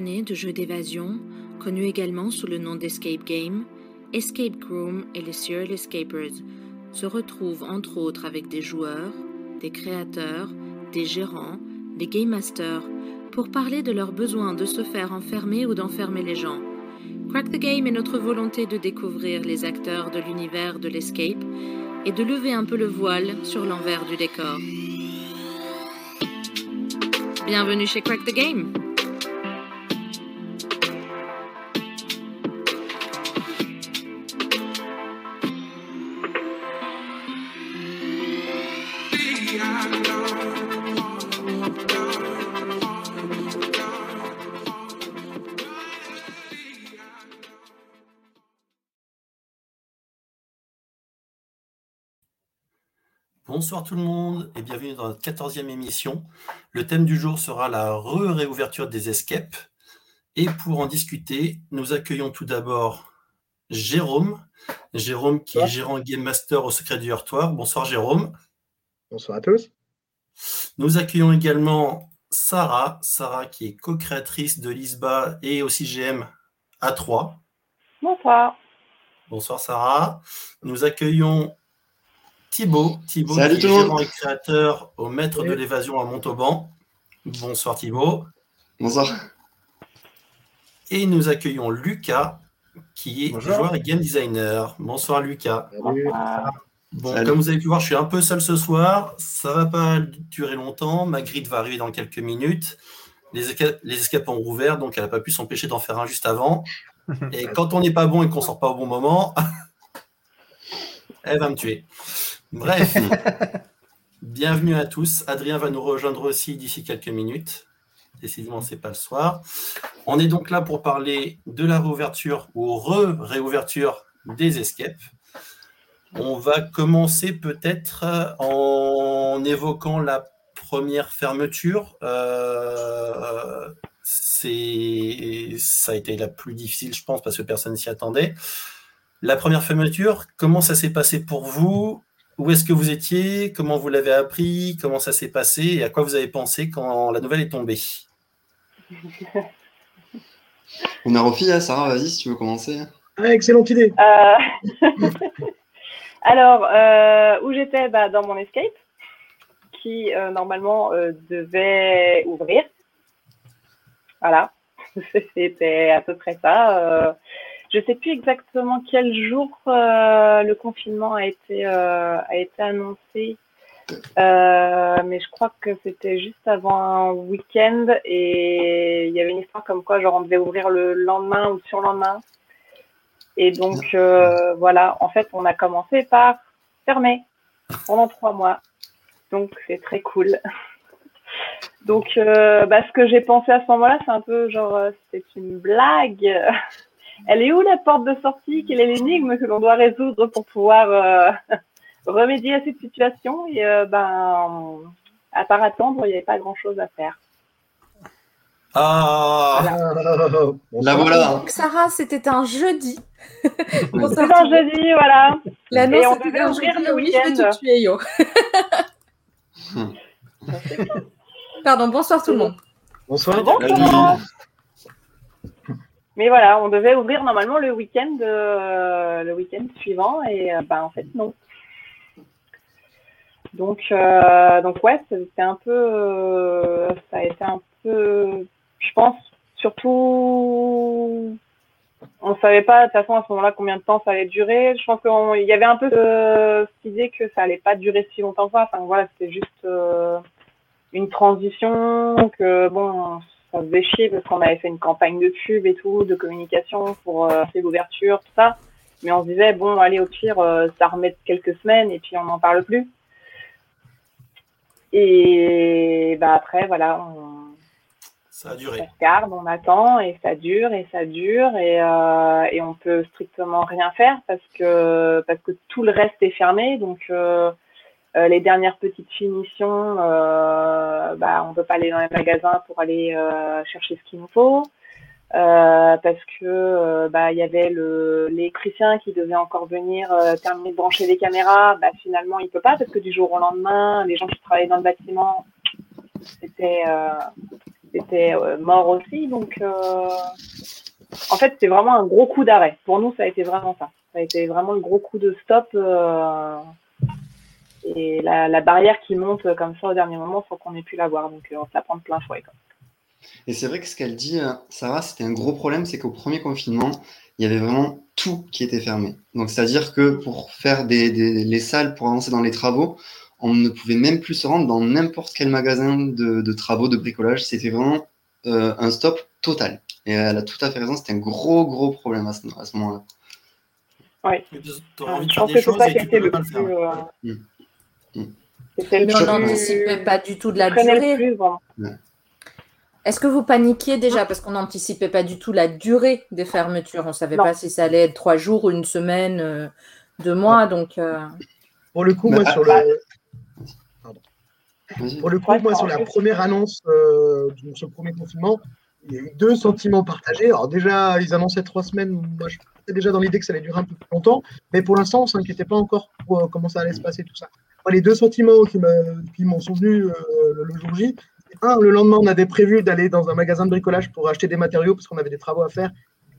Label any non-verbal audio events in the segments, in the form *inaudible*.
de jeux d'évasion, connus également sous le nom d'Escape Game, Escape Groom et les Serial Escapers se retrouvent entre autres avec des joueurs, des créateurs, des gérants, des game masters pour parler de leur besoin de se faire enfermer ou d'enfermer les gens. Crack the Game est notre volonté de découvrir les acteurs de l'univers de l'escape et de lever un peu le voile sur l'envers du décor. Bienvenue chez Crack the Game. Bonsoir tout le monde et bienvenue dans notre 14e émission. Le thème du jour sera la réouverture des escapes. Et pour en discuter, nous accueillons tout d'abord Jérôme. Jérôme qui est gérant Game Master au Secret du Heurtoir. Bonsoir Jérôme. Bonsoir à tous. Nous accueillons également Sarah. Sarah qui est co-créatrice de l'ISBA et aussi GM A3. Bonsoir. Bonsoir Sarah. Nous accueillons Thibaut, Thibaut Salut qui est tout le gérant monde. et créateur au Maître de l'évasion à Montauban. Bonsoir Thibaut. Bonsoir. Et nous accueillons Lucas, qui est Bonjour. joueur et game designer. Bonsoir Lucas. Salut. Bon, Salut. comme vous avez pu voir, je suis un peu seul ce soir. Ça va pas durer longtemps. Magritte va arriver dans quelques minutes. Les, esca- les escapes ont rouvert, donc elle n'a pas pu s'empêcher d'en faire un juste avant. *laughs* Et quand on n'est pas bon et qu'on sort pas au bon moment, *laughs* elle va me tuer. Bref, *laughs* bienvenue à tous. Adrien va nous rejoindre aussi d'ici quelques minutes. Décidément, c'est pas le soir. On est donc là pour parler de la réouverture ou re-réouverture des escapes. On va commencer peut-être en évoquant la première fermeture. Euh, ça a été la plus difficile, je pense, parce que personne ne s'y attendait. La première fermeture, comment ça s'est passé pour vous? Où est-ce que vous étiez? Comment vous l'avez appris? Comment ça s'est passé? Et à quoi vous avez pensé quand la nouvelle est tombée? *laughs* On a refait, hein, Sarah, vas-y si tu veux commencer. Ah, excellente idée. Euh, *laughs* Alors, euh, où j'étais? Bah, Dans mon escape, qui euh, normalement euh, devait ouvrir. Voilà, *laughs* c'était à peu près ça. Je sais plus exactement quel jour euh, le confinement a été, euh, a été annoncé, Euh, mais je crois que c'était juste avant un week-end et il y avait une histoire comme quoi genre on devait ouvrir le lendemain ou sur le lendemain. Et donc euh, voilà, en fait, on a commencé par fermer pendant trois mois. Donc c'est très cool. Donc bah, ce que j'ai pensé à ce moment-là, c'est un peu genre c'est une blague. Elle est où la porte de sortie? Quelle est l'énigme que l'on doit résoudre pour pouvoir euh, *laughs* remédier à cette situation? Et euh, ben à part attendre, il n'y avait pas grand-chose à faire. Ah *laughs* La voilà. Donc, Sarah, c'était un jeudi. *laughs* Sortir. un jeudi, voilà. L'annonce Et on devait un ouvrir jeudi. le Oui, je vais te tuer, yo. Pardon, bonsoir tout le monde. Bonsoir. Bonsoir. Mais voilà, on devait ouvrir normalement le week-end, euh, le week-end suivant, et euh, bah, en fait non. Donc, euh, donc ouais, c'était un peu, euh, ça a été un peu, je pense, surtout, on savait pas de toute façon à ce moment-là combien de temps ça allait durer. Je pense qu'il y avait un peu cette idée que ça allait pas durer si longtemps que ça. Enfin voilà, c'était juste une transition, que bon, ça faisait chier parce qu'on avait fait une campagne de pub et tout, de communication pour euh, faire l'ouverture, tout ça. Mais on se disait, bon, allez, au pire, euh, ça remet quelques semaines et puis on n'en parle plus. Et bah après, voilà, on, Ça a duré. on regarde, on attend et ça dure et ça dure et, euh, et on peut strictement rien faire parce que parce que tout le reste est fermé donc euh, euh, les dernières petites finitions euh, bah on peut pas aller dans les magasins pour aller euh, chercher ce qu'il nous faut euh, parce que euh, bah il y avait le l'électricien qui devait encore venir euh, terminer de brancher les caméras bah finalement il peut pas parce que du jour au lendemain les gens qui travaillaient dans le bâtiment c'était étaient morts aussi. Donc, en fait, c'est vraiment un gros coup d'arrêt. Pour nous, ça a été vraiment ça. Ça a été vraiment le gros coup de stop. Et la, la barrière qui monte comme ça au dernier moment, faut qu'on ait pu la voir. Donc, euh, on se la prend de plein fouet. quoi. Et c'est vrai que ce qu'elle dit, euh, Sarah, c'était un gros problème, c'est qu'au premier confinement, il y avait vraiment tout qui était fermé. Donc, c'est-à-dire que pour faire des, des- les salles, pour avancer dans les travaux, on ne pouvait même plus se rendre dans n'importe quel magasin de, de travaux, de bricolage. C'était vraiment euh, un stop total. Et elle a tout à fait raison, c'était un gros, gros problème à ce, moment-là. De Je pense que c'est ça qui a été le plus. euh. Mais on n'anticipait pas du tout de la durée. vraiment. Est-ce que vous paniquiez déjà? Parce qu'on n'anticipait pas du tout la durée des fermetures On ne savait Non. pas si ça allait être trois jours, une semaine, euh, deux mois. Donc, euh, Pour le coup, Bah, moi, sur ah, le, Vas-y. pour le coup, Ouais, moi, ça sur en la première annonce euh, de ce premier confinement, il y a eu deux sentiments partagés. Alors déjà, ils annonçaient trois semaines. Moi, je déjà dans l'idée que ça allait durer un peu plus longtemps. Mais pour l'instant, on s'inquiétait pas encore pour euh, comment ça allait se passer, tout ça. Les deux sentiments qui m'en sont venus euh, le, jour J, un, le lendemain, on avait prévu d'aller dans un magasin de bricolage pour acheter des matériaux parce qu'on avait des travaux à faire.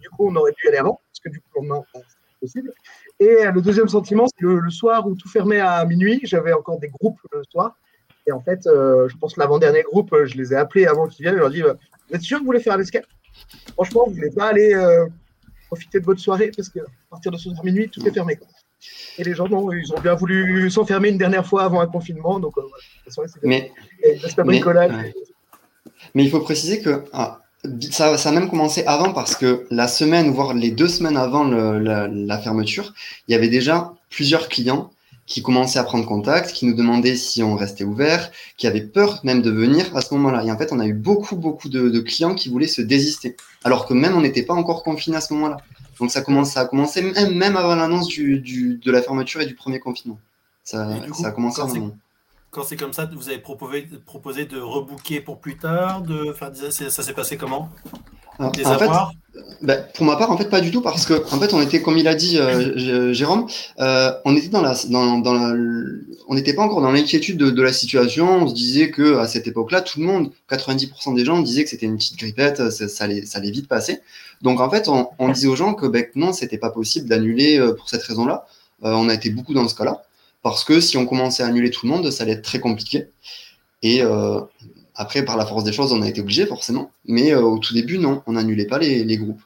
Du coup, on aurait dû aller avant, parce que du coup, le lendemain, euh, c'est possible. Et euh, le deuxième sentiment, c'est le, le soir où tout fermait à minuit. J'avais encore des groupes le soir. Et en fait, euh, je pense que l'avant-dernier groupe, je les ai appelés avant qu'ils viennent. Je leur dit euh, Vous êtes sûr que vous voulez faire l'escape Franchement, vous ne voulez pas aller profiter de votre soirée parce qu'à partir de ce soir minuit, tout est fermé. Et les gens, non, ils ont bien voulu s'enfermer une dernière fois avant un confinement. Donc, euh, voilà, c'est. Mais ouais. Il faut préciser que ah, ça, ça a même commencé avant parce que la semaine, voire les deux semaines avant le- la, la fermeture, il y avait déjà plusieurs clients qui commençaient à prendre contact, qui nous demandaient si on restait ouvert, qui avaient peur même de venir à ce moment-là. Et en fait, on a eu beaucoup, beaucoup de, de clients qui voulaient se désister, alors que même on n'était pas encore confiné à ce moment-là. Donc ça, commence, ça a commencé même, même avant l'annonce du, du- de la fermeture et du premier confinement. Ça, coup, ça a commencé avant. Quand c'est comme ça, vous avez proposé, proposé de rebooker pour plus tard, de faire des- c'est- ça s'est passé comment? Des avoirs? Ben, pour ma part, en fait, pas du tout, parce que, en fait, on était, comme il a dit euh, J- Jérôme, euh, on était dans la, dans, dans la- on n'était pas encore dans l'inquiétude de, de la situation. On se disait que à cette époque-là, tout le monde, 90% des gens disaient que c'était une petite grippette, ça, ça allait, ça allait vite passer. Donc, en fait, on, on disait aux gens que, ben, non, c'était pas possible d'annuler euh, pour cette raison-là. Euh, on a été beaucoup dans ce cas-là, parce que si on commençait à annuler tout le monde, ça allait être très compliqué. Et euh, après, par la force des choses, on a été obligé, forcément. Mais euh, au tout début, non, on n'annulait pas les, groupes.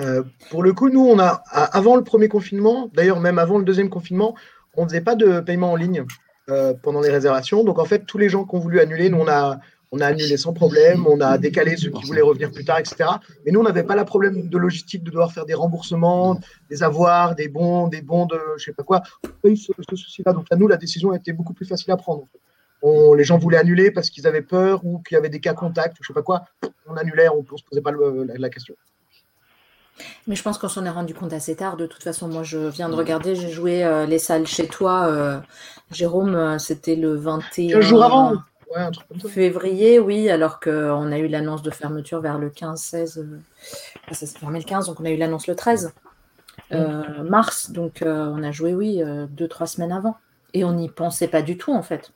Euh, pour le coup, nous, on a, avant le premier confinement, d'ailleurs même avant le deuxième confinement, on ne faisait pas de paiement en ligne pendant les réservations. Donc en fait, tous les gens qui ont voulu annuler, nous, on a, on a annulé sans problème, on a décalé ceux qui voulaient revenir plus tard, etc. Mais nous, on n'avait pas le problème de logistique de devoir faire des remboursements, des avoirs, des bons, des bons de je sais pas quoi. On n'a pas eu ce, ce souci-là. Donc à nous, la décision a été beaucoup plus facile à prendre. On- les gens voulaient annuler parce qu'ils avaient peur ou qu'il y avait des cas contacts ou je sais pas quoi. On annulait, on ne se posait pas le- la- la question. Mais je pense qu'on s'en est rendu compte assez tard. De toute façon, moi, je viens de regarder, j'ai joué euh, les salles chez toi. euh, Jérôme, euh, c'était le 21 15 jours avant. Ouais, un truc comme ça. février, oui, alors qu'on a eu l'annonce de fermeture vers le 15-16. euh, ça s'est fermé le 15, donc on a eu l'annonce le 13 euh, mars. Donc euh, on a joué, oui, euh, deux, trois semaines avant. Et on n'y pensait pas du tout, en fait.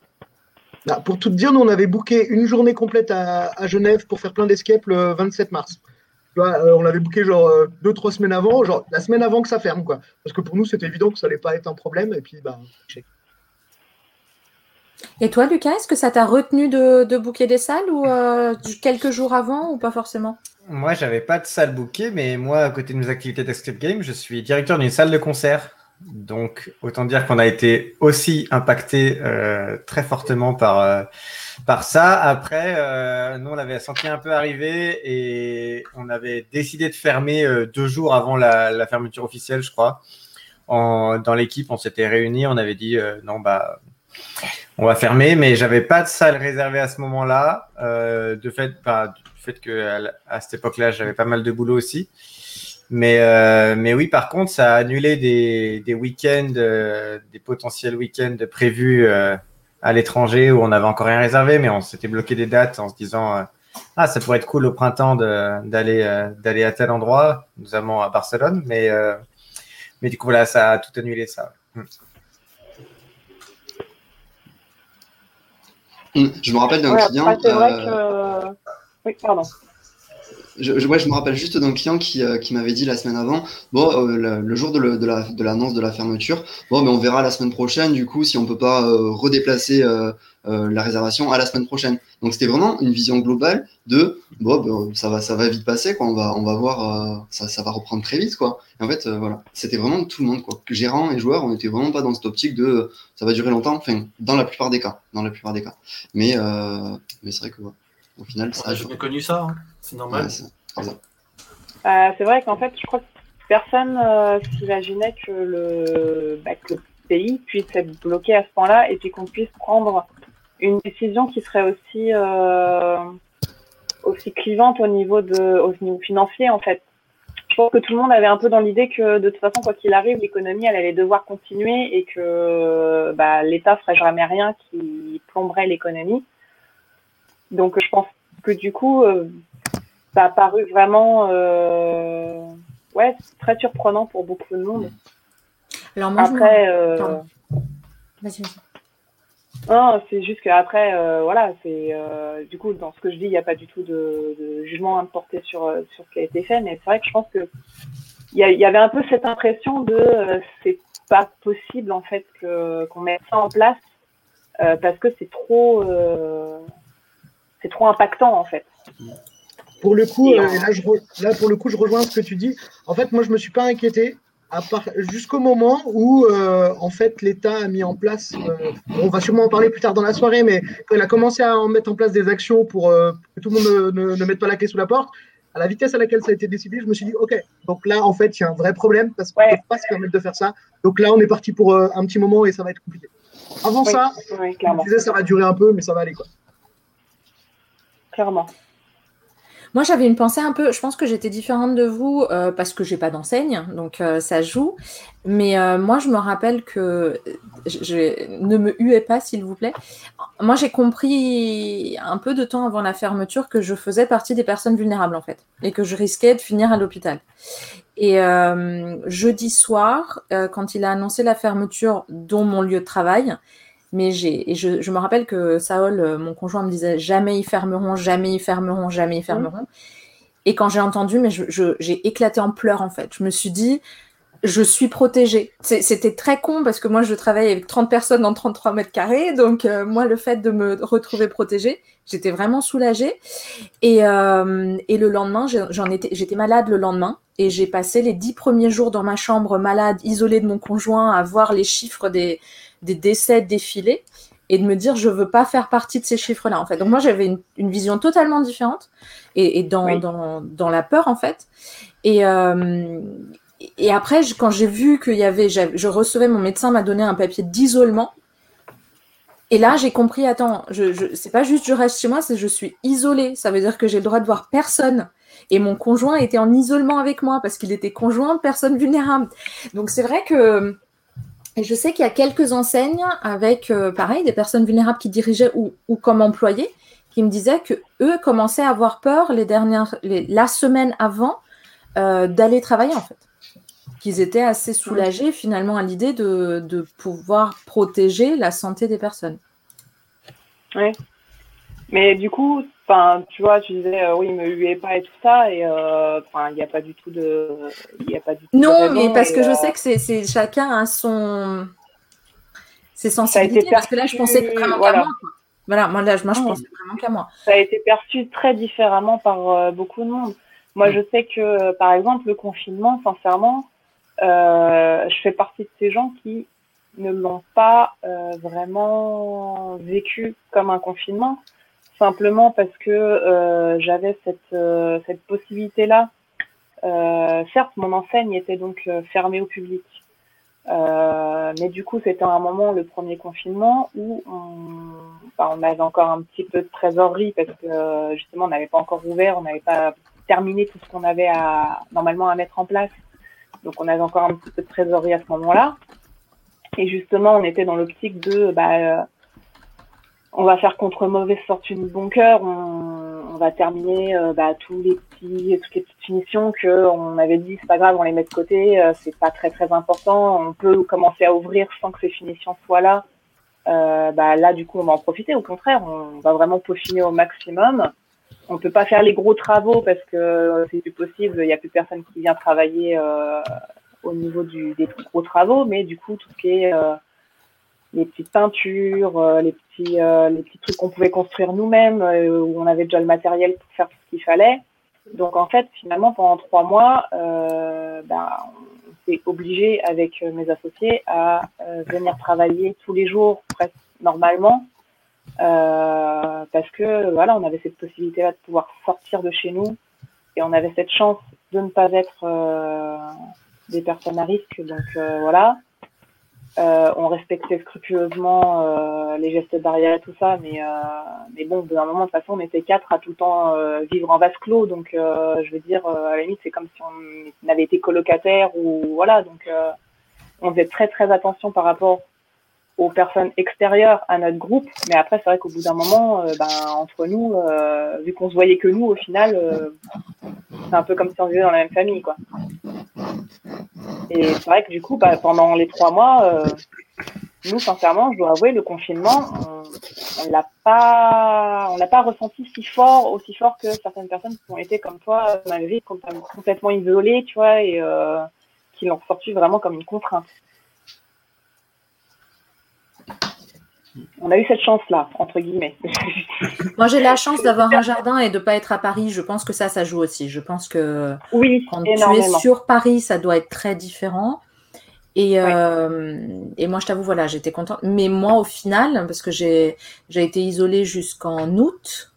Bah, pour tout te dire, nous, on avait booké une journée complète à, à Genève pour faire plein d'escapes le 27 mars. On l'avait booké genre deux, trois semaines avant, genre la semaine avant que ça ferme, quoi. Parce que pour nous, c'était évident que ça allait pas être un problème. Et puis, bah. Et toi, Lucas, est-ce que ça t'a retenu de, de booker des salles ou euh, quelques jours avant ou pas forcément? Moi, j'avais pas de salle bookée, mais moi, à côté de mes activités d'escape game, je suis directeur d'une salle de concert. Donc, autant dire qu'on a été aussi impacté euh, très fortement par, euh, par ça. Après, nous, on l'avait senti un peu arriver et on avait décidé de fermer deux jours avant la, fermeture officielle, je crois. Dans l'équipe, on s'était réunis, on avait dit non, bah, on va fermer, mais j'avais pas de salle réservée à ce moment-là. Euh, de fait, bah, du fait que à, cette époque-là, j'avais pas mal de boulot aussi. Mais, euh, mais oui, par contre, ça a annulé des, des week-ends, euh, des potentiels week-ends prévus euh, à l'étranger où on n'avait encore rien réservé, mais on s'était bloqué des dates en se disant euh, ah ça pourrait être cool au printemps d'aller euh, d'aller à tel endroit, notamment à Barcelone. Mais mais du coup voilà, ça a tout annulé ça. Mm. Je me rappelle d'un Ouais, client. c'est vrai euh, que. Oui, pardon. Je, je- ouais, je me rappelle juste d'un client qui, euh, qui m'avait dit la semaine avant, bon, euh, le, le jour de, le- de la- de l'annonce de la fermeture, bon, mais on verra la semaine prochaine, du coup, si on peut pas euh, redéplacer euh, la réservation à la semaine prochaine. Donc c'était vraiment une vision globale de, bon, ben, ça va, ça va vite passer, quoi. On va, on va voir, euh, ça, ça va reprendre très vite, quoi. Et en fait, euh, voilà, c'était vraiment tout le monde, quoi. Que Gérant et joueurs, on était vraiment pas dans cette optique de, ça va durer longtemps. Enfin, dans la plupart des cas, dans la plupart des cas. Mais, euh, mais c'est vrai que, ouais, au final, ça. On a jamais connu ça, hein. c'est normal. Ouais, c'est- Euh, vrai qu'en fait, je crois que personne euh, s'imaginait que le, bah, que le pays puisse être bloqué à ce point-là et puis qu'on puisse prendre une décision qui serait aussi euh, aussi clivante au niveau de au niveau financier en fait. Je pense que tout le monde avait un peu dans l'idée que de toute façon quoi qu'il arrive l'économie elle allait devoir continuer et que bah, l'État ferait jamais rien qui plomberait l'économie. Donc je pense que du coup euh, ça a paru vraiment euh, ouais très surprenant pour beaucoup de monde. Alors moi, je Après euh. Non, c'est juste qu'après, euh, voilà, c'est euh, du coup dans ce que je dis, il n'y a pas du tout de, de jugement à me porter sur euh, sur ce qui a été fait, mais c'est vrai que je pense que il y, avait un peu cette impression de euh, c'est pas possible en fait que qu'on mette ça en place parce que c'est trop c'est trop impactant en fait. Pour le coup, là, je re- là, pour le coup, je rejoins ce que tu dis. En fait, moi, je me suis pas inquiété jusqu'au moment où, euh, en fait, l'État a mis en place. euh, on va sûrement en parler plus tard dans la soirée, mais quand il a commencé à en mettre en place des actions pour euh, que tout le monde ne, ne- ne mette pas la clé sous la porte. À la vitesse à laquelle ça a été décidé, je me suis dit, OK, donc là, en fait, il y a un vrai problème parce qu'on ne Ouais. peut pas se permettre de faire ça. Donc là, on est parti pour un petit moment et ça va être compliqué. Avant ça, je disais, ça va durer un peu, mais ça va aller. Quoi. clairement. Moi, j'avais une pensée un peu. Je pense que j'étais différente de vous euh, parce que j'ai pas d'enseigne, donc euh, ça joue. Mais euh, moi, je me rappelle que je, ne me huez pas, s'il vous plaît. Moi, j'ai compris un peu de temps avant la fermeture que je faisais partie des personnes vulnérables en fait, et que je risquais de finir à l'hôpital. Et jeudi soir, quand il a annoncé la fermeture, dont mon lieu de travail, mais j'ai, et je, je me rappelle que Saol, euh, mon conjoint, me disait jamais ils fermeront, jamais ils fermeront, jamais ils fermeront. Et quand j'ai entendu, mais je, j'ai éclaté en pleurs en fait. Je me suis dit, je suis protégée. C'est- C'était très con parce que moi je travaille avec 30 personnes dans 33 mètres carrés. Donc euh, moi, le fait de me retrouver protégée, j'étais vraiment soulagée. Et, euh, et le lendemain, j'ai- j'en étais, j'étais malade le lendemain. Et j'ai passé les dix premiers jours dans ma chambre malade, isolée de mon conjoint, à voir les chiffres des, des décès défiler et de me dire je veux pas faire partie de ces chiffres-là en fait. Donc moi j'avais une, une vision totalement différente et, et dans, Oui. dans, dans la peur en fait. Et, euh, et après je- quand j'ai vu qu'il y avait, je recevais mon médecin m'a donné un papier d'isolement. Et là j'ai compris attends je, je c'est pas juste je reste chez moi c'est je suis isolée. Ça veut dire que j'ai le droit de voir personne. Et mon conjoint était en isolement avec moi parce qu'il était conjoint de personnes vulnérables. Donc c'est vrai que et je sais qu'il y a quelques enseignes avec, euh, pareil, des personnes vulnérables qui dirigeaient ou, comme employés, qui me disaient que eux commençaient à avoir peur les dernières, la semaine avant euh, d'aller travailler en fait. Qu'ils étaient assez soulagés finalement à l'idée de, de pouvoir protéger la santé des personnes. Mais du coup, enfin, tu vois, tu disais euh, oui, me huez pas et tout ça, et euh, enfin, il n'y a pas du tout de, il a pas du tout Non, mais parce et, que je euh, sais que c'est c'est- chacun a son ses sensibilités. Parce que là, je pensais vraiment voilà. qu'à moi. Voilà, moi là, moi je pensais vraiment qu'à moi. ça a été perçu très différemment par euh, beaucoup de monde. Moi, Mm. je sais que, par exemple, le confinement, sincèrement, euh, je fais partie de ces gens qui ne l'ont pas euh, vraiment vécu comme un confinement, simplement parce que euh, j'avais cette, euh, cette possibilité-là. Euh, certes, mon enseigne était donc fermée au public. Mais du coup, c'était un moment, le premier confinement, où on, avait encore un petit peu de trésorerie parce que justement, on n'avait pas encore ouvert, on n'avait pas terminé tout ce qu'on avait normalement à mettre en place. Donc, on avait encore un petit peu de trésorerie à ce moment-là. Et justement, on était dans l'optique de, bah, on va faire contre mauvaise fortune bon cœur, on, va terminer euh, bah, tous les petits, toutes les petites finitions que on avait dit c'est pas grave, on les met de côté, euh, c'est pas très très important, on peut commencer à ouvrir sans que ces finitions soient là. Euh, bah, là, du coup, on va en profiter. Au contraire, on va vraiment peaufiner au maximum. On peut pas faire les gros travaux parce que c'est plus possible. Il n'y a plus personne qui vient travailler euh, au niveau des gros travaux, mais du coup, tout ce qui est euh, les petites peintures, euh, les petits, euh, les petits trucs qu'on pouvait construire nous-mêmes, euh, où on avait déjà le matériel pour faire ce qu'il fallait. Donc en fait, finalement, pendant trois mois, euh, ben, on s'est obligé avec mes associés à euh, venir travailler tous les jours, presque normalement, euh, parce que voilà, on avait cette possibilité-là de pouvoir sortir de chez nous et on avait cette chance de ne pas être des personnes à risque. Donc voilà, Euh, on respectait scrupuleusement euh, les gestes barrières et tout ça, mais euh, mais bon, d'un moment de toute façon, on était quatre à tout le temps euh, vivre en vase clos, donc je veux dire, à la limite, c'est comme si on avait été colocataire ou voilà, donc on faisait très très attention par rapport aux personnes extérieures à notre groupe, mais après c'est vrai qu'au bout d'un moment, euh, ben entre nous, euh, vu qu'on se voyait que nous, au final, euh, c'est un peu comme si on vivait dans la même famille, quoi. Et c'est vrai que du coup, bah, pendant les trois mois, nous, sincèrement, je dois avouer, le confinement, on, l'a pas, on l'a pas ressenti si fort, aussi fort que certaines personnes qui ont été comme toi, malgré com- complètement isolées, tu vois, et qui l'ont ressorti vraiment comme une contrainte. On a eu cette chance-là, entre guillemets. *laughs* Moi, j'ai la chance d'avoir un jardin et de ne pas être à Paris. Je pense que ça, ça joue aussi. Je pense que oui, quand tu es sur Paris, ça doit être très différent. Et, euh, et moi, je t'avoue, voilà, j'étais contente. Mais moi, au final, parce que j'ai j'ai été isolée jusqu'en août,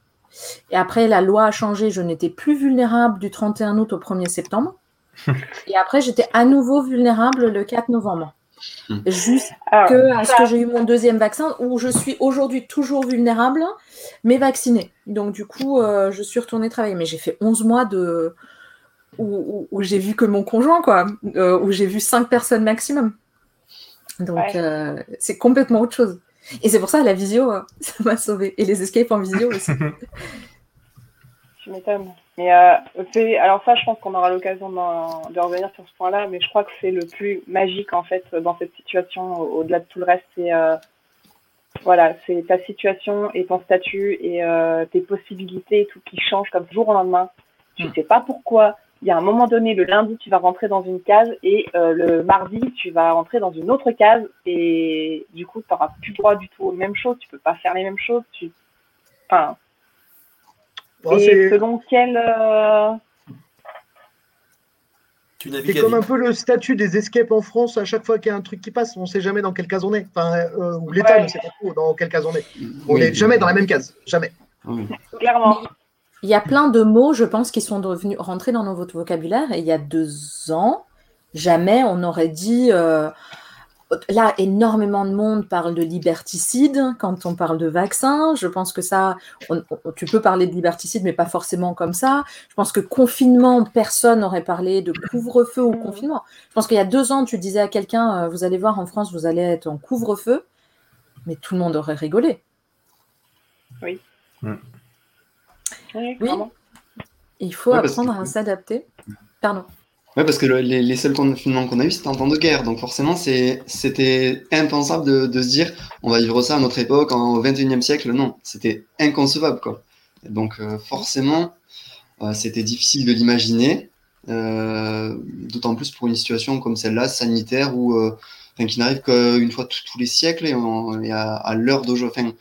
et après, la loi a changé, je n'étais plus vulnérable du 31 août au 1er septembre. *laughs* Et après, j'étais à nouveau vulnérable le 4 novembre. Jusque Alors, à ce que j'ai eu mon deuxième vaccin, où je suis aujourd'hui toujours vulnérable, mais vaccinée. Donc, du coup, euh, je suis retournée travailler. Mais j'ai fait 11 mois de où, où- où j'ai vu que mon conjoint, quoi, euh, où j'ai vu cinq personnes maximum. Donc, Ouais. euh, c'est complètement autre chose. Et c'est pour ça, la visio, *laughs* ça m'a sauvé. Et les escapes en visio aussi. *laughs* Tu m'étonnes. Mais euh, c'est- alors ça, je pense qu'on aura l'occasion d'en- de revenir sur ce point-là, mais je crois que c'est le plus magique en fait dans cette situation, au- au-delà de tout le reste, c'est euh, voilà, c'est ta situation et ton statut et euh, tes possibilités et tout qui change comme jour au lendemain. Tu Mm. sais pas pourquoi. Il y a un moment donné, le lundi, tu vas rentrer dans une case et euh, le mardi, tu vas rentrer dans une autre case et du coup, tu n'auras plus droit du tout aux mêmes choses. Tu peux pas faire les mêmes choses. Tu... Enfin, Bon, et c'est selon quel. euh, c'est comme un peu le statut des escapes en France. À chaque fois qu'il y a un truc qui passe, on ne sait jamais dans quelle case on est. Enfin, euh, ou l'État Ouais. ne sait pas trop dans quelle case on est. On Oui. n'est jamais dans la même case. Jamais. Oui. Clairement. Il y a plein de mots, je pense, qui sont devenus rentrés dans notre vocabulaire. Et il y a deux ans, jamais on aurait dit. euh, Là, énormément de monde parle de liberticide quand on parle de vaccin. Je pense que ça, on- on- tu peux parler de liberticide, mais pas forcément comme ça. Je pense que confinement, personne n'aurait parlé de couvre-feu ou confinement. Je pense qu'il y a deux ans, tu disais à quelqu'un, euh, vous allez voir, en France, vous allez être en couvre-feu, mais tout le monde aurait rigolé. Oui, Oui. clairement. Il faut apprendre que- à s'adapter. Pardon. Ouais, parce que le- les, seuls confinements qu'on a eu, c'était en temps de guerre. Donc forcément, c'était impensable de, se dire, on va vivre ça à notre époque, au 21e siècle. Non, c'était inconcevable. Quoi. Donc euh, forcément, euh, c'était difficile de l'imaginer. euh, D'autant plus pour une situation comme celle-là, sanitaire, où, qui n'arrive qu'une fois tous les siècles et, à, l'heure d'aujourd'hui.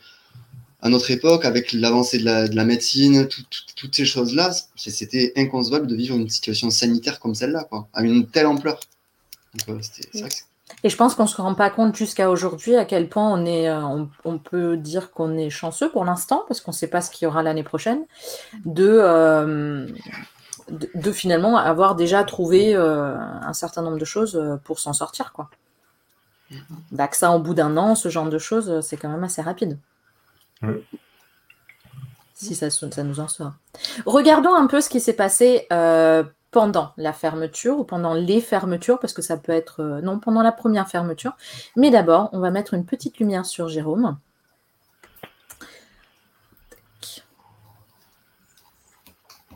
À notre époque, avec l'avancée de la, de la médecine, tout- tout- toutes ces choses-là, c'était inconcevable de vivre une situation sanitaire comme celle-là, quoi, à une telle ampleur. Donc, euh, Et je pense qu'on ne se rend pas compte jusqu'à aujourd'hui à quel point on est, euh, on, on peut dire qu'on est chanceux pour l'instant, parce qu'on ne sait pas ce qu'il y aura l'année prochaine, de, euh, de, de finalement avoir déjà trouvé euh, un certain nombre de choses pour s'en sortir. Quoi. Vaccin au bout d'un an, ce genre de choses, c'est quand même assez rapide. Si ça, nous en sort. Regardons un peu ce qui s'est passé euh, pendant la fermeture ou pendant les fermetures, parce que ça peut être, euh, non, pendant la première fermeture. Mais d'abord, on va mettre une petite lumière sur Jérôme.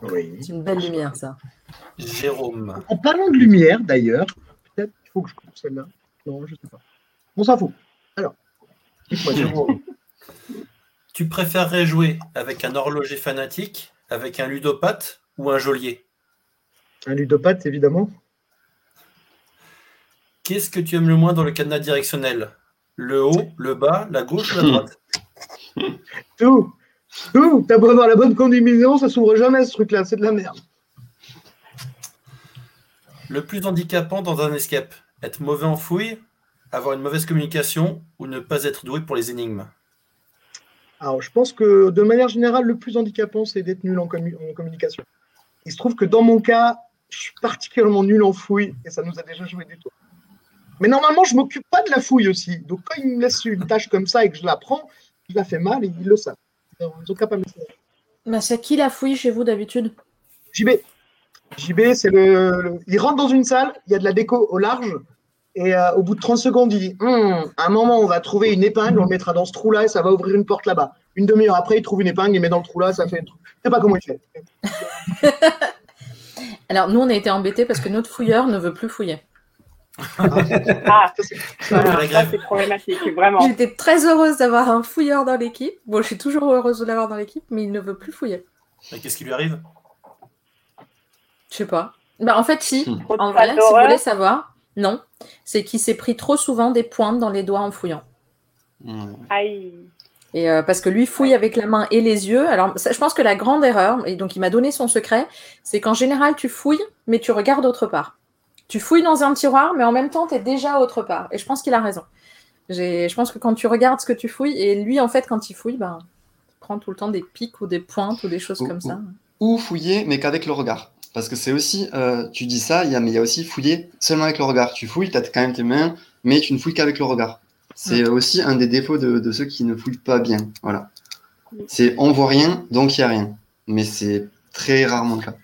Oui. C'est une belle lumière, ça. Jérôme. En parlant de lumière, d'ailleurs, peut-être qu'il faut que je coupe celle-là. Non, je sais pas. On s'en fout. Alors, Dites-moi, Jérôme. *laughs* Tu préférerais jouer avec un horloger fanatique, avec un ludopathe ou un geôlier? Un ludopathe, évidemment. Qu'est-ce que tu aimes le moins dans le cadenas directionnel? Le haut, le bas, la gauche ou la droite? *laughs* Tout. Tout. T'as beau avoir la bonne combinaison, ça s'ouvre jamais ce truc-là. C'est de la merde. Le plus handicapant dans un escape? Être mauvais en fouille, avoir une mauvaise communication ou ne pas être doué pour les énigmes? Alors, je pense que de manière générale, le plus handicapant, c'est d'être nul en, commu- en communication. Il se trouve que dans mon cas, je suis particulièrement nul en fouille et ça nous a déjà joué des tours. Mais normalement, je m'occupe pas de la fouille aussi. Donc, quand ils me laissent une tâche comme ça et que je la prends, je la fais mal et ils le savent. Ils ont me laisser. Bah, c'est qui la fouille chez vous d'habitude? JB. JB, c'est le, le- Il rentre dans une salle, il y a de la déco au large, et euh, au bout de 30 secondes, il dit Hum, à un moment, on va trouver une épingle, on le mettra dans ce trou-là et ça va ouvrir une porte là-bas. Une demi-heure après, il trouve une épingle, il met dans le trou-là, ça fait un truc. Je sais pas comment il fait. *laughs* Alors, nous, on a été embêtés parce que notre fouilleur ne veut plus fouiller. Ah, Ça, c'est- voilà, la ça grève. c'est problématique, vraiment. J'étais très heureuse d'avoir un fouilleur dans l'équipe. Bon, je suis toujours heureuse de l'avoir dans l'équipe, mais il ne veut plus fouiller. Et Qu'est-ce qui lui arrive? Je sais pas. Bah, en fait, si. En vrai, si vous voulez savoir, non. C'est qu'il s'est pris trop souvent des pointes dans les doigts en fouillant. Hmm. Aïe. Et euh, parce que lui fouille avec la main et les yeux. Alors, ça, je pense que la grande erreur, et donc il m'a donné son secret, c'est qu'en général, tu fouilles, mais tu regardes autre part. Tu fouilles dans un tiroir, mais en même temps, tu es déjà autre part. Et je pense qu'il a raison. Je pense que quand tu regardes ce que tu fouilles, et lui, en fait, quand il fouille, ben, il prend tout le temps des pics ou des pointes ou des choses Ou- comme ça. Ou fouiller, mais qu'avec le regard. Parce que c'est aussi, euh, tu dis ça, il y a, mais il y a aussi fouiller seulement avec le regard. Tu fouilles, tu as quand même tes mains, mais tu ne fouilles qu'avec le regard. C'est aussi un des défauts de, de ceux qui ne fouillent pas bien. Voilà. C'est on voit rien, donc il n'y a rien. Mais c'est très rarement le cas.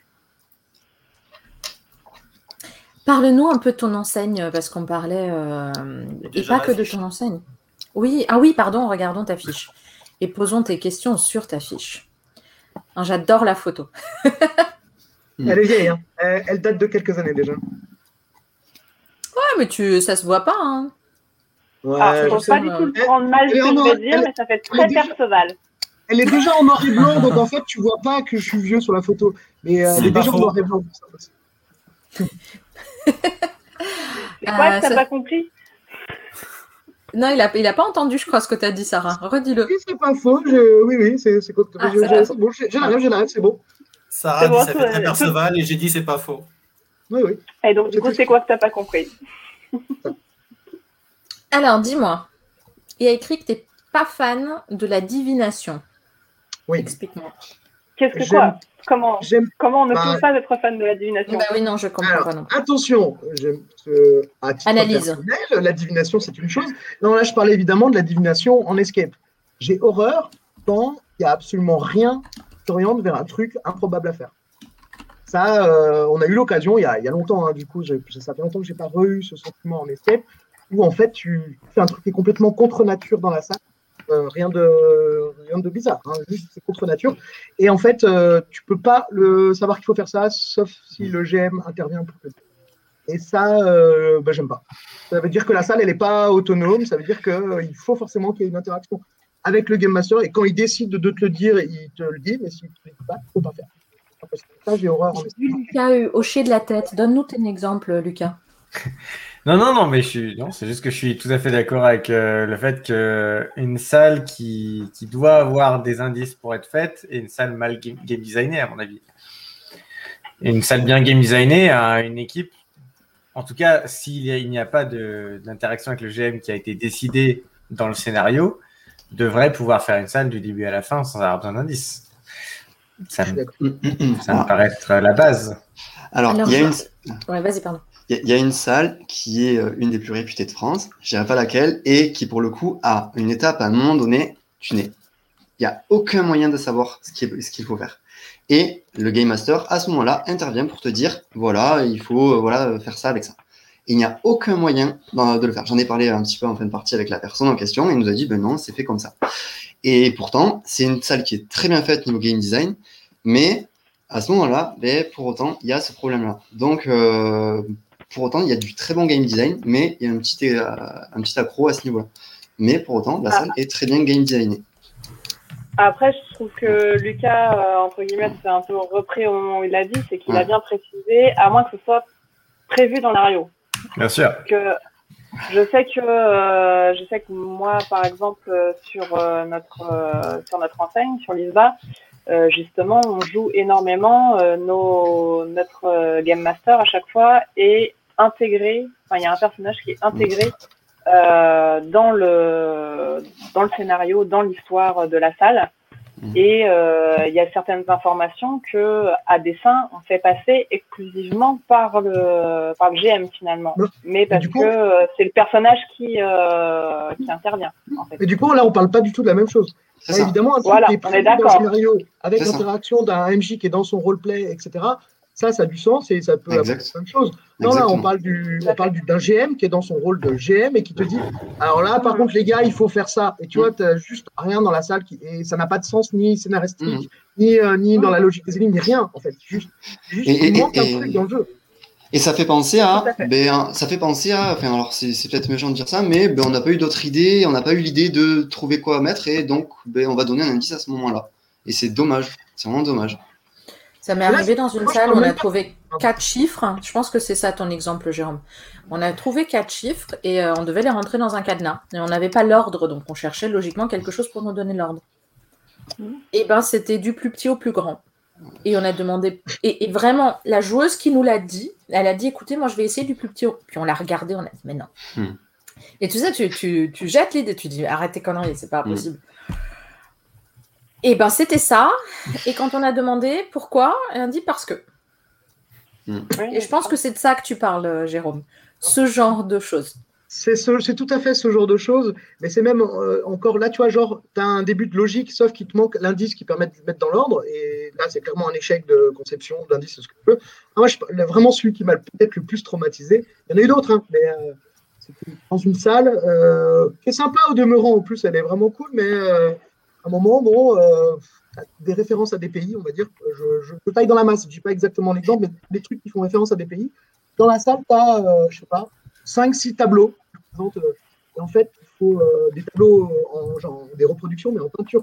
Parle-nous un peu de ton enseigne, parce qu'on parlait, euh, et pas que de ton enseigne. Oui, ah oui, pardon, regardons ta fiche. Et posons tes questions sur ta fiche. Ah, J'adore la photo. *laughs* Elle est vieille, hein. elle, elle date de quelques années déjà. Ouais, mais tu, ça se voit pas. Hein. Ouais, Ah, je faut sais. pas du tout le Elle- prendre mal ce que je vais dire, elle- mais ça fait très déjà- Perceval. Elle est déjà en noir et blanc, donc en fait, tu vois pas que je suis vieux sur la photo. Mais euh, elle est déjà en noir et blanc. C'est *laughs* quoi Euh, que t'as ça- pas compris? Non, il a, il a pas entendu, je crois, ce que tu as dit, Sarah. Redis-le. Oui, c'est pas faux. je- Oui, oui, c'est que- Ah, j'ai j'ai la rêve, j'ai la rêve, c'est bon. Sarah dit bon, ça fait Perceval et j'ai dit c'est pas faux. Oui, oui. Et donc, du coup, c'est quoi que t'as pas compris? *laughs* Alors, dis-moi. Il y a écrit que tu n'es pas fan de la divination. Oui. Explique-moi. Qu'est-ce que quoi? Comment. Comment on ne Bah, peut pas être fan de la divination? Bah oui, non, je comprends Alors, pas non attention, j'aime, euh, à titre Analyse. personnel, la divination, c'est une chose. Non, là, je parlais évidemment de la divination en escape. J'ai horreur quand il n'y a absolument rien t'oriente vers un truc improbable à faire. Ça, euh, on a eu l'occasion il y a, longtemps, hein, du coup, j'ai- ça fait longtemps que je n'ai pas re-eu ce sentiment en escape, où en fait, tu fais un truc qui est complètement contre nature dans la salle. Euh, rien, de, bizarre, hein, juste c'est contre nature. Et en fait, euh, tu peux pas savoir qu'il faut faire ça, sauf si le GM intervient pour. Et ça, euh, bah, j'aime pas. Ça veut dire que la salle, elle n'est pas autonome. Ça veut dire qu'il faut forcément qu'il y ait une interaction avec le Game Master. Et quand il décide de te le dire, il te le dit. Mais s'il ne te le dit pas, il ne faut pas faire. Pas possible. Ça, j'ai horreur. en J'ai escape. vu Lucas euh, hocher de la tête. Donne-nous ton exemple, Lucas. *laughs* Non, non, non, mais je suis, non, c'est juste que je suis tout à fait d'accord avec euh, le fait que une salle qui, qui doit avoir des indices pour être faite est une salle mal game, game designée, à mon avis. Et une salle bien game designée a une équipe, en tout cas, s'il y a- il n'y a pas de- d'interaction avec le GM qui a été décidé dans le scénario, devrait pouvoir faire une salle du début à la fin sans avoir besoin d'indices. Ça, me- hum, hum. ça me paraît être la base. Alors, Alors, il y a une, Ouais, vas-y, pardon. Il y, a- il y a une salle qui est euh, une des plus réputées de France, je dirais pas laquelle, et qui pour le coup a une étape à un moment donné, tu n'es. Il n'y a aucun moyen de savoir ce qu'il faut faire. Et le Game Master, à ce moment-là, intervient pour te dire, voilà, il faut euh, voilà, faire ça avec ça. Il n'y a aucun moyen de le faire. J'en ai parlé un petit peu en fin de partie avec la personne en question, et il nous a dit, ben non, c'est fait comme ça. Et pourtant, c'est une salle qui est très bien faite niveau game design, mais à ce moment-là, ben, pour autant, il y a ce problème-là. Donc, euh, pour autant, il y a du très bon game design, mais il y a un petit, euh, un petit accro à ce niveau-là. mais pour autant, la Ah. salle est très bien game designée. Après, je trouve que Lucas, euh, entre guillemets, c'est un peu repris au moment où il l'a dit, c'est qu'il a bien précisé, à moins que ce soit prévu dans l'ario. Bien sûr. que je sais que euh, je sais que moi par exemple euh, sur euh, notre euh, sur notre enseigne sur l'ISBA euh, justement on joue énormément euh, nos notre game master à chaque fois est intégré enfin il y a un personnage qui est intégré dans le dans le scénario dans l'histoire de la salle Mhm. et euh, il y a certaines informations que à dessin on fait passer exclusivement par le par le GM finalement Non. mais parce du coup- que euh, c'est le personnage qui euh, qui intervient en fait Et du coup, là, on parle pas du tout de la même chose. Là, évidemment, un truc Voilà, qui est est dans le d'accord. scénario avec l'interaction d'un MJ qui est dans son roleplay, etc. Ça, ça a du sens et ça peut apporter plein de choses. Non, là, on parle du, on parle du- d'un GM qui est dans son rôle de GM et qui te dit, alors là, par contre, les gars, il faut faire ça. Et tu vois, tu juste rien dans la salle qui, et ça n'a pas de sens ni scénaristique, ni, euh, ni dans la logique des énigmes, ni rien, en fait. Juste, juste Et- il et- manque un truc dans le jeu. Et ça fait penser à, fait. ben, ça fait penser à, enfin alors c'est c'est peut-être méchant de dire ça, mais ben, on n'a pas eu d'autres idées, on n'a pas eu l'idée de trouver quoi mettre et donc ben, on va donner un indice à ce moment-là. Et c'est dommage, c'est vraiment dommage. Ça m'est arrivé dans une salle on a trouvé quatre chiffres. Je pense que c'est ça ton exemple, Jérôme. On a trouvé quatre chiffres et euh, on devait les rentrer dans un cadenas. Et on n'avait pas l'ordre, donc on cherchait logiquement quelque chose pour nous donner l'ordre. Mhm. Et ben c'était du plus petit au plus grand. Et on a demandé. Et, et vraiment, la joueuse qui nous l'a dit, elle a dit écoutez, moi je vais essayer du plus petit au. Puis on l'a regardé, on a dit mais non. Mhm. Et tu sais, tu, tu, tu jettes l'idée, tu dis arrête tes conneries, c'est pas Mhm. possible. Et ben c'était ça. Et quand on a demandé pourquoi, elle a dit parce que. Oui, Et je pense que c'est de ça que tu parles, euh, Jérôme. Ce genre de choses. C'est ce- c'est tout à fait ce genre de choses, mais c'est même euh, encore là, tu vois, genre, tu as un début de logique, sauf qu'il te manque l'indice qui permet de le mettre dans l'ordre, et là, c'est clairement un échec de conception d'indice, ce que tu veux. Ah, moi, je, vraiment, celui qui m'a peut-être le plus traumatisé, il y en a eu d'autres, hein, mais euh, c'était dans une salle euh, qui est sympa au demeurant, en plus, elle est vraiment cool, mais euh, un moment, bon, euh, des références à des pays, on va dire, je, taille dans la masse, je dis pas exactement l'exemple, mais des trucs qui font référence à des pays. Dans la salle, tu as, je sais pas, 5-6 tableaux euh, en fait, il faut euh, des tableaux en genre des reproductions, mais en peinture.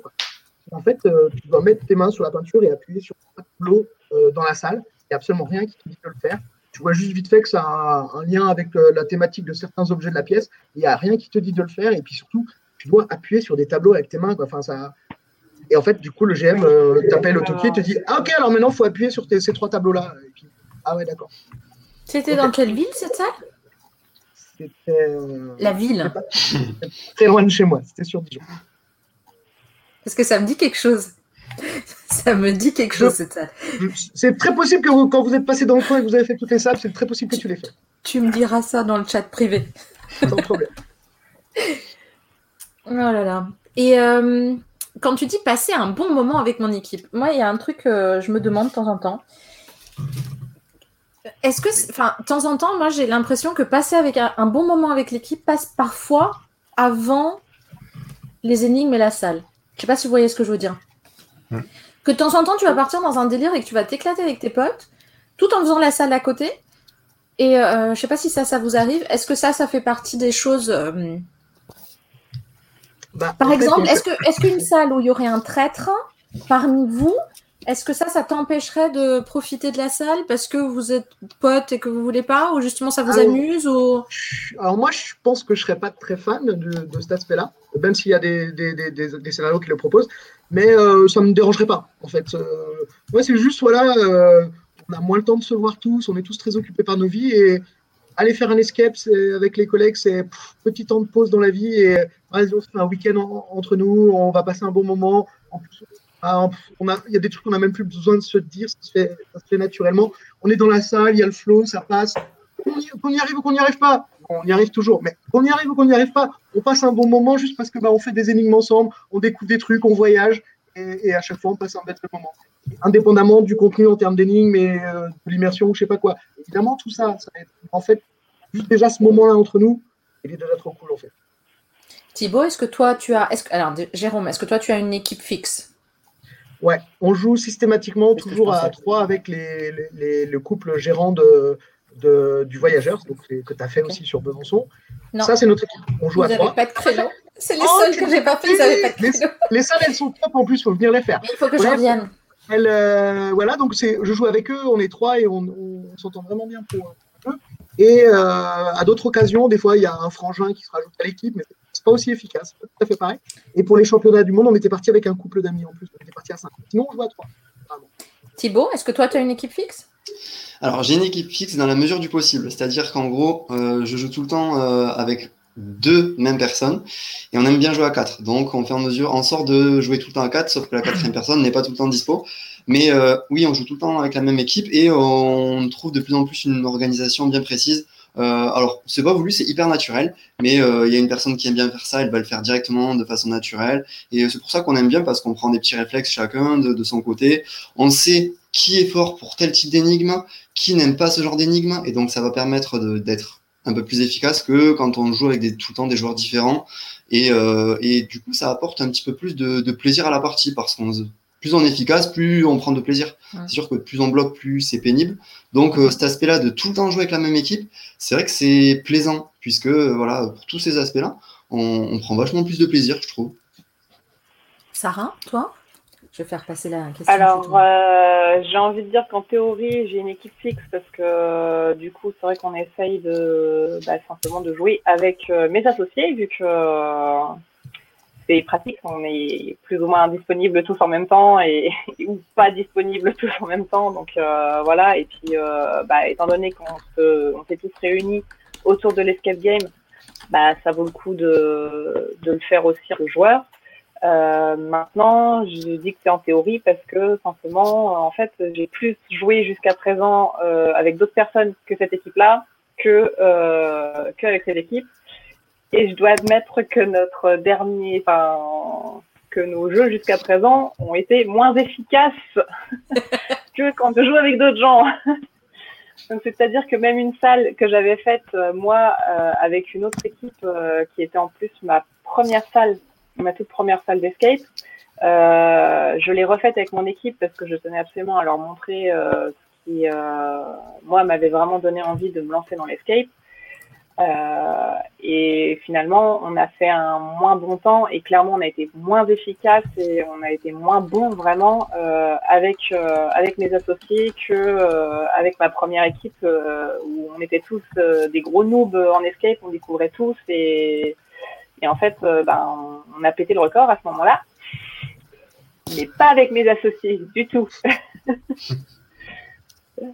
en fait, euh, tu dois mettre tes mains sur la peinture et appuyer sur un tableau euh, dans la salle. Il n'y a absolument rien qui te dit de le faire. Tu vois juste vite fait que ça a un lien avec euh, la thématique de certains objets de la pièce. Il n'y a rien qui te dit de le faire. Et puis surtout, tu dois appuyer sur des tableaux avec tes mains. Quoi. Enfin, ça... Et en fait, du coup, le GM euh, t'appelle au toki et te dit Ah, ok, alors maintenant, il faut appuyer sur tes- ces trois tableaux-là. Puis, ah, ouais, d'accord. C'était dans quelle ville cette salle C'était euh, La ville. très loin de chez moi. C'était sur Dijon. Parce que ça me dit quelque chose. *laughs* Ça me dit quelque chose cette salle. C'est très possible que vous- quand vous êtes passé dans le coin et que vous avez fait toutes les salles, c'est très possible que tu l'aies fait. Tu me diras ça dans le chat privé. Sans problème. *laughs* Oh là là. Et euh, quand tu dis passer un bon moment avec mon équipe, moi, il y a un truc que je me demande de temps en temps. Est-ce que, enfin, de temps en temps, moi, j'ai l'impression que passer avec un, un bon moment avec l'équipe passe parfois avant les énigmes et la salle. Je sais pas si vous voyez ce que je veux dire. Que de temps en temps, tu vas partir dans un délire et que tu vas t'éclater avec tes potes, tout en faisant la salle à côté. Et euh, je sais pas si ça, ça vous arrive. Est-ce que ça, ça fait partie des choses euh, Bah, par exemple, est-ce qu'une salle où il y aurait un traître parmi vous, est-ce que ça, ça t'empêcherait de profiter de la salle parce que vous êtes potes et que vous voulez pas, ou justement ça vous Ah, amuse ou Alors moi, je pense que je serais pas très fan de, de cet aspect-là, même s'il y a des, des, des, des- des scénarios qui le proposent, mais euh, ça me dérangerait pas, en fait. Euh, moi, c'est juste, voilà, euh, on a moins le temps de se voir tous, on est tous très occupés par nos vies, et aller faire un escape avec les collègues, c'est petit temps de pause dans la vie, et vas-y, on se fait un week-end en- entre nous, on va passer un bon moment. En plus, ah, il y a des trucs qu'on n'a même plus besoin de se dire, ça se, fait, naturellement. On est dans la salle, il y a le flow, ça passe. Qu'on y, arrive ou qu'on n'y arrive pas, on y arrive toujours, mais qu'on y arrive ou qu'on n'y arrive pas, on passe un bon moment juste parce que bah, on fait des énigmes ensemble, on découvre des trucs, on voyage, et, à chaque fois on passe un bête moment. Indépendamment du contenu en termes d'énigmes et euh, de l'immersion ou je sais pas quoi. Évidemment, tout ça, ça en fait, juste déjà ce moment-là entre nous, il est déjà trop cool en fait. Thibaut, est-ce que toi tu as, est-ce que, alors Jérôme, est-ce que toi tu as une équipe fixe? Ouais, on joue systématiquement toujours à trois avec les, les- les- le couple gérant de, de- du voyageur, donc que tu as fait aussi sur Besançon. Non. Ça, c'est notre équipe. On joue Vous à n'avez trois. pas de créneau *laughs* C'est les Oh, seuls que j'ai pas fait, ils avaient pas de les, créneau. les salles, elles sont top en plus, faut venir les faire. Il faut que je Ouais. revienne. Elles, euh, voilà, donc c'est, je joue avec eux, on est trois et on, on- on s'entend vraiment bien pour un jeu. Et euh, à d'autres occasions, des fois, il y a un frangin qui se rajoute à l'équipe, mais c'est pas aussi efficace, c'est pas tout à fait pareil. Et pour les championnats du monde, on était parti avec un couple d'amis en plus, on était parti à 5. Sinon, on joue à 3. Thibaut, est-ce que toi, tu as une équipe fixe? Alors, j'ai une équipe fixe dans la mesure du possible. C'est-à-dire qu'en gros, euh, je joue tout le temps euh, avec deux mêmes personnes et on aime bien jouer à quatre. Donc, on fait en mesure, en sorte de jouer tout le temps à quatre, sauf que la quatrième personne n'est pas tout le temps dispo. Mais euh, oui, on joue tout le temps avec la même équipe et on trouve de plus en plus une organisation bien précise. Euh, alors, c'est pas voulu, c'est hyper naturel, mais euh, il y a une personne qui aime bien faire ça, elle va le faire directement de façon naturelle. Et c'est pour ça qu'on aime bien parce qu'on prend des petits réflexes chacun de, son côté. On sait qui est fort pour tel type d'énigme, qui n'aime pas ce genre d'énigme, et donc ça va permettre d'être un peu plus efficace que quand on joue avec tout le temps des joueurs différents. Et, euh, et du coup, ça apporte un petit peu plus de, de plaisir à la partie parce qu'on plus on est efficace, plus on prend de plaisir. Ouais. C'est sûr que plus on bloque, plus c'est pénible. Donc euh, cet aspect-là de tout le temps jouer avec la même équipe, c'est vrai que c'est plaisant puisque euh, voilà pour tous ces aspects-là, on, on prend vachement plus de plaisir, je trouve. Sarah, toi? Je vais faire passer la question. Alors, euh, j'ai envie de dire qu'en théorie, j'ai une équipe fixe parce que du coup, c'est vrai qu'on essaye de bah, simplement de jouer avec euh, mes associés vu que euh, c'est pratique, on est plus ou moins disponibles tous en même temps et *laughs* ou pas disponibles tous en même temps. Donc euh, voilà, et puis euh, bah, étant donné qu'on se, on s'est tous réunis autour de l'escape game, bah, ça vaut le coup de, de le faire aussi aux joueurs. Euh, maintenant, je dis que c'est en théorie parce que simplement, en fait, j'ai plus joué jusqu'à présent euh, avec d'autres personnes que cette équipe-là que euh, qu'avec cette équipe. Et je dois admettre que notre dernier, enfin, que nos jeux jusqu'à présent ont été moins efficaces *laughs* que quand je joue avec d'autres gens. Donc c'est-à-dire que même une salle que j'avais faite euh, moi euh, avec une autre équipe euh, qui était en plus ma première salle, ma toute première salle d'escape, euh, je l'ai refaite avec mon équipe parce que je tenais absolument à leur montrer euh, ce qui euh, moi m'avait vraiment donné envie de me lancer dans l'escape. Euh, et finalement, on a fait un moins bon temps et clairement, on a été moins efficace et on a été moins bon vraiment euh, avec euh, avec mes associés que euh, avec ma première équipe euh, où on était tous des gros noobs en escape, on découvrait tous et et en fait, ben, on, a pété le record à ce moment-là, mais pas avec mes associés du tout. *laughs*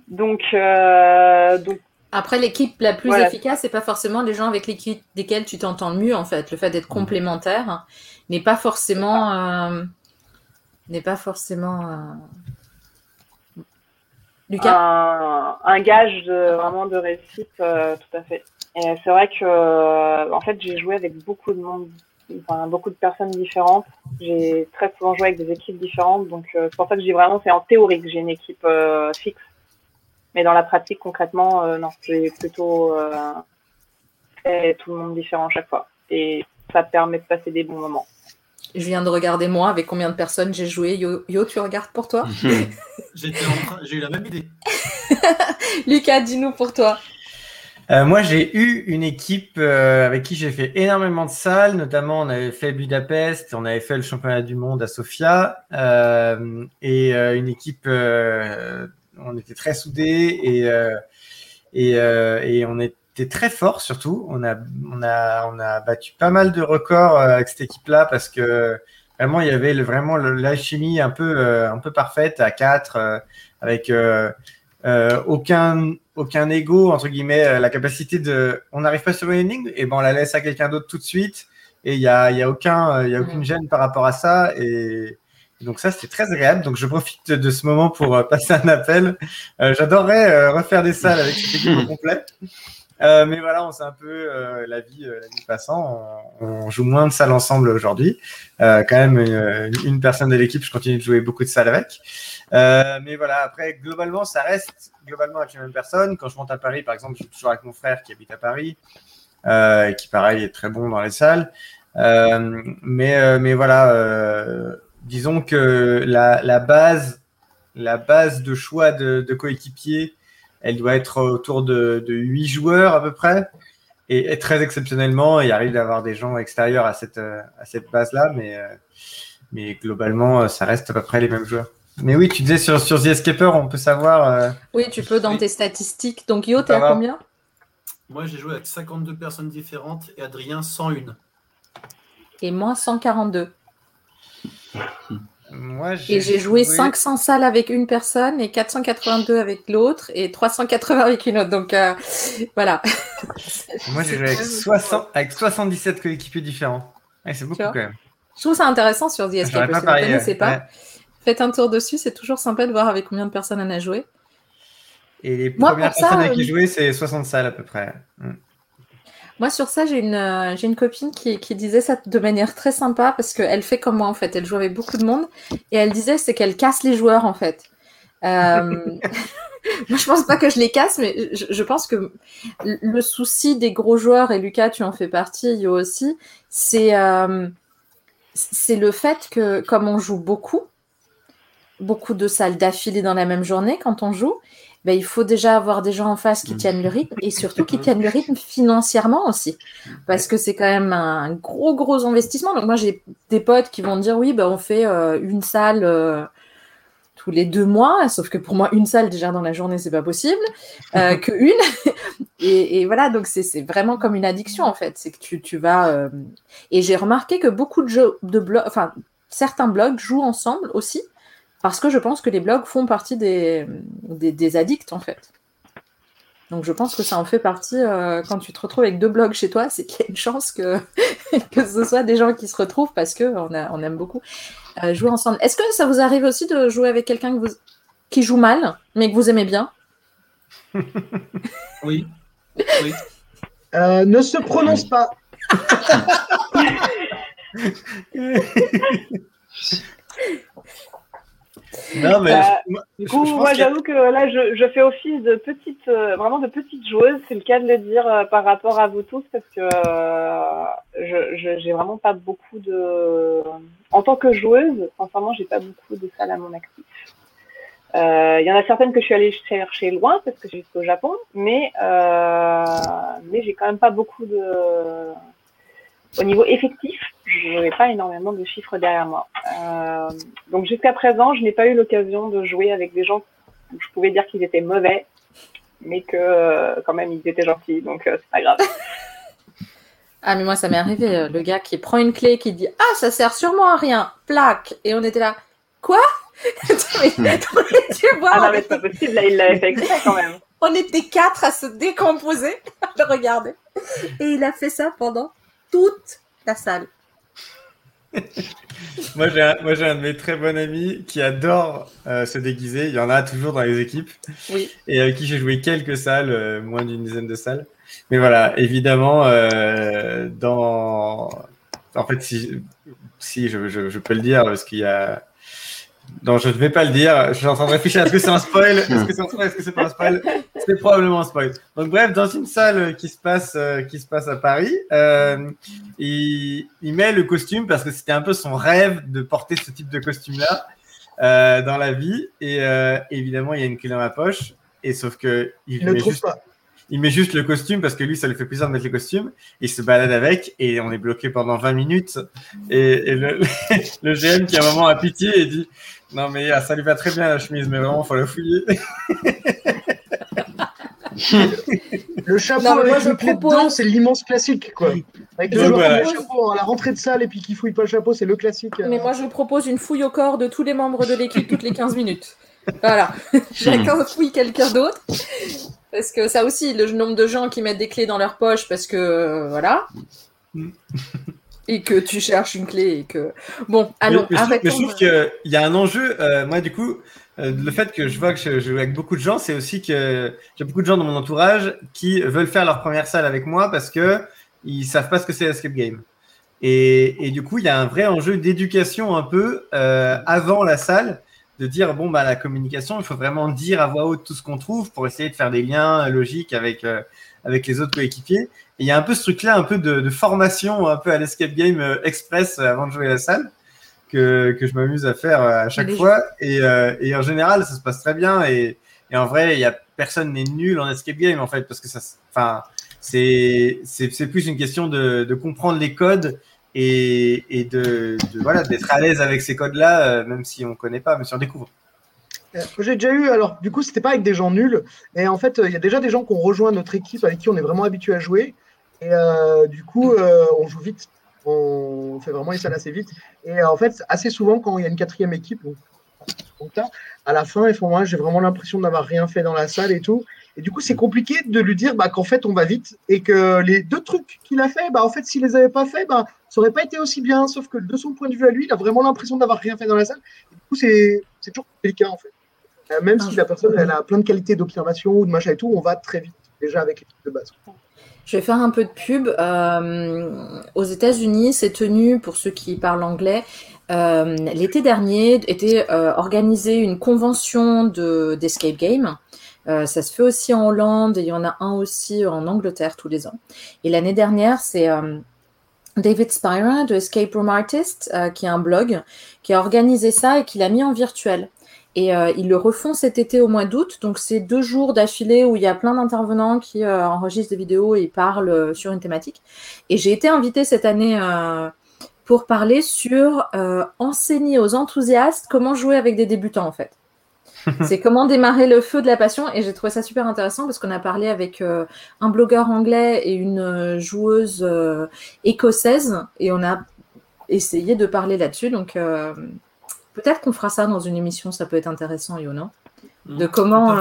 donc donc Après, l'équipe la plus Voilà. efficace, c'est pas forcément les gens avec lesquels desquels tu t'entends le mieux, en fait. Le fait d'être complémentaire n'est pas forcément. euh, n'est pas forcément. euh, Lucas un, un gage de, vraiment de réussite, euh, tout à fait. Et c'est vrai que, euh, en fait, j'ai joué avec beaucoup de monde, enfin, beaucoup de personnes différentes. J'ai très souvent joué avec des équipes différentes, donc euh, c'est pour ça que je dis vraiment, c'est en théorie que j'ai une équipe euh, fixe. Mais dans la pratique, concrètement, euh, non, j'ai plutôt euh, tout le monde différent à chaque fois. Et ça permet de passer des bons moments. Je viens de regarder moi avec combien de personnes j'ai joué. Yo, Yo, tu regardes pour toi? *laughs* J'étais en train- J'ai eu la même idée. *laughs* Lucas, dis-nous pour toi. Euh, moi, j'ai eu une équipe euh, avec qui j'ai fait énormément de salles, notamment on avait fait Budapest, on avait fait le championnat du monde à Sofia, euh, et euh, une équipe, euh, on était très soudés et, euh, et, euh, et on était très forts surtout. On a, on, a, on a battu pas mal de records euh, avec cette équipe-là parce que vraiment il y avait le, vraiment l'alchimie un peu, euh, un peu parfaite à quatre, euh, avec aucun aucun ego entre guillemets la capacité de on n'arrive pas sur une énigme et ben on la laisse à quelqu'un d'autre tout de suite. Et il y a il y a aucun il y a aucune gêne par rapport à ça. Et donc ça c'était très agréable. Donc je profite de ce moment pour euh, passer un appel. Euh, j'adorerais euh, refaire des salles avec cette équipe au *laughs* complet. Mais voilà on sait un peu la vie la vie passant. On, on joue moins de salles ensemble aujourd'hui. Quand même une, personne de l'équipe je continue de jouer beaucoup de salles avec. Mais voilà, après, globalement, ça reste globalement avec les mêmes personnes. Quand je monte à Paris, par exemple, je suis toujours avec mon frère qui habite à Paris, et qui, pareil, est très bon dans les salles. Mais, mais voilà, disons que la, la base, la base de choix de, de coéquipiers, elle doit être autour de, de 8 joueurs à peu près. et, et très exceptionnellement, il arrive d'avoir des gens extérieurs à cette, euh, à cette base-là, mais, euh, mais globalement, euh, ça reste à peu près les mêmes joueurs. Mais oui, tu disais sur, sur The Escaper, on peut savoir. euh, Oui, tu peux dans tes statistiques. Donc Yo, t'es à combien? Moi, j'ai joué avec 52 personnes différentes et Adrien 101. Et moi, 142. Moi, Et j'ai joué 500 salles avec une personne et 482 avec l'autre et 380 avec une autre. Donc euh, voilà. *laughs* Moi, j'ai joué avec, 60, avec 77 coéquipiers différents. Ouais, c'est beaucoup quand même. Je trouve ça intéressant sur The Escape. pas vous connaissez. Ouais. Faites un tour dessus, c'est toujours sympa de voir avec combien de personnes on a joué. Et les Moi, premières ça, personnes avec qui euh, j'ai joué, c'est 60 salles à peu près. Mm. Moi, sur ça, j'ai une, euh, une copine qui, disait ça de manière très sympa parce qu'elle fait comme moi, en fait. Elle joue avec beaucoup de monde et elle disait c'est qu'elle casse les joueurs, en fait. Euh, *laughs* Moi, je pense pas que je les casse, mais je, je pense que le souci des gros joueurs, et Lucas, tu en fais partie, Yo aussi, c'est euh, c'est le fait que, comme on joue beaucoup, beaucoup de salles d'affilée dans la même journée, quand on joue, ben, il faut déjà avoir des gens en face qui Mhm. tiennent le rythme et surtout qui *laughs* tiennent le rythme financièrement aussi. Parce que c'est quand même un gros, gros investissement. Donc, moi, j'ai des potes qui vont dire oui, ben, on fait euh, une salle euh, tous les deux mois. Sauf que pour moi, une salle déjà dans la journée, c'est pas possible. Euh, *laughs* que une. *laughs* et, et voilà, donc c'est vraiment comme une addiction en fait. C'est que tu, tu vas. Et j'ai remarqué que beaucoup de jeux, de blogs, enfin, certains blogs jouent ensemble aussi. Parce que je pense que les blogs font partie des, des, des addicts, en fait. Donc je pense que ça en fait partie euh, quand tu te retrouves avec deux blogs chez toi, c'est qu'il y a une chance que, *laughs* que ce soit des gens qui se retrouvent parce qu'on on aime beaucoup euh, jouer ensemble. Est-ce que ça vous arrive aussi de jouer avec quelqu'un que vous- qui joue mal, mais que vous aimez bien? *laughs* Oui. oui. Euh, ne se prononce pas. *laughs* Non, mais Bah, je- Du coup, je moi, j'avoue que là, je, fais office de petite, euh, vraiment de petite joueuse. C'est le cas de le dire euh, par rapport à vous tous, parce que euh, j'ai vraiment pas beaucoup de. En tant que joueuse, sincèrement, j'ai pas beaucoup de salles à mon actif. Il y en a certaines que je suis allée chercher loin parce que j'ai jusqu'au Japon, mais mais j'ai quand même pas beaucoup de. Au niveau effectif, je n'ai pas énormément de chiffres derrière moi. Euh, donc jusqu'à présent, je n'ai pas eu l'occasion de jouer avec des gens où je pouvais dire qu'ils étaient mauvais, mais que euh, quand même ils étaient gentils, donc euh, c'est pas grave. *laughs* Ah, mais moi, ça m'est arrivé, euh, le gars qui prend une clé, qui dit Ah, ça sert sûrement à rien, plaque. Et on était là, quoi *laughs* *laughs* Mais- Tu vois, Ah non, mais c'est pas possible, là il l'avait fait exprès quand même. On était quatre à se décomposer, à le regarder. Et il a fait ça pendant toute la salle. *laughs* Moi, j'ai un, moi, j'ai un de mes très bons amis qui adore euh, se déguiser. Il y en a toujours dans les équipes. Oui. Et avec qui j'ai joué quelques salles, euh, moins d'une dizaine de salles. Mais voilà, évidemment, euh, dans. En fait, si, si je, je, je peux le dire, parce qu'il y a. Non, je ne vais pas le dire. Je suis en train de réfléchir. Est-ce que c'est un spoil? Est-ce que c'est un spoil? Est-ce que c'est pas un spoil? C'est probablement un spoil. Donc bref, dans une salle qui se passe, euh, qui se passe à Paris, euh, il, il met le costume parce que c'était un peu son rêve de porter ce type de costume-là euh, dans la vie. Et euh, évidemment, il y a une clé dans la poche. Et sauf que il, Il ne trouve juste, pas. Il met juste le costume parce que lui, ça lui fait plaisir de mettre le costume. Il se balade avec et on est bloqué pendant 20 minutes. Et, et le, *laughs* le GM qui à un moment a pitié et dit non mais ah, ça lui va très bien la chemise, mais vraiment faut la fouiller. *laughs* Le chapeau Non, moi, je clé propose- dedans, c'est l'immense classique, quoi. Avec le voilà. le chapeau à la rentrée de salle et puis qui fouille pas le chapeau, c'est le classique. Mais moi, je propose une fouille au corps de tous les membres de l'équipe toutes les 15 minutes. Voilà. *laughs* Chacun fouille quelqu'un d'autre. Parce que ça aussi, le nombre de gens qui mettent des clés dans leur poche parce que, euh, voilà. *laughs* Et que tu cherches une clé et que... Bon, allons, mais, mais je trouve- mais je trouve qu'il y a un enjeu. euh, moi, du coup, euh, le fait que je vois que je, je joue avec beaucoup de gens, c'est aussi que j'ai beaucoup de gens dans mon entourage qui veulent faire leur première salle avec moi parce que ils savent pas ce que c'est l'escape game. Et, et du coup, il y a un vrai enjeu d'éducation un peu euh, avant la salle, de dire bon bah la communication, il faut vraiment dire à voix haute tout ce qu'on trouve pour essayer de faire des liens logiques avec euh, avec les autres coéquipiers. Et il y a un peu ce truc-là, un peu de, de formation un peu à l'escape game euh, express euh, avant de jouer à la salle que, que je m'amuse à faire euh, à chaque fois. Et, euh, et en général, ça se passe très bien. Et, et en vrai, il y a personne n'est nul en escape game en fait, parce que ça, enfin, c'est c'est plus une question de, de, comprendre les codes et, de, voilà d'être à l'aise avec ces codes-là, même si on ne connaît pas, même si on découvre. J'ai déjà eu, alors du coup, c'était pas avec des gens nuls, et en fait, il y a déjà des gens qui ont rejoint notre équipe avec qui on est vraiment habitué à jouer. Et euh, du coup, euh, on joue vite, on fait vraiment les salles assez vite. Et euh, en fait, assez souvent, quand il y a une quatrième équipe, donc, à la fin, moi, j'ai vraiment l'impression d'avoir rien fait dans la salle et tout. Et du coup, c'est compliqué de lui dire bah, qu'en fait, on va vite et que les deux trucs qu'il a fait, bah, en fait, s'il les avait pas fait, bah, ça aurait pas été aussi bien. Sauf que de son point de vue à lui, il a vraiment l'impression d'avoir rien fait dans la salle. Et du coup, c'est toujours délicat en fait. Euh, même si la personne elle a plein de qualités d'observation ou de machin et tout, on va très vite déjà avec l'équipe de base. Je vais faire un peu de pub. Euh, aux États-Unis, c'est tenu, pour ceux qui parlent anglais, euh, l'été dernier était organisée une convention d'escape game. ça se fait aussi en Hollande et il y en a un aussi en Angleterre tous les ans. Et l'année dernière, c'est David Spira de Escape Room Artist, qui est un blog, qui a organisé ça et qui l'a mis en virtuel. Et euh, ils le refont cet été au mois d'août. Donc, c'est deux jours d'affilée où il y a plein d'intervenants qui euh, enregistrent des vidéos et parlent euh, sur une thématique. Et j'ai été invitée cette année pour parler sur enseigner aux enthousiastes comment jouer avec des débutants, en fait. *laughs* c'est comment démarrer le feu de la passion. Et j'ai trouvé ça super intéressant parce qu'on a parlé avec un blogueur anglais et une joueuse écossaise. Et on a essayé de parler là-dessus. Donc, Peut-être qu'on fera ça dans une émission, ça peut être intéressant, Yo, non De comment,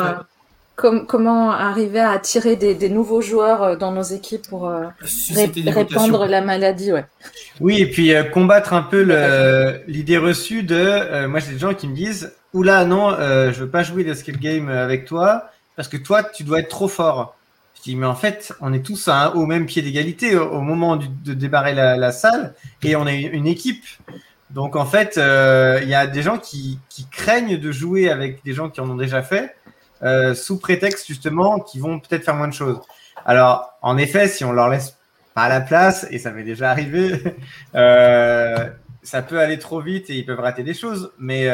euh, comment arriver à attirer des, nouveaux joueurs euh, dans nos équipes pour euh, répandre la maladie. Ouais. Oui, et puis combattre un peu l'idée reçue de. moi, j'ai des gens qui me disent Oula, non, je veux pas jouer d'escape game avec toi parce que toi, tu dois être trop fort. Je dis, mais en fait, on est tous au même pied d'égalité au, moment de démarrer la, la, salle et on est une équipe. Donc en fait, euh, il y a des gens qui, craignent de jouer avec des gens qui en ont déjà fait, euh, sous prétexte justement qu'ils vont peut-être faire moins de choses. Alors en effet, si on leur laisse pas la place, et ça m'est déjà arrivé, *laughs* euh, ça peut aller trop vite et ils peuvent rater des choses. Mais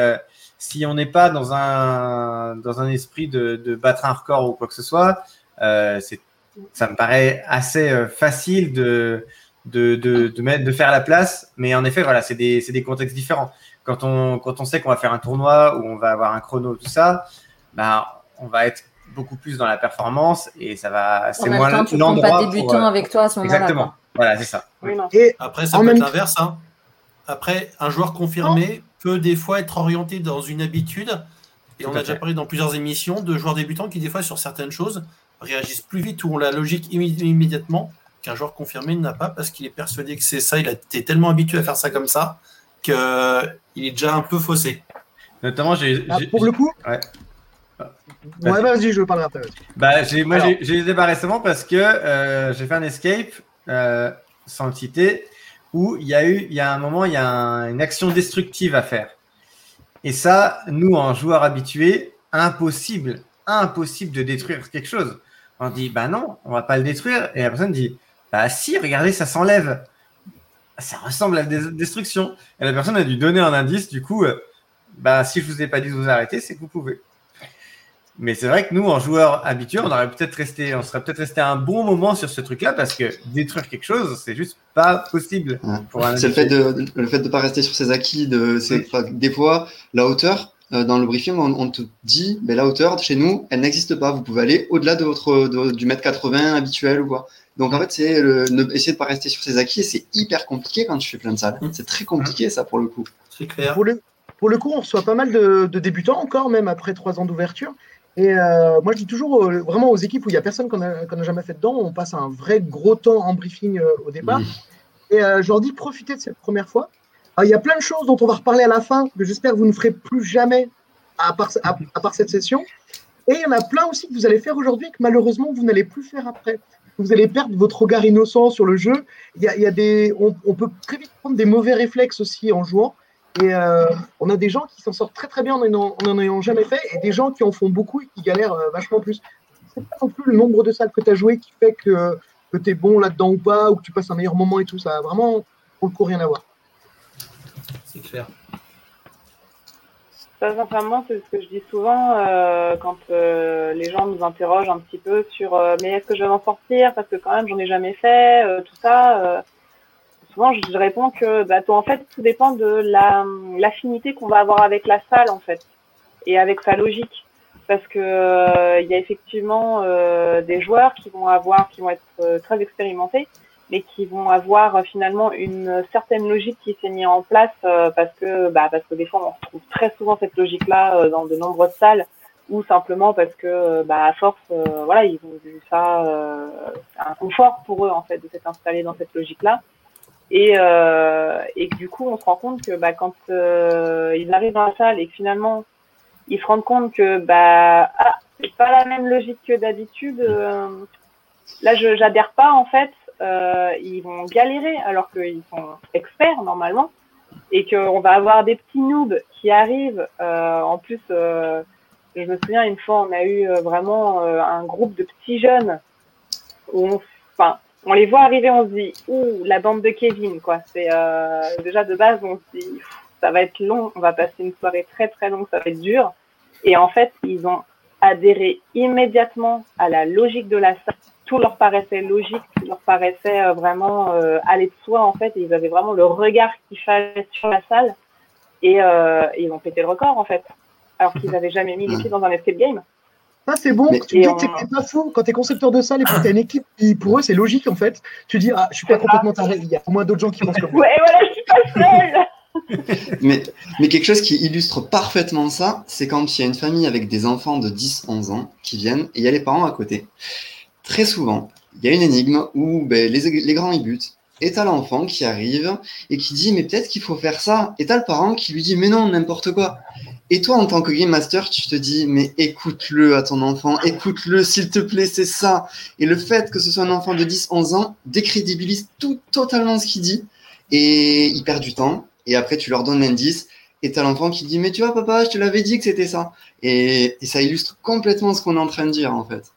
si on n'est pas dans un dans un esprit de, de, battre un record ou quoi que ce soit, ça me paraît assez facile de de, de, de, faire la place. Mais en effet, voilà, c'est des, des, contextes différents. Quand on, quand on sait qu'on va faire un tournoi où on va avoir un chrono, tout ça, bah, on va être beaucoup plus dans la performance et ça va. C'est moins l'endroit. pas débutant euh, avec toi à ce moment-là. Exactement. Voilà, c'est ça. et après, ça peut être l'inverse. Hein. Après, un joueur confirmé peut des fois être orienté dans une habitude. Et on a déjà parlé dans plusieurs émissions de joueurs débutants qui, des fois, sur certaines choses, réagissent plus vite ou ont la logique immédiatement qu'un joueur confirmé n'a pas parce qu'il est persuadé que c'est ça. Il a été tellement habitué à faire ça comme ça qu'il est déjà un peu faussé. Notamment, j'ai. Ah, pour le coup Ouais. Ouais, vas-y, je veux parler après. Bah, j'ai, moi, j'ai eu débat récemment parce que euh, j'ai fait un escape, euh, sans le citer, où il y a eu, il y a un moment, il y a une action destructive à faire. Et ça, nous, en joueurs habitués, impossible, impossible de détruire quelque chose. On dit, bah non, on va pas le détruire. Et la personne dit, bah si, regardez, ça s'enlève. Ça ressemble à la destruction. Et la personne a dû donner un indice, du coup, euh, bah si je vous ai pas dit de vous arrêter, c'est que vous pouvez. Mais c'est vrai que nous, en joueurs habitués, on aurait peut-être resté, on serait peut-être resté un bon moment sur ce truc-là parce que détruire quelque chose, c'est juste pas possible. c'est le fait de, le fait de pas rester sur ses acquis. De, des fois, la hauteur, euh, dans le briefing, on, te dit, mais la hauteur chez nous, elle n'existe pas. Vous pouvez aller au-delà de votre du mètre 80 habituel ou quoi. Donc en fait, c'est essayer de pas rester sur ses acquis. C'est hyper compliqué quand tu fais plein de salles. C'est très compliqué ça pour le coup. C'est clair. Pour le, pour le coup, on reçoit pas mal de, débutants encore, même après trois ans d'ouverture. Et euh, moi, je dis toujours vraiment aux équipes où il n'y a personne qu'on n'a jamais fait dedans, on passe un vrai gros temps en briefing euh, au départ. Et je leur dis profitez de cette première fois il y a plein de choses dont on va reparler à la fin, que j'espère que vous ne ferez plus jamais à part, à, part, cette session. Et il y en a plein aussi que vous allez faire aujourd'hui et que malheureusement vous n'allez plus faire après. Vous allez perdre votre regard innocent sur le jeu. Il y a, il y a des, on, peut très vite prendre des mauvais réflexes aussi en jouant. Et euh, on a des gens qui s'en sortent très très bien en n'en ayant jamais fait et des gens qui en font beaucoup et qui galèrent euh, vachement plus. C'est pas non plus le nombre de salles que tu as joué qui fait que, que tu es bon là-dedans ou pas, ou que tu passes un meilleur moment et tout. Ça a vraiment, pour le coup, rien à voir c'est clair. Ça, sincèrement, c'est ce que je dis souvent euh, quand euh, les gens nous interrogent un petit peu sur euh, mais est-ce que je vais m'en sortir? Parce que quand même j'en ai jamais fait, euh, tout ça. Souvent, je, réponds que bah, en fait, tout dépend de la l'affinité qu'on va avoir avec la salle en fait et avec sa logique. Parce que euh, il y a effectivement euh, des joueurs qui vont avoir, qui vont être euh, très expérimentés, mais qui vont avoir euh, finalement une certaine logique qui s'est mise en place euh, parce que bah, parce que des fois on retrouve très souvent cette logique là dans de nombreuses salles ou simplement parce que bah à force euh, voilà ils ont vu ça euh, un confort pour eux en fait de s'être installés dans cette logique là et euh, et du coup on se rend compte que bah quand euh, ils arrivent dans la salle et que finalement ils se rendent compte que bah ah c'est pas la même logique que d'habitude euh, là je j'adhère pas en fait euh, ils vont galérer alors qu'ils sont experts normalement et qu'on va avoir des petits noobs qui arrivent. Euh, en plus, euh, je me souviens une fois, on a eu vraiment un groupe de petits jeunes où on, enfin, on les voit arriver, on se dit, ouh, la bande de Kevin, quoi. C'est euh, déjà de base, on se dit, ça va être long, on va passer une soirée très très longue, ça va être dur. Et en fait, ils ont adhéré immédiatement à la logique de la salle. Tout leur paraissait logique, tout leur paraissait euh, vraiment euh, aller de soi en fait. Et ils avaient vraiment le regard qu'il fallait sur la salle et, euh, ils ont pété le record en fait. Alors qu'ils n'avaient jamais mis les pieds dans un escape game. Ça, c'est bon. Mais- tu dis que pas fou quand t'es concepteur de salle et que t'as une équipe qui, pour eux, c'est logique en fait. Tu dis, ah, je suis pas complètement taré. Il y a au moins d'autres gens qui pensent comme moi. Ouais, voilà, je suis pas seule. *laughs* Mais, mais quelque chose qui illustre parfaitement ça, c'est quand il y a une famille avec des enfants de 10-11 ans qui viennent et il y a les parents à côté. Très souvent, il y a une énigme où ben, les, les grands y butent. Et t'as l'enfant qui arrive et qui dit mais peut-être qu'il faut faire ça. Et t'as le parent qui lui dit mais non, n'importe quoi. Et toi, en tant que game master, tu te dis mais écoute-le à ton enfant, écoute-le s'il te plaît, c'est ça. Et le fait que ce soit un enfant de 10-11 ans décrédibilise tout totalement ce qu'il dit et il perd du temps. Et après, tu leur donnes l'indice et t'as l'enfant qui dit mais tu vois papa, je te l'avais dit que c'était ça. Et, et ça illustre complètement ce qu'on est en train de dire en fait.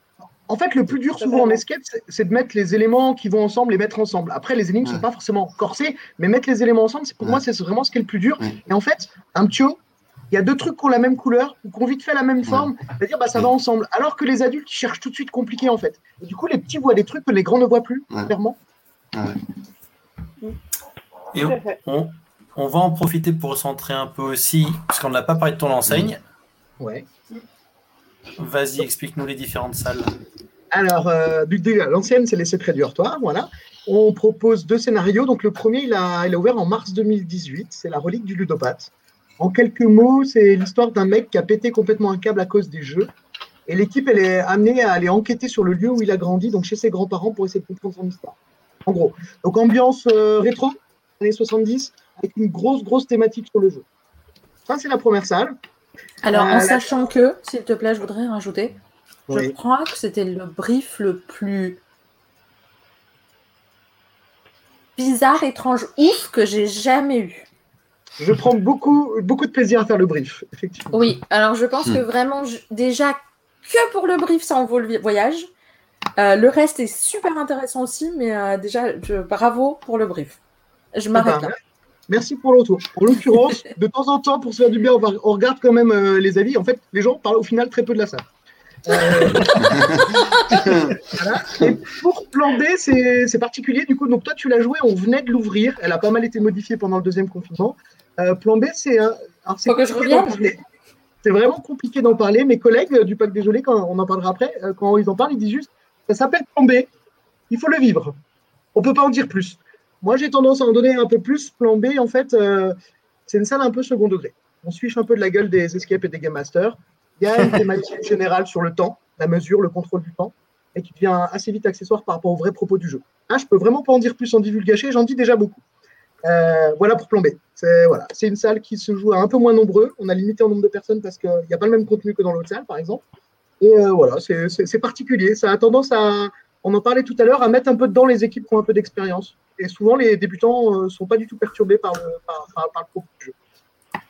En fait, le plus dur souvent en escape, c'est- c'est de mettre les éléments qui vont ensemble, les mettre ensemble. Après, les énigmes ne Ouais. sont pas forcément corsées, mais mettre les éléments ensemble, c'est pour Ouais. moi, c'est vraiment ce qui est le plus dur. Ouais. Et en fait, un ptio, il y a deux trucs qui ont la même couleur ou qui ont vite fait la même forme, c'est-à-dire bah, ça va ensemble. Alors que les adultes ils cherchent tout de suite compliqué en fait. Et du coup, les petits voient des trucs que les grands ne voient plus, Ouais. clairement. Et on, va en profiter pour recentrer un peu aussi, parce qu'on n'a pas parlé de ton enseigne. Ouais. Vas-y, explique-nous les différentes salles. Alors, euh, l'ancienne, c'est les secrets du heurtoir, voilà. On propose deux scénarios. Donc, le premier, il a, il a ouvert en mars 2018. C'est la relique du ludopathe. En quelques mots, c'est l'histoire d'un mec qui a pété complètement un câble à cause des jeux. Et l'équipe, elle est amenée à aller enquêter sur le lieu où il a grandi, donc chez ses grands-parents, pour essayer de comprendre son histoire. En gros. Donc, ambiance euh, rétro, années 70, avec une grosse, grosse thématique sur le jeu. Ça, c'est la première salle. Alors, Euh, en la- sachant que, s'il te plaît, je voudrais rajouter, je crois que c'était le brief le plus bizarre, étrange, ouf que j'ai jamais eu. Je prends beaucoup, beaucoup de plaisir à faire le brief, effectivement. Oui, alors je pense Hmm. que vraiment, je- déjà, que pour le brief, ça en vaut le voyage. Euh, le reste est super intéressant aussi, mais euh, déjà, je- bravo pour le brief. Je m'arrête Eh ben, là. Merci pour le retour. En l'occurrence, *laughs* de temps en temps, pour se faire du bien, on, va- on regarde quand même euh, les avis. En fait, les gens parlent au final très peu de la salle. *laughs* Voilà. Et pour plan B, c'est c'est particulier. Du coup, donc toi, tu l'as joué, on venait de l'ouvrir. Elle a pas mal été modifiée pendant le deuxième confinement. Euh, plan B, c'est un. alors, c'est Faut que je compliqué d'en revienne parler. C'est vraiment compliqué d'en parler. Mes collègues euh, du Pacte Désolé, quand on en parlera après, euh, quand ils en parlent, ils disent juste ça s'appelle plan B. Il faut le vivre. On peut pas en dire plus. Moi, j'ai tendance à en donner un peu plus. Plan B, en fait, euh, c'est une salle un peu second degré. On se fiche un peu de la gueule des escapes et des game masters. Il y a une *laughs* thématique générale sur le temps, la mesure, le contrôle du temps, et qui devient assez vite accessoire par rapport au vrai propos du jeu. Là, je peux vraiment pas en dire plus en divulgacher, j'en dis déjà beaucoup. Euh, voilà pour plan B. C'est voilà, une salle qui se joue à un peu moins nombreux. On a limité en nombre de personnes parce qu'il n'y a pas le même contenu que dans l'autre salle, par exemple. Et euh, voilà, c'est- particulier. Ça a tendance à, on en parlait tout à l'heure, à mettre un peu dedans les équipes qui ont un peu d'expérience. Et souvent, les débutants ne sont pas du tout perturbés par le, par, par- par le propos du jeu.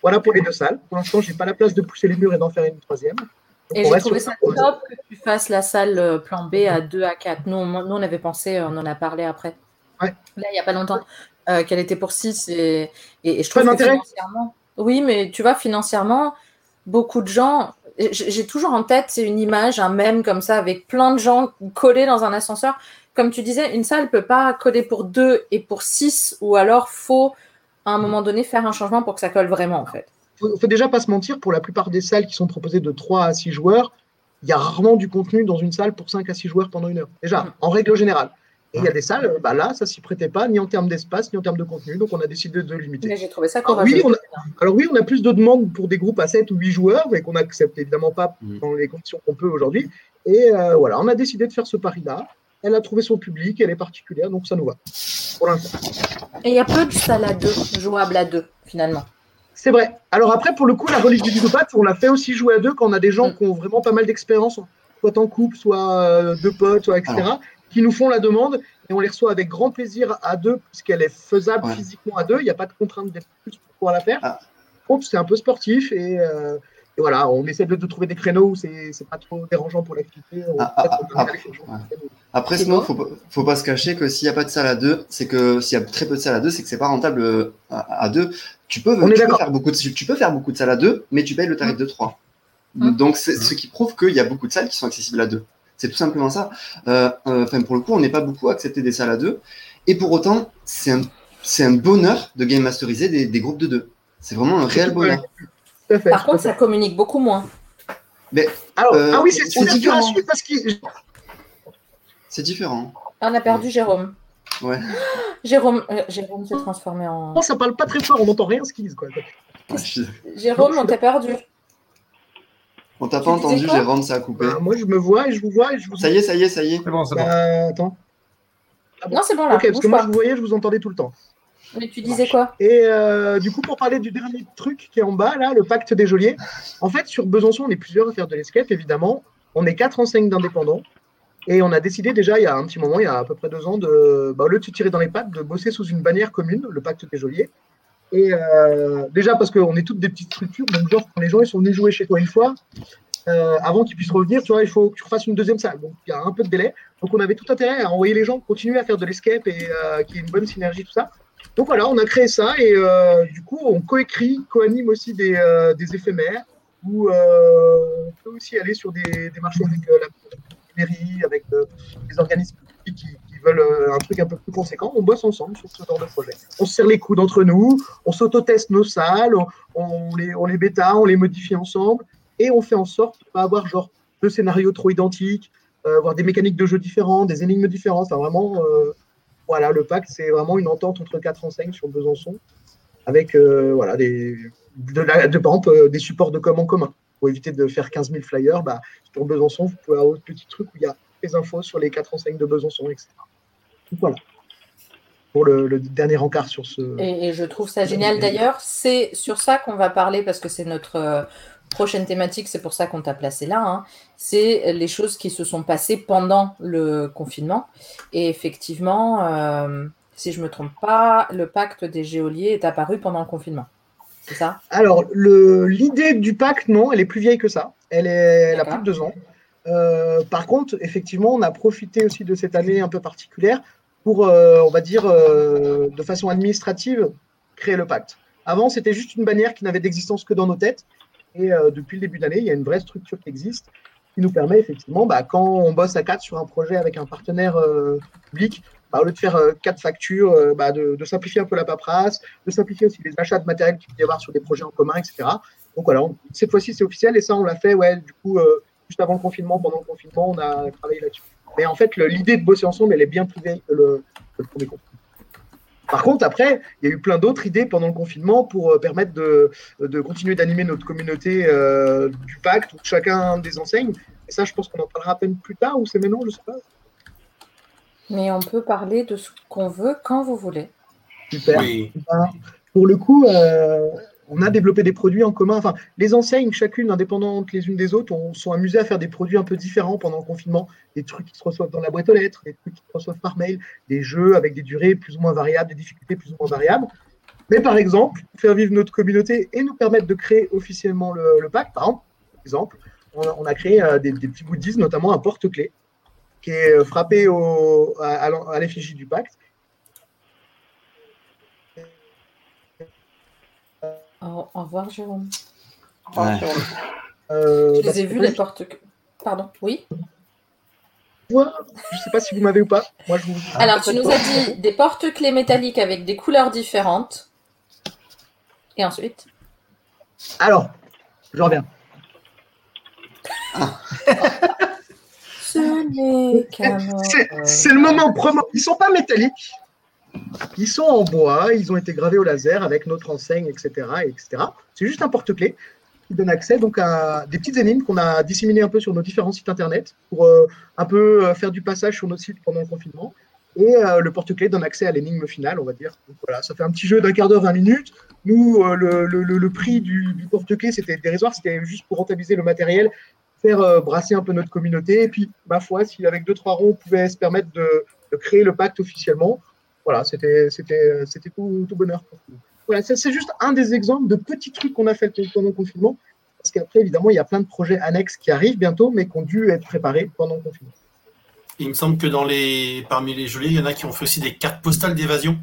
Voilà pour les deux salles. Pour l'instant, j'ai pas la place de pousser les murs et d'en faire une troisième. Donc, Et j'ai trouvé ça top que tu fasses la salle euh, plan B à 2 à 4. Nous, on, nous, on avait pensé, on en a parlé après. Ouais. Là, il n'y a pas longtemps, euh, qu'elle était pour 6. Et, et, et je Pas trouve que financièrement. Oui, mais tu vois, financièrement, beaucoup de gens. J'ai toujours en tête, c'est une image, un mème comme ça, avec plein de gens collés dans un ascenseur. Comme tu disais, une salle ne peut pas coller pour deux et pour six, ou alors faut à un moment donné faire un changement pour que ça colle vraiment en fait. Faut déjà pas se mentir, pour la plupart des salles qui sont proposées de 3 à 6 joueurs, il y a rarement du contenu dans une salle pour 5 à 6 joueurs pendant une heure. Déjà, Mm. en règle générale. Et il y a des salles, euh, bah là, ça s'y prêtait pas, ni en termes d'espace, ni en termes de contenu, donc on a décidé de limiter. Mais j'ai trouvé ça Ah courageux. oui, on a- Alors oui, on a plus de demandes pour des groupes à 7 ou 8 joueurs, mais qu'on n'accepte évidemment pas Mm. dans les conditions qu'on peut aujourd'hui. Et euh, voilà, on a décidé de faire ce pari-là. Elle a trouvé son public, elle est particulière, donc ça nous va. Pour l'instant. Et il y a peu de salles à deux, jouables à deux, finalement. C'est vrai. Alors après, pour le coup, la relique du ludopathe, on l'a fait aussi jouer à deux quand on a des gens Mm. qui ont vraiment pas mal d'expérience, soit en couple, soit euh, deux potes, soit etc., qui nous font la demande et on les reçoit avec grand plaisir à deux, puisqu'elle est faisable Ouais. physiquement à deux. Il n'y a pas de contrainte d'être plus pour pouvoir la faire. Ah. C'est un peu sportif et, euh, et voilà, on essaie de, de trouver des créneaux où c'est pas trop dérangeant pour l'activité. Ah, ah, ah, ouais. Après, sinon, bon. faut, pas- faut pas se cacher que s'il n'y a pas de salle à deux, c'est que s'il y a très peu de salles à deux, c'est que c'est pas rentable euh, à, à deux. Tu peux, On est tu, peux d'accord. faire beaucoup de, tu peux faire beaucoup de salles à deux, mais tu payes le tarif de trois. Hum. Donc, c'est ce qui prouve qu'il y a beaucoup de salles qui sont accessibles à deux. C'est tout simplement ça. Euh, euh, Enfin, pour le coup, on n'est pas beaucoup à accepter des salles à deux. Et pour autant, c'est un, c'est un bonheur de game masteriser des, des groupes de deux. C'est vraiment un réel bonheur. Tout à fait, Par contre, ça communique beaucoup moins. Alors, euh, ah oui, c'est différent. suivre parce que C'est différent. Ah, On a perdu Jérôme. Ouais. *gasps* Jérôme, euh, Jérôme s'est transformé en. ça parle pas très fort, on n'entend rien ce qu'ils disent. Quoi. Ouais, je suis- Jérôme, on t'a perdu. On t'a pas entendu, Jérôme, ça a coupé. Bah, moi, je me vois et je vous vois et je vous Ça y est, ça y est, ça y est. C'est bon, c'est bon. Bah, attends. Non, c'est bon là. ok, parce que moi, pas. je vous voyais, je vous entendais tout le temps. Mais tu disais quoi Et euh, du coup, pour parler du dernier truc qui est en bas, là, le pacte des geôliers, en fait, sur Besançon, on est plusieurs à faire de l'escape, évidemment. On est quatre enseignes d'indépendants. Et on a décidé déjà, il y a un petit moment, il y a à peu près deux ans, de, bah, au lieu de se tirer dans les pattes, de bosser sous une bannière commune, le pacte des geôliers. Et euh, déjà parce qu'on est toutes des petites structures, donc genre quand les gens ils sont venus jouer chez toi une fois, euh, avant qu'ils puissent revenir, tu vois, il faut que tu refasses une deuxième salle. Donc il y a un peu de délai. Donc on avait tout intérêt à envoyer les gens continuer à faire de l'escape et euh, qu'il y ait une bonne synergie, tout ça. Donc voilà, on a créé ça et euh, du coup on coécrit, coanime aussi des, des éphémères où on peut aussi aller sur des, des marchés avec la mairie, avec des organismes qui veulent euh, un truc un peu plus conséquent. On bosse ensemble sur ce genre de projet. On se serre les coudes entre nous, on s'auto-teste nos salles, on, les, on les bêta, on les modifie ensemble et on fait en sorte de pas avoir genre deux scénarios trop identiques, euh, avoir des mécaniques de jeu différentes, des énigmes différentes. Enfin, vraiment, euh, voilà, le pacte, c'est vraiment une entente entre quatre enseignes sur Besançon avec euh, voilà, des, de, par exemple, des supports de com en commun. Pour éviter de faire 15 000 flyers, bah, sur Besançon, vous pouvez avoir un petit truc où il y a les infos sur les quatre enseignes de Besançon, etc. Voilà. Pour le, le dernier encart sur ce. Et, et je trouve ça génial d'ailleurs. C'est sur ça qu'on va parler parce que c'est notre euh, prochaine thématique. C'est pour ça qu'on t'a placé là. hein. C'est les choses qui se sont passées pendant le confinement. Et effectivement, euh, si je me trompe pas, le pacte des géoliers est apparu pendant le confinement. C'est ça? Alors, l'idée du pacte, non, elle est plus vieille que ça. Elle, est, elle a plus de deux ans. Euh, par contre, effectivement, on a profité aussi de cette année un peu particulière pour, euh, on va dire, euh, de façon administrative, créer le pacte. Avant, c'était juste une bannière qui n'avait d'existence que dans nos têtes. Et euh, depuis le début de l'année, il y a une vraie structure qui existe qui nous permet effectivement, bah, quand on bosse à quatre sur un projet avec un partenaire public, bah, au lieu de faire quatre factures, bah, de, simplifier un peu la paperasse, de simplifier aussi les achats de matériel qu'il peut y avoir sur des projets en commun, etc. Donc voilà, cette fois-ci c'est officiel et ça on l'a fait, ouais, du coup, juste avant le confinement, pendant le confinement, on a travaillé là-dessus. Mais en fait, l'idée de bosser ensemble, elle est bien plus vieille que le, que le premier confinement. Par contre, après, il y a eu plein d'autres idées pendant le confinement pour euh, permettre de, de continuer d'animer notre communauté euh, du pacte, où chacun des enseignes. Et ça, je pense qu'on en parlera à peine plus tard, ou c'est maintenant, je sais pas. Mais on peut parler de ce qu'on veut quand vous voulez. Super. Oui. Pour le coup, euh, on a développé des produits en commun. Enfin, les enseignes, chacune indépendantes les unes des autres, on sont amusées à faire des produits un peu différents pendant le confinement. Des trucs qui se reçoivent dans la boîte aux lettres, des trucs qui se reçoivent par mail, des jeux avec des durées plus ou moins variables, des difficultés plus ou moins variables. Mais par exemple, faire vivre notre communauté et nous permettre de créer officiellement le, pacte, par exemple, on a, créé euh, des, petits goodies, notamment un porte-clés qui est euh, frappé à l'effigie du pacte. Au, au revoir, Jérôme. Ouais. *laughs* Euh, Je bah, les ai c'est vus, les porte Pardon, oui Je je sais pas si vous m'avez ou pas. Moi, je vous. Alors, tu nous as dit des porte-clés métalliques avec des couleurs différentes. Et ensuite Alors, je reviens. *laughs* Ce n'est qu'un C'est le moment promo. Ils sont pas métalliques. Ils sont en bois. Ils ont été gravés au laser avec notre enseigne, etc., etc. C'est juste un porte-clés qui donne accès donc à des petites énigmes qu'on a disséminées un peu sur nos différents sites internet pour euh, un peu euh, faire du passage sur nos sites pendant le confinement. Et euh, le porte-clés donne accès à l'énigme finale, on va dire. Donc voilà, ça fait un petit jeu d'un quart d'heure, 20 minutes. Nous, euh, le, prix du, porte-clés, c'était dérisoire, c'était juste pour rentabiliser le matériel, faire brasser un peu notre communauté. Et puis, ma foi, si avec deux, trois ronds, on pouvait se permettre de créer le pacte officiellement, voilà, c'était c'était- tout, tout bonheur pour nous. Voilà, c'est juste un des exemples de petits trucs qu'on a fait pendant le confinement. Parce qu'après, évidemment, il y a plein de projets annexes qui arrivent bientôt, mais qui ont dû être préparés pendant le confinement. Il me semble que dans les, parmi les geôliers, il y en a qui ont fait aussi des cartes postales d'évasion.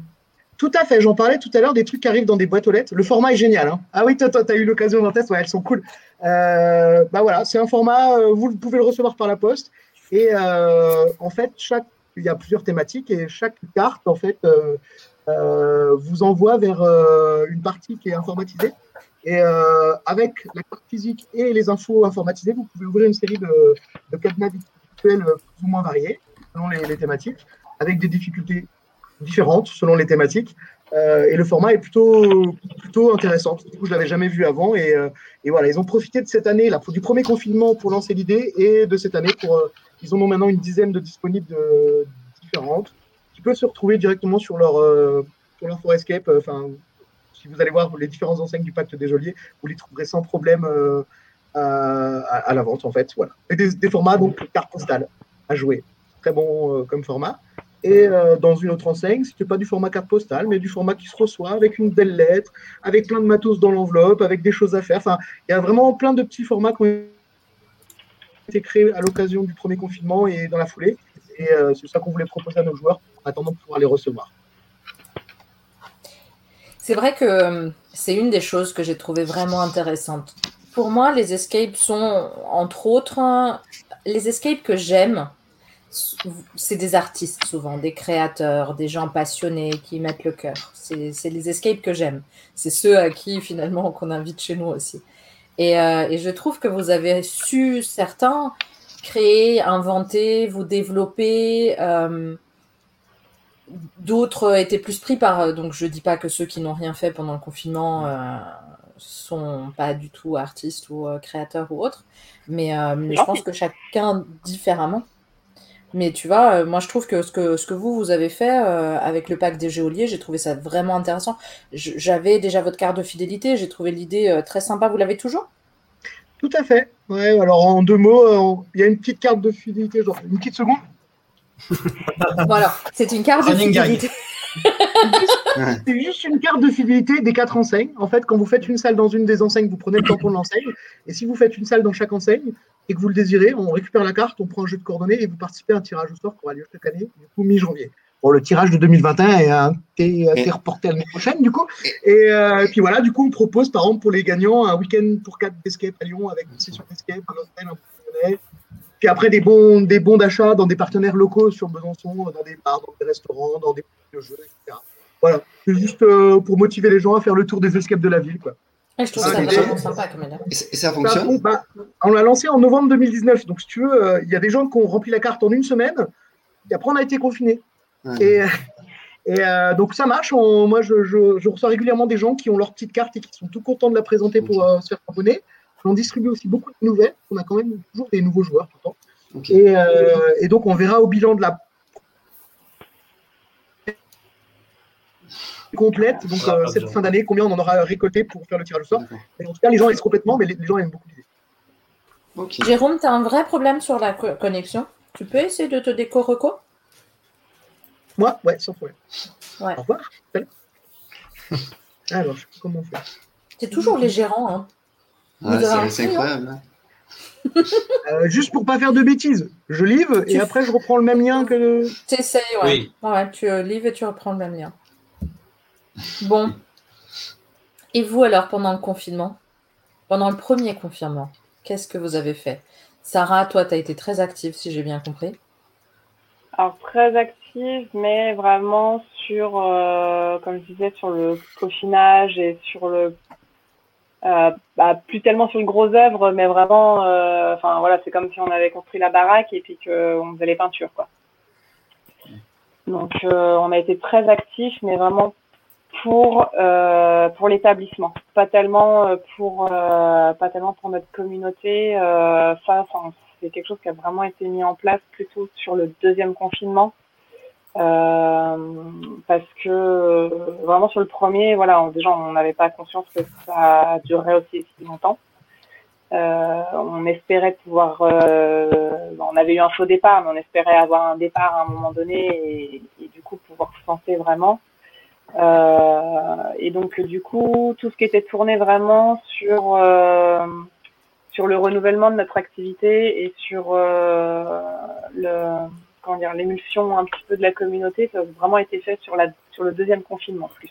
Tout à fait, j'en parlais tout à l'heure des trucs qui arrivent dans des boîtes aux lettres. Le format est génial. hein. Ah oui, toi, tu as eu l'occasion d'en tester, ouais, elles sont cool. Euh, bah voilà, c'est un format, euh, vous pouvez le recevoir par la poste. Et euh, en fait, chaque, il y a plusieurs thématiques et chaque carte, en fait, euh, euh, vous envoie vers euh, une partie qui est informatisée. Et avec la carte physique et les infos informatisées, vous pouvez ouvrir une série de, de cadenas virtuels plus ou moins variés selon les thématiques, avec des difficultés différentes selon les thématiques. Euh, et le format est plutôt, intéressant. Du coup, je l'avais jamais vu avant. Et, euh, et voilà, ils ont profité de cette année, du premier confinement pour lancer l'idée et de cette année pour. euh, ils en ont maintenant une dizaine de disponibles différentes qui peuvent se retrouver directement sur leur, sur leur Forescape. Enfin, si vous allez voir les différentes enseignes du pacte des geôliers, vous les trouverez sans problème à, la vente, en fait. Voilà. Et des, des formats, donc, carte postale à jouer. Très bon comme format. Et euh, dans une autre enseigne, c'était pas du format carte postale, mais du format qui se reçoit avec une belle lettre, avec plein de matos dans l'enveloppe, avec des choses à faire. Enfin, il y a vraiment plein de petits formats qui ont été créés à l'occasion du premier confinement et dans la foulée. Et euh, c'est ça qu'on voulait proposer à nos joueurs en attendant de pouvoir les recevoir. C'est vrai que euh, c'est une des choses que j'ai trouvé vraiment intéressante. Pour moi, les escapes sont, entre autres, les escapes que j'aime, c'est des artistes souvent, des créateurs, des gens passionnés qui mettent le cœur. C'est les escapes que j'aime. C'est ceux à qui finalement qu'on invite chez nous aussi. Et, euh, et je trouve que vous avez su, certains, créer, inventer, vous développer. euh, D'autres étaient plus pris par. euh, Donc, je dis pas que ceux qui n'ont rien fait pendant le confinement euh, sont pas du tout artistes ou créateurs ou autres. Mais, mais je pense que chacun différemment. Mais tu vois, euh, moi je trouve que ce que, ce que vous, vous avez fait euh, avec le pack des géoliers, j'ai trouvé ça vraiment intéressant. J'avais déjà votre carte de fidélité, j'ai trouvé l'idée euh, très sympa. Vous l'avez toujours? Tout à fait. Ouais, alors en deux mots, euh, on- il y a une petite carte de fidélité, genre une petite seconde. *laughs* Voilà, c'est une carte de fidélité. *laughs* C'est juste une carte de fidélité des quatre enseignes. En fait, quand vous faites une salle dans une des enseignes, vous prenez le tampon de l'enseigne. Et si vous faites une salle dans chaque enseigne et que vous le désirez, on récupère la carte, on prend un jeu de coordonnées et vous participez à un tirage au sort qui aura lieu chaque année, du coup mi-janvier. Bon, le tirage de 2021 est un- est- reporté à l'année prochaine, du coup. Et euh, puis voilà, du coup, on propose par exemple pour les gagnants un week-end pour quatre d'escape à Lyon avec une session d'escape, un hôtel, un petit Puis après, des bons, des bons d'achat dans des partenaires locaux sur Besançon, dans des bars, dans des restaurants, dans des de jeux, etc. Voilà, c'est juste euh, pour motiver les gens à faire le tour des escapes de la ville. Quoi. Et je trouve Ah, ça vraiment sympa comme idée. Et, et ça Bah, fonctionne? On, bah, on l'a lancé en novembre 2019, donc si tu veux, euh, il y a des gens qui ont rempli la carte en une semaine, et après on a été confinés. Ouais. Et, et euh, donc ça marche, on- moi je, je- je reçois régulièrement des gens qui ont leur petite carte et qui sont tout contents de la présenter pour euh, se faire abonner. On distribue aussi beaucoup de nouvelles, on a quand même toujours des nouveaux joueurs tout le temps. Ok. Et, euh, et donc, on verra au bilan de la complète, donc Ah, euh, cette fin d'année, combien on en aura récolté pour faire le tirage au sort. Et en tout cas, les gens laissent complètement, mais les, les gens aiment beaucoup l'idée. Ok. Jérôme, tu as un vrai problème sur la co- connexion. Tu peux essayer de te déco-reco? Moi, ouais, sans problème. Ouais. Au revoir. Salut. *laughs* Alors, je sais pas comment on fait. C'est toujours les gérants. Hein. Ouais, c'est prix, incroyable. hein. *laughs* Euh, juste pour pas faire de bêtises, je livre et Tu- après je reprends le même lien que le. Tu essayes, ouais. Oui. Ouais, tu euh, livres et tu reprends le même lien. Bon. Et vous alors, pendant le confinement? Pendant le premier confinement, qu'est-ce que vous avez fait? Sarah, toi, tu as été très active, si j'ai bien compris. Alors, très active, mais vraiment sur, euh, comme je disais, sur le peaufinage et sur le. euh, bah, plus tellement sur le gros œuvre, mais vraiment, euh, enfin voilà, c'est comme si on avait construit la baraque et puis qu'on faisait les peintures, quoi. Donc, on a été très actifs, mais vraiment pour euh, pour l'établissement, pas tellement euh, pour euh, pas tellement pour notre communauté. Euh, ça, enfin, c'est quelque chose qui a vraiment été mis en place plutôt sur le deuxième confinement. Euh, parce que euh, vraiment sur le premier, voilà, déjà on n'avait pas conscience que ça durerait aussi, aussi longtemps. On espérait pouvoir, on avait eu un faux départ, mais on espérait avoir un départ à un moment donné et, et du coup pouvoir se lancer vraiment. Euh, et donc du coup, tout ce qui était tourné vraiment sur euh, sur le renouvellement de notre activité et sur euh, le comment dire l'émulsion un petit peu de la communauté, ça a vraiment été fait sur la sur le deuxième confinement plus.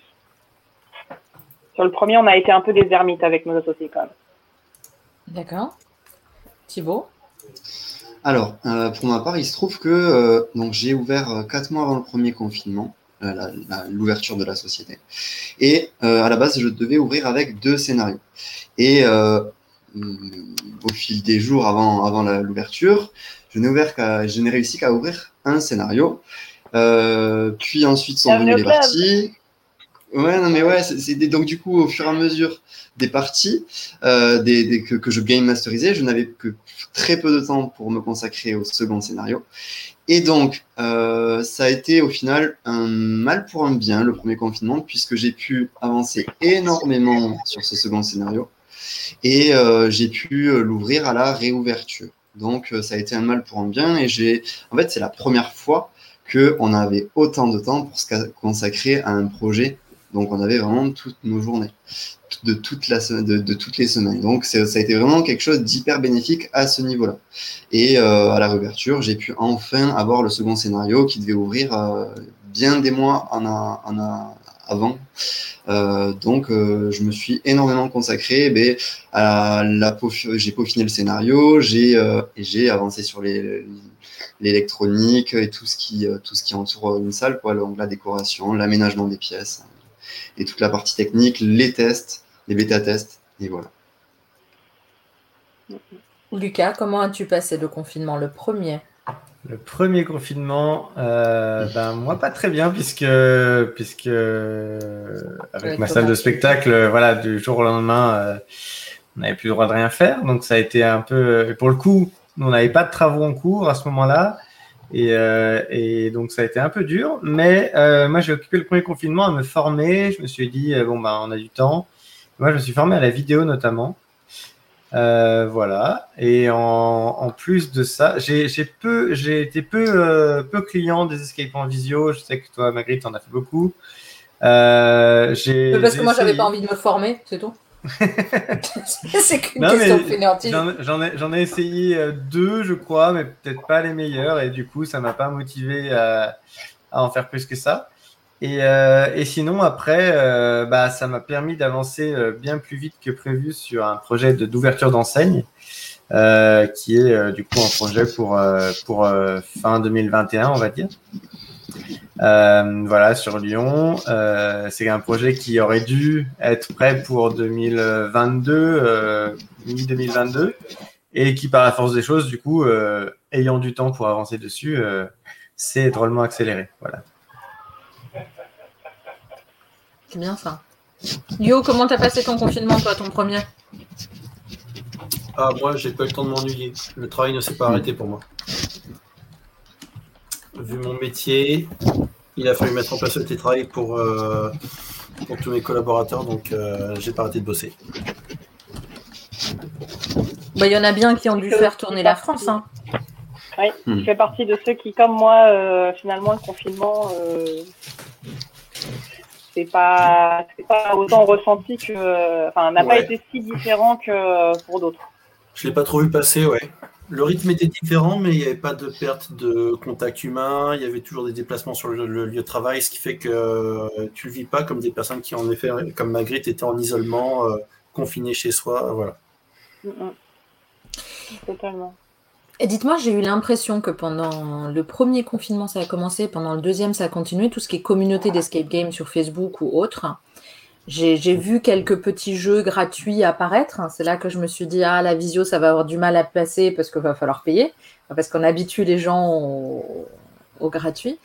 Sur le premier, on a été un peu des ermites avec nos associés quand même. D'accord. Thibaut? Alors, euh, pour ma part, il se trouve que euh, donc j'ai ouvert quatre mois avant le premier confinement, l'ouverture de la société. Et euh, à la base, je devais ouvrir avec deux scénarios. Et euh, hum, au fil des jours avant, avant l'ouverture, je n'ai ouvert qu'à- je n'ai réussi qu'à ouvrir un scénario. Euh, puis ensuite sont venues les parties. Ouais, non, mais ouais, c'est donc du coup, au fur et à mesure des parties euh, des, des- que, que je game masterisais, je n'avais que très peu de temps pour me consacrer au second scénario. Et donc, euh, ça a été au final un mal pour un bien, le premier confinement, puisque j'ai pu avancer énormément sur ce second scénario. Et euh, j'ai pu euh, l'ouvrir à la réouverture. Donc, ça a été un mal pour un bien. Et j'ai, en fait, c'est la première fois qu'on avait autant de temps pour se consacrer à un projet. Donc, on avait vraiment toutes nos journées de, toutes les semaines. Donc, ça a été vraiment quelque chose d'hyper bénéfique à ce niveau-là. Et euh, à la réouverture, j'ai pu enfin avoir le second scénario qui devait ouvrir euh, bien des mois avant. Euh, donc, je me suis énormément consacré. Ben, à la j'ai peaufiné le scénario, j'ai j'ai avancé sur l'électronique et tout ce qui tout ce qui entoure une salle, quoi, donc la décoration, l'aménagement des pièces et toute la partie technique, les tests, les bêta-tests, et voilà. Lucas, comment as-tu passé le confinement Le premier? Le premier confinement, euh, *laughs* ben moi pas très bien puisque puisque euh, avec ma salle de spectacle, voilà, du jour au lendemain, euh, on n'avait plus le droit de rien faire, donc ça a été un peu. et Pour le coup, nous, on n'avait pas de travaux en cours à ce moment-là, et, euh, et donc ça a été un peu dur. Mais euh, moi, j'ai occupé le premier confinement à me former. Je me suis dit euh, bon ben on a du temps. Moi, je me suis formé à la vidéo notamment. Voilà. Et en, en plus de ça, j'ai j'ai peu, j'ai été peu, peu client des escape en visio. Je sais que toi, Magritte, en as fait beaucoup. Parce que moi, j'avais pas envie de me former, c'est tout. *laughs* c'est qu'une question. J'en ai, essayé euh, deux, je crois, mais peut-être pas les meilleurs. Et du coup, ça m'a pas motivé à, à en faire plus que ça. Et, euh, et sinon, après, euh, bah, ça m'a permis d'avancer bien plus vite que prévu sur un projet de- d'ouverture d'enseigne, euh, qui est du coup un projet pour, pour fin 2021, on va dire. Euh, voilà, sur Lyon. Euh, c'est un projet qui aurait dû être prêt pour 2022, euh, mi-2022, et qui, par la force des choses, du coup, euh, ayant du temps pour avancer dessus, euh, c'est drôlement accéléré. Voilà. C'est bien ça. Yo, comment t'as passé ton confinement, toi, ton premier? Ah, moi, j'ai pas eu le temps de m'ennuyer. Le travail ne s'est pas arrêté pour moi. Vu mon métier, il a fallu mettre en place le télétravail pour, euh, pour tous mes collaborateurs, donc euh, j'ai pas arrêté de bosser. Bah, il y en a bien qui ont dû faire tourner la France. Hein. Je fais partie de ceux qui, comme moi, euh, finalement, le confinement, euh, c'est pas, autant ressenti que, enfin, n'a pas été si différent que pour d'autres. Je l'ai pas trop vu passer, ouais. Le rythme était différent, mais il n'y avait pas de perte de contact humain. Il y avait toujours des déplacements sur le, le lieu de travail, ce qui fait que euh, tu le vis pas comme des personnes qui, en effet, comme Magritte, étaient en isolement, euh, confinées chez soi. Voilà. Totalement. Et dites-moi, j'ai eu l'impression que pendant le premier confinement, ça a commencé, pendant le deuxième, ça a continué, tout ce qui est communauté d'escape game sur Facebook ou autre. J'ai vu quelques petits jeux gratuits apparaître. C'est là que je me suis dit, ah, la visio, ça va avoir du mal à passer parce qu'il va falloir payer, parce qu'on habitue les gens au, au gratuit.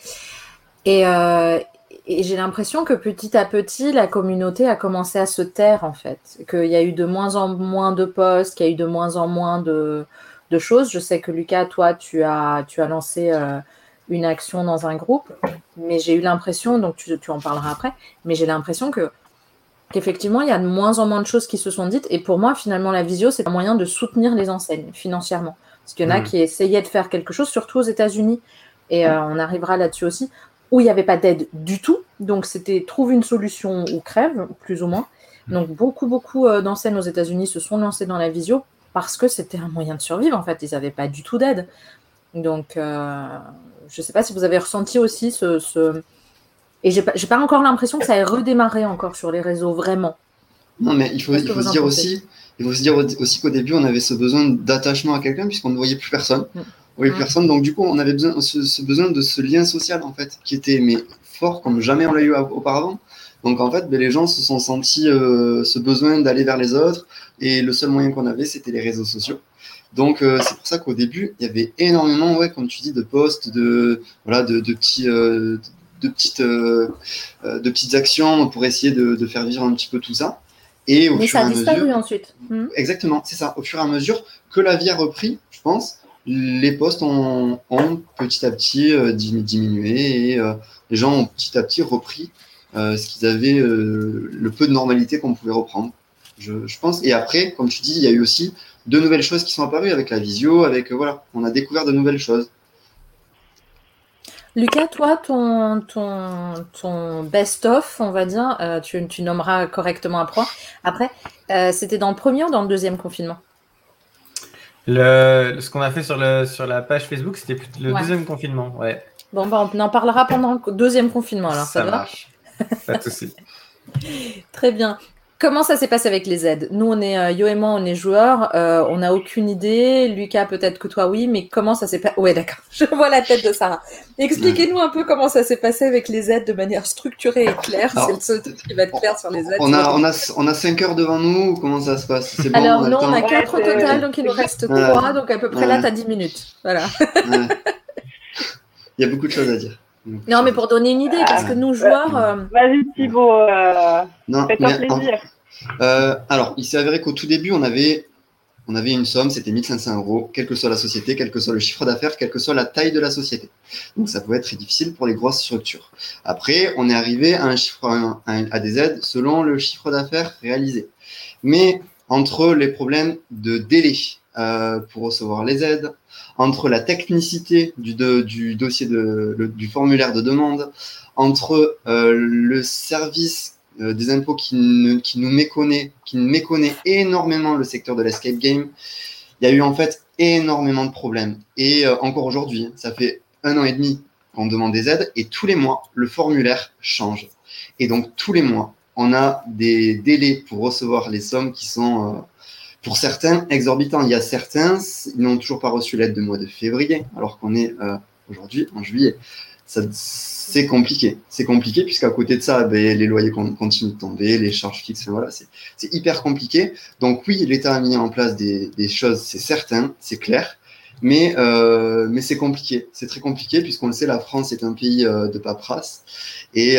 Et, euh, et j'ai l'impression que petit à petit, la communauté a commencé à se taire, en fait. Qu'il y a eu de moins en moins de posts, qu'il y a eu de moins en moins de, de choses. Je sais que Lucas, toi, tu as, tu as lancé euh, une action dans un groupe, mais j'ai eu l'impression, donc tu, tu en parleras après, mais j'ai l'impression que qu'effectivement, il y a de moins en moins de choses qui se sont dites. Et pour moi, finalement, la visio, c'est un moyen de soutenir les enseignes financièrement. Parce qu'il y en a Mm. qui essayaient de faire quelque chose, surtout aux États-Unis, et euh, on arrivera là-dessus aussi, où il n'y avait pas d'aide du tout. Donc, c'était trouve une solution ou crève, plus ou moins. Donc, beaucoup, beaucoup euh, d'enseignes aux États-Unis se sont lancées dans la visio parce que c'était un moyen de survivre, en fait. Ils n'avaient pas du tout d'aide. Donc, euh, je ne sais pas si vous avez ressenti aussi ce. ce... Et j'ai pas, pas encore l'impression que ça ait redémarré encore sur les réseaux, vraiment. Non, mais il faut, il faut se dire aussi, il faut se dire aussi qu'au début, on avait ce besoin d'attachement à quelqu'un puisqu'on ne voyait plus personne. Mm. On voyait Mm. plus personne, donc du coup, on avait besoin, ce, ce besoin de ce lien social en fait, qui était mais fort comme jamais on l'a eu auparavant. Donc en fait, ben, les gens se sont sentis euh, ce besoin d'aller vers les autres et le seul moyen qu'on avait, c'était les réseaux sociaux. Donc euh, c'est pour ça qu'au début, il y avait énormément, ouais, comme tu dis, de posts, de voilà, de, de petits, euh, de petites, euh, euh, de petites actions pour essayer de, de faire vivre un petit peu tout ça. Et au Mais fur ça a disparu mesure, ensuite. Hmm. exactement, c'est ça. Au fur et à mesure que la vie a repris, je pense, les posts ont, ont petit à petit euh, dimi- diminué et euh, les gens ont petit à petit repris euh, ce qu'ils avaient, le peu de normalité qu'on pouvait reprendre. Je, je pense. Et après, comme tu dis, il y a eu aussi de nouvelles choses qui sont apparues avec la visio, avec voilà, on a découvert de nouvelles choses. Lucas, toi, ton, ton, ton best-of, on va dire, euh, tu, tu nommeras correctement après. Après, euh, c'était dans le premier ou dans le deuxième confinement? Le, ce qu'on a fait sur, le, sur la page Facebook, c'était le Ouais. deuxième confinement. Ouais, Bon, bah, on en parlera pendant le deuxième confinement, alors ça, marche. Pas de souci. *laughs* Très bien. Comment ça s'est passé avec les aides? Nous, on est, euh, Yo et moi, on est joueurs, euh, on n'a aucune idée. Lucas, peut-être que toi, oui, mais comment ça s'est passé Ouais, d'accord, *laughs* je vois la tête de Sarah. Expliquez-nous un peu comment ça s'est passé avec les aides de manière structurée et claire. C'est le seul truc qui va être clair sur les aides. On a, on, a, on a 5 heures devant nous, comment ça se passe? C'est bon, Alors, on non, on a quatre au Ouais, c'est- total, donc il nous reste Ouais. trois, donc à peu près là, tu as 10 minutes. Voilà. Ouais. Il y a beaucoup de choses à dire. Non, mais pour donner une idée, parce que nous, joueurs, euh, Vas-y Thibaut, euh, Non, fais-toi en- plaisir. Euh, alors, il s'est avéré qu'au tout début, on avait, on avait une somme, c'était 1500 euros, quelle que soit la société, quel que soit le chiffre d'affaires, quelle que soit la taille de la société. Donc, ça pouvait être très difficile pour les grosses structures. Après, on est arrivé à un chiffre, à des aides selon le chiffre d'affaires réalisé. Mais entre les problèmes de délai euh, pour recevoir les aides, entre la technicité du, dossier de, du formulaire de demande, entre euh, le service euh, des impôts qui, qui nous méconnaît, qui méconnaît énormément le secteur de l'escape game, il y a eu en fait énormément de problèmes. Et encore aujourd'hui, ça fait un an et demi qu'on demande des aides et tous les mois, le formulaire change. Et donc tous les mois, on a des délais pour recevoir les sommes qui sont, pour certains, exorbitants. Il y a certains, ils n'ont toujours pas reçu l'aide de mois de février, alors qu'on est euh, aujourd'hui en juillet. C'est compliqué. C'est compliqué puisqu'à côté de ça, ben, les loyers con- continuent de tomber, les charges fixes, voilà, c'est hyper compliqué. Donc oui, l'État a mis en place des, choses, c'est certain, c'est clair, mais, euh, mais c'est compliqué. C'est très compliqué puisqu'on le sait, la France est un pays euh, de paperasse et,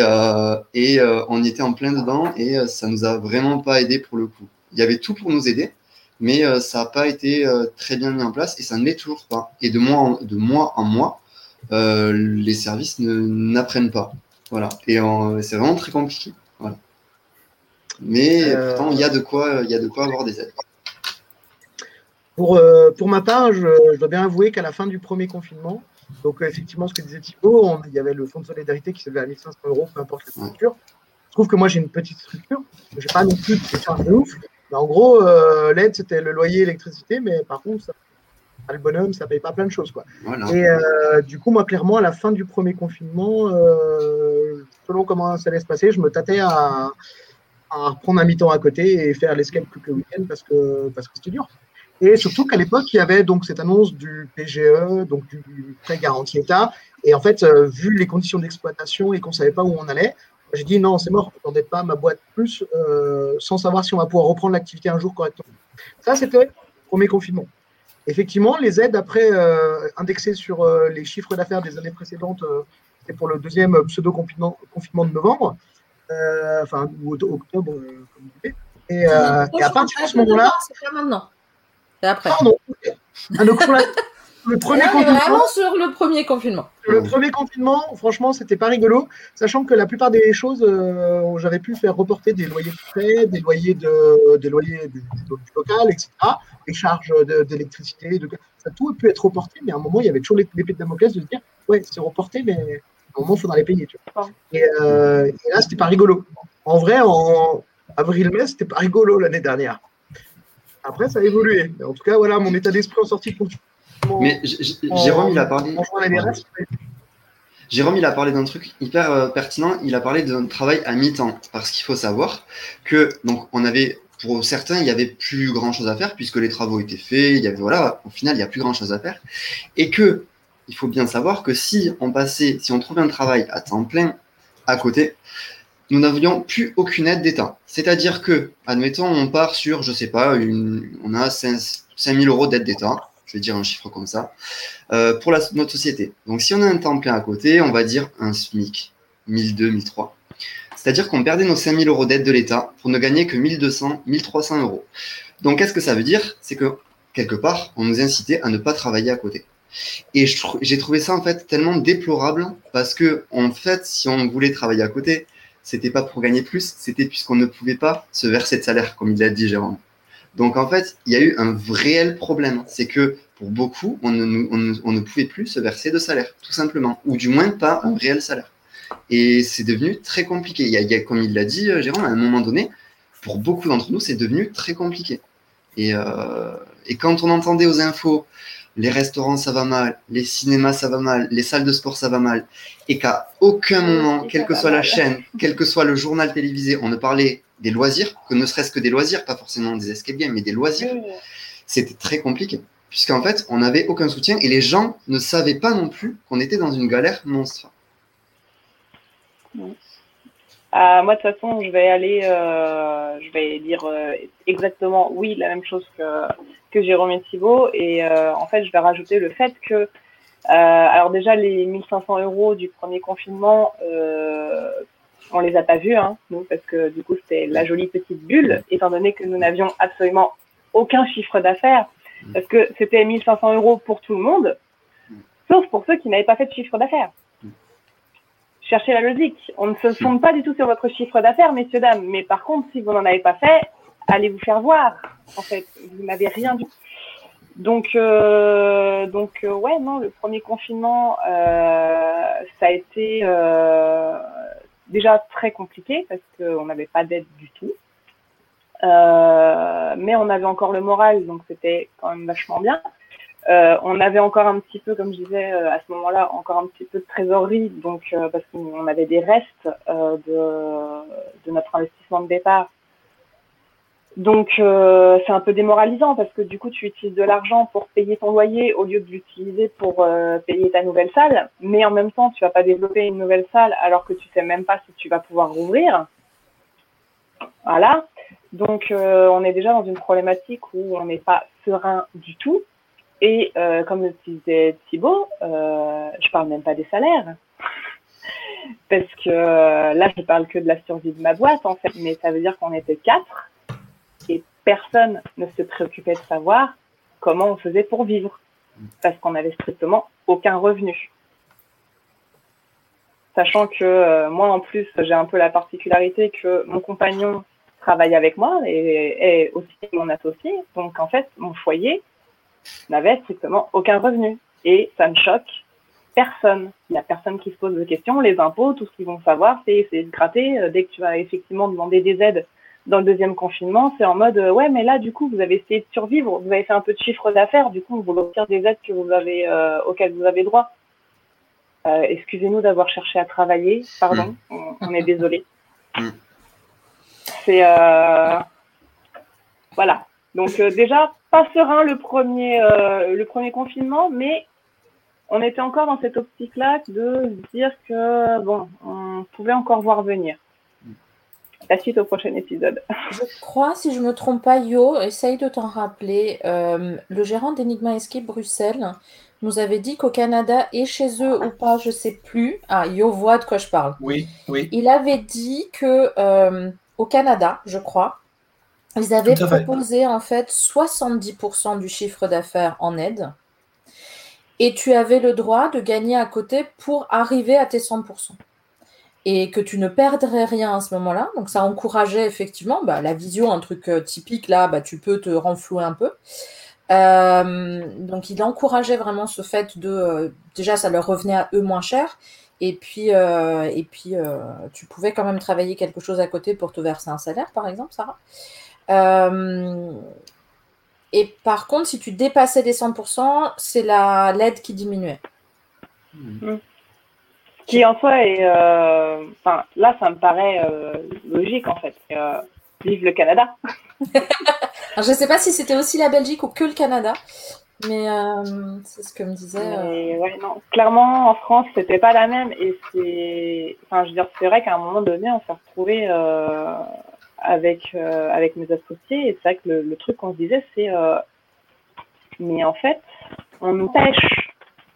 et on était en plein dedans et ça nous a vraiment pas aidé pour le coup. Il y avait tout pour nous aider, mais euh, ça n'a pas été euh, très bien mis en place et ça ne l'est toujours pas. Et de mois en, de mois, en mois, euh, les services ne- n'apprennent pas. Voilà. Et c'est vraiment très compliqué. Voilà. Mais pourtant, il y a de quoi, il y a de quoi avoir des aides. Pour, pour ma part, je, je dois bien avouer qu'à la fin du premier confinement, donc effectivement, ce que disait Thibaut, on- il y avait le fonds de solidarité qui s'élevait à 1500 euros, peu importe la structure. Je trouve que moi, j'ai une petite structure. Je n'ai pas non plus de charges de ouf. Mais en gros, euh, l'aide, c'était le loyer, l'électricité, mais par contre, ça, le bonhomme, ça ne paye pas plein de choses. Quoi. Voilà. Et euh, du coup, moi, clairement, à la fin du premier confinement, euh, selon comment ça allait se passer, je me tâtais à, à prendre un mi-temps à côté et faire l'escape quelques week-ends parce que parce que c'était dur. Et surtout qu'à l'époque, il y avait donc cette annonce du PGE, donc du prêt garanti État. Et en fait, vu les conditions d'exploitation et qu'on ne savait pas où on allait, j'ai dit non, c'est mort, je pas ma boîte plus euh, sans savoir si on va pouvoir reprendre l'activité un jour correctement. Ça, c'était le premier confinement. Effectivement, les aides après euh, indexées sur les chiffres d'affaires des années précédentes, c'était pour le deuxième pseudo-confinement confinement de novembre, enfin, ou octobre, comme vous voulez. Et, et à partir de ce moment-là. C'est pas maintenant. C'est après. Pardon. Donc, le premier confinement. Vraiment sur le premier confinement. Le premier confinement, franchement, c'était pas rigolo, sachant que la plupart des choses, euh, j'avais pu faire reporter des loyers de frais, des loyers, de, des loyers du, local, etc., des charges d'électricité, de, ça tout a pu être reporté, mais à un moment, il y avait toujours l'épée de Damoclès de se dire, ouais, c'est reporté, mais à un moment, il faudra les payer. Tu vois. Et, euh, et là, c'était pas rigolo. En vrai, en avril-mai, c'était pas rigolo l'année dernière. Après, ça a évolué. Mais en tout cas, voilà mon état d'esprit en sortie de confinement mais Jérôme, il a parlé. Jérôme, il a parlé d'un truc hyper euh, pertinent. Il a parlé d'un travail à mi-temps. Parce qu'il faut savoir que, donc, on avait, pour certains, il n'y avait plus grand chose à faire puisque les travaux étaient faits. Il y avait, voilà, au final, il n'y a plus grand chose à faire. Et que, il faut bien savoir que si on passait, si on trouvait un travail à temps plein à côté, nous n'avions plus aucune aide d'État. C'est-à-dire que, admettons, on part sur, je sais pas, une, on a 5, 000 euros d'aide d'État je vais dire un chiffre comme ça, euh, pour notre société. Donc si on a un temps plein à côté, on va dire un SMIC, 1002, 1003. C'est-à-dire qu'on perdait nos 5000 euros d'aide de l'État pour ne gagner que 1200, 1300 euros. Donc qu'est-ce que ça veut dire? C'est que quelque part, on nous incitait à ne pas travailler à côté. Et j'ai trouvé ça en fait tellement déplorable parce que en fait, si on voulait travailler à côté, c'était pas pour gagner plus, c'était puisqu'on ne pouvait pas se verser de salaire, comme il l'a dit Jérôme. Donc en fait, il y a eu un réel problème. C'est que pour beaucoup, on ne, pouvait plus se verser de salaire, tout simplement, ou du moins pas un réel salaire. Et c'est devenu très compliqué. Il y, a, comme il l'a dit, euh, Jérôme, à un moment donné, pour beaucoup d'entre nous, c'est devenu très compliqué. Et, euh, et, quand on entendait aux infos, les restaurants, ça va mal, les cinémas, ça va mal, les salles de sport, ça va mal, et qu'à aucun moment, quelle que soit la chaîne, quel que soit le journal télévisé, on ne parlait des loisirs, que ne serait-ce que des loisirs, pas forcément des escape games, mais des loisirs, c'était très compliqué. Puisqu'en fait, on n'avait aucun soutien et les gens ne savaient pas non plus qu'on était dans une galère monstre. Euh, moi, de toute façon, je vais aller, euh, je vais dire euh, exactement oui, la même chose que, que Jérôme et Thibault. Et en fait, je vais rajouter le fait que, alors déjà, les 1500 euros du premier confinement, on les a pas vus, hein, nous, parce que du coup, c'était la jolie petite bulle, étant donné que nous n'avions absolument aucun chiffre d'affaires, parce que c'était 1500 euros pour tout le monde, sauf pour ceux qui n'avaient pas fait de chiffre d'affaires. Cherchez la logique. On ne se fonde pas du tout sur votre chiffre d'affaires, messieurs, dames. Mais par contre, si vous n'en avez pas fait, allez vous faire voir. En fait, vous n'avez rien du tout. Donc, euh, donc euh, ouais, non, le premier confinement, euh, ça a été euh, déjà très compliqué parce qu'on n'avait pas d'aide du tout. Euh, mais on avait encore le moral, donc c'était quand même vachement bien. Euh, on avait encore un petit peu, comme je disais euh, à ce moment-là, encore un petit peu de trésorerie, donc parce qu'on avait des restes de, de, notre investissement de départ donc euh, c'est un peu démoralisant parce que du coup tu utilises de l'argent pour payer ton loyer au lieu de l'utiliser pour euh, payer ta nouvelle salle, mais en même temps tu vas pas développer une nouvelle salle alors que tu sais même pas si tu vas pouvoir rouvrir. Voilà. Donc euh, on est déjà dans une problématique où on n'est pas serein du tout. Et comme le disait Thibault, je parle même pas des salaires. *laughs* Parce que là, je parle que de la survie de ma boîte, en fait, mais ça veut dire qu'on était quatre personne ne se préoccupait de savoir comment on faisait pour vivre, parce qu'on n'avait strictement aucun revenu. Sachant que euh, moi, en plus, j'ai un peu la particularité que mon compagnon travaille avec moi et est aussi mon associé. Donc, en fait, mon foyer n'avait strictement aucun revenu. Et ça ne choque personne. Il n'y a personne qui se pose de questions. Les impôts, tout ce qu'ils vont savoir, c'est essayer de gratter. Euh, dès que tu vas effectivement demander des aides dans le deuxième confinement, c'est en mode euh, ouais, mais là du coup vous avez essayé de survivre, vous avez fait un peu de chiffre d'affaires, du coup on vous retire des aides que vous avez euh, auxquelles vous avez droit. Euh, excusez-nous d'avoir cherché à travailler, pardon, mm. on, est désolé. Mm. C'est voilà. Donc déjà pas serein le premier, le premier confinement, mais on était encore dans cette optique-là de dire que bon, on pouvait encore voir venir. La suite au prochain épisode. Je crois, si je me trompe pas, Yo, essaye de t'en rappeler. euh, le gérant d'Enigma Escape Bruxelles nous avait dit qu'au Canada et chez eux ou pas, je sais plus. Ah, Yo voit de quoi je parle. Oui, oui. Il avait dit que euh, au Canada, je crois, ils avaient à fait. proposé en fait 70% du chiffre d'affaires en aide. Et tu avais le droit de gagner à côté pour arriver à tes 100%. Et que tu ne perdrais rien à ce moment-là. Donc ça encourageait effectivement bah, la vision, un truc euh, typique là, bah, tu peux te renflouer un peu. Euh, donc il encourageait vraiment ce fait de... euh, déjà, ça leur revenait à eux moins cher. Et puis, euh, et puis euh, tu pouvais quand même travailler quelque chose à côté pour te verser un salaire, par exemple, Sarah. Euh, et par contre, si tu dépassais les 100%, c'est la l'aide qui diminuait. Qui en soi est. euh, Enfin, là, ça me paraît euh, logique en fait. Euh, vive le Canada. *laughs* Alors, je ne sais pas si c'était aussi la Belgique ou que le Canada, mais c'est ce que me disait. Mais ouais, non. Clairement, en France, c'était pas la même. Et c'est. Enfin, je veux dire, c'est vrai qu'à un moment donné, on s'est retrouvé avec, avec mes associés. Et c'est vrai que le, le truc qu'on se disait, c'est. mais en fait, on nous empêche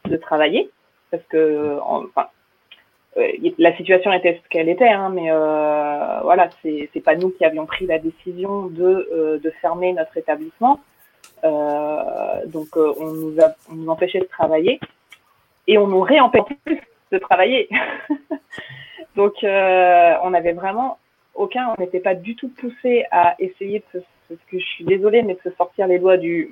de travailler. Parce que. en- Enfin. Euh, la situation était ce qu'elle était, hein, mais euh, voilà, c'est pas nous qui avions pris la décision de, euh, de fermer notre établissement. Donc on, nous a, on nous empêchait de travailler et on nous réempêchait de travailler. *laughs* donc on avait vraiment aucun, on n'était pas du tout poussé à essayer de se, que je suis désolée, mais de se sortir les doigts du.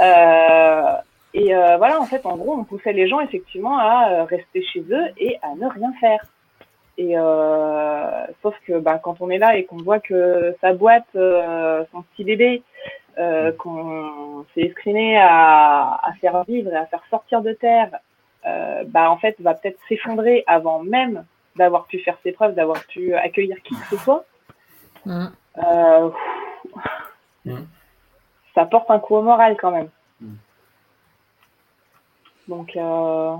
Euh, *laughs* et euh, voilà, en fait, en gros, on poussait les gens effectivement à euh, rester chez eux et à ne rien faire. Et euh, sauf que bah, quand on est là et qu'on voit que sa boîte, euh, son petit bébé, euh, qu'on s'est escrimé à, à faire vivre et à faire sortir de terre, euh, bah en fait va peut-être s'effondrer avant même d'avoir pu faire ses preuves, d'avoir pu accueillir qui que ce soit. mm. Euh, Mm. Ça porte un coup au moral quand même. Mm. Donc, euh,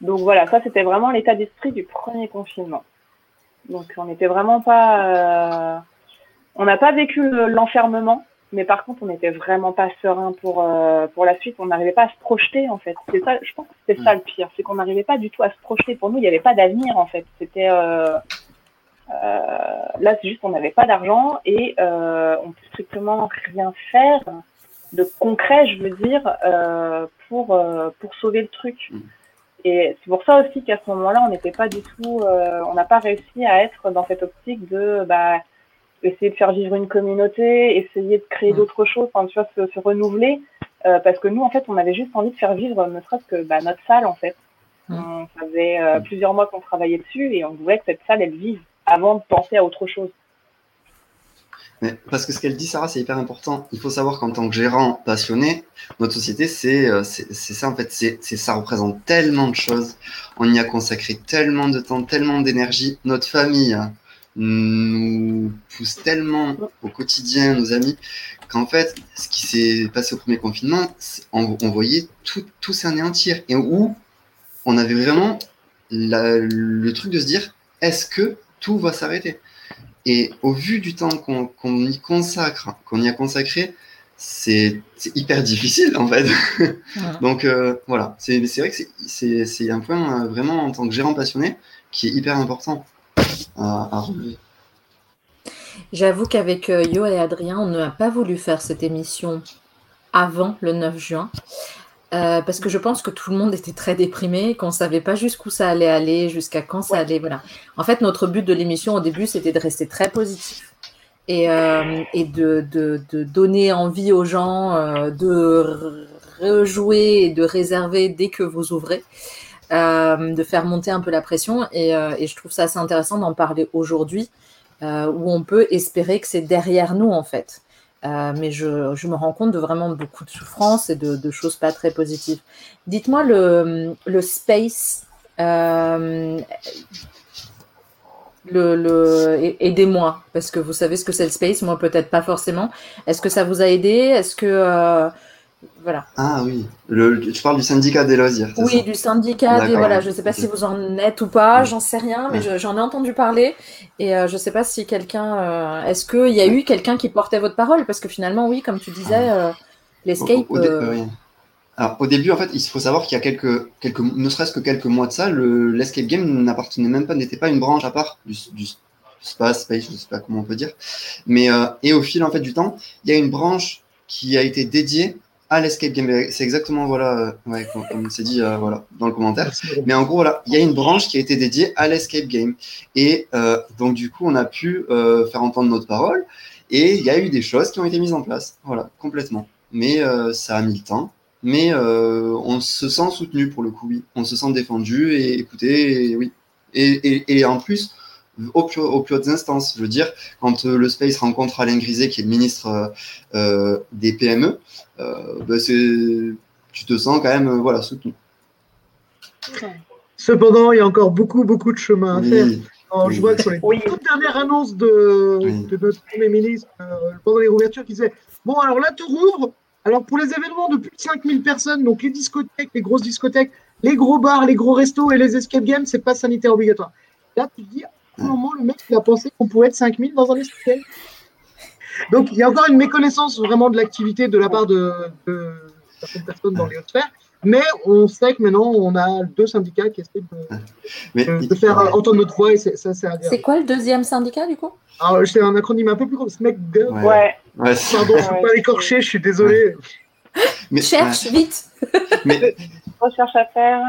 donc voilà, ça c'était vraiment l'état d'esprit du premier confinement. Donc on n'était vraiment pas, euh, on n'a pas vécu le- l'enfermement, mais par contre on n'était vraiment pas serein pour euh, pour la suite. On n'arrivait pas à se projeter en fait. C'est ça, je pense que c'était ça le pire, c'est qu'on n'arrivait pas du tout à se projeter. Pour nous, il n'y avait pas d'avenir en fait. C'était là, c'est juste qu'on n'avait pas d'argent et on peut strictement rien faire de concret, je veux dire, euh, pour euh, pour sauver le truc. Mm. Et c'est pour ça aussi qu'à ce moment-là, on n'était pas du tout, euh, on n'a pas réussi à être dans cette optique de bah, essayer de faire vivre une communauté, essayer de créer Mm. d'autres choses, enfin, tu vois, se, se renouveler, euh, parce que nous, en fait, on avait juste envie de faire vivre, ne serait-ce que bah, notre salle, en fait. Mm. On faisait euh, plusieurs mois qu'on travaillait dessus et on voulait que cette salle, elle vive avant de penser à autre chose. Parce que ce qu'elle dit, Sarah, c'est hyper important. Il faut savoir qu'en tant que gérant passionné, notre société, c'est euh, ça en fait. C'est ça représente tellement de choses. On y a consacré tellement de temps, tellement d'énergie. Notre famille hein, nous pousse tellement au quotidien, nos amis, qu'en fait, ce qui s'est passé au premier confinement, on, voyait tout, tout s'anéantir. Et où on avait vraiment le truc de se dire, est-ce que tout va s'arrêter? Et au vu du temps qu'on y consacre, qu'on y a consacré, c'est hyper difficile en fait. Donc euh, voilà, c'est vrai que c'est- un point euh, vraiment en tant que gérant passionné qui est hyper important à, à relever. J'avoue qu'avec euh, Yo et Adrien, on n'a pas voulu faire cette émission avant le 9 juin. Euh, parce que je pense que tout le monde était très déprimé, qu'on ne savait pas jusqu'où ça allait aller, jusqu'à quand ça Ouais. allait. Voilà. En fait, notre but de l'émission au début, c'était de rester très positif et, euh, et de, de- de donner envie aux gens euh, de re- rejouer et de réserver dès que vous ouvrez, de faire monter un peu la pression. Et, et je trouve ça assez intéressant d'en parler aujourd'hui, où on peut espérer que c'est derrière nous, en fait. Euh, mais je, me rends compte de vraiment beaucoup de souffrance et de, choses pas très positives. Dites-moi le, le space. euh, le, le... Aidez-moi, parce que vous savez ce que c'est le space, moi peut-être pas forcément. Est-ce que ça vous a aidé? Est-ce que. euh, Voilà. Ah oui, le, tu parles du syndicat des loisirs. Oui, ça du syndicat, des- voilà, je sais pas si vous en êtes ou pas, Ouais. j'en sais rien, mais Ouais. je- j'en ai entendu parler et euh, je sais pas si quelqu'un, euh, est-ce qu'il y a eu quelqu'un qui portait votre parole? Parce que finalement, oui, comme tu disais, euh, l'escape, euh. Alors, au début, en fait, il faut savoir qu'il y a quelques, quelques, ne serait-ce que quelques mois de ça, le, l'escape game n'appartenait même pas, n'était pas une branche à part du, du space, space, je sais pas comment on peut dire. Mais, euh, et au fil, en fait, du temps, il y a une branche qui a été dédiée à l'escape game. C'est exactement, voilà, euh, ouais, comme, comme c'est dit, euh, voilà, dans le commentaire. Mais en gros, voilà, il y a une branche qui a été dédiée à l'escape game. Et euh, donc, du coup, on a pu euh, faire entendre notre parole. Et il y a eu des choses qui ont été mises en place. Voilà, complètement. Mais ça a mis le temps. Mais on se sent soutenu pour le coup, oui. On se sent défendu et écouté, et oui. Et, et, et en plus, au plus, aux plus hautes instances, je veux dire, quand euh, le Space rencontre Alain Griset, qui est le ministre euh, des PME, euh, c'est- tu te sens quand même euh, voilà, soutenu. Cependant, il y a encore beaucoup, beaucoup de chemin à faire. Alors, Oui. Je vois que sur les Oui. toutes dernières annonces de, Oui. de notre Premier ministre euh, pendant les rouvertures qui disait Bon, alors là, tu rouvres. Alors, pour les événements de plus de 5000 personnes, donc les discothèques, les grosses discothèques, les gros bars, les gros restos et les escape games, c'est pas sanitaire obligatoire. Là, tu te dis, à quel moment le mec il a pensé qu'on pouvait être 5000 dans un escape game Donc, il y a encore une méconnaissance vraiment de l'activité de la part de, de certaines personnes dans les hautes sphères. Mais on sait que maintenant, on a deux syndicats qui essaient de, Mais, de- de faire entendre notre voix et c'est- ça, c'est agréable. c'est quoi le deuxième syndicat du coup? Alors, c'est un acronyme un peu plus gros. SMEC Ouais. Ouais. Pardon, je ne peux pas l'écorcher, je suis désolé. *laughs* mais, Cherche vite *laughs* mais, Recherche à faire.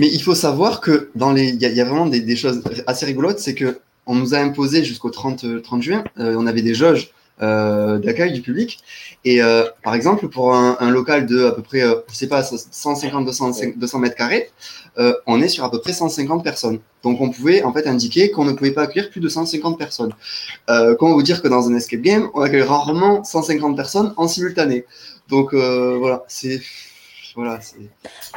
mais il faut savoir que dans les, il y, a- il y a vraiment des, des choses assez rigolotes, c'est que on nous a imposé jusqu'au 30, euh, 30 juin, euh, on avait des jauges d'accueil du public. Et euh, par exemple, pour un, un local de à peu près, euh, je sais pas, 150-200 200 mètres carrés, euh, on est sur à peu près 150 personnes. Donc on pouvait en fait indiquer qu'on ne pouvait pas accueillir plus de 150 personnes. Euh, comment vous dire que dans un escape game, on accueille rarement 150 personnes en simultané. Donc euh, voilà, c'est voilà, c'est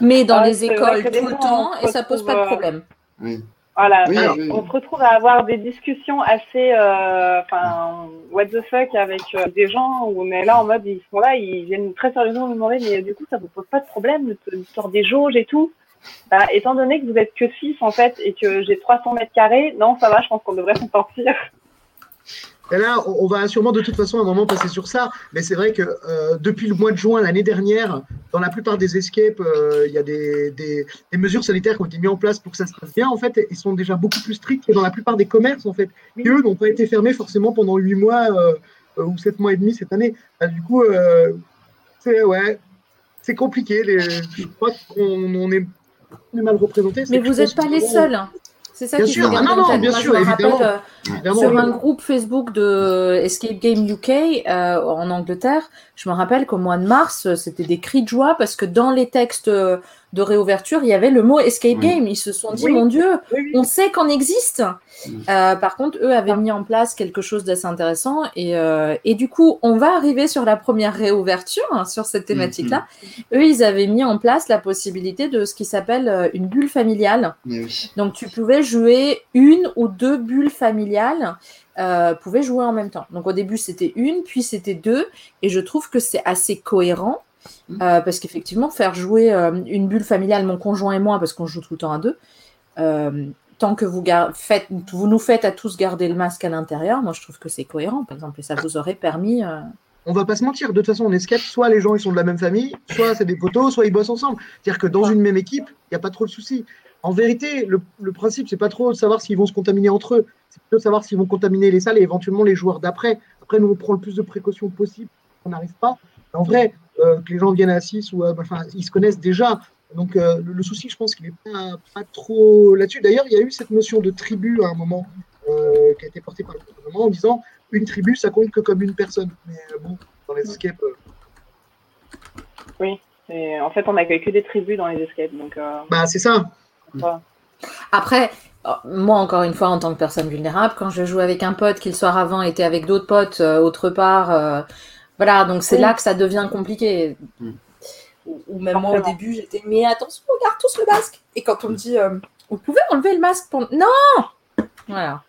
Mais dans Ah, les écoles tout le temps on et ça pose pas de euh, problème. oui. Voilà. Oui, oui. On se retrouve à avoir des discussions assez, euh, enfin, what the fuck avec euh, des gens où on est là en mode, ils sont là, ils viennent très sérieusement nous demander, mais du coup, ça vous pose pas de problème, l'histoire des jauges et tout? Bah, étant donné que vous êtes que 6 en fait et que j'ai 300 mètres carrés, non, ça va, je pense qu'on devrait s'en sortir. Et là, on va sûrement de toute façon à un moment passer sur ça. Mais c'est vrai que euh, depuis le mois de juin l'année dernière, dans la plupart des escapes, euh, il y a des, des- des mesures sanitaires qui ont été mises en place pour que ça se passe bien. En fait, ils sont déjà beaucoup plus stricts que dans la plupart des commerces, en fait. Et eux n'ont pas été fermés forcément pendant huit mois euh, ou sept mois et demi cette année. Ah, du coup, c'est ouais, c'est compliqué. Les, je crois qu'on on est, on est mal représenté. Mais vous n'êtes pas les seuls. hein. C'est ça Bien qu'il sûr. Ah non, non, tête. bien Moi, sûr, je me rappelle, euh, Évidemment, sur un groupe Facebook de Escape Game UK euh, en Angleterre, je me rappelle qu'au mois de mars, euh, c'était des cris de joie parce que dans les textes de réouverture, il y avait le mot Escape Oui. Game. Ils se sont dit, Oui. mon Dieu, Oui, on sait qu'on existe. Euh, par contre, eux avaient mis en place quelque chose d'assez intéressant. Et, euh, et du coup, on va arriver sur la première réouverture hein, sur cette thématique-là. Eux, ils avaient mis en place la possibilité de ce qui s'appelle euh, une bulle familiale. Donc, tu pouvais jouer une ou deux bulles familiales, euh, pouvaient jouer en même temps. Donc, au début, c'était une, puis c'était deux. Et je trouve que c'est assez cohérent. Mm. euh, parce qu'effectivement, faire jouer euh, une bulle familiale, mon conjoint et moi, parce qu'on joue tout le temps à deux, euh, tant que vous, faites, vous nous faites à tous garder le masque à l'intérieur, moi je trouve que c'est cohérent, par exemple, et ça vous aurait permis. euh, on va pas se mentir, de toute façon, on escape, soit les gens ils sont de la même famille, soit c'est des potos, soit ils bossent ensemble. C'est-à-dire que dans une même équipe, il n'y a pas trop de soucis. En vérité, le, le principe, c'est pas trop de savoir s'ils vont se contaminer entre eux, c'est plutôt de savoir s'ils vont contaminer les salles et éventuellement les joueurs d'après. Après, nous, on prend le plus de précautions possible, on n'arrive pas. En vrai, euh, que les gens viennent à 6 ou à- enfin, ils se connaissent déjà. Donc euh, le, le souci, je pense qu'il n'est pas, pas trop là-dessus. D'ailleurs, il y a eu cette notion de tribu à un moment euh, qui a été portée par le gouvernement en disant une tribu, ça compte que comme une personne. Mais euh, bon, dans les escapes, euh, Et en fait, on n'accueille que des tribus dans les escapes, donc euh, bah, c'est ça. voilà. Après, moi, encore une fois, en tant que personne vulnérable, quand je joue avec un pote qui le soir avant était avec d'autres potes euh, autre part, euh, voilà, donc c'est Oui. là que ça devient compliqué. Ou, ou même moi, au début, j'étais, mais attention, on garde tous le masque. Et quand on me dit, euh, vous pouvez enlever le masque pour... Non Voilà.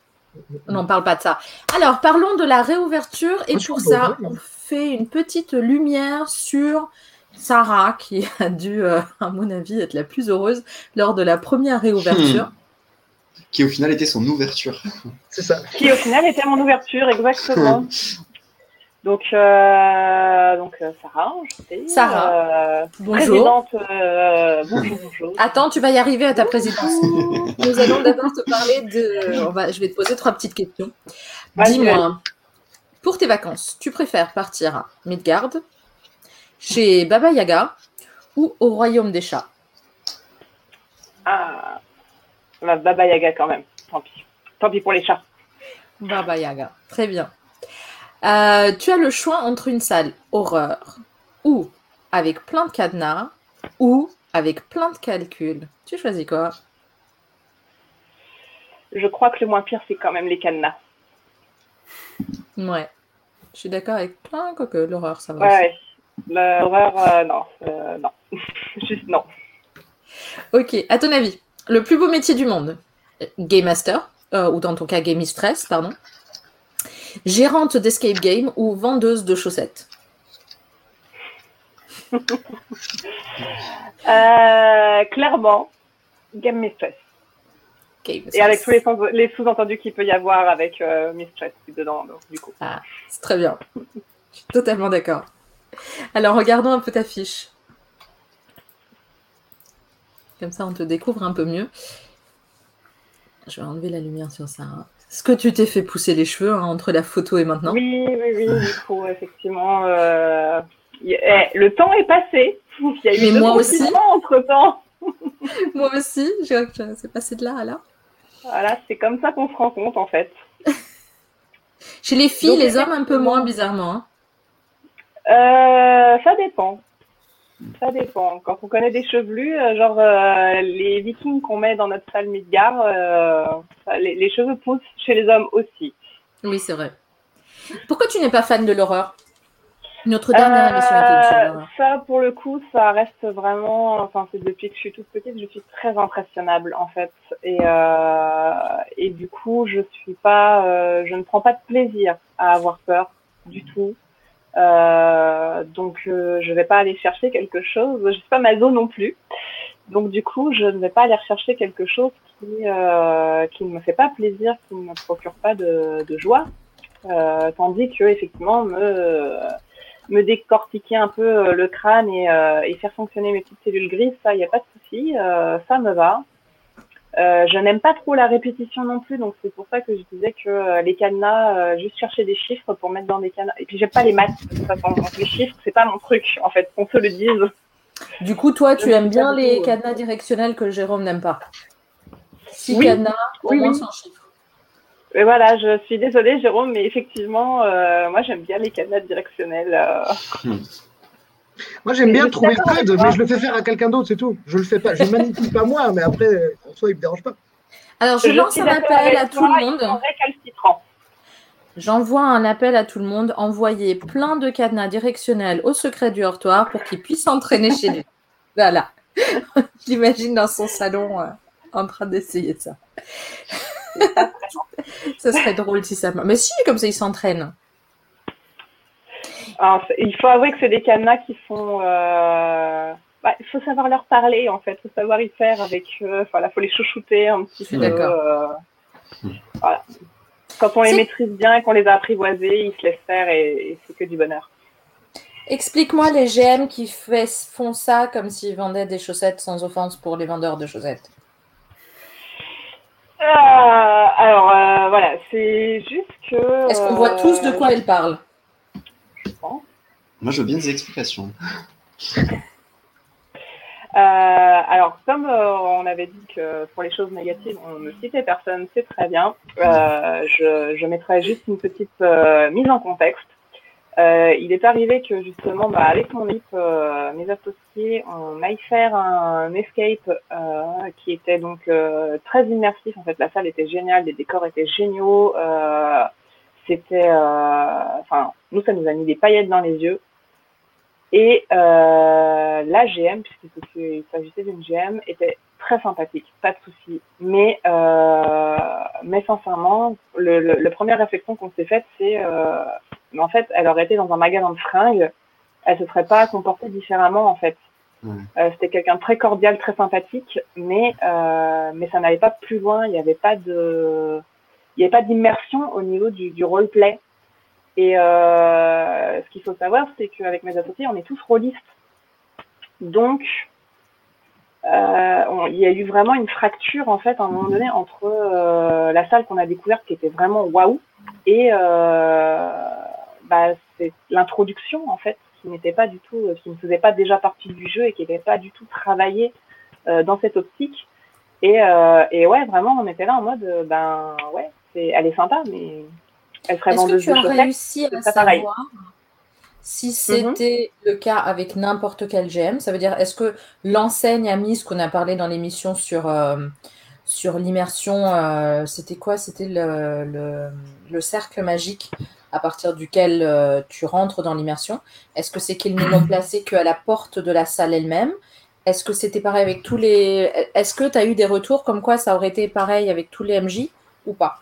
On n'en parle pas de ça. Alors, parlons de la réouverture. Et pour ça, on fait une petite lumière sur Sarah, qui a dû, euh, à mon avis, être la plus heureuse lors de la première réouverture. Qui au final était son ouverture. C'est ça. Qui au final était mon ouverture, exactement. *laughs* Donc, euh, donc euh, Sarah, enchantée. Sarah, euh, Bonjour. Euh, bonjour, bonjour. Attends, tu vas y arriver à ta présidence. Nous allons d'abord te parler de. on va- Je vais te poser trois petites questions. Dis-moi, pour tes vacances, tu préfères partir à Midgard, chez Baba Yaga ou au Royaume des Chats? Ah, bah, Baba Yaga quand même. Tant pis. Tant pis pour les chats. Baba Yaga, très bien. Euh, tu as le choix entre une salle horreur ou avec plein de cadenas ou avec plein de calculs. Tu choisis quoi? Je crois que le moins pire, c'est quand même les cadenas. Ouais. Je suis d'accord avec plein, quoique l'horreur, ça va. Ouais. L'horreur, euh, non. euh, non. *laughs* Juste non. Ok, à ton avis, le plus beau métier du monde Game Master, ou dans ton cas Game Mistress, pardon. Gérante d'escape game ou vendeuse de chaussettes *laughs* Euh, clairement, Game Mistress. Et avec tous les, sous-entendus qu'il peut y avoir avec euh, Mistress dedans, donc, du coup. C'est très bien. Je suis totalement d'accord. Alors, regardons un peu ta fiche. Comme ça, on te découvre un peu mieux. Je vais enlever la lumière sur ça. hein. Est-ce que tu t'es fait pousser les cheveux hein, entre la photo et maintenant Oui, oui, oui, du coup, effectivement. euh, eh, le temps est passé. *laughs* Il y a eu Mais moi aussi. confinements entre-temps. *laughs* Moi aussi, je que c'est passé de là à là. Voilà, c'est comme ça qu'on se rend compte, en fait. *laughs* Chez les filles, Donc, les hommes un peu moins bizarrement. hein. Euh, ça dépend. Ça dépend. Quand on connaît des chevelus, euh, genre euh, les vikings qu'on met dans notre salle Midgard, euh, les, les cheveux poussent chez les hommes aussi. Oui, c'est vrai. Pourquoi tu n'es pas fan de l'horreur? Notre dernière émission était sur l'horreur. ça, pour le coup, ça reste vraiment. Enfin, c'est depuis que je suis toute petite, je suis très impressionnable en fait, et euh, et du coup, je suis pas, je ne prends pas de plaisir à avoir peur du tout. Euh, donc, euh, je vais pas aller chercher quelque chose. Je suis pas maso non plus. Donc, du coup, je ne vais pas aller rechercher quelque chose qui euh, qui ne me fait pas plaisir, qui ne me procure pas de, de joie. Euh, tandis que effectivement me me décortiquer un peu euh, le crâne et, euh, et faire fonctionner mes petites cellules grises, ça, il n'y a pas de souci, ça me va. Euh, je n'aime pas trop la répétition non plus, donc c'est pour ça que je disais que euh, les cadenas, euh, juste chercher des chiffres pour mettre dans des cadenas. Et puis j'aime pas les maths, de toute façon. Les chiffres, c'est pas mon truc, en fait, qu'on se le dise. Du coup, toi, tu je aimes bien les cadenas directionnels que Jérôme n'aime pas. Six Oui. cadenas, au Oui, moins oui. sans chiffre. Et voilà, je suis désolée, Jérôme, mais effectivement, euh, moi j'aime bien les cadenas directionnels. *laughs* Moi, j'aime bien Je trouver le code, mais je le fais faire à quelqu'un d'autre, c'est tout. Je le fais pas. Je le manipule pas moi, mais après, en soi, il me dérange pas. Alors, je, lance un appel à tout le monde. J'envoie un appel à tout le monde. Envoyez plein de cadenas directionnels au secret du hortoir pour qu'il puisse s'entraîner chez lui. *laughs* Voilà. J'imagine dans son salon euh, en train d'essayer ça. ça serait drôle si ça marche. Mais si, comme ça, il s'entraîne. Alors, il faut avouer que c'est des cadenas qui sont. euh, bah, il faut savoir leur parler en fait, il faut savoir y faire avec eux. Enfin, là, faut les chouchouter un petit peu. d'accord. euh, voilà. Quand on les maîtrise bien et qu'on les a apprivoisés, ils se laissent faire et, et c'est que du bonheur. Explique-moi les GM qui fait- font ça comme s'ils vendaient des chaussettes sans offense pour les vendeurs de chaussettes. Euh, alors euh, voilà, c'est juste que. Est-ce qu'on voit tous de quoi elle parle je pense. Moi, je veux bien des explications. *laughs* Euh, alors, comme euh, on avait dit que pour les choses négatives, on ne citait personne, c'est très bien. Euh, je, je mettrai juste une petite mise en contexte. Il est arrivé que justement, bah, avec mon équipe, mes associés, on aille faire un escape qui était donc très immersif. En fait, la salle était géniale, les décors étaient géniaux. C'était, enfin, nous, ça nous a mis des paillettes dans les yeux. Et euh, la GM, puisqu'il s'agissait d'une GM, était très sympathique, pas de souci. Mais, euh, mais sincèrement, le, le, le première réflexion qu'on s'est faite, c'est euh, en fait, elle aurait été dans un magasin de fringues, elle se serait pas comportée différemment en fait. Euh, C'était quelqu'un de très cordial, très sympathique, mais euh, mais ça n'allait pas plus loin. Il n'y avait pas de, il n'y avait pas d'immersion au niveau du, du roleplay. Et euh, ce qu'il faut savoir, c'est qu'avec mes associés, on est tous rôlistes. Donc, euh, il y a eu vraiment une fracture en fait à un moment donné entre euh, la salle qu'on a découverte qui était vraiment waouh et bah, l'introduction en fait qui n'était pas du tout, qui ne faisait pas déjà partie du jeu et qui n'était pas du tout travaillé euh, dans cette optique. Et, et ouais, vraiment, on était là en mode, ben ouais, c'est, elle est sympa, mais Est-ce que tu as réussi à pareil. savoir si c'était le cas avec n'importe quel GM? Ça veut dire, est-ce que l'enseigne a mis ce qu'on a parlé dans l'émission sur, euh, sur l'immersion, euh, c'était quoi? C'était le, le, le cercle magique à partir duquel euh, tu rentres dans l'immersion. Est-ce que c'est qu'ils ne l'ont placé qu'à la porte de la salle elle-même? Est-ce que c'était pareil avec tous les... Est-ce que tu as eu des retours comme quoi ça aurait été pareil avec tous les MJ ou pas?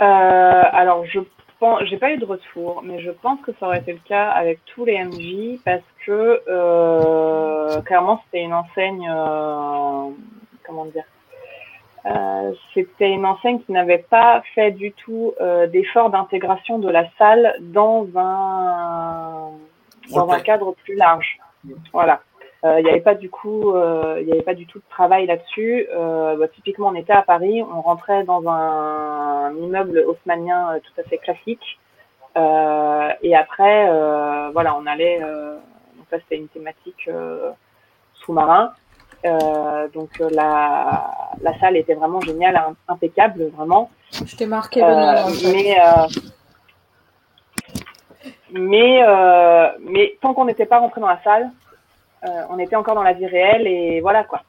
Euh, alors, je pense, j'ai pas eu de retour, mais je pense que ça aurait été le cas avec tous les MJ parce que euh, clairement c'était une enseigne, euh, comment dire, euh, c'était une enseigne qui n'avait pas fait du tout euh, d'effort d'intégration de la salle dans un dans un cadre plus large. Voilà. Euh, Il n'y avait pas du coup, euh, il y avait pas du tout de travail là-dessus. Euh, bah, typiquement, on était à Paris, on rentrait dans un, immeuble haussmannien euh, tout à fait classique, Euh, et après, euh, voilà, on allait. euh, donc là, c'était une thématique euh, sous-marin. Euh, donc euh, la, la salle était vraiment géniale, im- impeccable, vraiment. Je t'ai marqué Euh, le nom mais euh, mais euh, mais tant qu'on n'était pas rentré dans la salle, euh, on était encore dans la vie réelle et voilà quoi.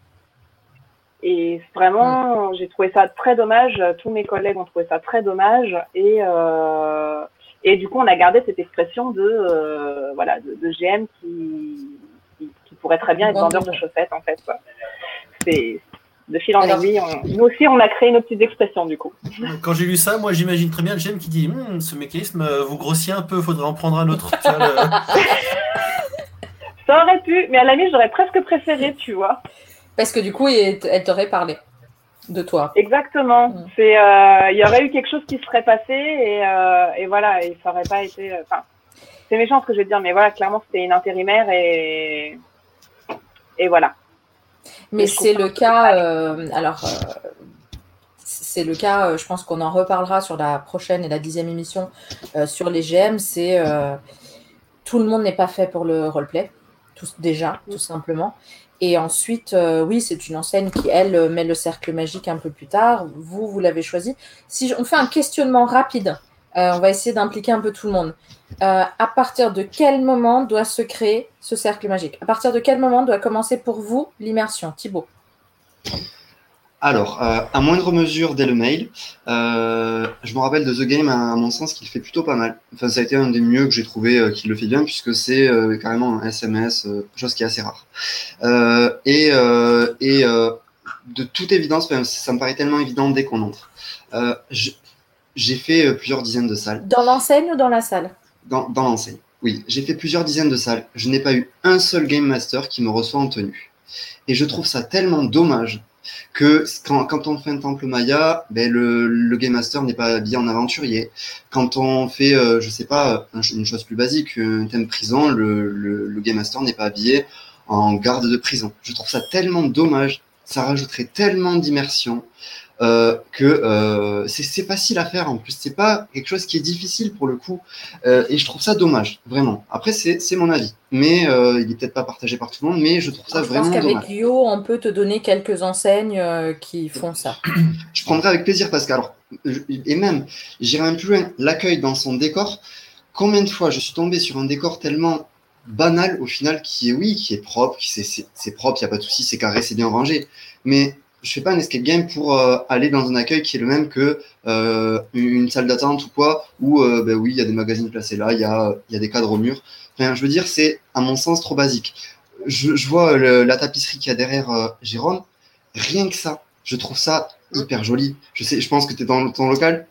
Et vraiment, j'ai trouvé ça très dommage. Tous mes collègues ont trouvé ça très dommage et euh, et du coup, on a gardé cette expression de euh, voilà de, de GM qui, qui qui pourrait très bien être vendeur de chaussettes en fait. C'est de fil en aiguille. nous aussi, on a créé nos petites expressions du coup. Quand j'ai lu ça, moi j'imagine très bien le GM qui dit Hum, ce mécanisme, vous grossiez un peu, faudrait en prendre un autre. *laughs* Ça aurait pu, mais à la limite, j'aurais presque préféré, tu vois. Parce que du coup, elle t'aurait parlé de toi. Exactement. Mm. C'est, euh, il y aurait eu quelque chose qui serait passé et, euh, et voilà, et ça aurait pas été. euh, Enfin, c'est méchant ce que je vais te dire, mais voilà, clairement, c'était une intérimaire et et voilà. Mais c'est le cas, alors, c'est le cas, je pense qu'on en reparlera sur la prochaine et la dixième émission sur les GM. C'est tout le monde n'est pas fait pour le roleplay, tout, déjà, tout simplement. Et ensuite, euh, oui, c'est une enseigne qui, elle, euh, met le cercle magique un peu plus tard. Vous, vous l'avez choisi. Si on fait un questionnement rapide, euh, on va essayer d'impliquer un peu tout le monde. Euh, à partir de quel moment doit se créer ce cercle magique? À partir de quel moment doit commencer pour vous l'immersion? Thibaut Alors, euh, à moindre mesure dès le mail, euh, je me rappelle de The Game, à, à mon sens, qu'il fait plutôt pas mal. Enfin, ça a été un des mieux que j'ai trouvé euh, qui le fait bien, puisque c'est euh, carrément un SMS, chose qui est assez rare. Et et de toute évidence, ça me paraît tellement évident dès qu'on entre. J'ai fait plusieurs dizaines de salles Dans l'enseigne ou dans la salle? Dans, dans l'enseigne. Oui, j'ai fait plusieurs dizaines de salles. Je n'ai pas eu un seul Game Master qui me reçoit en tenue. Et je trouve ça tellement dommage que quand, quand on fait un temple Maya, ben le, le Game Master n'est pas habillé en aventurier. Quand on fait, euh, je sais pas, un- une chose plus basique, un thème prison, le, le, le Game Master n'est pas habillé en garde de prison. Je trouve ça tellement dommage. Ça rajouterait tellement d'immersion euh, que euh, c'est facile à faire en plus. C'est pas quelque chose qui est difficile pour le coup. Euh, et je trouve ça dommage, vraiment. Après, c'est mon avis. Mais il est peut-être pas partagé par tout le monde, mais je trouve ça Je pense vraiment qu'avec. Yo, on peut te donner quelques enseignes qui font ça. Je prendrai avec plaisir parce que, alors, et même, j'irai même plus loin, l'accueil dans son décor. Combien de fois je suis tombé sur un décor tellement banal au final qui est, oui, qui est propre, qui c'est propre, il n'y a pas de souci, c'est carré, c'est bien rangé. Mais je fais pas un escape game pour euh, aller dans un accueil qui est le même que euh, une salle d'attente ou quoi, où euh, ben oui, il y a des magazines placés là, il y a, y a des cadres au mur. Enfin, je veux dire, c'est à mon sens trop basique. Je, je vois le- la tapisserie qu'il y a derrière Jérôme, rien que ça, je trouve ça hyper joli. Je sais, je pense que tu es dans ton local.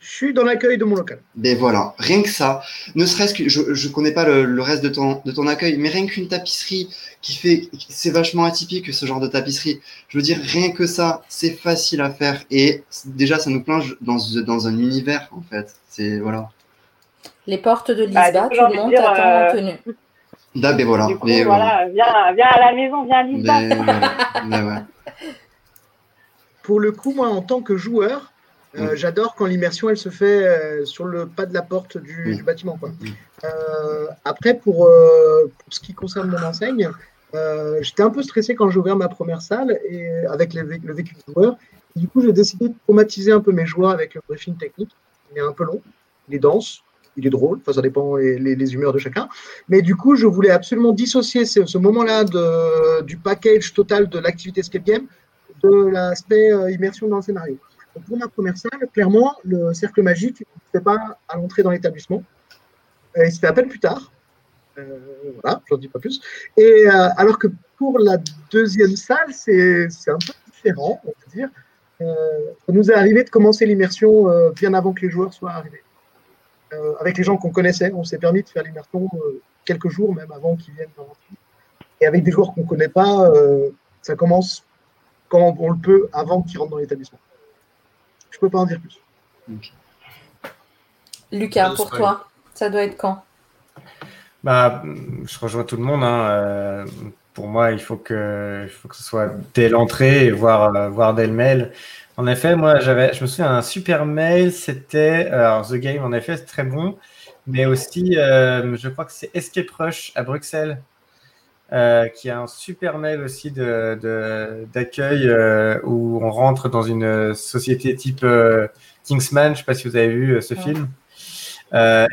Je suis dans l'accueil de mon local. Ben voilà, rien que ça, ne serait-ce que je je connais pas le, le reste de ton de ton accueil, mais rien qu'une tapisserie qui fait, c'est vachement atypique ce genre de tapisserie. Je veux dire, rien que ça, c'est facile à faire et déjà ça nous plonge dans dans un univers en fait. C'est voilà. Les portes de Bah, Lisba, du coup, tout le monde dire, t'attend euh, en tenue. Là, ben voilà. Du coup, mais voilà, viens, viens à la maison, viens à Lisbonne. Ben voilà. Ben ouais. Pour le coup, moi, en tant que joueur, euh, Mm. j'adore quand l'immersion elle se fait euh, sur le pas de la porte du, Mm. du bâtiment. Quoi. Mm. Euh, après, pour, euh, pour ce qui concerne mon enseigne, euh, j'étais un peu stressé quand j'ai ouvert ma première salle et avec les le vécu du joueur. Du coup, j'ai décidé de traumatiser un peu mes joueurs avec le briefing technique. Il est un peu long, il est dense, il est drôle, enfin, ça dépend les, les- les humeurs de chacun. Mais du coup, je voulais absolument dissocier ce, ce moment-là de- du package total de l'activité escape game de l'aspect euh, immersion dans le scénario. Ma première salle, clairement, le cercle magique ne se fait pas à l'entrée dans l'établissement. Euh, il se fait à peine plus tard. Euh, voilà, j'en dis pas plus. Et euh, alors que pour la deuxième salle, c'est un peu différent, on peut dire. Euh, ça nous est arrivé de commencer l'immersion bien avant que les joueurs soient arrivés. Avec les gens qu'on connaissait, on s'est permis de faire l'immersion quelques jours même avant qu'ils viennent dans. Et avec des joueurs qu'on ne connaît pas, ça commence quand on le peut avant qu'ils rentrent dans l'établissement. Je peux pas en dire plus. Lucas, de pour toi, ça doit être quand? Bah, je rejoins tout le monde. hein. Euh, pour moi, il faut que, il faut que ce soit dès l'entrée et voir, euh, voir dès le mail. En effet, moi, j'avais, je me souviens, un super mail, c'était, alors, The Game, en effet, c'est très bon, mais aussi, euh, je crois que c'est Escape Rush à Bruxelles, euh, qui a un super mail aussi de, de- d'accueil euh, où on rentre dans une société type euh, Kingsman. Je sais pas si vous avez vu ce Ouais. film.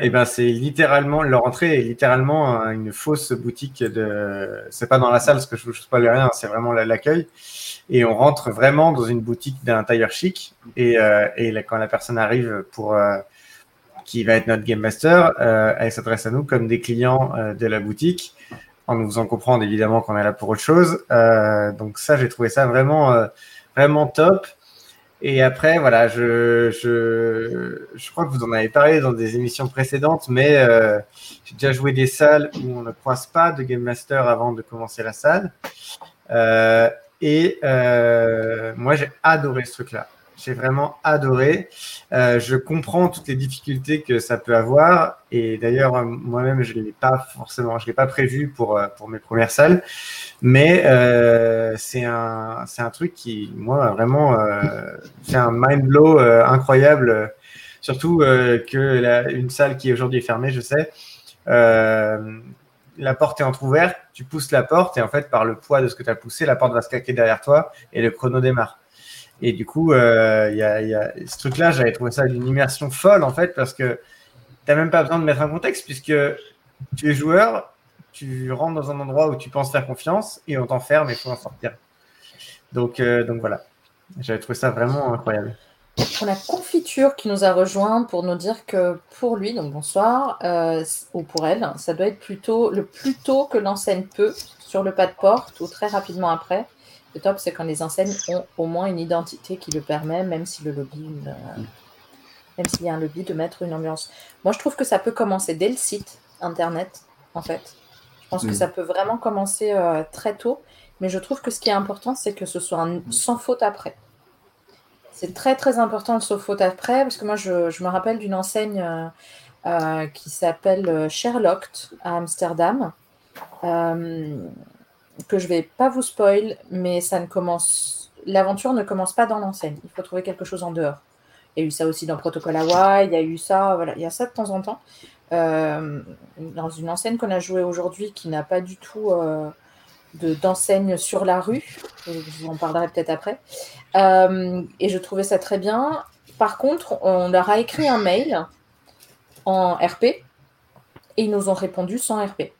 Et ben c'est littéralement leur entrée est littéralement un- une fausse boutique de c'est pas dans la salle parce que je vous spoil rien c'est vraiment la- l'accueil et on rentre vraiment dans une boutique d'un tailleur chic et, et là, quand la personne arrive pour qui va être notre game master elle s'adresse à nous comme des clients de la boutique en nous faisant comprendre évidemment qu'on est là pour autre chose Euh, donc ça j'ai trouvé ça vraiment euh, vraiment top et après, voilà, je, crois que vous en avez parlé dans des émissions précédentes, mais euh, j'ai déjà joué des salles où on ne croise pas de Game Master avant de commencer la salle. Et moi, j'ai adoré ce truc-là. J'ai vraiment adoré. Euh, je comprends toutes les difficultés que ça peut avoir. Et d'ailleurs, euh, moi-même, je ne l'ai pas forcément, je l'ai pas prévu pour, euh, pour mes premières salles. Mais c'est un, c'est un truc qui, moi, vraiment, euh, fait un mind blow incroyable. Surtout que une salle qui aujourd'hui est fermée, je sais, la porte est entrouverte, tu pousses la porte et en fait, par le poids de ce que tu as poussé, la porte va se claquer derrière toi et le chrono démarre. Et du coup, euh, y a, ce truc-là, j'avais trouvé ça d'une immersion folle en fait, parce que tu n'as même pas besoin de mettre un contexte, puisque tu es joueur, tu rentres dans un endroit où tu penses faire confiance et on t'enferme et il faut en sortir. Donc, euh, donc voilà, j'avais trouvé ça vraiment incroyable. On a Confiture qui nous a rejoint pour nous dire que pour lui, donc bonsoir, euh, ou pour elle, ça doit être plutôt le plus tôt que l'enseigne peut, sur le pas de porte ou très rapidement après. Le top, c'est quand les enseignes ont au moins une identité qui le permet, même si le lobby, euh, même s'il y a un lobby, de mettre une ambiance. Moi, je trouve que ça peut commencer dès le site internet, en fait. Je pense que ça peut vraiment commencer euh, très tôt, mais je trouve que ce qui est important, c'est que ce soit un- sans faute après. C'est très très important le sans faute après, parce que moi je, je me rappelle d'une enseigne euh, qui s'appelle Sherlock à Amsterdam, euh, que je vais pas vous spoil, mais ça ne commence, l'aventure ne commence pas dans l'enseigne. Il faut trouver quelque chose en dehors. Il y a eu ça aussi dans Protocol Hawaii, il y a eu ça, voilà, il y a ça de temps en temps. Euh, dans une enseigne qu'on a jouée aujourd'hui qui n'a pas du tout euh, de- d'enseigne sur la rue, je vous en parlerai peut-être après. Euh, et je trouvais ça très bien. Par contre, on leur a écrit un mail en RP et ils nous ont répondu sans RP.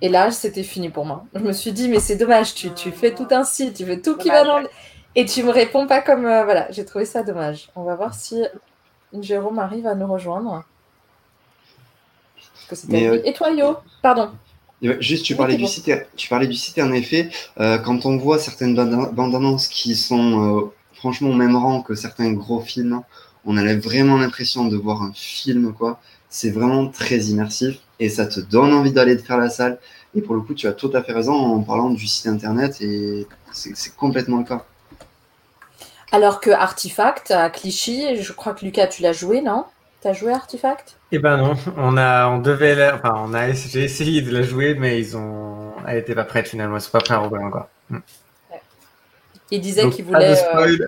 Et là, c'était fini pour moi. Je me suis dit, mais c'est dommage, tu, tu, fais tout un site, tu fais tout qui va dans le... Et tu me réponds pas comme... Euh, voilà, j'ai trouvé ça dommage. On va voir si Jérôme arrive à nous rejoindre. Euh, Et toi, Yo? Pardon. Juste, tu parlais, du site, tu parlais du site, en effet, euh, quand on voit certaines bandes annonces qui sont franchement au même rang que certains gros films, on a vraiment l'impression de voir un film, quoi. C'est vraiment très immersif et ça te donne envie d'aller te faire la salle. Et pour le coup, tu as tout à fait raison en parlant du site internet et c'est complètement le cas. Alors que Artifact à Clichy, je crois que Lucas, tu l'as joué, non? Tu as joué Artifact? Eh ben non, on a, on devait, enfin, on a, j'ai essayé de la jouer, mais ils ont, elle était pas prête finalement, ils sont pas prêts à rouvrir encore. Il disait qu'il voulait. Euh,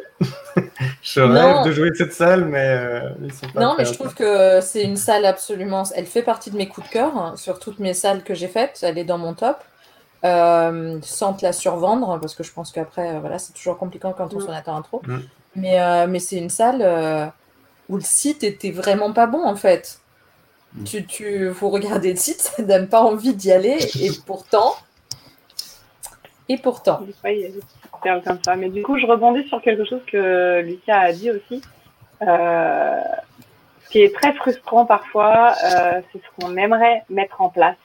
*laughs* je rêve de jouer cette salle, mais euh, ils sont pas Non, mais je trouve que c'est une salle absolument. Elle fait partie de mes coups de cœur hein, sur toutes mes salles que j'ai faites. Elle est dans mon top. Euh, sans te la survendre, parce que je pense qu'après, voilà, c'est toujours compliqué quand on mm. s'en attend un trop. Mm. Mais, mais c'est une salle où le site était vraiment pas bon, en fait. Mm. Tu, tu, vous regardez le site, *laughs* ça donne pas envie d'y aller, et pourtant. Et pourtant Mais du coup, je rebondis sur quelque chose que Lucas a dit aussi. Euh, ce qui est très frustrant parfois, euh, c'est ce qu'on aimerait mettre en place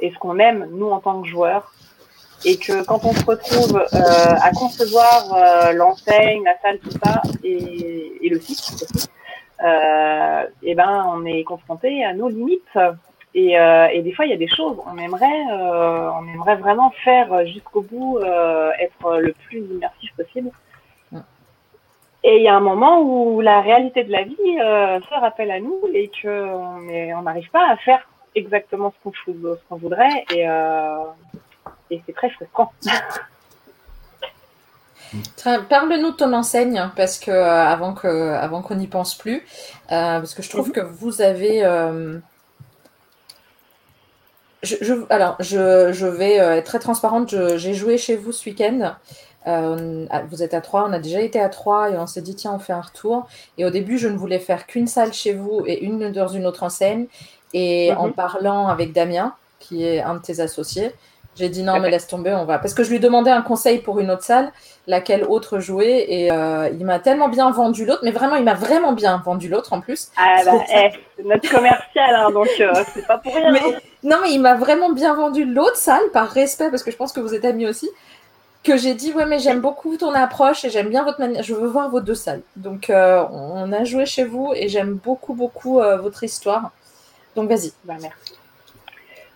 et ce qu'on aime, nous, en tant que joueurs. Et que quand on se retrouve euh, à concevoir l'enseigne, la salle, tout ça, et, le site aussi, et ben, on est confronté à nos limites et, euh, et, des fois, il y a des choses, on aimerait, euh, on aimerait vraiment faire jusqu'au bout, euh, être le plus immersif possible. Et il y a un moment où la réalité de la vie se rappelle à nous et qu'on on n'arrive pas à faire exactement ce qu'on qu'on voudrait et, et c'est très frustrant. Parle-nous de ton enseigne parce que avant que avant qu'on n'y pense plus, parce que je trouve mhm. que vous avez je, alors, je, je, vais euh, être très transparente. J'ai joué chez vous ce week-end. Euh, vous êtes à trois, on a déjà été à trois et on s'est dit tiens on fait un retour. Et au début je ne voulais faire qu'une salle chez vous et une dans une autre enseigne. Et en mhm. parlant avec Damien, qui est un de tes associés, j'ai dit non, mais laisse tomber, on va. Parce que je lui demandais un conseil pour une autre salle, laquelle autre jouer, et euh, il m'a tellement bien vendu l'autre, mais vraiment, il m'a vraiment bien vendu l'autre en plus. Ah bah, eh, notre commercial, hein, donc euh, c'est pas pour rien. Hein. non, mais il m'a vraiment bien vendu l'autre salle, par respect, parce que je pense que vous êtes amis aussi, que j'ai dit, ouais, mais j'aime beaucoup ton approche et j'aime bien votre manière, je veux voir vos deux salles. Donc, euh, on a joué chez vous et j'aime beaucoup, beaucoup votre histoire. Donc, vas-y. Bah, merci.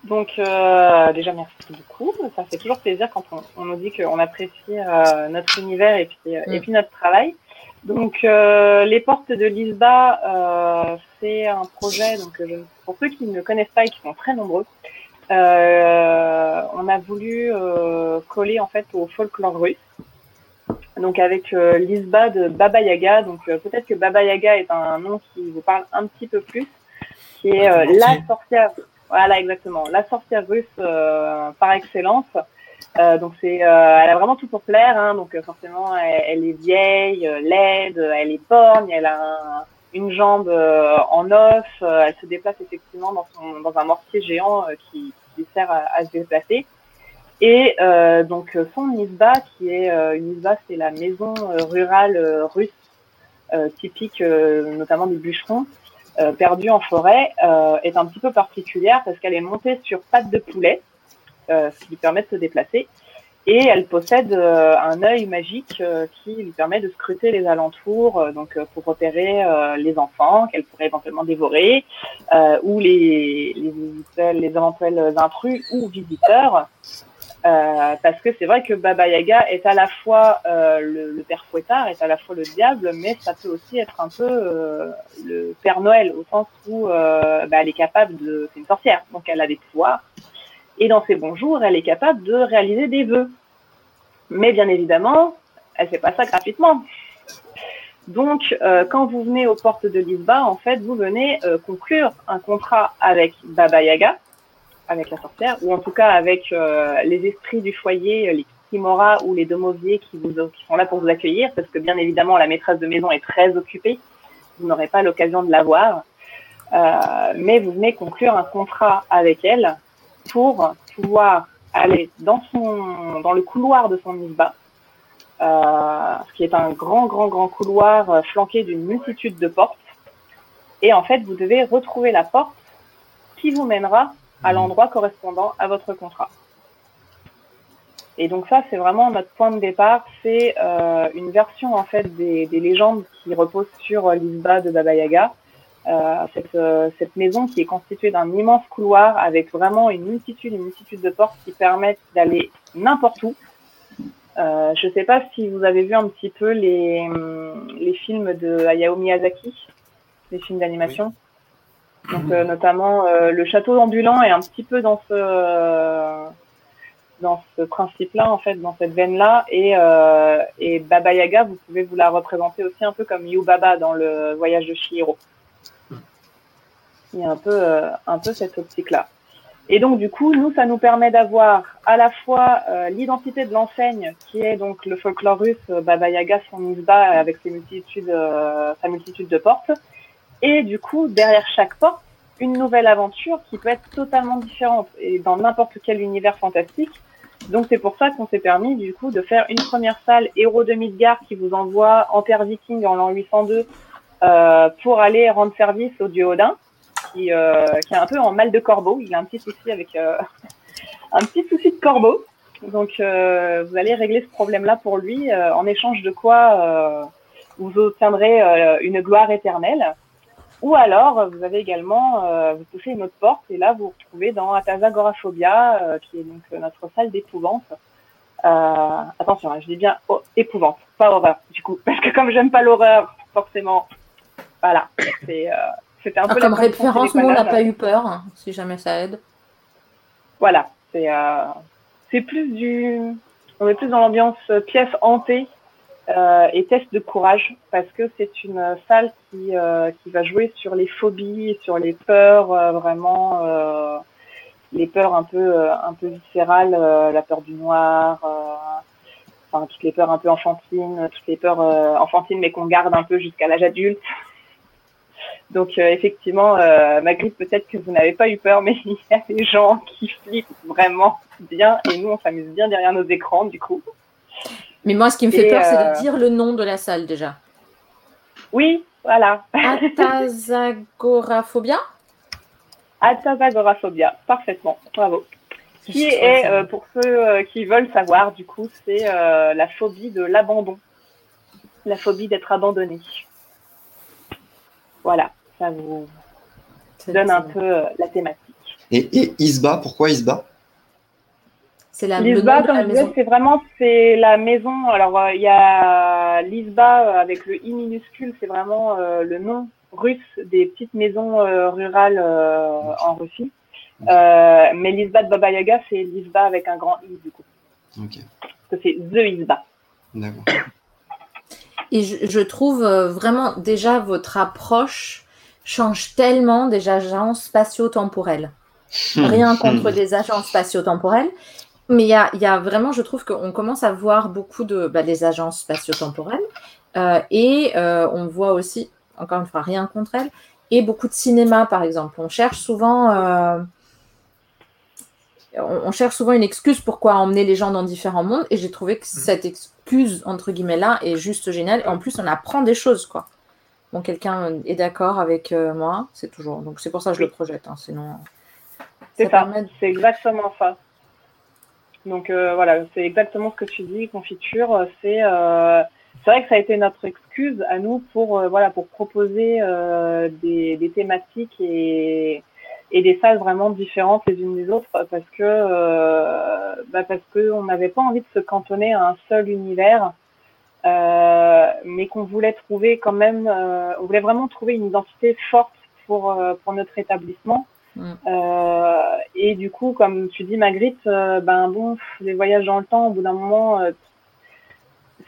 Donc euh, déjà merci beaucoup. Ça fait toujours plaisir quand on, nous dit qu'on apprécie euh, notre univers et puis, euh, et mm. puis notre travail. Donc les portes de l'ISBA, c'est un projet. Donc pour ceux qui ne connaissent pas et qui sont très nombreux, on a voulu coller en fait au folklore russe. Donc avec l'ISBA de Baba Yaga. Donc peut-être que Baba Yaga est un nom qui vous parle un petit peu plus, qui est la sorcière voilà, exactement. La sorcière russe euh, par excellence. Euh, donc c'est, euh, elle a vraiment tout pour plaire. Hein, donc forcément, elle, est vieille, laide, elle est borgne, elle a une jambe en os. elle se déplace effectivement dans, son, dans un mortier géant qui, qui sert à, se déplacer. Et donc son isba, qui est une isba, c'est la maison rurale russe typique, notamment des bûcherons. Euh, perdue en forêt euh, est un petit peu particulière parce qu'elle est montée sur pattes de poulet, euh, ce qui lui permet de se déplacer. Et elle possède un œil magique qui lui permet de scruter les alentours, donc pour repérer les enfants qu'elle pourrait éventuellement dévorer, ou les, les, les éventuels intrus ou visiteurs. Euh, parce que c'est vrai que Baba Yaga est à la fois euh, le, père fouettard, est à la fois le diable, mais ça peut aussi être un peu euh, le père Noël, au sens où bah, elle est capable de... C'est une sorcière, donc elle a des pouvoirs. Et dans ses bons jours, elle est capable de réaliser des vœux. Mais bien évidemment, elle fait pas ça gratuitement. Donc, quand vous venez aux portes de Lisba, en fait, vous venez conclure un contrat avec Baba Yaga, avec la sorcière, ou en tout cas avec euh, les esprits du foyer, les Kimora ou les domoviers qui, vous, qui sont là pour vous accueillir, parce que bien évidemment, la maîtresse de maison est très occupée, vous n'aurez pas l'occasion de la voir, euh, mais vous venez conclure un contrat avec elle pour pouvoir aller dans, son, dans le couloir de son ISBA, euh, qui est un grand, grand, grand couloir euh, flanqué d'une multitude de portes. Et en fait, vous devez retrouver la porte qui vous mènera à l'endroit correspondant à votre contrat. Et donc ça, c'est vraiment notre point de départ. C'est euh, une version en fait des, des, légendes qui reposent sur l'Isba de Baba Yaga. Euh, cette, euh, maison qui est constituée d'un immense couloir avec vraiment une multitude, une multitude de portes qui permettent d'aller n'importe où. Euh, je ne sais pas si vous avez vu un petit peu les, films de Hayao Miyazaki, les films d'animation. Donc euh, notamment le château ambulant est un petit peu dans ce dans ce principe-là, en fait, dans cette veine-là. Et, euh, et Baba Yaga, vous pouvez vous la représenter aussi un peu comme Yubaba dans le voyage de Shihiro. Il y a un peu, euh, un peu cette optique-là. Et donc, du coup, nous, ça nous permet d'avoir à la fois euh, l'identité de l'enseigne, qui est donc le folklore russe, Baba Yaga, son Isba, avec ses multitudes, sa multitude de portes. Et du coup, derrière chaque porte, une nouvelle aventure qui peut être totalement différente et dans n'importe quel univers fantastique. Donc c'est pour ça qu'on s'est permis du coup de faire une première salle héros de Midgard qui vous envoie en terre viking en l'an 802 euh, pour aller rendre service au dieu Odin qui, euh, qui est un peu en mal de corbeau. Il a un petit souci avec euh, *laughs* un petit souci de corbeau. Donc vous allez régler ce problème-là pour lui en échange de quoi vous obtiendrez une gloire éternelle. Ou alors, vous avez également, euh, vous touchez une autre porte et là, vous vous retrouvez dans Atazagoraphobia, euh, qui est donc notre salle d'épouvante. Euh, attention, hein, je dis bien oh, épouvante, pas horreur, du coup, *laughs* parce que comme j'aime pas l'horreur, forcément, voilà, c'est, c'était un ah, peu comme référence, nous on n'a pas eu peur, hein, si jamais ça aide. Voilà, c'est, c'est plus du, on est plus dans l'ambiance pièce hantée euh, et test de courage parce que c'est une salle qui, euh, qui va jouer sur les phobies, sur les peurs euh, vraiment, euh, les peurs un peu un peu viscérales, la peur du noir, enfin toutes les peurs un peu enfantines, toutes les peurs enfantines mais qu'on garde un peu jusqu'à l'âge adulte. Donc effectivement, Magritte, peut-être que vous n'avez pas eu peur, *laughs* mais il y a des gens qui flippent vraiment bien et nous on s'amuse bien derrière nos écrans du coup. Mais moi, ce qui me fait et peur, euh... c'est de dire le nom de la salle déjà. Oui, voilà. *laughs* Atazagoraphobia Atazagoraphobia, parfaitement, bravo. Qui est, euh, pour ceux euh, qui veulent savoir, du coup, c'est euh, la phobie de l'abandon. La phobie d'être abandonné. Voilà, ça vous donne un peu la thématique. Et, et Isba, pourquoi Isba? C'est la L'ISBA, comme je disais, c'est vraiment c'est la maison. Alors euh, il y a l'ISBA avec le i minuscule, c'est vraiment euh, le nom russe des petites maisons euh, rurales euh, en Russie. mais l'ISBA de Baba Yaga, c'est l'ISBA avec un grand i du coup. Ok. Parce que c'est the ISBA. D'accord. Et je, je trouve vraiment déjà votre approche change tellement des agences spatio-temporelles. *laughs* Rien contre des agences spatio-temporelles, mais il y a, y a, vraiment, je trouve qu'on commence à voir beaucoup de bah, des agences spatio-temporelles euh, et euh, on voit aussi, encore une fois, rien contre elles, et beaucoup de cinéma, par exemple. On cherche souvent, euh, on, on, cherche souvent une excuse pourquoi emmener les gens dans différents mondes, et j'ai trouvé que cette excuse entre guillemets là est juste géniale. Et en plus, on apprend des choses, quoi. Bon, quelqu'un est d'accord avec moi, c'est toujours. Donc c'est pour ça que je le projette. Hein, sinon. C'est ça. ça. C'est exactement ça. Donc euh, voilà, c'est exactement ce que tu dis, confiture. C'est euh, c'est vrai que ça a été notre excuse à nous pour euh, voilà pour proposer euh, des, thématiques et, et des salles vraiment différentes les unes des autres parce que euh, bah parce que on n'avait pas envie de se cantonner à un seul univers, euh, mais qu'on voulait trouver quand même, on voulait vraiment trouver une identité forte pour pour notre établissement. Euh, et du coup, comme tu dis, Magritte, euh, ben bon, les voyages dans le temps, au bout d'un moment, euh,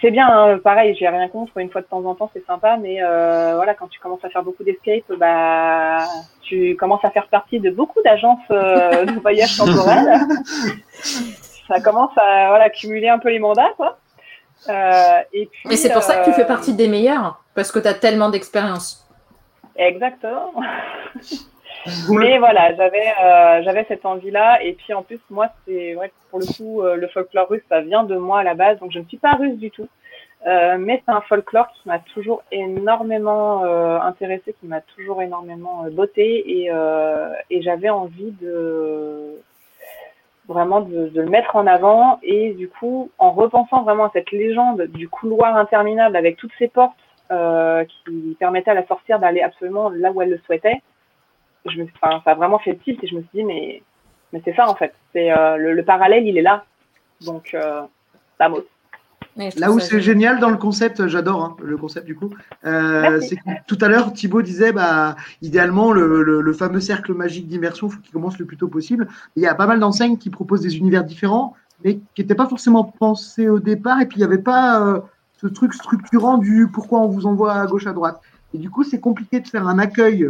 c'est bien, hein, pareil, j'ai rien contre, une fois de temps en temps, c'est sympa, mais euh, voilà, quand tu commences à faire beaucoup d'escape, bah, tu commences à faire partie de beaucoup d'agences euh, de voyage *laughs* temporel. ça commence à voilà, cumuler un peu les mandats, quoi. Euh, et puis, mais c'est pour ça que tu fais partie des meilleurs, parce que tu as tellement d'expérience. Exactement. *laughs* Mais voilà, j'avais euh, j'avais cette envie-là. Et puis en plus, moi, c'est que pour le coup, euh, le folklore russe, ça vient de moi à la base. Donc je ne suis pas russe du tout. Euh, mais c'est un folklore qui m'a toujours énormément euh, intéressé, qui m'a toujours énormément euh, botté. Et, euh, et j'avais envie de vraiment de, de le mettre en avant. Et du coup, en repensant vraiment à cette légende du couloir interminable avec toutes ces portes qui permettaient à la sorcière d'aller absolument là où elle le souhaitait, je me, enfin, ça a vraiment fait tilt et je me suis dit, mais, mais c'est ça en fait. C'est euh, le, le parallèle, il est là. Donc, euh. Ouais, je Là où ça c'est génial. dans le concept, j'adore hein, le concept du coup, euh, c'est que tout à l'heure Thibaut disait bah idéalement le, le, le fameux cercle magique d'immersion faut qu'il commence le plus tôt possible. Il y a pas mal d'enseignes qui proposent des univers différents, mais qui n'étaient pas forcément pensés au départ, et puis il n'y avait pas euh, ce truc structurant du pourquoi on vous envoie à gauche à droite. Et du coup c'est compliqué de faire un accueil,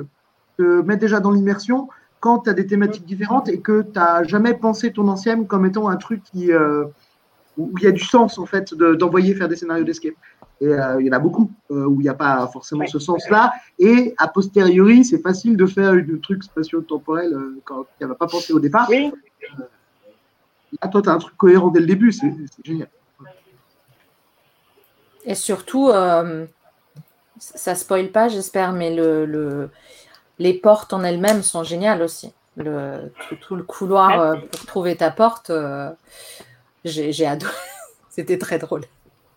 de mettre déjà dans l'immersion quand tu as des thématiques différentes et que tu n'as jamais pensé ton ancienne comme étant un truc qui euh, où il y a du sens en fait de- d'envoyer faire des scénarios d'escape. Et euh, il y en a beaucoup euh, où il n'y a pas forcément Ouais. ce sens-là. Et a posteriori, c'est facile de faire une truc spatio-temporel euh, quand n'y a pas pensé au départ. Oui, Là, toi, tu as un truc cohérent dès le début, c'est génial. Et surtout, euh, ça spoil pas, j'espère, mais le, le- les portes en elles-mêmes sont géniales aussi. Le, tout, tout le couloir euh, pour trouver ta porte, euh, j'ai adoré. *laughs* C'était très drôle.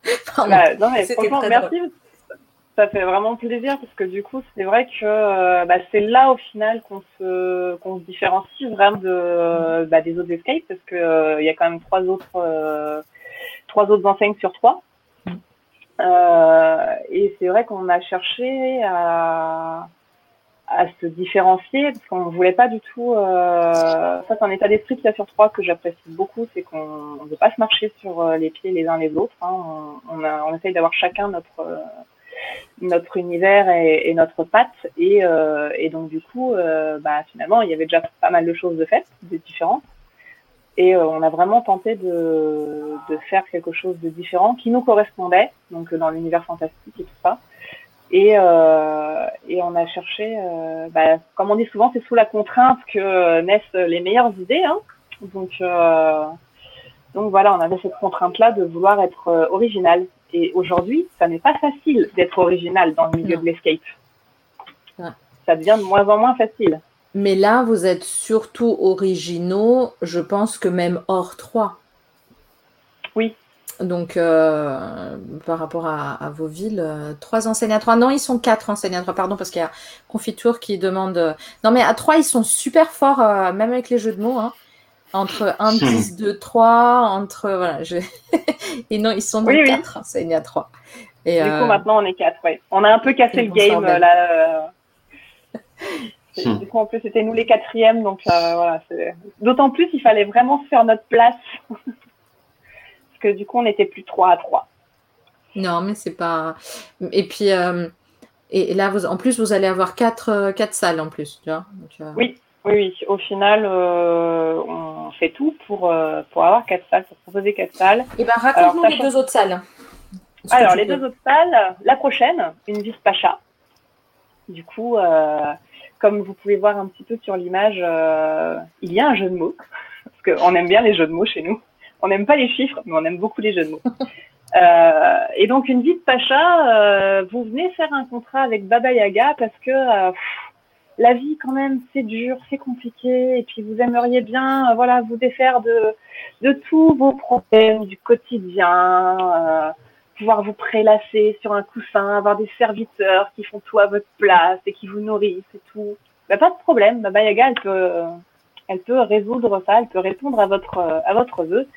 *laughs* Bah, non, mais franchement, très merci. Ça fait vraiment plaisir parce que du coup, c'est vrai que euh, bah, c'est là au final qu'on se, qu'on se différencie vraiment de, bah, des autres escapes parce que euh, il y a quand même trois autres, trois autres enseignes sur trois. Euh, et c'est vrai qu'on a cherché à, à se différencier parce qu'on voulait pas du tout. Euh, ça, c'est un état d'esprit qu'il y a sur trois que j'apprécie beaucoup, c'est qu'on ne veut pas se marcher sur euh, les pieds les uns les autres. Hein. On, on, a, on essaye d'avoir chacun notre euh, notre univers et, notre patte et, euh, et donc du coup, euh, bah, finalement, il y avait déjà pas mal de choses de faites, de différentes. Et on a vraiment tenté de, de faire quelque chose de différent qui nous correspondait, donc dans l'univers fantastique et tout ça. Et, euh, et on a cherché, euh, bah, comme on dit souvent, c'est sous la contrainte que naissent les meilleures idées. Hein. Donc, euh, donc voilà, on avait cette contrainte-là de vouloir être original. Et aujourd'hui, ça n'est pas facile d'être original dans le milieu Non. de l'escape. Ouais. Ça devient de moins en moins facile. Mais là, vous êtes surtout originaux, je pense que même hors 3. Oui. Donc, euh, par rapport à, à vos villes, euh, trois enseignes à 3. Non, ils sont quatre enseignes à 3, pardon, parce qu'il y a Confiture qui demande. euh, Non, mais à 3, ils sont super forts, euh, même avec les jeux de mots. hein. Entre 1, 10, 2, 3, entre. Voilà, je... *laughs* Et non, ils sont donc Oui, oui. quatre enseignes à 3. Et, Du euh, coup, maintenant, on est quatre. Ouais. On a un peu cassé le game. euh, Là, euh, *laughs* Hmm. Du coup, en plus, c'était nous les quatrièmes. Donc, euh, voilà. c'est- D'autant plus, il fallait vraiment se faire notre place. *laughs* Que du coup, on n'était plus trois à trois. Non, mais c'est pas. Et puis, euh, et, et là, vous, en plus, vous allez avoir quatre, euh, quatre salles en plus, tu vois. Donc, euh, Oui. Oui, oui. Au final, euh, on fait tout pour, euh, pour avoir quatre salles, pour proposer quatre salles. Et ben, raconte-nous les deux autres salles. Alors, les peux. deux autres salles, la prochaine, une vis Pacha. Du coup, euh, comme vous pouvez voir un petit peu sur l'image, euh, il y a un jeu de mots. *laughs* Parce qu'on aime bien les jeux de mots chez nous. On n'aime pas les chiffres, mais on aime beaucoup les jeux de mots. *laughs* Euh, et donc, une vie de Pacha, euh, vous venez faire un contrat avec Baba Yaga parce que euh, la vie, quand même, c'est dur, c'est compliqué. Et puis, vous aimeriez bien voilà, vous défaire de, de tous vos problèmes du quotidien. pouvoir vous prélasser sur un coussin, avoir des serviteurs qui font tout à votre place et qui vous nourrissent et tout. Bah, pas de problème, Baba Yaga, elle peut, elle peut résoudre ça, elle peut répondre à votre, à votre vœu.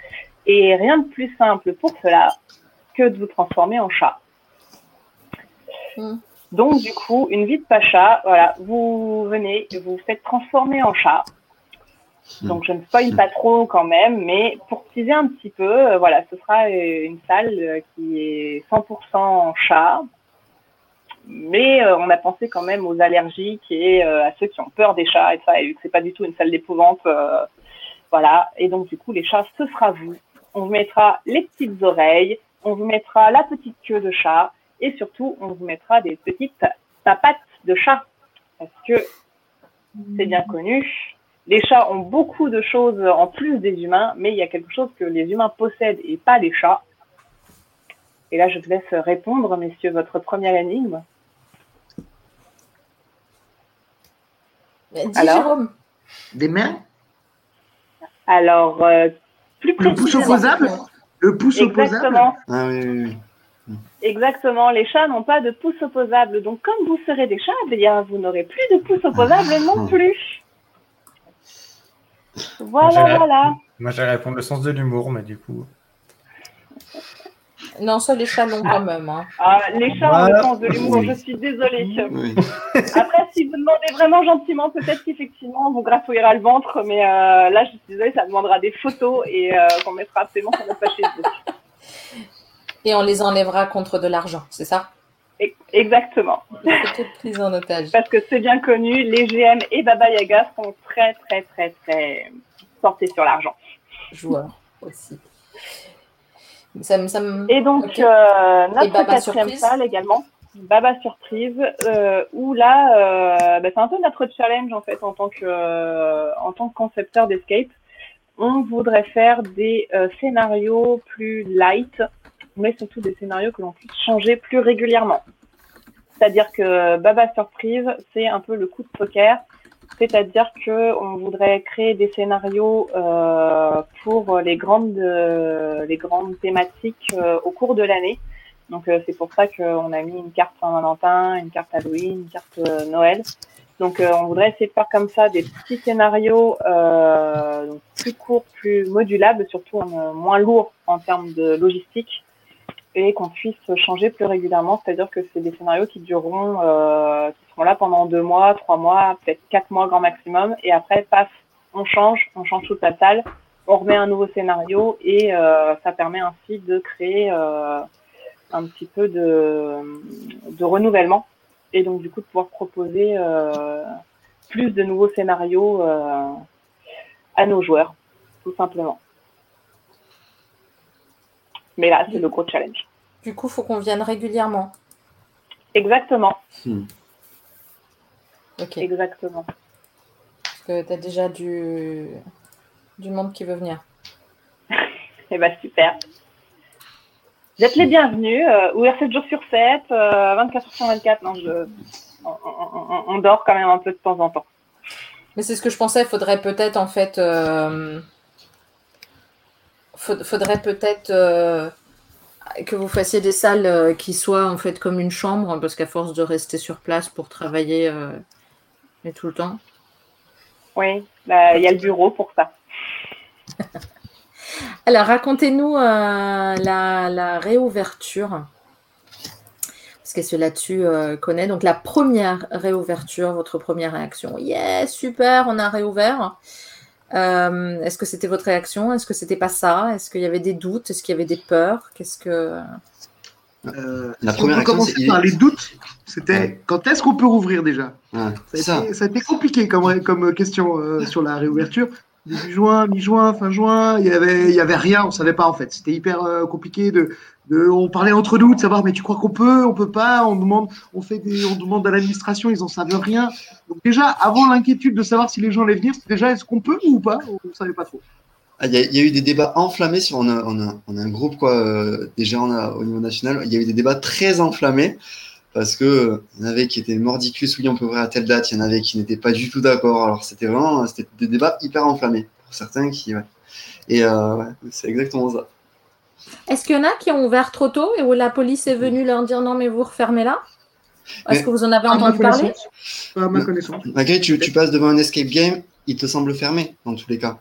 Et rien de plus simple pour cela que de vous transformer en chat. Mm. Donc, du coup, une vie de pacha, voilà, vous venez, vous vous faites transformer en chat. Donc, je ne spoil pas trop quand même, mais pour teaser un petit peu, euh, voilà, ce sera euh, une salle euh, qui est 100% en chat. Mais euh, on a pensé quand même aux allergiques et euh, à ceux qui ont peur des chats et ça, et vu que c'est pas du tout une salle d'épouvante, euh, voilà. Et donc, du coup, les chats, ce sera vous. On vous mettra les petites oreilles, on vous mettra la petite queue de chat et surtout, on vous mettra des petites papates de chat. Parce que c'est bien connu. Les chats ont beaucoup de choses en plus des humains, mais il y a quelque chose que les humains possèdent et pas les chats. Et là, je vous laisse répondre, messieurs, votre première énigme. Dis Alors Jérôme. Des mains Alors, euh, plus Le pouce opposable Le pouce opposable Exactement, Ah oui, oui, oui. exactement. Les chats n'ont pas de pouce opposable. Donc, comme vous serez des chats, eh bien, vous n'aurez plus de pouce opposable non *laughs* plus. Voilà, voilà. Moi, j'allais répondre le sens de l'humour, mais du coup. Non, ça, les chats l'ont quand même. hein. Ah, les chats ont le Voilà. sens de l'humour, Oui. je suis désolée. oui. *laughs* Après, si vous demandez vraiment gentiment, peut-être qu'effectivement, on vous graffouillera le ventre, mais euh, là, je suis désolée, ça demandera des photos et euh, qu'on mettra absolument sur notre page Facebook. Et on les enlèvera contre de l'argent, c'est ça? Exactement. Prise en otage. Parce que c'est bien connu, les GM et Baba Yaga sont très, très, très, très portés sur l'argent. Joueurs aussi. Ça me, ça me- Et donc, euh, notre Baba quatrième Surprise salle également, Baba Surprise, euh, où là, euh, bah, c'est un peu notre challenge en fait en tant que, euh, en tant que concepteur d'escape. On voudrait faire des euh, scénarios plus light, mais surtout des scénarios que l'on puisse changer plus régulièrement. C'est-à-dire que Baba Surprise, c'est un peu le coup de poker. C'est-à-dire que on voudrait créer des scénarios euh, pour les grandes, euh, les grandes thématiques euh, au cours de l'année. Donc euh, c'est pour ça qu'on a mis une carte Saint-Valentin, une carte Halloween, une carte euh, Noël. Donc euh, on voudrait essayer de faire comme ça des petits scénarios donc plus courts, plus modulables, surtout moins lourds en termes de logistique et qu'on puisse changer plus régulièrement. C'est-à-dire que c'est des scénarios qui dureront, seront là pendant deux mois, trois mois, peut-être quatre mois grand maximum. Et après, paf, on change, on change toute la salle, on remet un nouveau scénario et euh, ça permet ainsi de créer euh, un petit peu de, de renouvellement et donc du coup de pouvoir proposer euh, plus de nouveaux scénarios euh, à nos joueurs, tout simplement. Mais là, c'est le gros challenge. Du coup, il faut qu'on vienne régulièrement. Exactement, Exactement. Parce que tu as déjà du... du monde qui veut venir. *laughs* Eh ben super. Vous êtes les bienvenus. Euh, ouvert 7 jours sur 7, euh, 24 heures sur 24. Non, je... on, on- on dort quand même un peu de temps en temps. Mais c'est ce que je pensais. Il faudrait peut-être, en fait. euh, faud- faudrait peut-être euh, que vous fassiez des salles euh, qui soient, en fait, comme une chambre, parce qu'à force de rester sur place pour travailler euh, mais tout le temps. Oui, bah, il y a le bureau pour ça. *laughs* Alors, racontez-nous euh, la, la réouverture. Parce que c'est là-dessus euh, connaît. Donc, la première réouverture, votre première réaction. Yeah, super, on a réouvert. Euh, Est-ce que c'était votre réaction? Est-ce que c'était pas ça? Est-ce qu'il y avait des doutes? Est-ce qu'il y avait des peurs? Qu'est-ce que. Euh, La si première on peut action, commencer par les doutes. C'était Ouais. quand est-ce qu'on peut rouvrir déjà Ouais, ça a, ça. été, ça a été compliqué comme, comme question euh, sur la réouverture. Début juin, mi-juin, fin juin, il y avait, il y avait rien, on savait pas en fait. C'était hyper euh, compliqué de, de, on parlait entre nous de savoir, mais tu crois qu'on peut, on peut pas, on demande, on fait des, on demande à l'administration, ils en savent rien. Donc déjà, avant l'inquiétude de savoir si les gens allaient venir, déjà est-ce qu'on peut ou pas, on savait pas trop. Ah, Il y, a- il y a eu des débats enflammés sur on a, on a, on a un groupe quoi euh, déjà on a, au niveau national. Il y a eu des débats très enflammés parce que euh, il y en avait qui étaient mordicus oui on peut ouvrir à telle date. Il y en avait qui n'étaient pas du tout d'accord. Alors c'était vraiment c'était des débats hyper enflammés pour certains qui ouais. et euh, ouais, c'est exactement ça. Est-ce qu'il y en a qui ont ouvert trop tôt et où la police est venue leur dire non, mais vous refermez là? Est-ce que vous en avez entendu parler? Pas à ma connaissance. malgré tu, tu passes devant un escape game il te semble fermé dans tous les cas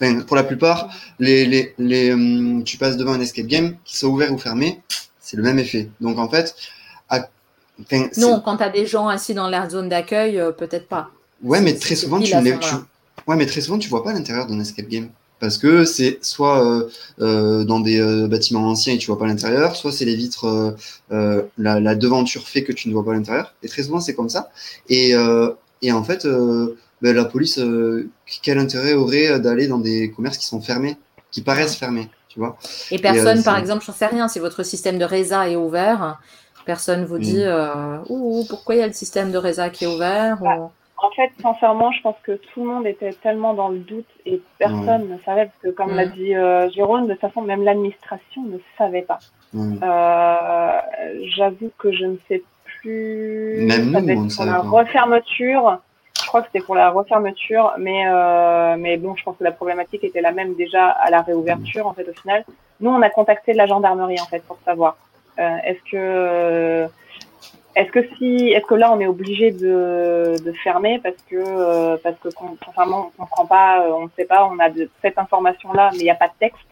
Enfin, pour la plupart les, les, les, hum, tu passes devant un escape game qu'il soit ouvert ou fermé c'est le même effet donc en fait à- enfin, c'est- Non, quand tu as des gens assis dans la zone d'accueil, euh, peut-être pas. Ouais, mais très souvent, tu ne tu... ouais, mais très souvent, tu vois pas l'intérieur d'un escape game. Parce que c'est soit euh, euh, dans des euh, bâtiments anciens et tu vois pas l'intérieur, soit c'est les vitres, euh, euh, la, la devanture fait que tu ne vois pas l'intérieur. Et très souvent, c'est comme ça. Et, euh, et en fait, euh, ben, la police, euh, quel intérêt aurait d'aller dans des commerces qui sont fermés, qui paraissent fermés, tu vois? Et personne, euh, par c'est- exemple, j'en sais rien, si votre système de RESA est ouvert, personne vous dit Mm. euh, Ouh, pourquoi il y a le système de RESA qui est ouvert ou- En fait, sincèrement, je pense que tout le monde était tellement dans le doute et personne ne savait, parce que comme l'a Mm. dit euh, Jérôme, de toute façon, même l'administration ne savait pas. Ouais. Euh, J'avoue que je ne sais plus. Même nous, on ne savait la pas. refermeture. Crois que c'était pour la refermeture, mais euh, mais bon, je pense que la problématique était la même déjà à la réouverture en fait au final. Nous, on a contacté la gendarmerie en fait pour savoir euh, est-ce que est-ce que si est-ce que là on est obligé de, fermer parce que euh, parce que on comprend pas, euh, on ne sait pas, on a cette information là, mais il n'y a pas de texte.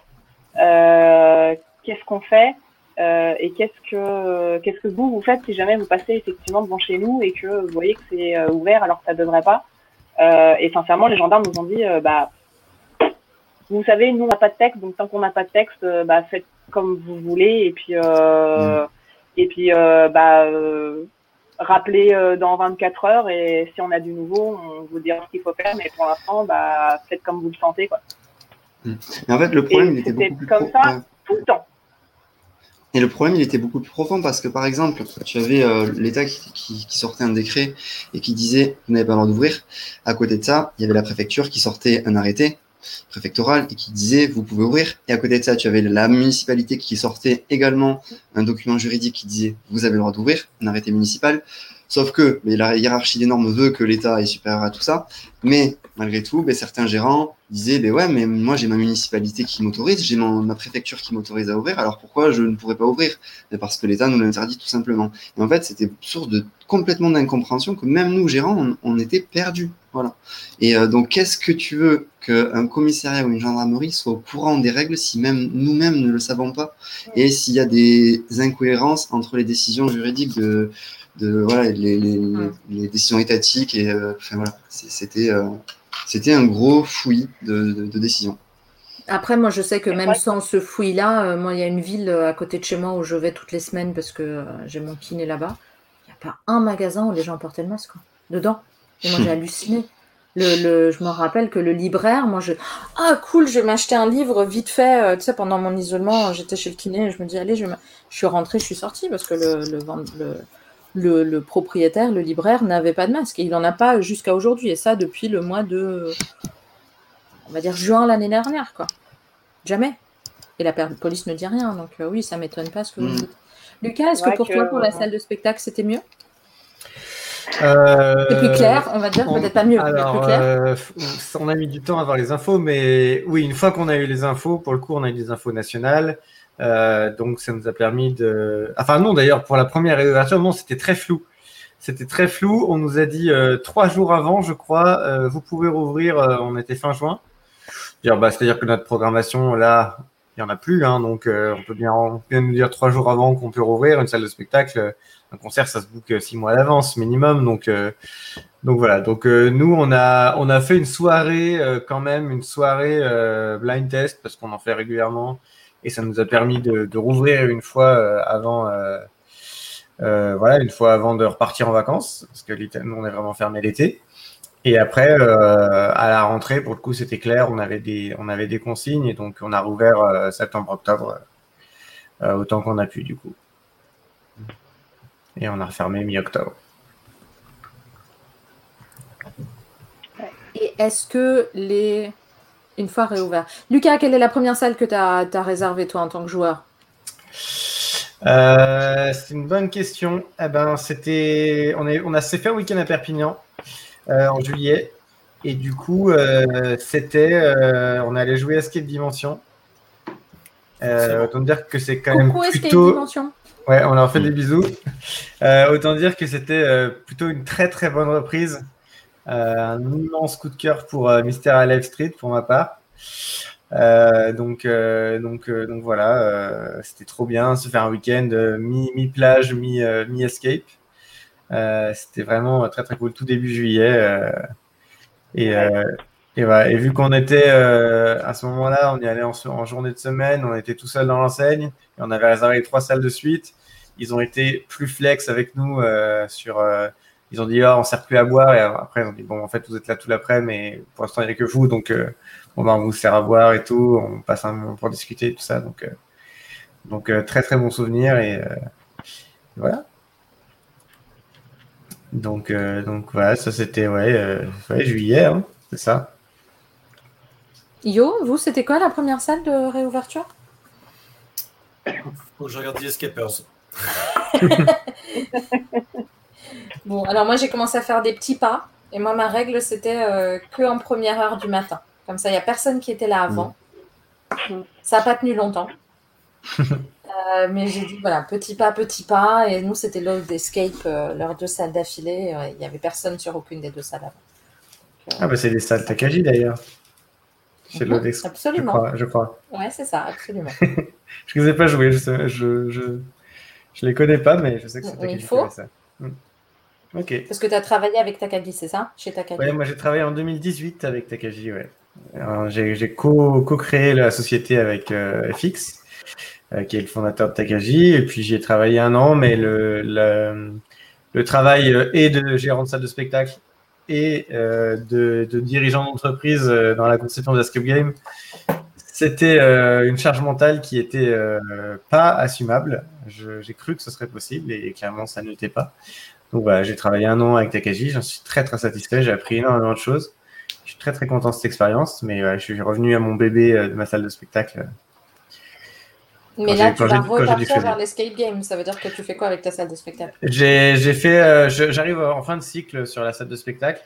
Qu'est-ce qu'on fait? Euh, et qu'est-ce que qu'est-ce que vous vous faites si jamais vous passez effectivement devant chez nous et que vous voyez que c'est euh, ouvert alors que ça devrait pas Euh, Et sincèrement, les gendarmes nous ont dit euh, bah vous savez, nous on n'a pas de texte, donc tant qu'on n'a pas de texte, bah faites comme vous voulez et puis euh, et puis bah rappelez dans 24 heures et si on a du nouveau, on vous dira ce qu'il faut faire. Mais pour l'instant, bah faites comme vous le sentez quoi. Mais en fait, le problème, c'était beaucoup plus comme pro- ça. Tout le temps. Et le problème, il était beaucoup plus profond parce que, par exemple, tu avais euh, l'État qui, qui- qui sortait un décret et qui disait vous n'avez pas le droit d'ouvrir. À côté de ça, il y avait la préfecture qui sortait un arrêté préfectoral et qui disait vous pouvez ouvrir. Et à côté de ça, tu avais la municipalité qui sortait également un document juridique qui disait vous avez le droit d'ouvrir, un arrêté municipal. Sauf que mais la hiérarchie des normes veut que l'État est supérieur à tout ça. Mais malgré tout, ben, certains gérants disaient ben ouais, mais moi j'ai ma municipalité qui m'autorise, j'ai ma préfecture qui m'autorise à ouvrir, alors pourquoi je ne pourrais pas ouvrir? Mais Parce que l'État nous l'interdit tout simplement. Et en fait, c'était source de complètement d'incompréhension que même nous, gérants, on, on était perdus. Voilà. Et euh, donc, qu'est-ce que tu veux qu'un commissariat ou une gendarmerie soit au courant des règles si même nous-mêmes ne le savons pas? Et s'il y a des incohérences entre les décisions juridiques de, de voilà, les, les, les- les décisions étatiques et euh, enfin, voilà, c'était euh, c'était un gros fouillis de, de, de décisions. Après, moi, je sais que même sans ce fouillis-là, euh, moi, il y a une ville euh, à côté de chez moi où je vais toutes les semaines parce que euh, j'ai mon kiné là-bas. Il n'y a pas un magasin où les gens portaient le masque quoi, dedans. Et moi, j'ai *laughs* halluciné. Le, le- je me rappelle que le libraire, moi, je. Ah, cool, je vais m'acheter un livre vite fait. euh, tu sais, pendant mon isolement, j'étais chez le kiné et je me dis, allez, je, vais je suis rentrée, je suis sortie parce que le, le, le, le, le propriétaire, le libraire, n'avait pas de masque. Et il n'en a pas jusqu'à aujourd'hui. Et ça, depuis le mois de. On va dire juin l'année dernière, quoi. Jamais. Et la police ne dit rien, donc euh, oui, ça m'étonne pas ce que vous Mm. dites. Lucas, est-ce que pour que- toi, pour la salle de spectacle, c'était mieux? Euh, C'est plus clair, on va dire, on- peut-être pas mieux, mais Alors, plus clair. euh, on a mis du temps à avoir les infos, mais oui, une fois qu'on a eu les infos, pour le coup, on a eu des infos nationales. Euh, donc, ça nous a permis de. Enfin, non, d'ailleurs, pour la première réouverture, non, c'était très flou. C'était très flou. On nous a dit euh, trois jours avant, je crois, euh, vous pouvez rouvrir. on était fin juin. Bah, C'est-à-dire que notre programmation, là, il n'y en a plus. Hein, donc, on peut bien, nous dire trois jours avant qu'on peut rouvrir une salle de spectacle. Un concert, ça se euh, six mois à l'avance minimum. Donc, donc voilà. Donc nous, on a, on a fait une soirée quand même, une soirée blind test parce qu'on en fait régulièrement et ça nous a permis de, rouvrir une fois euh, avant, euh, euh, voilà, une fois avant de repartir en vacances parce que nous on est vraiment fermé l'été. Et après, à la rentrée, pour le coup, c'était clair, on avait des, on avait des consignes et donc on a rouvert septembre-octobre autant qu'on a pu du coup. Et on a refermé mi-octobre. Et est-ce que les. Une fois réouvert. Lucas, quelle est la première salle que tu as, réservée, toi, en tant que joueur? Euh, c'est une bonne question. Eh ben, c'était, on, est, on a s'est fait un week-end à Perpignan euh, en juillet, et du coup, euh, c'était, euh, on allait jouer à Escape Dimension. Euh, autant dire que c'est quand même Coucou, Escape plutôt. Dimension. Ouais, on leur fait des bisous. Euh, autant dire que c'était euh, plutôt une très très bonne reprise. Euh, un immense coup de cœur pour euh, Myster Alive Street pour ma part. Euh, donc, donc, donc voilà, c'était trop bien se faire un week-end mi- mi-plage, mi, mi-escape. C'était vraiment très très cool, tout début juillet. et, et, voilà. et vu qu'on était à ce moment-là, on y allait en, journée de semaine, on était tout seul dans l'enseigne et on avait réservé trois salles de suite. Ils ont été plus flex avec nous sur. Ils ont dit ah, on sert plus à boire. Et après ils ont dit bon en fait vous êtes là tout l'après mais pour l'instant il n'y a que vous. Donc euh, bon ben on vous sert à boire et tout. On passe un moment pour discuter tout ça. Donc euh, donc euh, très très bon souvenir. Et euh, voilà. Donc, euh, donc voilà, ça c'était ouais, euh, ouais, juillet, hein, c'est ça. Yo, vous, c'était quoi la première salle de réouverture? Faut que je regarde The Escapers. *laughs* Bon, alors moi, j'ai commencé à faire des petits pas. Et moi, ma règle, c'était euh, que en première heure du matin. Comme ça, il n'y a personne qui était là avant. Ça n'a pas tenu longtemps. *laughs* Euh, mais j'ai dit, voilà, petit pas, petit pas. Et nous, c'était l'Old Escape, euh, leurs deux salles d'affilée. Euh, Il n'y avait personne sur aucune des deux salles avant. Donc, euh, Ah bah c'est des salles Takagi d'ailleurs. C'est l'Odex, je absolument. crois. Je crois. Ouais, c'est ça, absolument. *laughs* Je ne les ai pas joués, je, sais- je, je, je les connais pas, mais je sais que c'est Il Takagi qui faut. ça. Hmm. Ok. Parce que tu as travaillé avec Takagi, c'est ça? Chez Takagi. Ouais, moi j'ai travaillé en 2018 avec Takagi, ouais. J'ai j'ai co- co-créé la société avec euh, FX, euh, qui est le fondateur de Takagi, et puis j'y ai travaillé un an, mais le, le, le travail euh, et de gérant de salle de spectacle et euh, de, de dirigeant d'entreprise euh, dans la conception de Escape Game, c'était euh, une charge mentale qui était euh, pas assumable. J'ai cru que ce serait possible et clairement ça ne l'était pas. Donc voilà, j'ai travaillé un an avec Takagi, j'en suis très très satisfait, j'ai appris énormément de choses. Je suis très très content de cette expérience, mais ouais, je suis revenu à mon bébé euh, de ma salle de spectacle. Mais quand là, tu vas repartir vers l'escape game. Ça veut dire que tu fais quoi avec ta salle de spectacle? J'ai fait, euh, j'arrive en fin de cycle sur la salle de spectacle.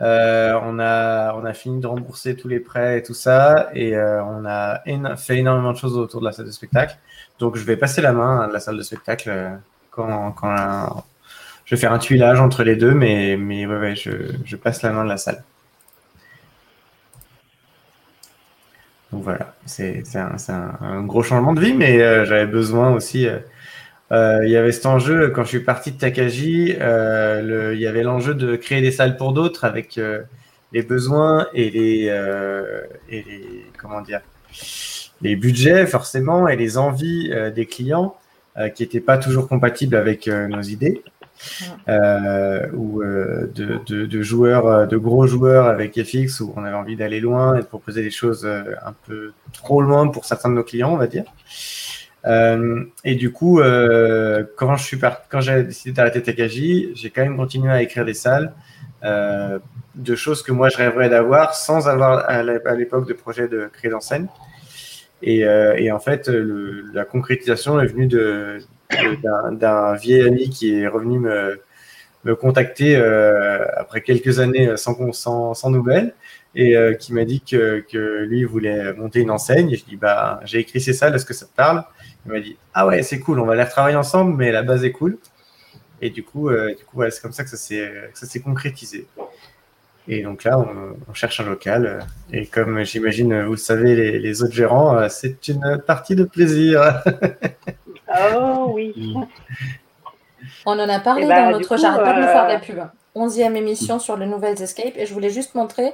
Euh, on, a, on a fini de rembourser tous les prêts et tout ça, et euh, on a fait énormément de choses autour de la salle de spectacle. Donc je vais passer la main à la salle de spectacle euh, quand, quand la- je vais faire un tuilage entre les deux, mais, mais ouais, je, je passe la main de la salle. Donc voilà, c'est un, un- gros changement de vie, mais euh, j'avais besoin aussi. euh, euh, il y avait cet enjeu quand je suis parti de Takagi. il y avait l'enjeu de créer des salles pour d'autres avec les besoins et les, et les comment dire les budgets forcément et les envies des clients qui n'étaient pas toujours compatibles avec nos idées. Euh, ou euh, de, joueurs, euh, de gros joueurs avec FX où on avait envie d'aller loin et de proposer des choses euh, un peu trop loin pour certains de nos clients, on va dire. Et du coup, quand je suis quand j'ai décidé d'arrêter Takagi, j'ai quand même continué à écrire des salles de choses que moi je rêverais d'avoir sans avoir à l'é- à l'époque de projet de créer. Et, euh, et en fait, la concrétisation est venue de- d'un, vieil ami qui est revenu me, me contacter euh, après quelques années sans, con- sans, sans nouvelles et euh, qui m'a dit que, que lui voulait monter une enseigne. Et je dis bah j'ai écrit ces salles, est-ce que ça te parle Il m'a dit ah ouais c'est cool, on va les retravailler ensemble, mais la base est cool. Et du coup, euh, du coup c'est comme ça que ça s'est ça concrétisé. Et donc là, on, cherche un local. euh, Et comme j'imagine, euh, vous le savez, les, autres gérants, euh, c'est une partie de plaisir. *laughs* Oh oui. On en a parlé Eh bah, dans notre. J'arrête pas de nous faire de euh, la pub. Onzième émission sur les nouvelles escapes. Et je voulais juste montrer.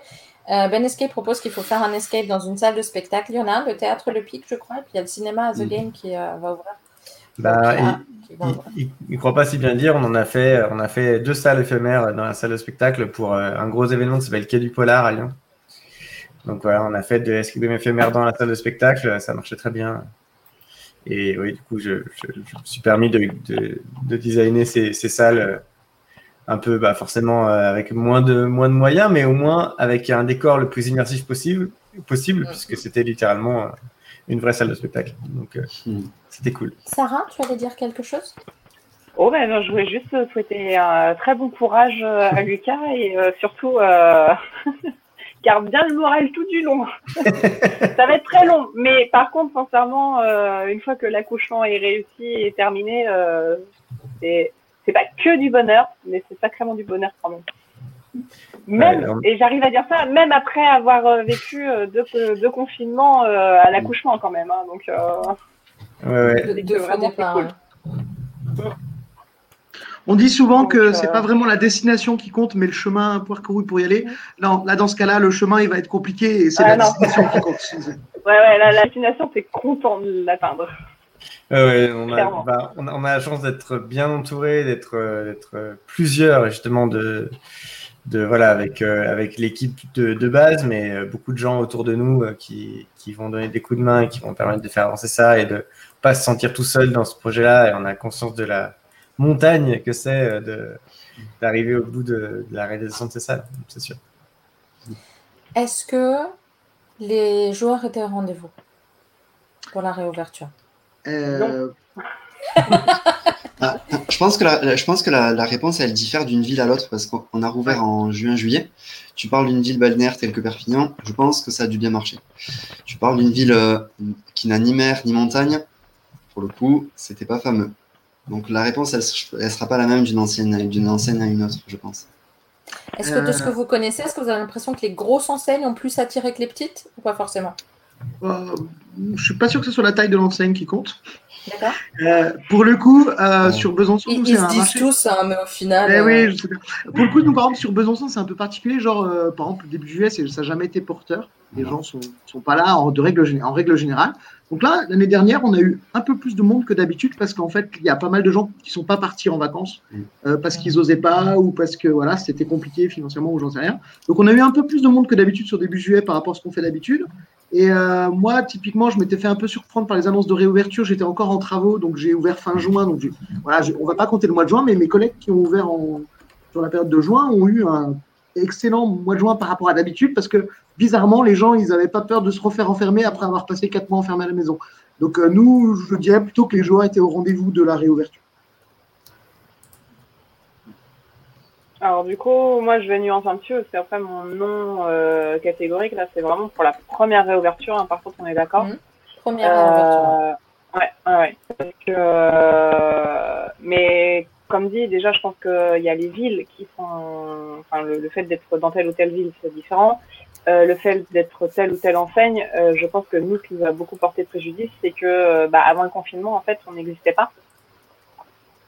euh, ben Escape propose qu'il faut faire un escape dans une salle de spectacle. Il y en a un, le théâtre Le Pic, je crois. Et puis il y a le cinéma The Mhm. Game qui euh, va ouvrir. Bah, il- ah, qui va ouvrir. il, il croit pas si bien dire. On en a fait, on a fait deux salles éphémères dans la salle de spectacle pour euh, un gros événement qui s'appelle Quai du Polar à Lyon. Donc voilà, on a fait de escape game éphémère dans la salle de spectacle. Ça marchait très bien. Et oui, du coup, je, je- je me suis permis de, de, de designer ces, ces salles euh, un peu, bah, forcément, euh, avec moins de, moins de moyens, mais au moins avec un décor le plus immersif possible, possible puisque c'était littéralement euh, une vraie salle de spectacle. Donc, euh, Hmm. c'était cool. Sarah, tu allais dire quelque chose? Oh ben non, je voulais juste souhaiter un très bon courage à *laughs* Lucas et euh, surtout euh, *laughs* garde bien le moral tout du long. *laughs* Ça va être très long, mais par contre, sincèrement, euh, une fois que l'accouchement est réussi et terminé, euh, c'est c'est pas que du bonheur, mais c'est sacrément du bonheur quand même. Même, Ouais, et j'arrive à dire ça, même après avoir euh, vécu euh, deux, deux confinements euh, à l'accouchement quand même. hein, donc, euh, Ouais, ouais. Vraiment, cool. Ouais. On dit souvent que euh, c'est pas vraiment la destination qui compte, mais le chemin parcouru pour y aller. Non, là, dans ce cas-là, le chemin, il va être compliqué et c'est Ah, la non. destination qui compte. *laughs* Ouais, ouais, la, la destination, c'est content de l'atteindre. Ouais, ouais, on, a, Clairement. bah, on, a, on a la chance d'être bien entouré, d'être euh, d'être, euh, plusieurs, justement, de, de voilà, avec, euh, avec l'équipe de, de base, mais euh, beaucoup de gens autour de nous euh, qui, qui vont donner des coups de main et qui vont permettre de faire avancer ça et de pas se sentir tout seul dans ce projet-là. Et on a conscience de la, montagne que c'est euh, de- d'arriver au bout de, de la réalisation de ces salles, c'est sûr. Est-ce que les joueurs étaient au rendez-vous pour la réouverture? Euh, *laughs* Ah, je pense que, la, la- je pense que la, la réponse, elle diffère d'une ville à l'autre parce qu'on a rouvert en juin-juillet. Tu parles d'une ville balnéaire telle que Perpignan, je pense que ça a dû bien marcher. Tu parles d'une ville euh, qui n'a ni mer ni montagne, pour le coup, c'était pas fameux. Donc la réponse, elle, elle sera pas la même d'une ancienne, d'une enseigne à une autre, je pense. Est-ce que de ce Euh. que vous connaissez, est-ce que vous avez l'impression que les grosses enseignes ont plus attiré que les petites ou pas forcément? Euh, je suis pas sûr que ce soit la taille de l'enseigne qui compte. D'accord Euh, pour le coup, euh, Ouais. sur Besançon, Ils, se un disent marché- tous, hein, mais au final. Eh euh, oui, je sais bien. Pour le coup, nous, par exemple, sur Besançon, c'est un peu particulier. Genre, euh, par exemple, début juillet, ça n'a jamais été porteur. Les gens sont, sont pas là en, de règle, gé- en règle générale. Donc là, l'année dernière, on a eu un peu plus de monde que d'habitude parce qu'en fait, il y a pas mal de gens qui sont pas partis en vacances Mm. euh, parce qu'ils osaient pas ou parce que voilà, c'était compliqué financièrement ou j'en sais rien. Donc on a eu un peu plus de monde que d'habitude sur début juillet par rapport à ce qu'on fait d'habitude. Et euh, moi, typiquement, je m'étais fait un peu surprendre par les annonces de réouverture. J'étais encore en travaux, donc j'ai ouvert fin juin. Donc voilà, on va pas compter le mois de juin, mais mes collègues qui ont ouvert en, sur la période de juin ont eu un excellent mois de juin par rapport à d'habitude parce que bizarrement, les gens, ils n'avaient pas peur de se refaire enfermer après avoir passé quatre mois enfermés à la maison. Donc euh, nous, je dirais plutôt que les joueurs étaient au rendez-vous de la réouverture. Alors du coup, moi je vais nuancer un petit peu parce qu'après mon nom euh, catégorique là, c'est vraiment pour la première réouverture. hein, par contre, on est d'accord. Mhm. Première réouverture. Euh, ouais, ouais, ouais. Parce que, euh, mais comme dit, déjà, je pense qu'il y a les villes qui sont, enfin, le, le fait d'être dans telle ou telle ville, c'est différent. Euh, le fait d'être telle ou telle enseigne, euh, je pense que nous, ce qui nous a beaucoup porté préjudice, c'est que, euh, bah, avant le confinement, en fait, on n'existait pas.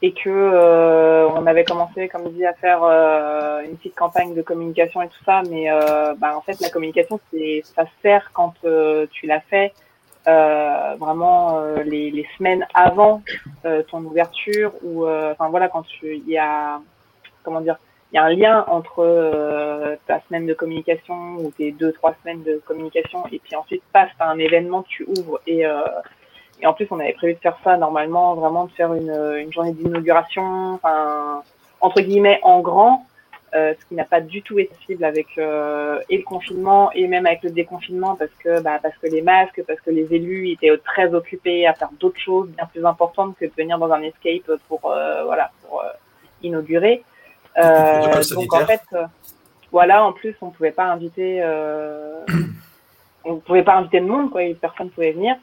Et que euh, on avait commencé, comme dit, à faire euh, une petite campagne de communication et tout ça, mais euh, bah, en fait, la communication, c'est, ça sert quand tu l'as fait euh, vraiment euh, les, les semaines avant euh, ton ouverture ou euh, enfin voilà quand il y a comment dire il y a un lien entre euh, ta semaine de communication ou tes deux trois semaines de communication et puis ensuite passe à un événement que tu ouvres et euh, et en plus on avait prévu de faire ça normalement vraiment de faire une, une journée d'inauguration enfin entre guillemets en grand euh, ce qui n'a pas du tout été possible avec euh, et le confinement et même avec le déconfinement parce que bah, parce que les masques, parce que les élus étaient très occupés à faire d'autres choses bien plus importantes que de venir dans un escape pour euh, voilà pour inaugurer. Donc en fait, voilà, en plus on pouvait pas inviter, on pouvait pas inviter de monde quoi, et personne pouvait venir.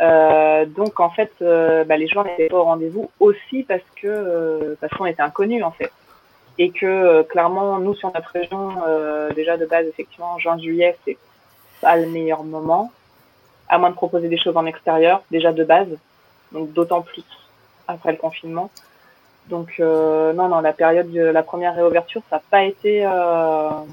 Euh, donc en fait, euh, bah, les gens n'étaient pas au rendez-vous aussi parce que euh, parce qu'on était inconnus en fait et que euh, clairement nous sur notre région euh, déjà de base effectivement juin juillet c'est pas le meilleur moment à moins de proposer des choses en extérieur déjà de base donc d'autant plus après le confinement. Donc euh, non non la période de la première réouverture ça n'a pas été ça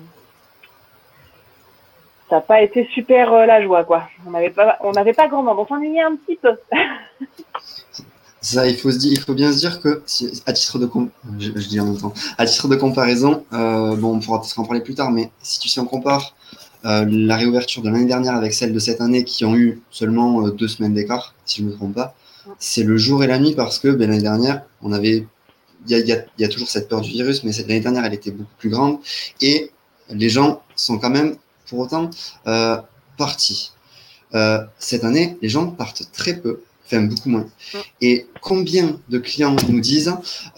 n'a pas été super la joie quoi. On n'avait pas on n'avait pas grand monde. On s'ennuyait un petit peu *laughs* Ça, il faut, se dire, il faut bien se dire que, si- à titre de je, je dis en même temps, à titre de comparaison, euh, bon, on pourra peut-être en parler plus tard, mais si tu sais, on compare euh, la réouverture de l'année dernière avec celle de cette année qui ont eu seulement euh, deux semaines d'écart, si je ne me trompe pas, c'est le jour et la nuit parce que ben, l'année dernière, on avait, il y y a- il y a toujours cette peur du virus, mais cette- l'année dernière, elle était beaucoup plus grande et les gens sont quand même, pour autant, partis. Cette année, les gens partent très peu, enfin beaucoup moins. Et combien de clients nous disent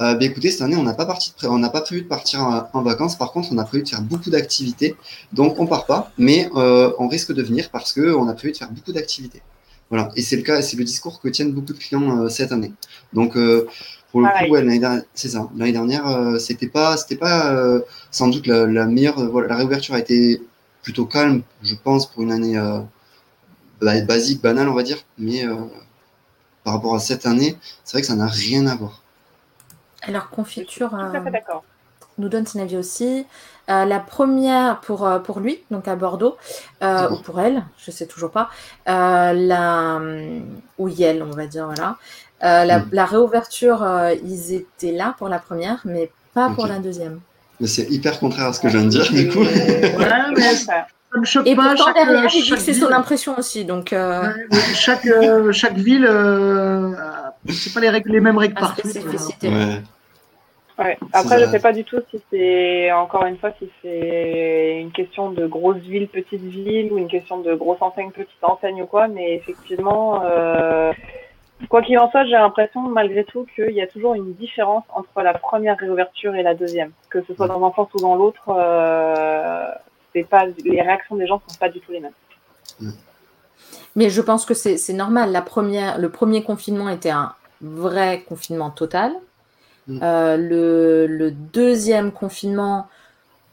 euh, bah, écoutez, cette année, on n'a pas, parti de pré- on n'a pas prévu de partir en, en vacances. Par contre, on a prévu de faire beaucoup d'activités. Donc, on part pas, mais euh, on risque de venir parce qu'on a prévu de faire beaucoup d'activités. Voilà. Et c'est le cas, c'est le discours que tiennent beaucoup de clients euh, cette année. Donc, pour le Pareil. coup, ouais, l'année dernière, c'est ça. L'année dernière, c'était pas, c'était pas sans doute la, la meilleure. voilà, la réouverture a été plutôt calme, je pense, pour une année ba- basique, banale, on va dire. Mais par rapport à cette année, c'est vrai que ça n'a rien à voir. Alors, confiture euh, nous donne son avis aussi. Euh, la première pour, euh, pour lui, donc à Bordeaux, euh, ou pour elle, je sais toujours pas, euh, la, ou Yel, on va dire, voilà. Euh, la, Mm. la réouverture, euh, ils étaient là pour la première, mais pas pour la deuxième. Mais c'est hyper contraire à ce que je viens de dire, du coup. Mais Ça- ça me choque Et pas. pourtant, chaque- derrière, il dit chaque que c'est son impression aussi, donc... euh, Ouais, chaque, euh, *laughs* chaque ville euh, a c'est pas les, règles, les mêmes règles Ah, partout. Ouais. Ouais. Après, je ça. sais pas du tout si c'est, encore une fois, si c'est une question de grosse ville, petite ville, ou une question de grosse enseigne, petite enseigne ou quoi, mais effectivement, euh, quoi qu'il en soit, j'ai l'impression, malgré tout, qu'il y a toujours une différence entre la première réouverture et la deuxième. Que ce soit dans un sens ou dans l'autre, euh, c'est pas, les réactions des gens sont pas du tout les mêmes. Mais je pense que c'est normal. La première, le premier confinement était un vrai confinement total. Mm. Euh, le, le deuxième confinement,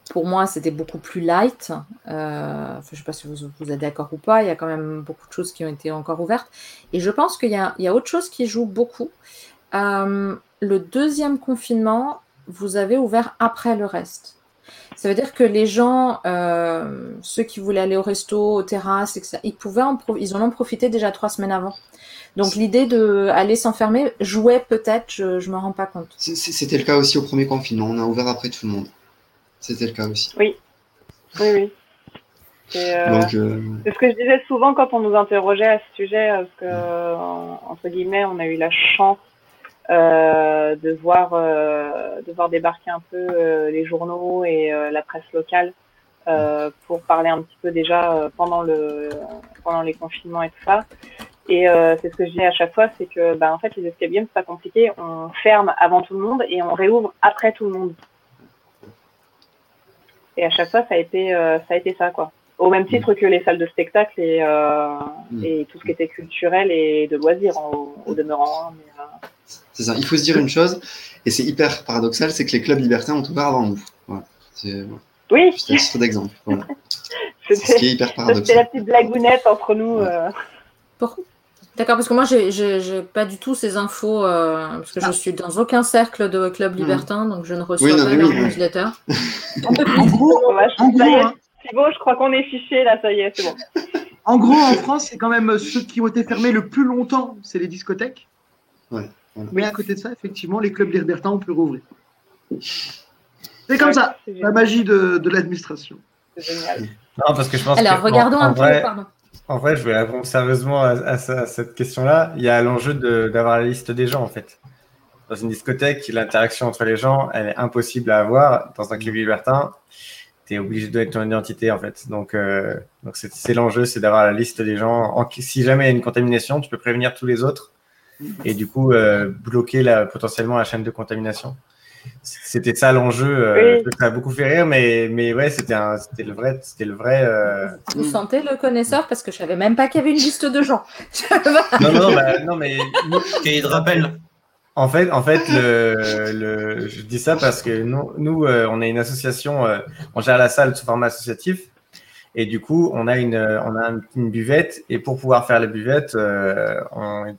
pour moi, c'était beaucoup plus light. Euh, je ne sais pas si vous, vous êtes d'accord ou pas. Il y a quand même beaucoup de choses qui ont été encore ouvertes. Et je pense qu'il y a, il y a autre chose qui joue beaucoup. Euh, le deuxième confinement, vous avez ouvert après le reste. Ça veut dire que les gens, euh, ceux qui voulaient aller au resto, aux terrasses, etc., ils, pouvaient en ils en ont profité déjà trois semaines avant. Donc l'idée d'aller s'enfermer jouait peut-être, je ne me rends pas compte. C'était le cas aussi au premier confinement. On a ouvert après tout le monde. C'était le cas aussi. Oui, oui. C'est, euh, Donc, euh, C'est ce que je disais souvent quand on nous interrogeait à ce sujet, parce que, entre guillemets, on a eu la chance de, voir, euh, de voir débarquer un peu euh, les journaux et euh, la presse locale euh, pour parler un petit peu déjà euh, pendant, le, pendant les confinements et tout ça. Et euh, c'est ce que je dis à chaque fois, c'est que bah, en fait les escape games c'est pas compliqué, on ferme avant tout le monde et on réouvre après tout le monde. Et à chaque fois ça a été euh, ça a été ça quoi. Au même titre que les salles de spectacle et, euh, Mm. et tout ce qui était culturel et de loisirs en- au, demeurant. hein, mais, euh, c'est ça. Il faut se dire une chose, et c'est hyper paradoxal, c'est que les clubs libertins ont ouvert avant nous. Voilà. C'est voilà. Oui, juste un titre d'exemple. Voilà. *laughs* C'est ce qui c'était est hyper ça, c'était la paradoxal. petite blagounette entre nous. euh. Pourquoi? D'accord, parce que moi, j'ai- j'ai j'ai pas du tout ces infos, euh, parce que je suis dans aucun cercle de club libertin, donc je ne reçois Oui, non, pas mais leur oui. newsletter. *laughs* En gros, Dommage. en gros, Ça y est, hein, Thibaut, je crois qu'on est fiché là, ça y est, c'est bon. en gros, en France, c'est quand même ceux qui ont été fermés le plus longtemps, c'est les discothèques. Ouais, voilà. Mais à côté de ça, effectivement, les clubs libertins ont pu rouvrir. C'est comme ça, c'est la magie de, de l'administration. C'est génial. Non, parce que je pense Alors, que, regardons en, en un peu, vrai, pardon. en vrai, je vais répondre sérieusement à, à ça- à cette question-là. Il y a l'enjeu de- d'avoir la liste des gens, en fait. Dans une discothèque, l'interaction entre les gens, elle est impossible à avoir. Dans un club libertin, tu es obligé de donner ton identité, en fait. Donc, euh, donc c'est c'est l'enjeu, c'est d'avoir la liste des gens. En- si jamais il y a une contamination, tu peux prévenir tous les autres et du coup euh, bloquer la, potentiellement la chaîne de contamination. C'était ça l'enjeu. euh, Oui. Ça a beaucoup fait rire, mais, mais ouais, c'était un- c'était le vrai. C'était le vrai euh, Vous sentez le connaisseur? Parce que je savais même pas qu'il y avait une liste de gens. Non, non, bah, non, mais nous, *laughs* Cahier de rappel. En fait, en fait le, le, je dis ça parce que nous, nous euh, on est une association, euh, on gère la salle sous format associatif. Et du coup, on a une, euh, on a une, buvette. Et pour pouvoir faire la buvette, euh,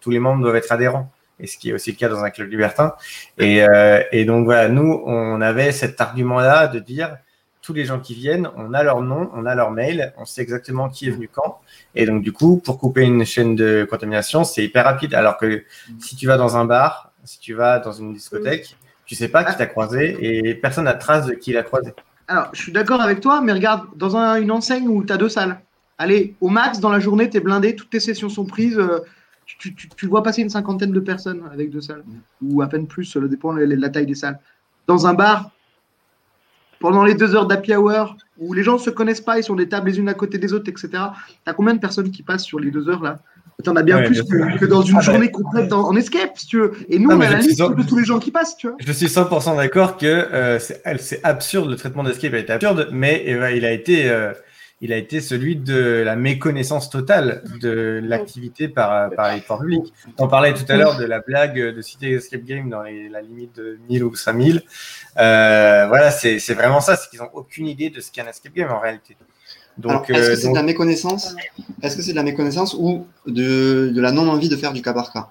tous les membres doivent être adhérents. Et ce qui est aussi le cas dans un club libertin. Et, euh, et donc voilà, nous, on avait cet argument-là de dire tous les gens qui viennent, on a leur nom, on a leur mail, on sait exactement qui est venu quand. Et donc, du coup, pour couper une chaîne de contamination, c'est hyper rapide. Alors que si tu vas dans un bar, si tu vas dans une discothèque, tu sais pas qui t'a croisé et personne n'a trace de qui l'a croisé. Alors, je suis d'accord avec toi, mais regarde, dans un- une enseigne où tu as deux salles, allez, au max, dans la journée, tu es blindé, toutes tes sessions sont prises, euh, tu, tu- tu vois passer une cinquantaine de personnes avec deux salles, ou à peine plus, ça dépend de la taille des salles. Dans un bar, pendant les deux heures d'happy hour, où les gens ne se connaissent pas, ils sont des tables les unes à côté des autres, etc., tu as combien de personnes qui passent sur les deux heures là? Tu en as bien Ouais, plus bien que, que dans une Ah, bah. journée complète en, en escape, si tu veux. Et nous, Ah, on a la liste de tous les gens qui passent, tu vois. Je suis 100% d'accord que euh, c'est absurde, le traitement d'escape a été absurde, mais eh ben, il, a été, euh, il a été celui de la méconnaissance totale de l'activité par, par les pouvoirs publics. On parlait tout à l'heure de la blague de citer Escape Game dans les- la limite de 1000 ou 5000. Euh, voilà, c'est vraiment ça, c'est qu'ils n'ont aucune idée de ce qu'est un Escape Game en réalité. Donc, Alors, est-ce euh, que c'est donc- de la méconnaissance Est-ce que c'est de la méconnaissance ou de, de la non-envie de faire du cas par cas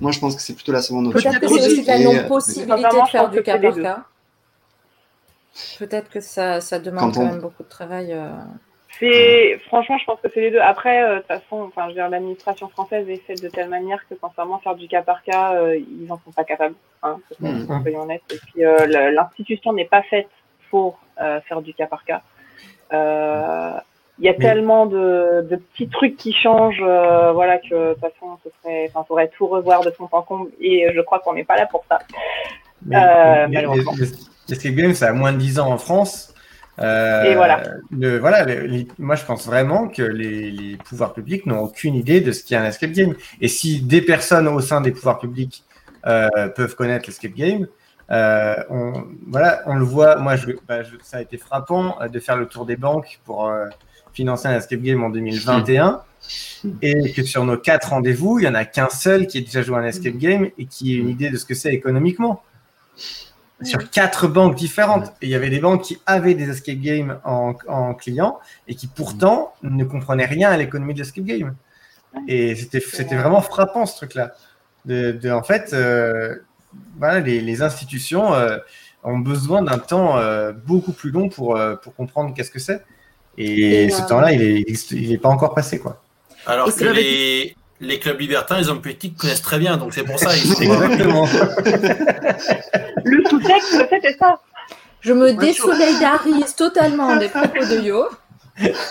Moi, je pense que c'est plutôt la seconde option. Peut-être que c'est aussi de la euh, non-possibilité de faire du cas par cas. Peut-être que ça, ça demande Quand même beaucoup de travail. euh. C'est franchement, je pense que c'est les deux. Après, euh, de toute façon, enfin, je veux dire, l'administration française est faite de telle manière que, sincèrement, faire du cas par cas, euh, ils en sont pas capables. Hein, honnêtes. Et puis, euh, l'institution n'est pas faite pour euh, faire du cas par cas. Euh, il y a Mais- tellement de, de petits trucs qui changent, euh, voilà, que de toute façon, ce serait, enfin, faudrait tout revoir de fond en comble, et je crois qu'on n'est pas là pour ça. Mais, Euh, mais malheureusement. L'escape game, ça a moins de 10 ans en France. Euh, Et voilà. le- voilà le- les- moi, je pense vraiment que les, les pouvoirs publics n'ont aucune idée de ce qu'est un escape game. Et si des personnes au sein des pouvoirs publics euh, peuvent connaître l'escape game, euh, on, voilà, on le voit. Moi, je, bah, je- ça a été frappant euh, de faire le tour des banques pour euh, financer un escape game en 2021. Et que sur nos quatre rendez-vous, il n'y en a qu'un seul qui ait déjà joué à un escape game et qui ait une idée de ce que c'est économiquement sur quatre banques différentes. Et il y avait des banques qui avaient des escape games en, en client et qui pourtant ne comprenaient rien à l'économie de l'escape game. Et c'était c'était vraiment frappant ce truc-là. De, de- en fait, euh, voilà, les, les institutions euh, ont besoin d'un temps euh, beaucoup plus long pour, euh, pour comprendre qu'est-ce que c'est. Et, Et, ce euh, temps-là, il est, il est pas encore passé, quoi. Alors Et que les, les clubs libertins, les hommes politiques connaissent très bien, donc c'est pour ça. Ils *laughs* sont, Exactement. *laughs* Le sous-texte, c'était ça. Je me désolidarise totalement des *laughs* propos de Yo.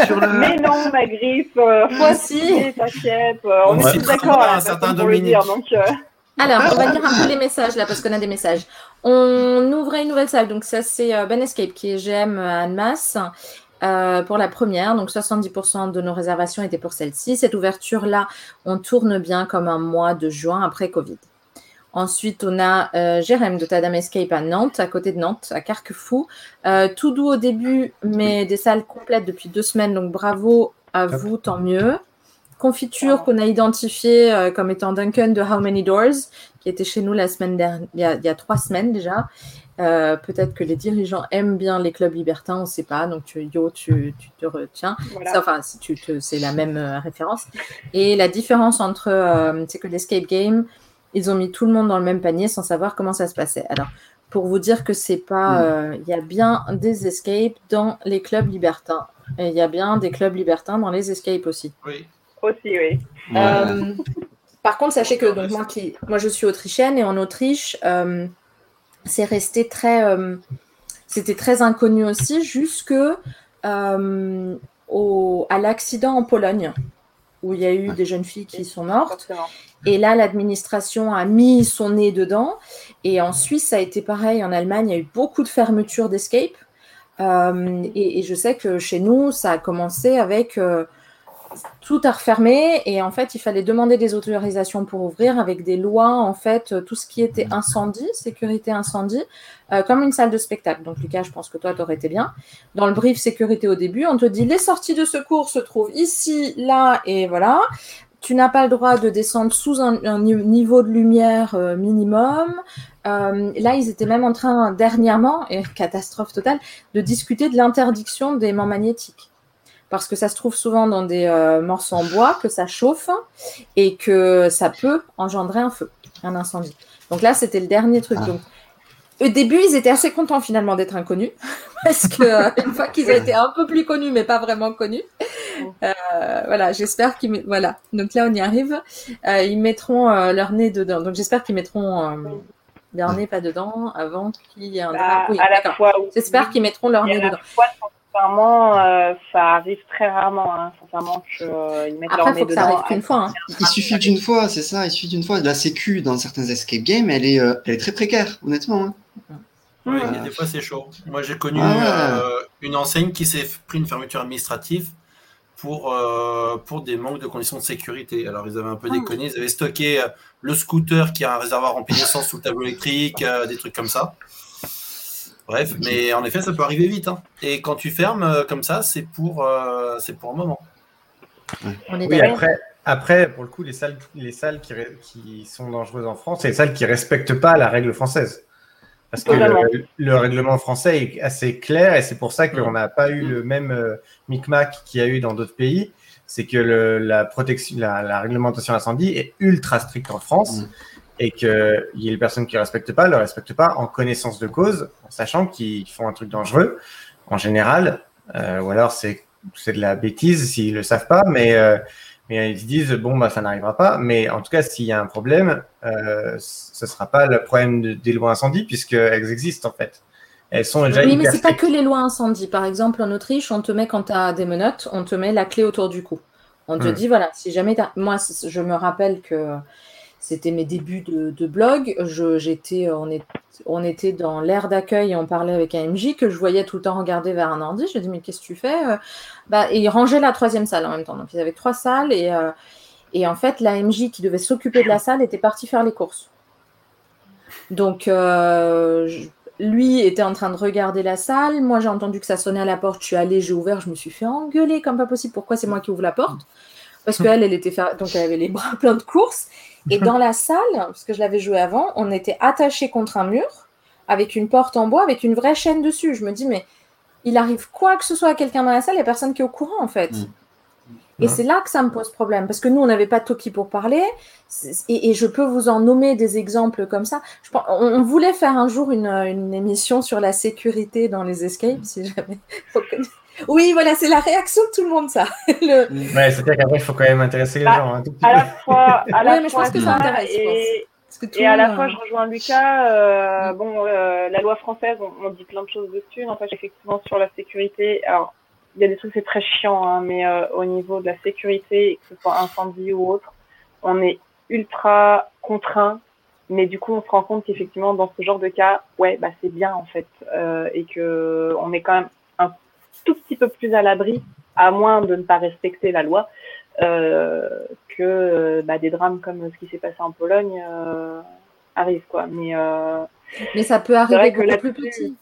Sur le- Mais non, ma griffe, euh, Moi aussi. t'inquiète, euh, on On est tous d'accord, un personne certain Dominique. dire, donc, euh, Alors, on va lire un peu les messages là parce qu'on a des messages. On ouvrait une nouvelle salle, donc ça c'est euh, Ben Escape qui est GM à Annemasse euh, pour la première. Donc 70% de nos réservations étaient pour celle-ci. Cette ouverture-là, on tourne bien comme un mois de juin après Covid. Ensuite, on a euh, Jérém de Tadam Escape à Nantes, à côté de Nantes, à Carquefou. Euh, tout doux au début, mais des salles complètes depuis deux semaines. Donc bravo à vous, tant mieux. Confiture qu'on a identifiée euh, comme étant Duncan de How Many Doors, qui était chez nous la semaine dernière, il y a, il y a trois semaines déjà. Euh, Peut-être que les dirigeants aiment bien les clubs libertins, on ne sait pas. Donc, tu, Yo, tu, tu te retiens. voilà. Ça, Enfin, si tu c'est la même euh, référence. Et la différence entre, euh, c'est que l'escape game, ils ont mis tout le monde dans le même panier sans savoir comment ça se passait. Alors, pour vous dire que c'est pas, euh, il y a bien des escapes dans les clubs libertins. Et il y a bien des clubs libertins dans les escapes aussi. oui. Aussi, oui. Euh, par contre, sachez que donc, moi, qui, moi, je suis autrichienne et en Autriche, euh, c'est resté très. euh, C'était très inconnu aussi, jusque euh, au, à l'accident en Pologne, où il y a eu des jeunes filles qui sont mortes. Et là, l'administration a mis son nez dedans. Et en Suisse, ça a été pareil. En Allemagne, il y a eu beaucoup de fermetures d'escape. Euh, et, et je sais que chez nous, ça a commencé avec euh, tout à refermer. Et en fait, il fallait demander des autorisations pour ouvrir avec des lois, en fait, euh, tout ce qui était incendie, sécurité incendie, euh, comme une salle de spectacle. Donc, Lucas, je pense que toi, tu aurais été bien. Dans le brief sécurité au début, on te dit les sorties de secours se trouvent ici, là, et voilà tu n'as pas le droit de descendre sous un, un ni- niveau de lumière euh, minimum. Euh, là, ils étaient même en train, dernièrement, et *laughs* catastrophe totale, de discuter de l'interdiction des aimants magnétiques. Parce que ça se trouve souvent dans des euh, morceaux en bois, que ça chauffe et que ça peut engendrer un feu, un incendie. Donc là, c'était le dernier truc. Ah. Donc, au début, ils étaient assez contents finalement d'être inconnus, *laughs* parce que euh, une fois qu'ils ont été un peu plus connus, mais pas vraiment connus, euh, voilà, j'espère qu'ils, voilà. Donc là, on y arrive. Euh, ils mettront euh, leur nez dedans. Donc j'espère qu'ils mettront euh, leur nez pas dedans avant qu'il y ait un Bah. Oui, à la d'accord. fois où- J'espère qu'ils mettront leur nez dedans. Sincèrement, euh, ça arrive très rarement, hein, sincèrement, qu'ils mettent leur Après, nez faut que ça dedans. arrive qu'une fois. hein. Il suffit d'une fois, c'est ça, il suffit d'une fois. La sécu dans certains escape games, elle est, euh, elle est très précaire, honnêtement. hein. Ouais, Ouais. il y a des fois c'est chaud. Moi j'ai connu Ah euh, une enseigne qui s'est pris une fermeture administrative pour, euh, pour des manques de conditions de sécurité. Alors ils avaient un peu Ah. déconné, ils avaient stocké euh, le scooter qui a un réservoir rempli d'essence sous le tableau électrique, euh, des trucs comme ça. Bref, mais en effet ça peut arriver vite. hein. Et quand tu fermes euh, comme ça, c'est pour, euh, c'est pour un moment. On est Oui, après, après, pour le coup, les salles, les salles qui, sont dangereuses en France, c'est les salles qui respectent pas la règle française. Parce que le, le règlement français est assez clair et c'est pour ça qu'on n'a pas eu le même euh, micmac qu'il y a eu dans d'autres pays. C'est que le- la protection, la, la réglementation incendie est ultra stricte en France Mm. Et qu'il y a des personnes qui ne respectent pas, ne le respectent pas en connaissance de cause, en sachant qu'ils font un truc dangereux en général, euh, ou alors c'est de la bêtise s'ils le savent pas, mais euh, mais ils se disent bon bah ça n'arrivera pas. Mais en tout cas, s'il y a un problème, euh, ce sera pas le problème de- des lois incendies puisqu'elles existent en fait. elles sont déjà Oui, mais c'est pas que les lois incendie. Par exemple, en Autriche, on te met, quand tu as des menottes, on te met la clé autour du cou. On te Hmm. dit, voilà, si jamais Moi, je me rappelle que c'était mes débuts de, blog. J'étais, on, était dans l'aire d'accueil et on parlait avec un MJ que je voyais tout le temps regarder vers un ordi. Je lui ai dit, mais qu'est-ce que tu fais Euh, bah, Et il rangeait la troisième salle en même temps. Donc, ils avaient trois salles et, euh, et en fait, la MJ qui devait s'occuper de la salle était partie faire les courses. Donc, euh, lui était en train de regarder la salle. Moi, j'ai entendu que ça sonnait à la porte. Je suis allée, j'ai ouvert. Je me suis fait engueuler comme pas possible. Pourquoi c'est moi qui ouvre la porte? Parce qu'elle, elle était donc elle avait les bras pleins de courses. Et dans la salle, parce que je l'avais joué avant, on était attachés contre un mur avec une porte en bois avec une vraie chaîne dessus. Je me dis, mais il arrive quoi que ce soit à quelqu'un dans la salle, il n'y a personne qui est au courant en fait. Mm. Et c'est là que ça me pose problème, parce que nous, on n'avait pas Toki pour parler, et, et je peux vous en nommer des exemples comme ça. Je pense- on, on voulait faire un jour une, une émission sur la sécurité dans les escapes, si jamais. *laughs* Oui, voilà, c'est la réaction de tout le monde, ça. *laughs* Le- Ouais, c'est-à-dire qu'après, il faut quand même intéresser les Ah, gens. tout petit À la fois, à *laughs* la Ouais, mais je fois pense que ça intéresse, et, parce que tout et à la fois, je rejoins Lucas. euh, bon, euh, la loi française, on, on dit plein de choses dessus. N'empêche, effectivement, sur la sécurité, alors, il y a des trucs, c'est très chiant, hein, mais euh, au niveau de la sécurité, que ce soit incendie ou autre, on est ultra contraint. Mais du coup, on se rend compte qu'effectivement, dans ce genre de cas, ouais, bah, c'est bien, en fait. euh, et que on est quand même tout petit peu plus à l'abri, à moins de ne pas respecter la loi, euh, que euh, bah, des drames comme ce qui s'est passé en Pologne euh, arrivent, quoi. Mais Mais ça peut arriver que beaucoup plus petit.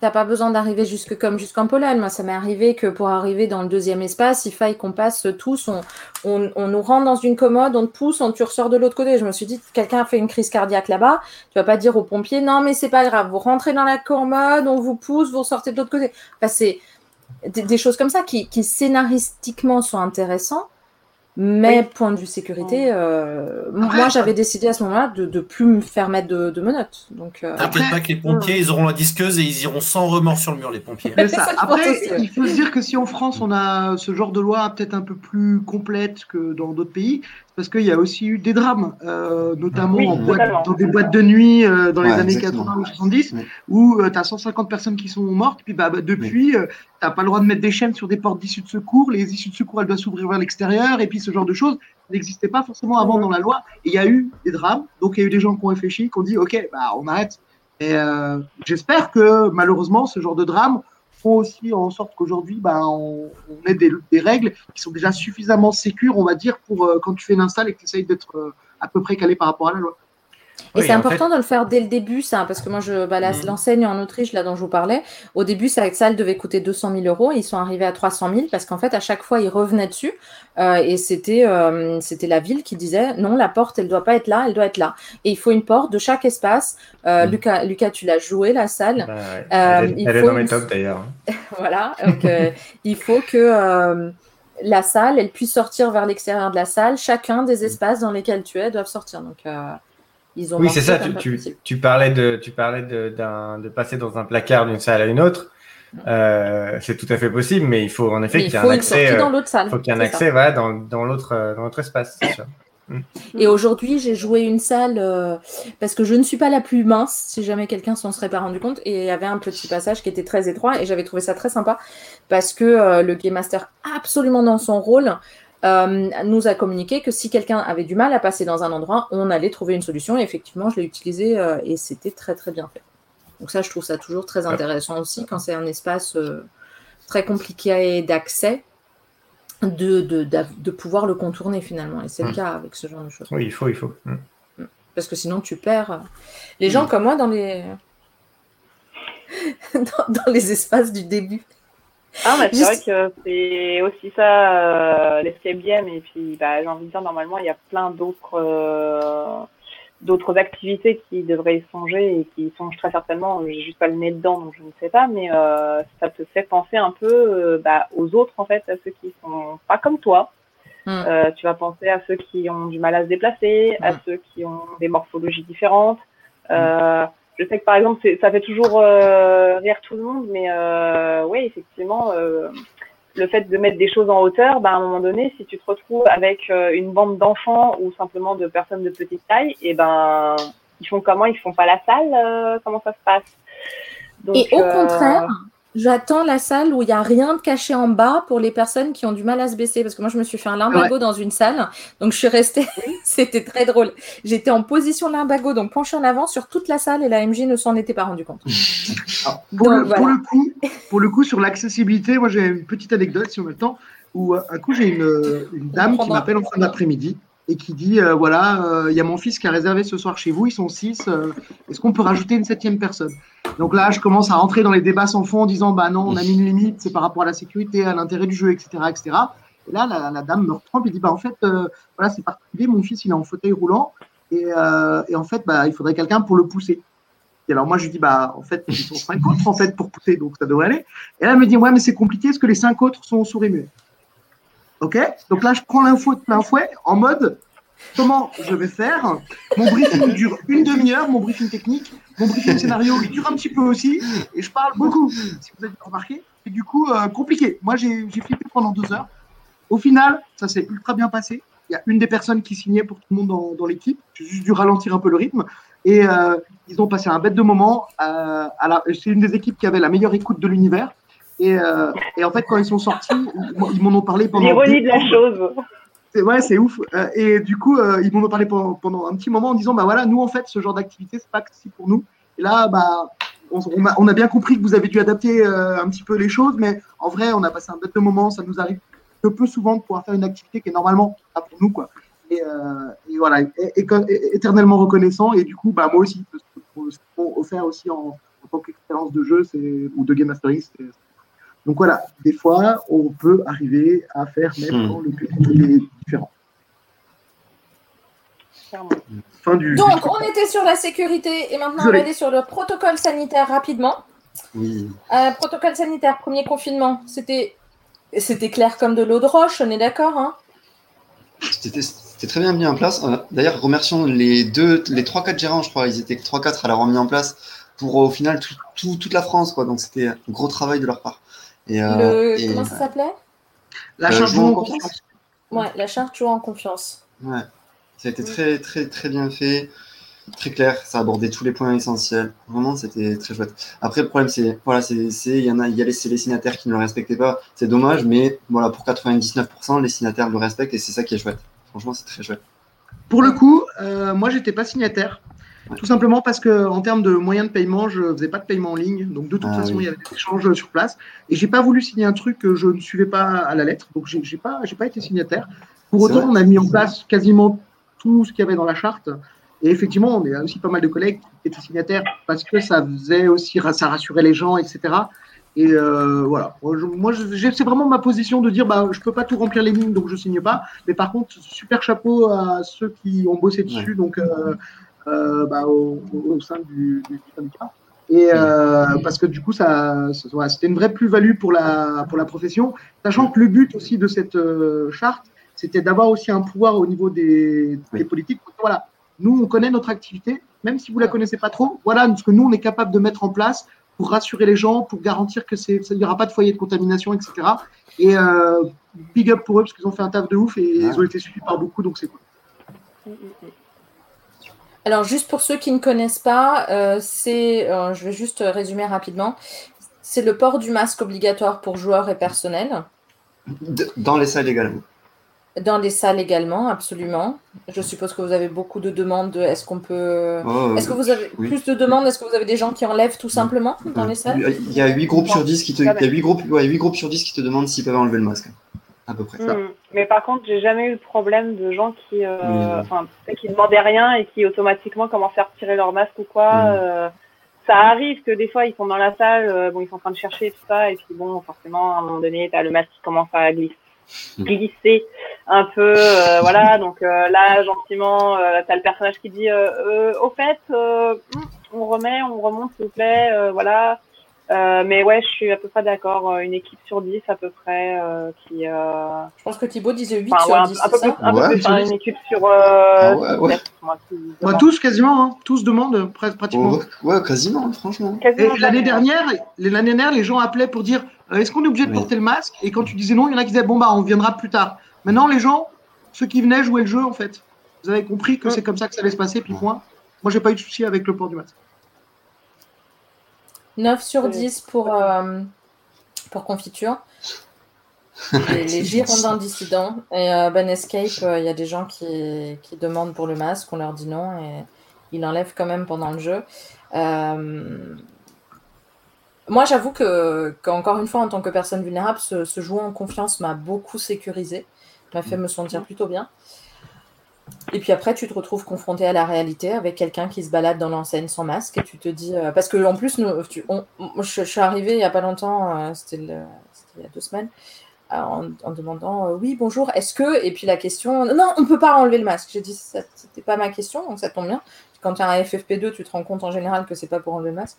T'as pas besoin d'arriver jusque comme jusqu'en Pologne. Moi, ça m'est arrivé que pour arriver dans le deuxième espace, il faille qu'on passe tous, on, on, on nous rentre dans une commode, on te pousse, on, tu ressors de l'autre côté. Je me suis dit, quelqu'un a fait une crise cardiaque là-bas, tu vas pas dire aux pompiers, non, mais c'est pas grave, vous rentrez dans la commode, on vous pousse, vous ressortez de l'autre côté. Enfin, c'est des, des choses comme ça qui, qui scénaristiquement sont intéressants, mais point de vue sécurité, euh, moi j'avais décidé à ce moment-là de ne plus me faire mettre de, de menottes. Donc, euh, T'inquiète pas que les pompiers, ils auront la disqueuse et ils iront sans remords sur le mur, les pompiers. Ça. Ça, Après, pense aussi, ouais. il faut se dire que si en France on a ce genre de loi peut-être un peu plus complète que dans d'autres pays, parce qu'il y a aussi eu des drames, euh, notamment Oui, en boîte- dans des boîtes de nuit euh, dans les années exactement. 80 ou 70, Ouais. où tu as 150 personnes qui sont mortes, puis bah, bah, depuis, tu n'as pas le droit de mettre des chaînes sur des portes d'issue de secours, les issues de secours elles doivent s'ouvrir vers l'extérieur, et puis ce genre de choses n'existait pas forcément avant dans la loi, et il y a eu des drames, donc il y a eu des gens qui ont réfléchi, qui ont dit ok, bah, on arrête. Et euh, j'espère que malheureusement ce genre de drame font aussi en sorte qu'aujourd'hui, ben, on, ait des, des règles qui sont déjà suffisamment sécures, on va dire, pour euh, quand tu fais une install et que tu essayes d'être euh, à peu près calé par rapport à la loi. Et Oui, c'est important de le faire dès le début, ça, parce que moi, je, bah, Mhm. l'enseigne en Autriche, là, dont je vous parlais, au début, sa salle devait coûter 200 000 euros. Ils sont arrivés à 300 000 parce qu'en fait, à chaque fois, ils revenaient dessus. euh, et c'était euh, c'était la ville qui disait non, la porte, elle doit pas être là, elle doit être là. Et il faut une porte de chaque espace. Euh, Mhm. Lucas, Lucas, tu l'as joué, la salle. Bah, elle est, il elle est faut dans mes une- tops d'ailleurs. *laughs* Voilà. Donc, il faut que la salle, elle puisse sortir vers l'extérieur de la salle. Chacun des espaces dans lesquels tu es doivent sortir. Donc, euh, ils ont Oui, c'est ça. Tu, parlais de, tu parlais de, d'un- de passer dans un placard d'une salle à une autre. Euh, c'est tout à fait possible, mais il faut en effet qu'il il y ait un accès. euh, dans l'autre salle. faut qu'il y ait un ça. accès voilà, dans, dans l'autre euh, dans l'autre espace, c'est sûr. Et aujourd'hui, j'ai joué une salle euh, parce que je ne suis pas la plus mince, si jamais quelqu'un s'en serait pas rendu compte. Et il y avait un petit passage qui était très étroit et j'avais trouvé ça très sympa parce que le Game Master, absolument dans son rôle, euh, nous a communiqué que si quelqu'un avait du mal à passer dans un endroit, on allait trouver une solution. Et effectivement, je l'ai utilisé euh, et c'était très très bien fait. Donc ça, je trouve ça toujours très intéressant aussi quand c'est un espace euh, très compliqué d'accès. De, de, de pouvoir le contourner finalement. Et c'est le Mm. cas avec ce genre de choses. Oui, il faut, il faut. Mm. Parce que sinon, tu perds les gens comme moi dans les... *laughs* dans, dans les espaces du début. Ah, mais c'est Juste- vrai que c'est aussi ça, euh, l'escape game. Et puis, bah, j'ai envie de dire, normalement, il y a plein d'autres euh, d'autres activités qui devraient y songer et qui y songent très certainement. J'ai juste pas le nez dedans, donc je ne sais pas. Mais euh, ça te fait penser un peu euh, bah, aux autres, en fait, à ceux qui sont pas comme toi. Mm. Euh, tu vas penser à ceux qui ont du mal à se déplacer, à Mm. ceux qui ont des morphologies différentes. Euh, je sais que par exemple, ça fait toujours euh, rire tout le monde, mais euh, oui, effectivement, euh, le fait de mettre des choses en hauteur, ben, à un moment donné, si tu te retrouves avec euh, une bande d'enfants ou simplement de personnes de petite taille, et ben, ils font comment? Ils font pas la salle euh, Comment ça se passe? Donc, Et au euh, contraire, j'attends la salle où il n'y a rien de caché en bas pour les personnes qui ont du mal à se baisser. Parce que moi, je me suis fait un limbago dans une salle. Donc, je suis restée. *laughs* C'était très drôle. J'étais en position limbago, donc penchée en avant sur toute la salle et la MJ ne s'en était pas rendu compte. *laughs* Alors, pour, Donc, le, pour voilà. le coup, pour le coup, sur l'accessibilité, moi j'ai une petite anecdote si on a le temps, où euh, un coup j'ai une, une dame qui m'appelle en fin d'après-midi et qui dit euh, voilà, euh, il y a mon fils qui a réservé ce soir chez vous, ils sont six, euh, est-ce qu'on peut rajouter une septième personne? Donc là, je commence à rentrer dans les débats sans fond en disant bah non, on a mis une limite, c'est par rapport à la sécurité, à l'intérêt du jeu, etc. etc. Et là, la, la dame me retrempe et dit bah en fait, euh, voilà, c'est particulier, mon fils il est en fauteuil roulant et, euh, et en fait, bah, il faudrait quelqu'un pour le pousser. Et alors moi je dis bah en fait ils sont cinq autres en fait pour pousser donc ça devrait aller. Et là elle me dit ouais mais c'est compliqué parce que les cinq autres sont souris muets. Ok? Donc là je prends l'info de plein fouet en mode comment je vais faire? Mon briefing dure une demi-heure, mon briefing technique, mon briefing scénario il dure un petit peu aussi et je parle beaucoup si vous avez remarqué. Du coup euh, compliqué. Moi j'ai flippé pendant deux heures. Au final ça s'est ultra bien passé. Il y a une des personnes qui signait pour tout le monde dans, l'équipe. J'ai juste dû ralentir un peu le rythme. Et euh, ils ont passé un bête de moment. Euh, c'est une des équipes qui avait la meilleure écoute de l'univers. Et, euh, et en fait, quand ils sont sortis, ils, m'en ont parlé pendant. L'ironie de la chose. Ouais, c'est ouf. Euh, et du coup, euh, ils m'en ont parlé pendant, pendant un petit moment en disant, bah voilà, nous en fait, ce genre d'activité, c'est pas accessible pour nous. Et là, bah, on, on a, on a bien compris que vous avez dû adapter euh, un petit peu les choses, mais en vrai, on a passé un bête de moment. Ça nous arrive que peu souvent de pouvoir faire une activité qui est normalement pas pour nous, quoi. Et, euh, et voilà, et, et- et- éternellement reconnaissant. Et du coup, bah moi aussi, ce qu'ils m'ont offert aussi en, en tant qu'expérience de jeu, c'est ou de game mastering, c'est donc voilà, des fois, on peut arriver à faire même Hmm. quand le public est différent. Clairement. Fin du. Donc, du- on était sur la sécurité et maintenant on va aller sur le protocole sanitaire rapidement. Oui. Euh, protocole sanitaire, premier confinement, c'était c'était clair comme de l'eau de roche, on est d'accord hein? C'était très bien mis en place. Euh, D'ailleurs, remercions les deux, les 3-4 gérants, je crois, ils étaient 3-4 à l'avoir mis en place pour au final tout- tout- toute la France. Quoi. Donc c'était un gros travail de leur part. Et, euh, Le- et- Comment ça s'appelait? La Euh, charge jouons en en confiance. confiance. Ouais, la charte joue en confiance. Ouais. Ça a été très, très, très bien fait, très clair. Ça abordait tous les points essentiels. Vraiment, c'était très chouette. Après, le problème, c'est, voilà, c'est, il y en a, il y a les, c'est les signataires qui ne le respectaient pas. C'est dommage, mais voilà, pour 99%, les signataires le respectent et c'est ça qui est chouette. Franchement, c'est très chouette. Pour le coup, euh, moi, j'étais pas signataire. Ouais. Tout simplement parce que en termes de moyens de paiement, je faisais pas de paiement en ligne. Donc de toute Ah façon, oui. il y avait des échanges sur place. Et j'ai pas voulu signer un truc que je ne suivais pas à la lettre. Donc j'ai pas, j'ai pas été signataire. Pour autant, vrai on a mis en place quasiment tout ce qu'il y avait dans la charte. Et effectivement, on a aussi pas mal de collègues qui étaient signataires parce que ça faisait aussi, ça rassurait les gens, etc. Et euh, voilà. Moi, c'est vraiment ma position de dire, bah, je peux pas tout remplir les lignes, donc je signe pas. Mais par contre, super chapeau à ceux qui ont bossé dessus, donc euh, bah, au, sein du, du syndicat. Et euh, parce que du coup, ça, c'était une vraie plus-value pour la, pour la profession, sachant que le but aussi de cette euh, charte, c'était d'avoir aussi un pouvoir au niveau des, des politiques. Voilà, nous, on connaît notre activité, même si vous la connaissez pas trop. Voilà ce que nous, on est capable de mettre en place pour rassurer les gens, pour garantir que c'est, il n'y aura pas de foyer de contamination, etc. Et euh, big up pour eux parce qu'ils ont fait un taf de ouf et ils ont été suivis par beaucoup, donc c'est cool. Alors, juste pour ceux qui ne connaissent pas, euh, c'est, euh, je vais juste résumer rapidement, c'est le port du masque obligatoire pour joueurs et personnel. Dans les salles également. Dans les salles également, absolument. Je suppose que vous avez beaucoup de demandes. de Est-ce qu'on peut. Oh, Est-ce que vous avez oui. plus de demandes? Est-ce que vous avez des gens qui enlèvent tout simplement dans les salles? Il y a 8 groupes sur 10 qui te, il y Jamais. a 8 groupes, ouais, 8 groupes sur 10 qui te demandent s'ils peuvent enlever le masque. À peu près. Hmm. Mais par contre, j'ai jamais eu de problème de gens qui, euh, Oui. qui demandaient rien et qui automatiquement commençaient à retirer leur masque ou quoi. Mm. euh, ça arrive que des fois ils sont dans la salle, euh, bon, ils sont en train de chercher tout ça, et puis bon, forcément, à un moment donné, t'as le masque qui commence à glisser, Mm. glisser un peu, euh, voilà. *laughs* Donc euh, là, gentiment, euh, t'as le personnage qui dit, euh, euh, au fait, on remet, on remonte, s'il vous plaît, euh, voilà. Euh, mais ouais, je suis à peu près d'accord. euh, Une équipe sur 10 à peu près euh, qui. Euh... Je pense que Thibaut disait 8 Enfin, sur ouais, un, 10, un peu c'est plus, peu hein, sur une équipe sur. Euh, Ah ouais, moi, Bah, tous quasiment, hein, tous demandent presque pratiquement. Oh, ouais, quasiment, franchement. L'année dernière, les- l'année dernière, les gens appelaient pour dire est-ce qu'on est obligé de Oui. porter le masque? Et quand tu disais non, il y en a qui disaient bon bah on viendra plus tard. Maintenant, les gens, ceux qui venaient jouer le jeu en fait, vous avez compris que Ouais. c'est comme ça que ça allait se passer, puis point. Moi, j'ai pas eu de souci avec le port du masque. 9 sur Oui. 10 pour, euh, pour confiture. *laughs* Les, les girondins dissidents. Et euh, Ben Escape, euh, il y a des gens qui, qui demandent pour le masque, on leur dit non, et ils l'enlèvent quand même pendant le jeu. Euh, Moi, j'avoue que, qu'encore une fois, en tant que personne vulnérable, ce, ce jouer en confiance m'a beaucoup sécurisé, m'a fait me sentir plutôt bien. Et puis après, tu te retrouves confronté à la réalité avec quelqu'un qui se balade dans l'enseigne sans masque et tu te dis. euh, parce que en plus, je, suis arrivée il n'y a pas longtemps, euh, c'était il y a deux semaines, euh, en, demandant Oui, bonjour, est-ce que. Et puis la question Non, on ne peut pas enlever le masque. J'ai dit C'était pas ma question, donc ça tombe bien. Quand tu as un FFP2, tu te rends compte en général que c'est pas pour enlever le masque.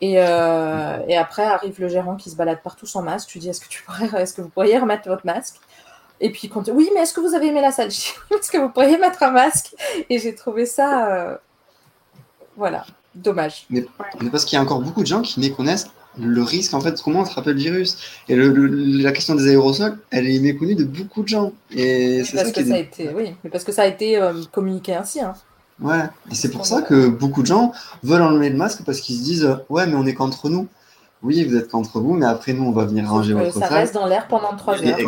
Et, et après arrive le gérant qui se balade partout sans masque. Tu dis Est-ce que, tu pourrais, est-ce que vous pourriez remettre votre masque? Et puis quand oui, mais est-ce que vous avez aimé la salle? Je dis, Est-ce que vous pourriez mettre un masque Et j'ai trouvé ça, euh, voilà, dommage. Mais parce qu'il y a encore beaucoup de gens qui méconnaissent le risque, en fait, comment attraper le virus. Et le- le- la question des aérosols, elle est méconnue de beaucoup de gens. Et c'est Parce ça que ça a été, oui, mais parce que ça a été euh, communiqué ainsi. Hein. Ouais. Et c'est pour ça que beaucoup de gens veulent enlever le masque parce qu'ils se disent Ouais, mais on est qu'entre nous. Oui, vous êtes qu'entre vous, mais après, nous, on va venir ranger votre ça salle. reste dans l'air pendant trois heures.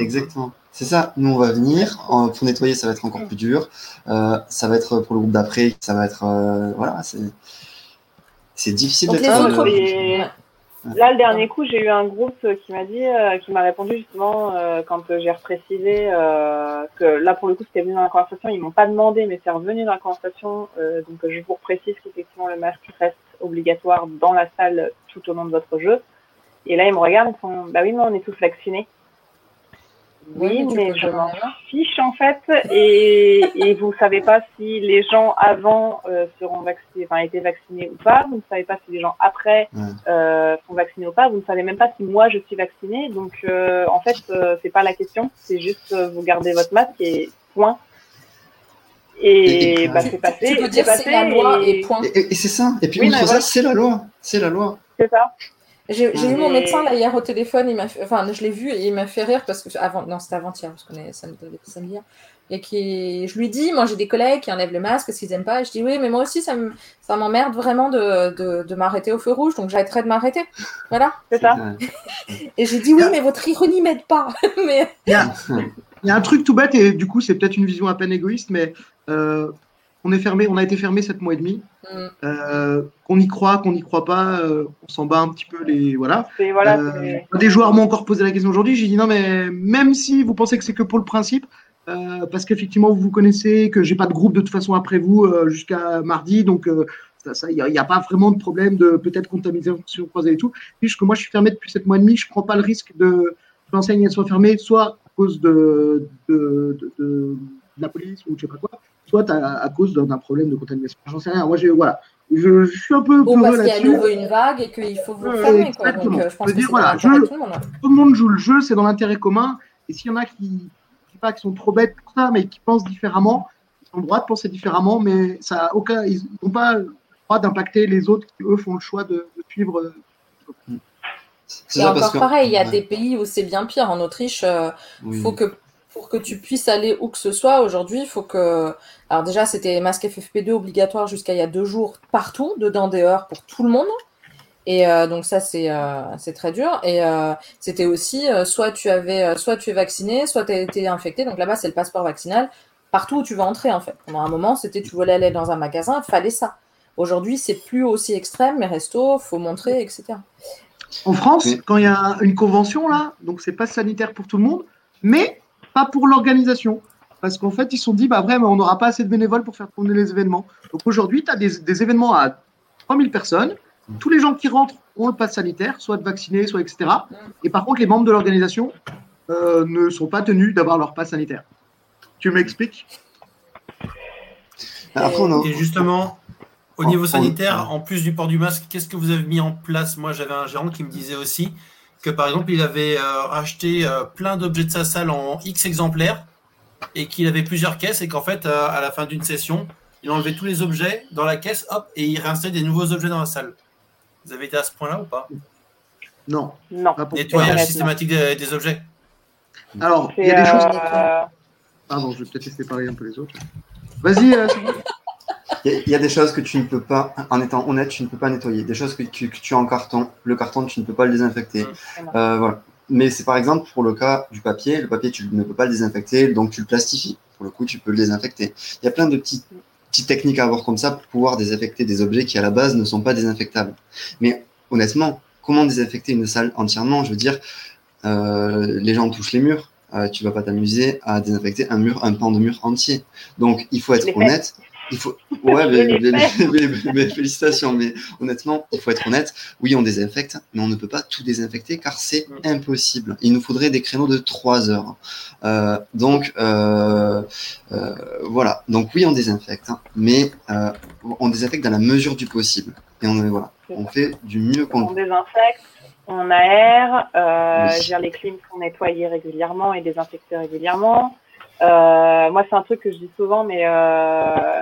Exactement. C'est ça. Nous, on va venir. En- Pour nettoyer, ça va être encore plus dur. Euh, ça va être pour le groupe d'après. Ça va être. euh, voilà. C'est difficile d'être. Autres, euh, mais- ouais. Là, le dernier coup, j'ai eu un groupe qui m'a dit, euh, qui m'a répondu justement euh, quand j'ai reprécisé euh, que là, pour le coup, c'était venu dans la conversation. Ils m'ont pas demandé, mais c'est revenu dans la conversation. Euh, donc, je vous précise qu'effectivement, le masque reste obligatoire dans la salle tout au long de votre jeu. Et là, ils me regardent, ils font, bah oui, mais on est tous vaccinés. Oui, Oui, mais je m'en fiche en fait. Et, et vous savez pas si les gens avant euh, seront vaccinés, enfin été vaccinés ou pas. Vous ne savez pas si les gens après euh, sont vaccinés ou pas. Vous ne savez même pas si moi je suis vaccinée. Donc euh, en fait, euh, c'est pas la question. C'est juste euh, vous gardez votre masque et point. Et, Et- bah c'est passé. Tu peux c'est dire passé c'est la loi et point. Et, c'est ça. Et puis, Oui, outre ça, voilà. c'est la loi. C'est la loi. C'est ça. J'ai j'ai eu mon Mais- médecin là hier au téléphone, il m'a fait- enfin je l'ai vu et il m'a fait rire parce que avant non c'était avant-hier parce qu'on est samedi, samedi hier. et qui je lui dis moi j'ai des collègues qui enlèvent le masque parce qu'ils aiment pas. Et je dis oui mais moi aussi ça me- ça m'emmerde vraiment de, de, de m'arrêter au feu rouge donc j'arrêterai de m'arrêter. Voilà. C'est ça. Et j'ai dit oui mais votre ironie m'aide pas. *laughs* Mais Il y a, il y a un truc tout bête, et du coup, c'est peut-être une vision à peine égoïste, mais euh, on, est fermé, on a été fermé sept mois et demi. Mm. Euh, qu'on y croit, qu'on n'y croit pas, euh, on s'en bat un petit peu les. Voilà. Euh, des joueurs m'ont encore posé la question aujourd'hui. J'ai dit non, mais même si vous pensez que c'est que pour le principe, parce qu'effectivement vous vous connaissez, que j'ai pas de groupe de toute façon après vous jusqu'à mardi, donc ça, ça, il n'y a, pas vraiment de problème de peut-être contamination croisée et tout. Puisque moi je suis fermé depuis sept mois et demi, je prends pas le risque de l'enseigne soit fermée, soit à cause de, de, de, de la police ou je sais pas quoi, soit à, à cause d'un problème de contamination. J'en sais rien. Moi j'ai voilà, je, je suis un peu ou parce qu'il y a à là-dessus. nouveau une vague et qu'il faut vous Ouais, fermer quoi donc exactement. euh, je pense Je veux que dire, voilà, je- de tout le monde hein. tout le monde joue le jeu, c'est dans l'intérêt commun. Et s'il y en a qui, je dis pas qui sont trop bêtes pour ça, mais qui pensent différemment, ils ont le droit de penser différemment, mais ça a aucun, ils n'ont pas le droit d'impacter les autres qui eux font le choix de, de suivre. euh, C'est encore parce que- pareil il y a Ouais. des pays où c'est bien pire en Autriche euh, Oui. faut que pour que tu puisses aller où que ce soit aujourd'hui, il faut que. Alors, déjà, c'était masque FFP2 obligatoire jusqu'à il y a deux jours partout, dedans, dehors, pour tout le monde. Et euh, donc, ça, c'est euh, c'est très dur. Et euh, c'était aussi euh, soit tu avais, soit tu es vacciné, soit tu as été infecté. Donc là-bas, c'est le passeport vaccinal. Partout où tu vas entrer, en fait. Pendant un moment, c'était tu voulais aller dans un magasin, il fallait ça. Aujourd'hui, c'est plus aussi extrême, mais resto, faut montrer, etc. En France, quand il y a une convention là, donc c'est pas sanitaire pour tout le monde, mais pas pour l'organisation. Parce qu'en fait, ils se sont dit, bah vraiment, on n'aura pas assez de bénévoles pour faire tourner les événements. Donc aujourd'hui, tu as des, des événements à 3000 personnes. Tous les gens qui rentrent ont le pass sanitaire, soit vaccinés, soit etc. Et par contre, les membres de l'organisation euh, ne sont pas tenus d'avoir leur pass sanitaire. Tu m'expliques? A- Et justement, au Oh, niveau sanitaire, en plus du port du masque, qu'est-ce que vous avez mis en place? Moi, j'avais un gérant qui me disait aussi que, par exemple, il avait euh, acheté euh, plein d'objets de sa salle en X exemplaires et qu'il avait plusieurs caisses et qu'en fait, euh, à la fin d'une session, il enlevait tous les objets dans la caisse, hop, et il réinstallait des nouveaux objets dans la salle. Vous avez été à ce point-là ou pas? Non. Non. Pas pour- Nettoyage systématique des, des objets. Alors, il y a des choses. euh, Pardon, je vais peut-être laisser parler un peu les autres. Vas-y, euh. Il y, a- il y a des choses que tu ne peux pas, en étant honnête, tu ne peux pas nettoyer. Des choses que tu, que tu as en carton. Le carton, tu ne peux pas le désinfecter. Vraiment. Euh, voilà. Mais c'est par exemple pour le cas du papier. Le papier, tu ne peux pas le désinfecter, donc tu le plastifies. Pour le coup, tu peux le désinfecter. Il y a plein de petites, petites techniques à avoir comme ça pour pouvoir désinfecter des objets qui, à la base, ne sont pas désinfectables. Mais honnêtement, comment désinfecter une salle entièrement? Je veux dire, euh, les gens touchent les murs. Euh, tu vas pas t'amuser à désinfecter un mur, un pan de mur entier. Donc, il faut être fait. Il faut, ouais, *laughs* mais, mais- mais- mais félicitations. Mais honnêtement, il faut être honnête. Oui, on désinfecte, mais on ne peut pas tout désinfecter car c'est impossible. Il nous faudrait des créneaux de 3 heures. Euh, donc, euh, euh, voilà. Donc oui, on désinfecte, hein, mais euh, on désinfecte dans la mesure du possible. Et on, voilà, on fait du mieux qu'on On désinfecte, on aère, euh, Oui. je veux dire, les clims sont nettoyés régulièrement et désinfectés régulièrement. Euh, moi, c'est un truc que je dis souvent, mais euh,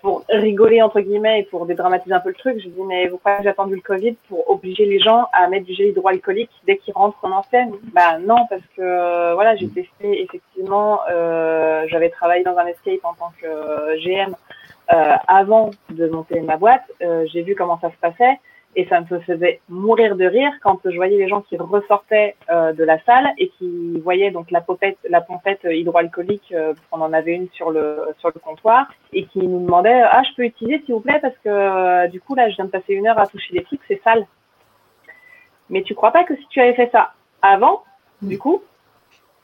pour rigoler entre guillemets et pour dédramatiser un peu le truc, je dis mais vous croyez que j'ai attendu le Covid pour obliger les gens à mettre du gel hydroalcoolique dès qu'ils rentrent en enseigne Bah non, parce que euh, voilà, j'ai testé effectivement, euh, j'avais travaillé dans un escape en tant que euh, GM euh, avant de monter ma boîte, euh, j'ai vu comment ça se passait et ça me faisait mourir de rire quand je voyais les gens qui ressortaient euh, de la salle et qui voyaient donc la pompette, la pompette hydroalcoolique, euh, on en avait une sur le sur le comptoir et qui nous demandaient ah je peux utiliser s'il vous plaît parce que euh, du coup là je viens de passer une heure à toucher des trucs c'est sale. Mais tu crois pas que si tu avais fait ça avant, du coup,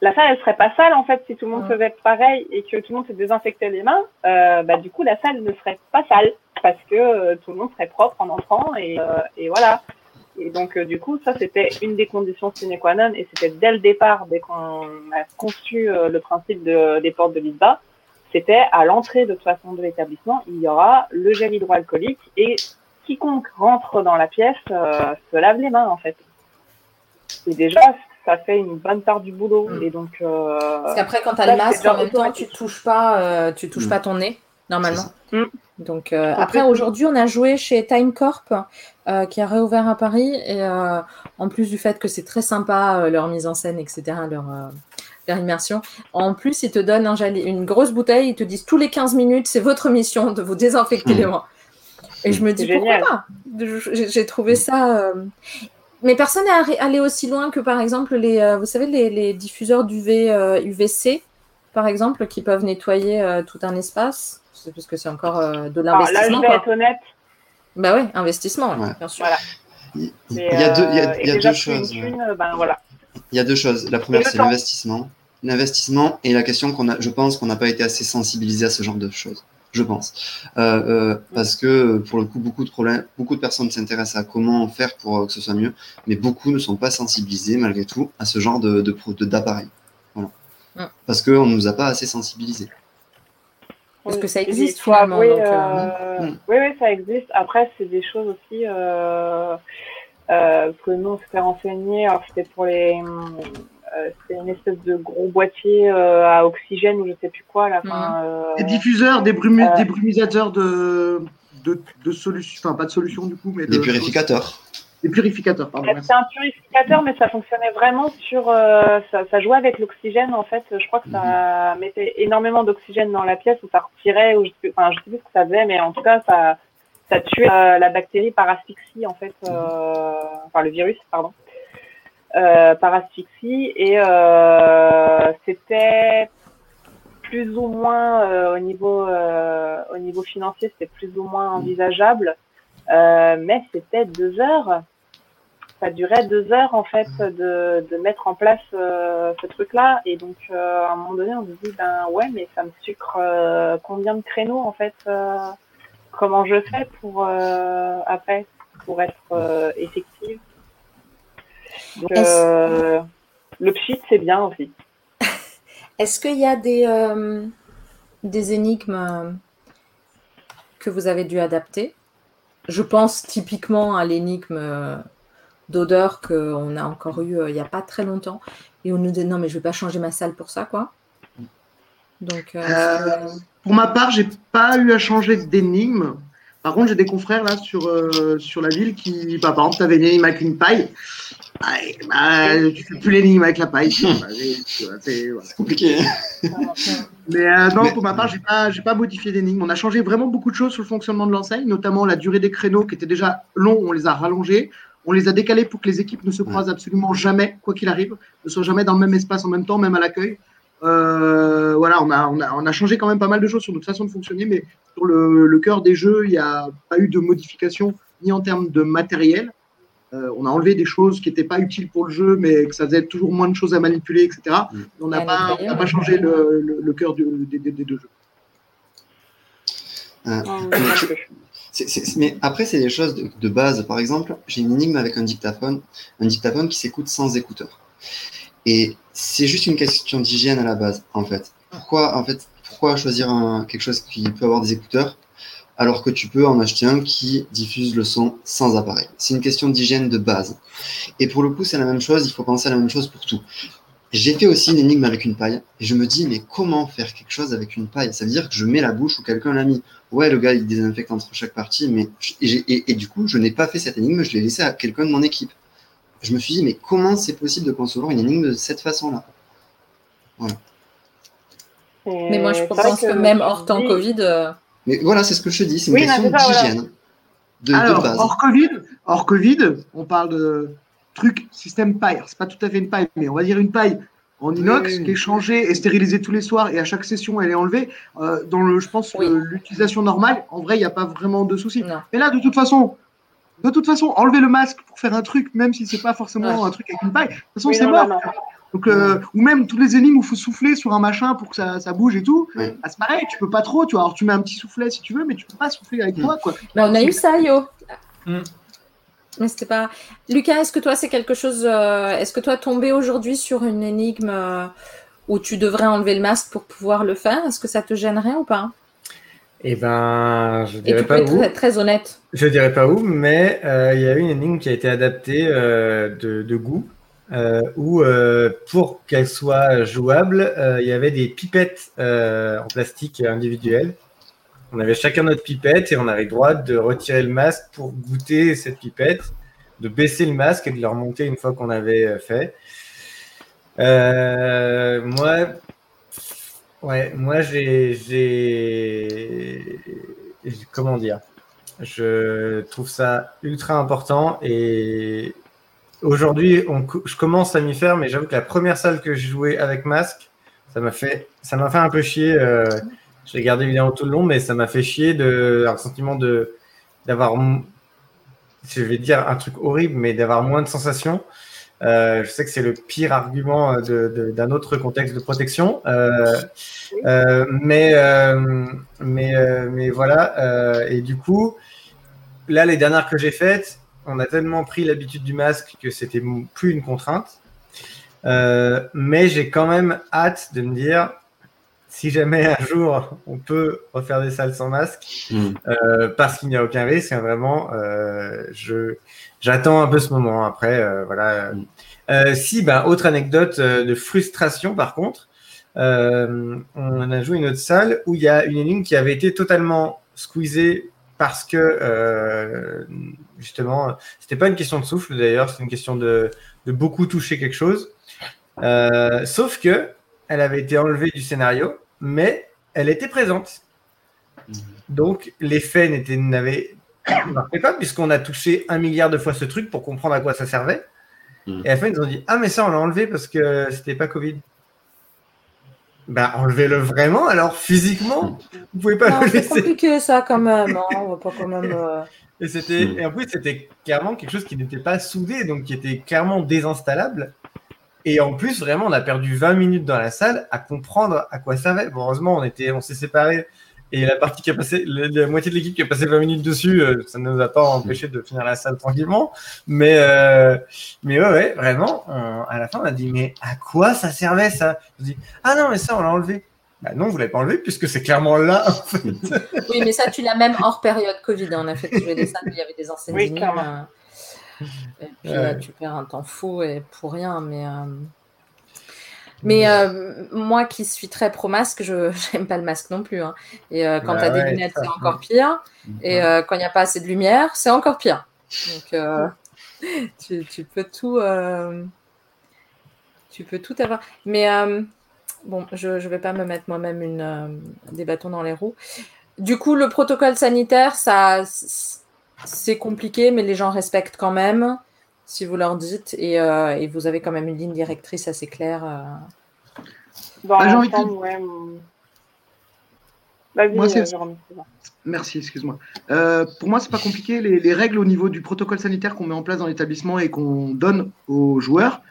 la salle elle serait pas sale en fait si tout le monde faisait pareil et que tout le monde se désinfectait les mains, euh, bah du coup la salle ne serait pas sale parce que euh, tout le monde serait propre en entrant et, euh, et voilà. Et donc euh, du coup ça c'était une des conditions sine qua non et c'était dès le départ dès qu'on a conçu euh, le principe de, des portes de l'ISBA, c'était à l'entrée de toute façon de l'établissement il y aura le gel hydroalcoolique et quiconque rentre dans la pièce euh, se lave les mains en fait. Et déjà ça fait une bonne part du boulot Mm. et donc euh, Parce qu'après, quand tu as ça, le masque, en même temps, tu touches pas, euh, tu touches Mm. pas ton nez, normalement. Donc, euh, après, aujourd'hui, on a joué chez Time Corp, euh, qui a réouvert à Paris. Et euh, en plus du fait que c'est très sympa, leur mise en scène, etc., leur, leur immersion, en plus, ils te donnent un gel- une grosse bouteille. Ils te disent tous les 15 minutes, c'est votre mission de vous désinfecter Mm. les mains. Et je me dis, pourquoi pas? J'ai trouvé ça. Mais personne n'est allé aussi loin que, par exemple, les, vous savez, les, les diffuseurs d'UV, UVC, par exemple, qui peuvent nettoyer tout un espace. C'est parce que c'est encore euh, de là, je l'investissement. vais quoi. être honnête, Bah ouais, investissement, ouais, bien sûr. Voilà. Il y a deux, il y a, euh, il y a et déjà deux plus une choses. thune, ben voilà. Il y a deux choses. La première, c'est l'investissement. L'investissement et la question qu'on a, je pense qu'on n'a pas été assez sensibilisé à ce genre de choses. Je pense. Euh, euh, parce que, pour le coup, beaucoup de problèmes, beaucoup de personnes s'intéressent à comment faire pour euh, que ce soit mieux, mais beaucoup ne sont pas sensibilisés, malgré tout, à ce genre de, de, d'appareil. Voilà. Mm. Parce qu'on ne nous a pas assez sensibilisés. Parce que ça existe, finalement, donc, euh, euh, Mm. Oui, oui, ça existe. Après, c'est des choses aussi euh, euh, que nous, on s'était renseigné. Alors, c'était pour les. euh, c'était une espèce de gros boîtier euh, à oxygène ou je sais plus quoi. Là, enfin, euh, Des diffuseurs, des, brumu- Euh. des brumisateurs de, de, de solutions, enfin pas de solutions du coup, mais Des de, purificateurs. Des purificateurs, pardon. C'était un purificateur, mais ça fonctionnait vraiment sur. euh, ça, ça jouait avec l'oxygène, en fait. Je crois que ça Mhm. mettait énormément d'oxygène dans la pièce, ou ça retirait, ou je enfin, je sais plus ce que ça faisait, mais en tout cas, ça, ça tuait euh, la bactérie par asphyxie, en fait. euh, enfin, le virus, pardon. Euh, par asphyxie. Et euh, c'était plus ou moins, euh, au, niveau, euh, au niveau financier, c'était plus ou moins envisageable. Euh, mais c'était deux heures. Ça durait deux heures en fait de, de mettre en place euh, ce truc-là. Et donc euh, à un moment donné, on se dit ben ouais, mais ça me sucre combien de créneaux en fait Comment je fais pour après pour être effective? Donc euh, le pchit c'est bien aussi. *laughs* Est-ce qu'il y a des, euh, des énigmes que vous avez dû adapter? Je pense typiquement à l'énigme euh, d'odeur qu'on a encore eu euh, il n'y a pas très longtemps. Et on nous dit non, mais je ne vais pas changer ma salle pour ça, quoi. Euh, Pour ma part, j'ai pas eu à changer d'énigme. Par contre, j'ai des confrères là sur, la ville qui, bah, par exemple, tu avais une énigme avec une paille. Ah, bah, tu fais plus l'énigme avec la paille. Bah, c'est voilà. compliqué. Mais euh, non, pour ma part, j'ai pas, j'ai pas modifié d'énigme. On a changé vraiment beaucoup de choses sur le fonctionnement de l'enseigne, notamment la durée des créneaux qui étaient déjà longs, on les a rallongés. On les a décalés pour que les équipes ne se croisent absolument jamais, quoi qu'il arrive, ne soient jamais dans le même espace en même temps, même à l'accueil. Euh, voilà, on a, on, a, on a changé quand même pas mal de choses sur notre façon de fonctionner, mais sur le, le cœur des jeux, il n'y a pas eu de modification ni en termes de matériel. Euh, on a enlevé des choses qui n'étaient pas utiles pour le jeu, mais que ça faisait toujours moins de choses à manipuler, etc. Mm. On n'a À pas, on changé le, le, le cœur du- des, des- des deux jeux. Euh, c'est- mais après, c'est des choses de, de base. Par exemple, j'ai une énigme avec un dictaphone, un dictaphone qui s'écoute sans écouteur. Et c'est juste une question d'hygiène à la base, en fait. Pourquoi, en fait, pourquoi choisir un- quelque chose qui peut avoir des écouteurs alors que tu peux en acheter un qui diffuse le son sans appareil C'est une question d'hygiène de base. Et pour le coup, c'est la même chose. Il faut penser à la même chose pour tout. J'ai fait aussi une énigme avec une paille et je me dis mais comment faire quelque chose avec une paille? Ça veut dire que je mets la bouche où quelqu'un l'a mis. Ouais, le gars il désinfecte entre chaque partie, mais et, j'ai- et- et du coup je n'ai pas fait cette énigme, je l'ai laissé à quelqu'un de mon équipe. Je me suis dit mais comment c'est possible de concevoir une énigme de cette façon-là? Mais moi, je pense que, même hors temps Covid, euh, Mais voilà, c'est ce que je te dis, c'est une Oui, question d'hygiène, de, de Alors, base. hors Covid, hors Covid, on parle de truc système paille. C'est pas tout à fait une paille, mais on va dire une paille en inox Oui, oui. qui est changée et stérilisée tous les soirs et à chaque session elle est enlevée. Euh, dans le, je pense, Oui. le- l'utilisation normale, en vrai, il n'y a pas vraiment de souci. Mais là, de toute façon, de toute façon, enlever le masque pour faire un truc, même si c'est pas forcément Ouais. un truc avec une paille, de toute façon, Oui, c'est non, mort. non, non. Donc, euh, ou même tous les énigmes où il faut souffler sur un machin pour que ça, ça bouge et tout, Ouais. ah, c'est pareil, tu peux pas trop, tu vois. Alors, tu mets un petit soufflet si tu veux, mais tu peux pas souffler avec Mm. toi, quoi. Mais on a eu ça, Yo. Hmm. Mais c'était pas. Lucas, est-ce que toi, c'est quelque chose. euh, Est-ce que toi, tomber aujourd'hui sur une énigme euh, où tu devrais enlever le masque pour pouvoir le faire, est-ce que ça te gênerait ou pas? Eh ben, je Et dirais tu peux pas être où. très, très honnête. Je dirais pas où, mais euh, il y a eu une énigme qui a été adaptée euh, de, de goût, euh, où euh, pour qu'elle soit jouable, euh, il y avait des pipettes euh, en plastique individuelles. On avait chacun notre pipette et on avait le droit de retirer le masque pour goûter cette pipette, de baisser le masque et de le remonter une fois qu'on avait euh, fait. Euh, moi, ouais, moi j'ai- comment dire, je trouve ça ultra important et aujourd'hui, je commence à m'y faire, mais j'avoue que la première salle que j'ai joué avec masque, ça m'a fait, ça m'a fait un peu chier. euh, j'ai gardé évidemment tout le long, mais ça m'a fait chier de, le sentiment de, d'avoir, je vais dire un truc horrible, mais d'avoir moins de sensations. Euh, je sais que c'est le pire argument euh, d'un autre contexte de protection, mais, mais, mais voilà. et du coup, là, les dernières que j'ai faites, on a tellement pris l'habitude du masque que c'était plus une contrainte. Euh, mais j'ai quand même hâte de me dire, si jamais un jour on peut refaire des salles sans masque, Mm. euh, parce qu'il n'y a aucun risque, hein, vraiment, euh, je j'attends un peu ce moment. Après, voilà. Mm. Euh, si, ben, autre anecdote de frustration, par contre, on a joué une autre salle où il y a une énigme qui avait été totalement squeezée parce que euh, justement, c'était pas une question de souffle d'ailleurs, c'est une question de, de beaucoup toucher quelque chose. Euh, sauf que elle avait été enlevée du scénario, mais elle était présente. Donc l'effet n'était n'avait *coughs* marquait pas puisqu'on a touché un milliard de fois ce truc pour comprendre à quoi ça servait. Mm. Et à la fin ils ont dit ah mais ça on l'a enlevé parce que c'était pas Covid. Bah enlevez-le vraiment alors physiquement vous pouvez pas Non, le c'est laisser. compliqué ça quand même. hein, On va pas quand même. euh, *laughs* Et c'était Mm. et en plus c'était clairement quelque chose qui n'était pas soudé donc qui était clairement désinstallable. Et en plus vraiment on a perdu 20 minutes dans la salle à comprendre à quoi ça servait. Bon, heureusement on était on s'est séparés et la partie qui a passé la, la moitié de l'équipe qui a passé 20 minutes dessus euh, ça ne nous a pas empêché de finir la salle tranquillement. Mais euh, mais ouais ouais vraiment on- à la fin on a dit mais à quoi ça servait ça? Je dis ah non mais ça on l'a enlevé. Bah non vous l'avez pas enlevé puisque c'est clairement là en fait. *laughs* Oui, mais ça, tu l'as même hors période Covid. hein. On a fait jouer des salles où il y avait des anciennes Oui, clairement. euh, Et puis Ouais. là, tu perds un temps fou et pour rien. Mais, euh, mais euh, moi qui suis très pro-masque, je *laughs* n'aime pas le masque non plus. hein. Et euh, quand Bah tu as des lunettes, c'est encore pire. Et euh, quand il n'y a pas assez de lumière, c'est encore pire. Donc, euh, *laughs* tu, tu peux tout. tu peux tout avoir. Mais bon, je ne vais pas me mettre moi-même une, des bâtons dans les roues. Du coup, le protocole sanitaire, ça, c'est compliqué, mais les gens respectent quand même, si vous leur dites, et, euh, et vous avez quand même une ligne directrice assez claire. euh. Dans Ah, j'ai envie de l'ensemble, ouais. mon- Vas-y, Moi, c'est- euh, bon. Merci, excuse-moi. Euh, pour moi, c'est pas compliqué. Les, les règles au niveau du protocole sanitaire qu'on met en place dans l'établissement et qu'on donne aux joueurs,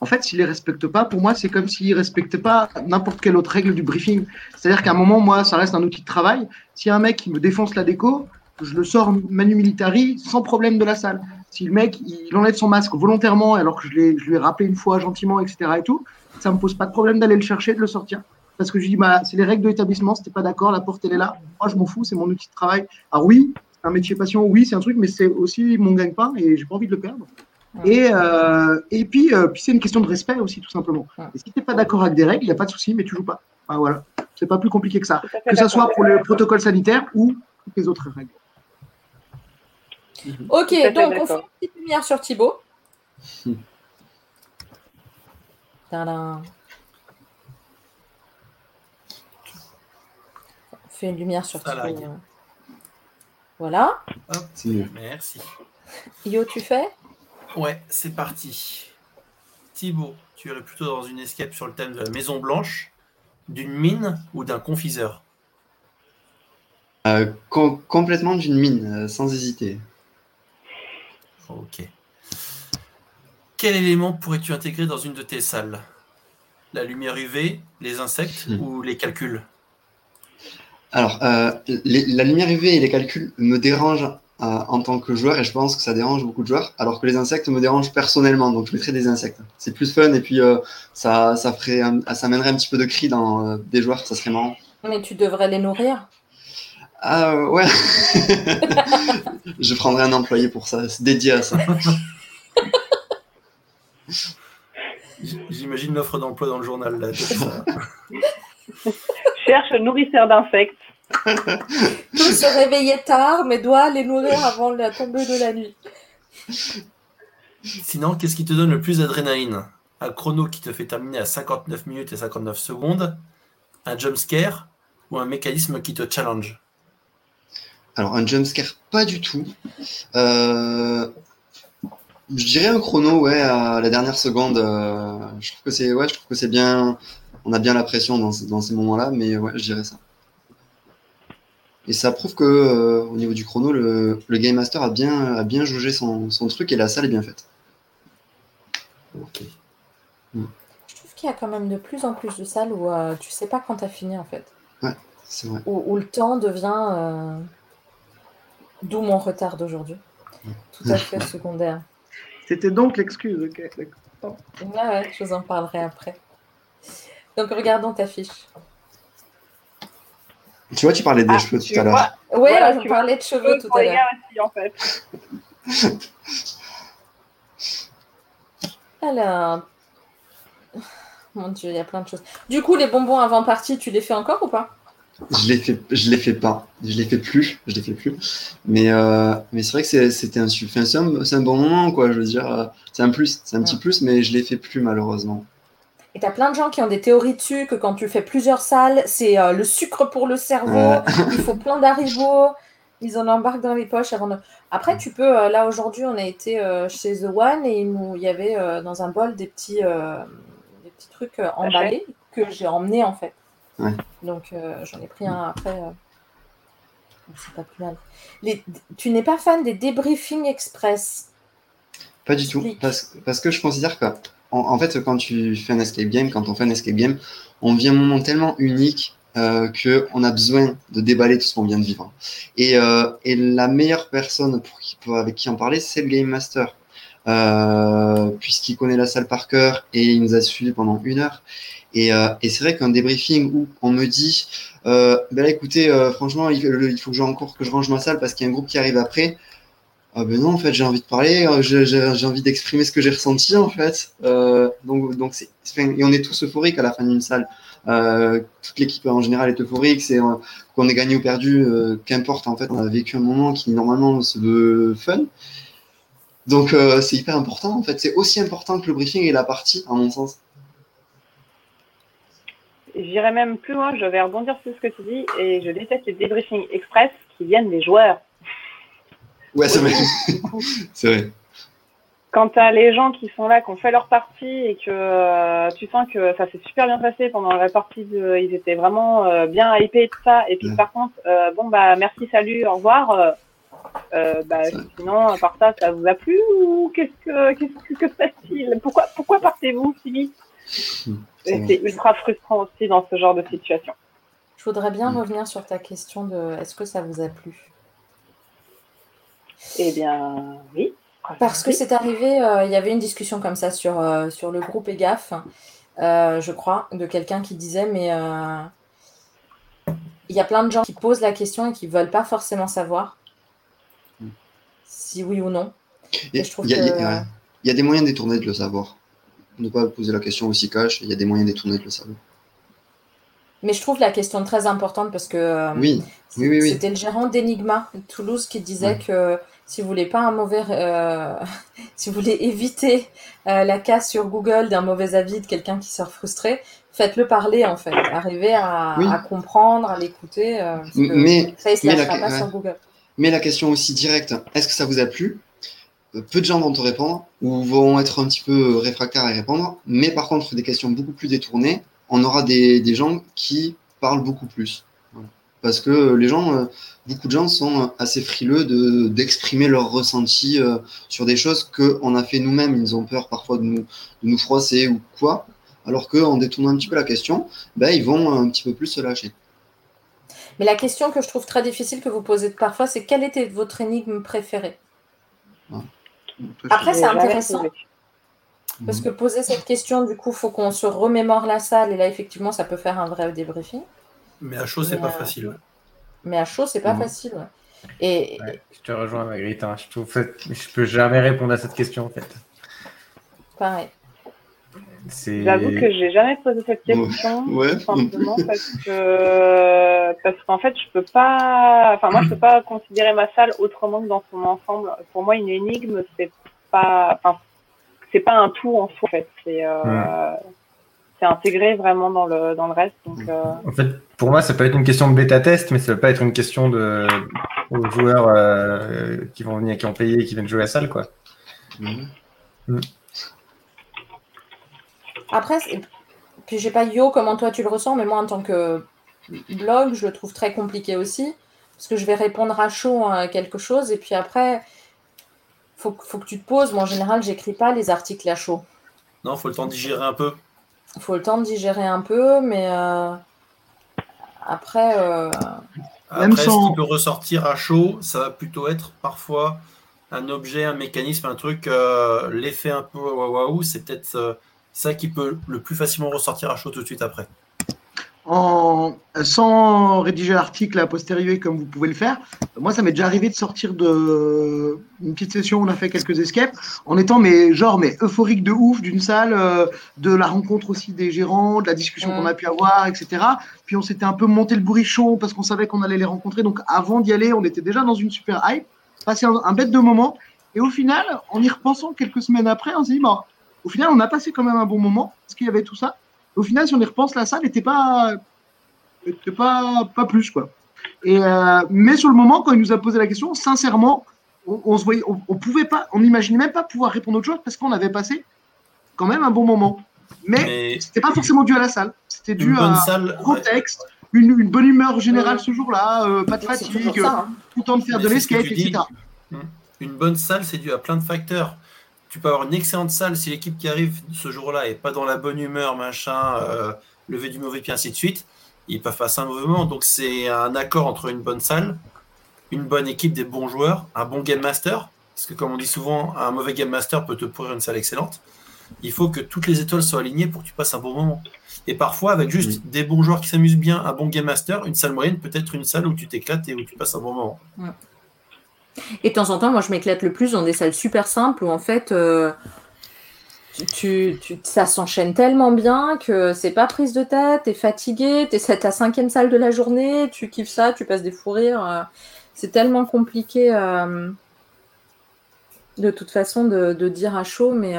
en fait, s'ils les respectent pas, pour moi, c'est comme s'ils respectaient pas n'importe quelle autre règle du briefing. C'est-à-dire qu'à un moment, moi, ça reste un outil de travail. Si un mec qui me défonce la déco, je le sors manu militari sans problème de la salle. Si le mec il enlève son masque volontairement alors que je, l'ai- je lui ai rappelé une fois gentiment, etc. et tout, ça me pose pas de problème d'aller le chercher, de le sortir. Parce que je dis, bah, c'est les règles de l'établissement, si t'es pas d'accord, la porte elle est là. Moi, je m'en fous, c'est mon outil de travail. Alors oui, c'est un métier passion, oui, c'est un truc, mais c'est aussi mon gagne-pain et j'ai pas envie de le perdre. Et, euh, et puis, euh, puis c'est une question de respect aussi, tout simplement. Et si t'es pas d'accord avec des règles, il n'y a pas de souci, mais tu joues pas. Enfin, voilà. C'est pas plus compliqué que ça. Que ça d'accord. soit pour le protocole sanitaire ou toutes les autres règles. Ok, à fait donc on fait une petite lumière sur Thibaut. *laughs* Tadam. On fait une lumière sur Thibaut. Voilà. Hop, merci. Yo, tu fais? Ouais, c'est parti. Thibaut, tu irais plutôt dans une escape sur le thème de la Maison Blanche, d'une mine ou d'un confiseur? Euh, com- complètement d'une mine, euh, sans hésiter. Ok. Quel élément pourrais-tu intégrer dans une de tes salles? La lumière UV, les insectes Hmm. ou les calculs? Alors, euh, les- la lumière UV et les calculs me dérangent euh, en tant que joueur et je pense que ça dérange beaucoup de joueurs, alors que les insectes me dérangent personnellement, donc je mettrais des insectes. C'est plus fun et puis euh, ça, ça, ferait un- ça mènerait un petit peu de cri dans euh, des joueurs, ça serait marrant. Mais tu devrais les nourrir. Ah euh, ouais *laughs* Je prendrais un employé pour ça, c'est dédié à ça. J'imagine l'offre d'emploi dans le journal là. tout ça. *laughs* Cherche nourrisseur d'insectes. *laughs* Peut se réveiller tard, mais doit les nourrir avant la tombée de la nuit. Sinon, qu'est-ce qui te donne le plus d'adrénaline? Un chrono qui te fait terminer à 59 minutes et 59 secondes Un jumpscare Ou un mécanisme qui te challenge? Alors, un jumpscare, pas du tout. Euh, je dirais un chrono, ouais, à la dernière seconde. euh, je trouve que c'est ouais, je trouve que c'est bien. On a bien la pression dans, ce- dans ces moments-là, mais ouais, je dirais ça. Et ça prouve que euh, au niveau du chrono, le, le Game Master a bien, a bien jaugé son, son truc et la salle est bien faite. Ok. Je trouve qu'il y a quand même de plus en plus de salles où euh, tu sais pas quand tu as fini en fait. C'est vrai. Où, où le temps devient. D'où mon retard d'aujourd'hui. Tout à fait secondaire. C'était donc l'excuse. ok, d'accord. Ouais, ouais, je vous en parlerai après. Donc regardons ta fiche. Tu vois, tu parlais des Ah, cheveux tout à l'heure. Ouais, Voilà, je parlais de cheveux tout à l'heure. en fait. *laughs* Alors. Mon dieu, il y a plein de choses. Du coup, les bonbons avant partie, tu les fais encore ou pas? Je l'ai fait, je l'ai fait pas, je l'ai fait plus, je l'ai fait plus. Mais euh, mais c'est vrai que c'est- c'était un, su- enfin, c'est un, un bon moment quoi. Je veux dire, euh, c'est un plus, c'est un petit plus, mais je l'ai fait plus malheureusement. Et t'as plein de gens qui ont des théories dessus, que quand tu fais plusieurs salles, c'est euh, le sucre pour le cerveau, Ouais. il faut plein d'haribots, ils en embarquent dans les poches avant de... Après, tu peux, euh, là aujourd'hui, on a été euh, chez The One et il y avait euh, dans un bol des petits, euh, des petits trucs euh, emballés que j'ai emmenés en fait. Ouais. Donc euh, j'en ai pris un après. euh, C'est pas plus mal. Les- Tu n'es pas fan des débriefings express? Pas du tout, parce, parce que je considère que en, en fait quand tu fais un escape game, quand on fait un escape game, on vit un moment tellement unique euh, que on a besoin de déballer tout ce qu'on vient de vivre. Et, euh, et la meilleure personne pour qui, pour- avec qui en parler, c'est le game master. Euh, puisqu'il connaît la salle par cœur et il nous a suivi pendant une heure. Et, euh, c'est vrai qu'un débriefing où on me dit, euh, ben écoutez, franchement, il, faut que encore que je range ma salle parce qu'il y a un groupe qui arrive après. Ah ben non, en fait, j'ai envie de parler, j'ai envie d'exprimer ce que j'ai ressenti, en fait. Donc, donc et on est tous euphoriques à la fin d'une salle. Toute l'équipe en général est euphorique, c'est qu'on ait gagné ou perdu, qu'importe, en fait, on a vécu un moment qui normalement se veut fun. Donc euh, c'est hyper important en fait. C'est aussi important que le briefing et la partie, à mon sens. J'irai même plus loin, je vais rebondir sur ce que tu dis et je déteste les débriefings express qui viennent des joueurs. Ouais, c'est vrai. *laughs* c'est vrai. Quand tu as les gens qui sont là, qui ont fait leur partie et que euh, tu sens que ça s'est super bien passé pendant la partie, de, ils étaient vraiment euh, bien hypés et tout ça. Et puis Ouais. par contre, bon bah merci, salut, au revoir. Euh, bah, sinon, à part ça, ça vous a plu ou qu'est-ce que qu'est-ce que, que passe-t-il? Pourquoi pourquoi partez-vous si vite c'est ultra frustrant aussi dans ce genre de situation. Je voudrais bien Mm. revenir sur ta question de est-ce que ça vous a plu? Eh bien, oui. Parce que Oui. c'est arrivé, euh, il y avait une discussion comme ça sur, euh, sur le groupe EGAF, euh, je crois, de quelqu'un qui disait, mais euh, il y a plein de gens qui posent la question et qui ne veulent pas forcément savoir. Si oui ou non. Il y, a- ouais. Y des moyens détournés de le savoir. Ne pas poser la question aussi cash, il y a des moyens détournés de le savoir. Mais je trouve la question très importante parce que euh, Oui, oui, oui, c'était le gérant d'Enigma de Toulouse qui disait Ouais. que si vous voulez pas un mauvais, euh, *laughs* si vous voulez éviter euh, la casse sur Google d'un mauvais avis de quelqu'un qui sort frustré, faites-le parler en fait, arrivez à, comprendre, à l'écouter. euh, Mais- ça, il se mais la- lâchera pas ouais. sur Google. Mais la question aussi directe, est-ce que ça vous a plu? Peu de gens vont te répondre ou vont être un petit peu réfractaires à répondre. Mais par contre, des questions beaucoup plus détournées, on aura des, gens qui parlent beaucoup plus. Parce que les gens, euh, beaucoup de gens sont assez frileux de- d'exprimer leurs ressentis euh, sur des choses qu'on a fait nous-mêmes. Ils ont peur parfois de nous, de nous froisser ou quoi. Alors qu'en détournant un petit peu la question, ben, ils vont un petit peu plus se lâcher. Mais la question que je trouve très difficile que vous posez parfois, c'est quelle était votre énigme préférée Après, J'ai c'est intéressant. Parce que poser cette question, du coup, faut qu'on se remémore la salle et là, effectivement, ça peut faire un vrai débriefing. Mais à chaud, c'est pas euh, facile. Mais à chaud, c'est pas Mhm. facile. ouais. Et, Ouais, je te rejoins, Marguerite. hein. Je trouve je peux jamais répondre à cette question en fait. pareil. J'avoue que j'ai jamais posé cette question. *laughs* Ouais. Simplement parce que parce qu'en fait je peux pas enfin moi je peux pas considérer ma salle autrement que dans son ensemble pour moi une énigme c'est pas enfin c'est pas un tout en soi en fait c'est euh, c'est intégré vraiment dans le dans le reste donc euh, En fait, pour moi, ça peut être une question de bêta test, mais ça peut pas être une question de aux joueurs euh, qui vont venir, qui ont payé, et qui viennent jouer à la salle, quoi. Mhm. Après, puis je sais pas, Yo, comment toi tu le ressens, mais moi en tant que blog, je le trouve très compliqué aussi. Parce que je vais répondre à chaud à quelque chose, et puis après, faut, faut que tu te poses. Moi, en général, j'écris pas les articles à chaud. Non, faut le temps de digérer un peu. faut le temps de digérer un peu, mais euh, après, euh, Même Après, sans- ce qui peut ressortir à chaud, ça va plutôt être parfois un objet, un mécanisme, un truc, euh, l'effet un peu waouh waouh, c'est peut-être euh, ça qui peut le plus facilement ressortir à chaud tout de suite après. en, sans rédiger l'article a posteriori comme vous pouvez le faire. Moi, ça m'est déjà arrivé de sortir de une petite session où on a fait quelques escapes en étant mais genre mais euphorique de ouf d'une salle, euh, de la rencontre aussi des gérants, de la discussion Mm. qu'on a pu avoir, etc. Puis on s'était un peu monté le bourrichon parce qu'on savait qu'on allait les rencontrer. Donc avant d'y aller, on était déjà dans une super hype, passé un, un bête de moment. Et au final, en y repensant quelques semaines après, on s'est dit, bon, au final, on a passé quand même un bon moment parce qu'il y avait tout ça. Au final, si on y repense, la salle n'était pas, était pas, pas plus quoi. Et euh, mais sur le moment, quand il nous a posé la question, sincèrement, on, on se voyait, on, on pouvait pas, on n'imaginait même pas pouvoir répondre autre chose parce qu'on avait passé quand même un bon moment. Mais, Mais c'était pas forcément dû à la salle, c'était dû une bonne à salle, un ouais, contexte, une, une bonne humeur générale Ouais. ce jour-là, euh, pas de fatigue, ça. hein. tout le temps de faire Mais de l'escape, etc. une bonne salle, c'est dû à plein de facteurs. Tu peux avoir une excellente salle si l'équipe qui arrive ce jour-là est pas dans la bonne humeur, machin, euh, lever du mauvais pied, ainsi de suite. Ils peuvent passer un mauvais moment. Donc c'est un accord entre une bonne salle, une bonne équipe, des bons joueurs, un bon game master. Parce que comme on dit souvent, un mauvais game master peut te pourrir une salle excellente. Il faut que toutes les étoiles soient alignées pour que tu passes un bon moment. Et parfois, avec juste des bons joueurs qui s'amusent bien, un bon game master, une salle moyenne peut être une salle où tu t'éclates et où tu passes un bon moment. Et de temps en temps, moi, je m'éclate le plus dans des salles super simples où en fait, euh, tu, tu- ça s'enchaîne tellement bien que c'est pas prise de tête, t'es fatigué, t'es c'est ta cinquième salle de la journée, tu kiffes ça, tu passes des fous rires. euh, c'est tellement compliqué. euh, de toute façon de, dire à chaud, mais,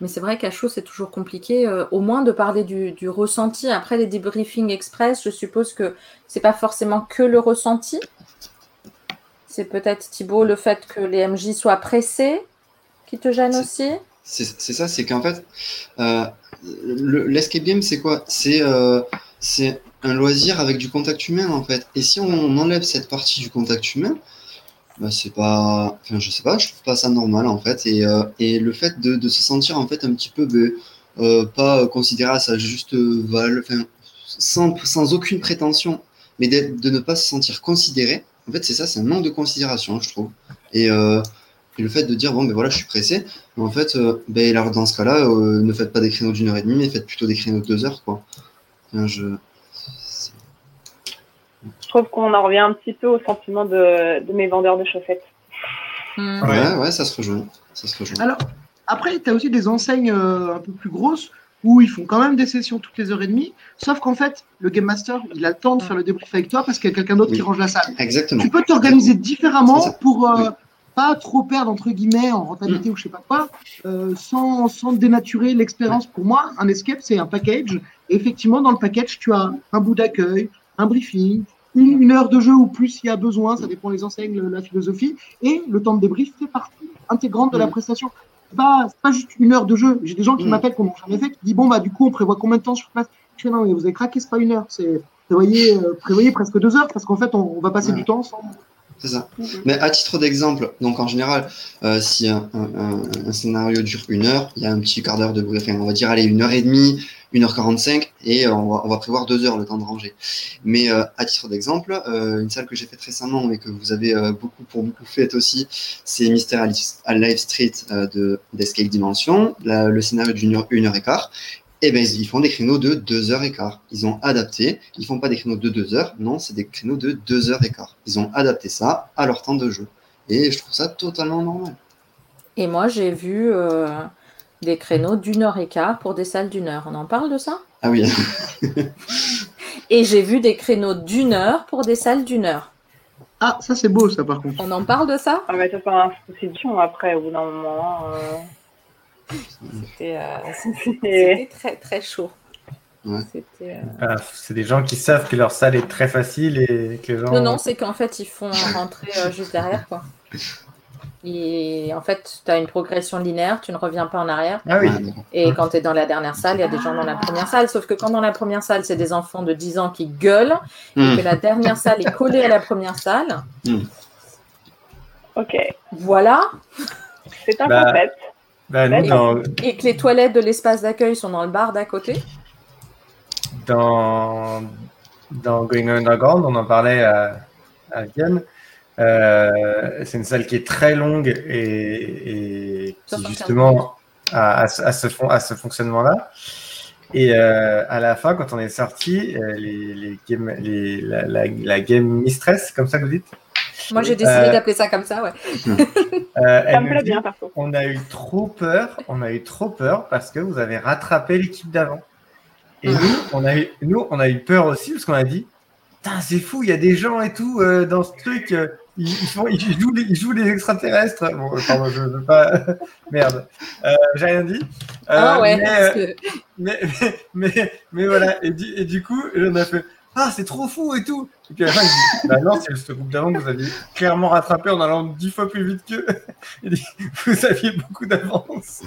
mais c'est vrai qu'à chaud, c'est toujours compliqué. au moins de parler du, du ressenti. Après les debriefings express, je suppose que c'est pas forcément que le ressenti. C'est peut-être, Thibaut, le fait que les MJ soient pressés qui te gêne aussi? C'est ça, c'est qu'en fait, euh, le- l'escape game, c'est quoi? C'est euh, c'est un loisir avec du contact humain, en fait. Et si on enlève cette partie du contact humain, bah, c'est pas. Enfin, je sais pas, je trouve pas ça normal, en fait. Et, euh, et le fait de, de se sentir, en fait, un petit peu ben, euh, pas considéré à sa juste valeur, sans, sans aucune prétention, mais de ne pas se sentir considéré, en fait, c'est ça, c'est un manque de considération, je trouve. Et, euh, et le fait de dire, bon, ben voilà, je suis pressé, mais en fait, euh, ben, alors, dans ce cas-là, euh, ne faites pas des créneaux d'une heure et demie, mais faites plutôt des créneaux de deux heures, quoi. Enfin, je... trouve qu'on en revient un petit peu au sentiment de, de mes vendeurs de chaussettes. Hmm. Ouais. Ouais, ouais, ça se rejoint. Ça se rejoint. Alors, après, tu as aussi des enseignes euh, un peu plus grosses où ils font quand même des sessions toutes les heures et demie. Sauf qu'en fait, le Game Master, il a le temps de faire le débrief avec toi parce qu'il y a quelqu'un d'autre Oui. qui range la salle. Exactement. Tu peux t'organiser différemment pour euh, Oui. pas trop perdre, entre guillemets, en rentabilité ou je sais pas quoi, euh, sans, sans dénaturer l'expérience. Pour moi, un escape, c'est un package. Et effectivement, dans le package, tu as un bout d'accueil, un briefing, une, une heure de jeu ou plus s'il y a besoin, ça dépend les enseignes, la philosophie, et le temps de débrief fait partie intégrante de la Mm. prestation. C'est pas, pas juste une heure de jeu. J'ai des gens qui Mm. m'appellent, qui n'ont jamais fait, qui disent bon bah du coup on prévoit combien de temps sur place? Je fais non mais vous avez craqué, c'est pas une heure, c'est prévoyez, euh, prévoyez presque deux heures parce qu'en fait on, on va passer Ouais. du temps ensemble. C'est ça. Mais à titre d'exemple, donc en général, euh, si un, un- un- un scénario dure une heure, il y a un petit quart d'heure de briefing. On va dire, allez, une heure et demie, une heure quarante-cinq, et euh, on, va, on va prévoir deux heures le temps de ranger. Mais euh, à titre d'exemple, euh, une salle que j'ai faite récemment et que vous avez euh, beaucoup pour beaucoup fait aussi, c'est Mystère à Live- à Live Street de d'Escape Dimension. La- le scénario d'une heure, une heure et quart. Eh ben, ils font des créneaux de deux heures et quart. Ils ont adapté. Ils font pas des créneaux de deux heures. Non, c'est des créneaux de deux heures et quart. Ils ont adapté ça à leur temps de jeu. Et je trouve ça totalement normal. Et moi, j'ai vu euh, des créneaux d'une heure et quart pour des salles d'une heure. On en parle de ça? Ah oui. Et j'ai vu des créneaux d'une heure pour des salles d'une heure. Ah ça c'est beau ça par contre. On en parle de ça? Ah, mais ça, c'est un institution après, au bout d'un moment. euh, C'était euh, c'était très très chaud. Ouais. C'était, euh, Ah, c'est des gens qui savent que leur salle est très facile et que les gens. Non, non, c'est qu'en fait, ils font rentrer euh, juste derrière. Quoi. Et en fait, tu as une progression linéaire, tu ne reviens pas en arrière. Ah oui. Et quand tu es dans la dernière salle, il y a des gens dans la première salle. Sauf que quand dans la première salle, c'est des enfants de 10 ans qui gueulent, et Hmm. que la dernière salle est collée à la première salle, Ok, voilà. c'est un Bah, concept. Nous, dans, Et que les toilettes de l'espace d'accueil sont dans le bar d'à côté. dans, dans Going Underground, on en parlait à, à Vienne. Euh, c'est une salle qui est très longue et, et qui 75 justement a, a ce- a ce, fon- ce fonctionnement-là. Et euh, à la fin, quand on est sorti, euh, les, les game, les, la, la, la game mistress, comme ça que vous dites, Moi, j'ai décidé Euh, d'appeler ça comme ça, ouais. *laughs* euh, Ça me plaît dit, bien, perso. on a eu trop peur, on a eu trop peur parce que vous avez rattrapé l'équipe d'avant. Et nous, on a eu, nous, on a eu peur aussi parce qu'on a dit, Putain, c'est fou, il y a des gens et tout euh, dans ce truc. euh, ils, ils font, ils jouent les, ils jouent les extraterrestres. Bon, pardon, je veux pas. *laughs* Merde, Euh, j'ai rien dit. ah ouais, mais, parce que mais, *laughs* mais, mais, mais voilà, et du, et du coup, on a fait Ah, c'est trop fou et tout. Et puis à la fin, il dit *laughs* Bah non, c'est ce groupe d'avant que vous aviez clairement rattrapé en allant dix fois plus vite qu'eux. *laughs* Il dit Vous aviez beaucoup d'avance.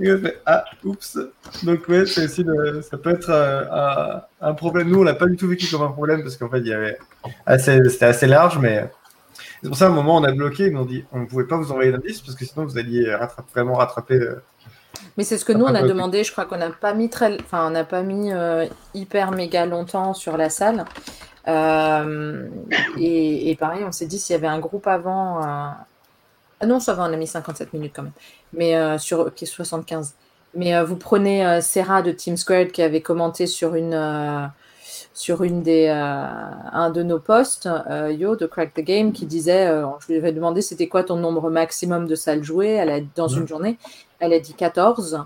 Et Ah, oups. Donc, ouais, c'est aussi ça peut être euh, un, problème. Nous, on l'a pas du tout vécu comme un problème parce qu'en fait, il y avait assez, c'était assez large, mais. C'est pour ça, à un moment, on a bloqué, ils nous ont dit on ne pouvait pas vous envoyer d'indice parce que sinon vous alliez vraiment rattraper. euh, Mais c'est ce que nous, on a demandé. Je crois qu'on n'a pas mis très, enfin, on n'a pas mis euh, hyper méga longtemps sur la salle. Euh, et, et pareil, on s'est dit s'il y avait un groupe avant. euh, Ah non, ça va, on a mis 57 minutes quand même. Mais sur qui est 75. Mais vous prenez Sarah de Team Squared qui avait commenté sur une sur une des euh, un de nos posts, euh, Yo de Crack the Game, qui disait, euh, je lui avais demandé c'était quoi ton nombre maximum de salles jouées elle a, dans une journée. Elle a dit 14.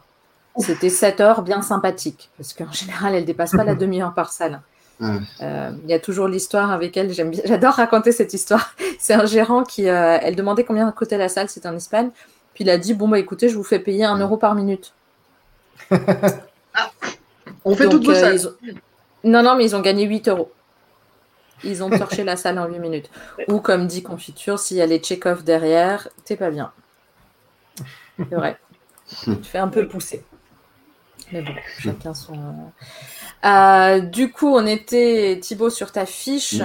C'était 7 heures bien sympathiques, parce qu'en général, elle dépasse pas la *laughs* demi-heure par salle. Ouais. Euh, Il y a toujours l'histoire avec elle. *laughs* J'adore raconter cette histoire. *laughs* C'est un gérant qui, euh, elle demandait combien coûtait la salle. C'était en Espagne. Puis il a dit bon bah écoutez, je vous fais payer un euro par minute. On fait Donc, toutes vos euh, salles. ils ont- Non, non, mais ils ont gagné 8 euros. Ils ont torché la salle en 8 minutes. Ou comme dit Confiture, s'il y a les check-off derrière, t'es pas bien. C'est vrai. Tu fais un peu pousser. Mais bon, chacun son. Euh, du coup, on était, Thibaut, sur ta fiche.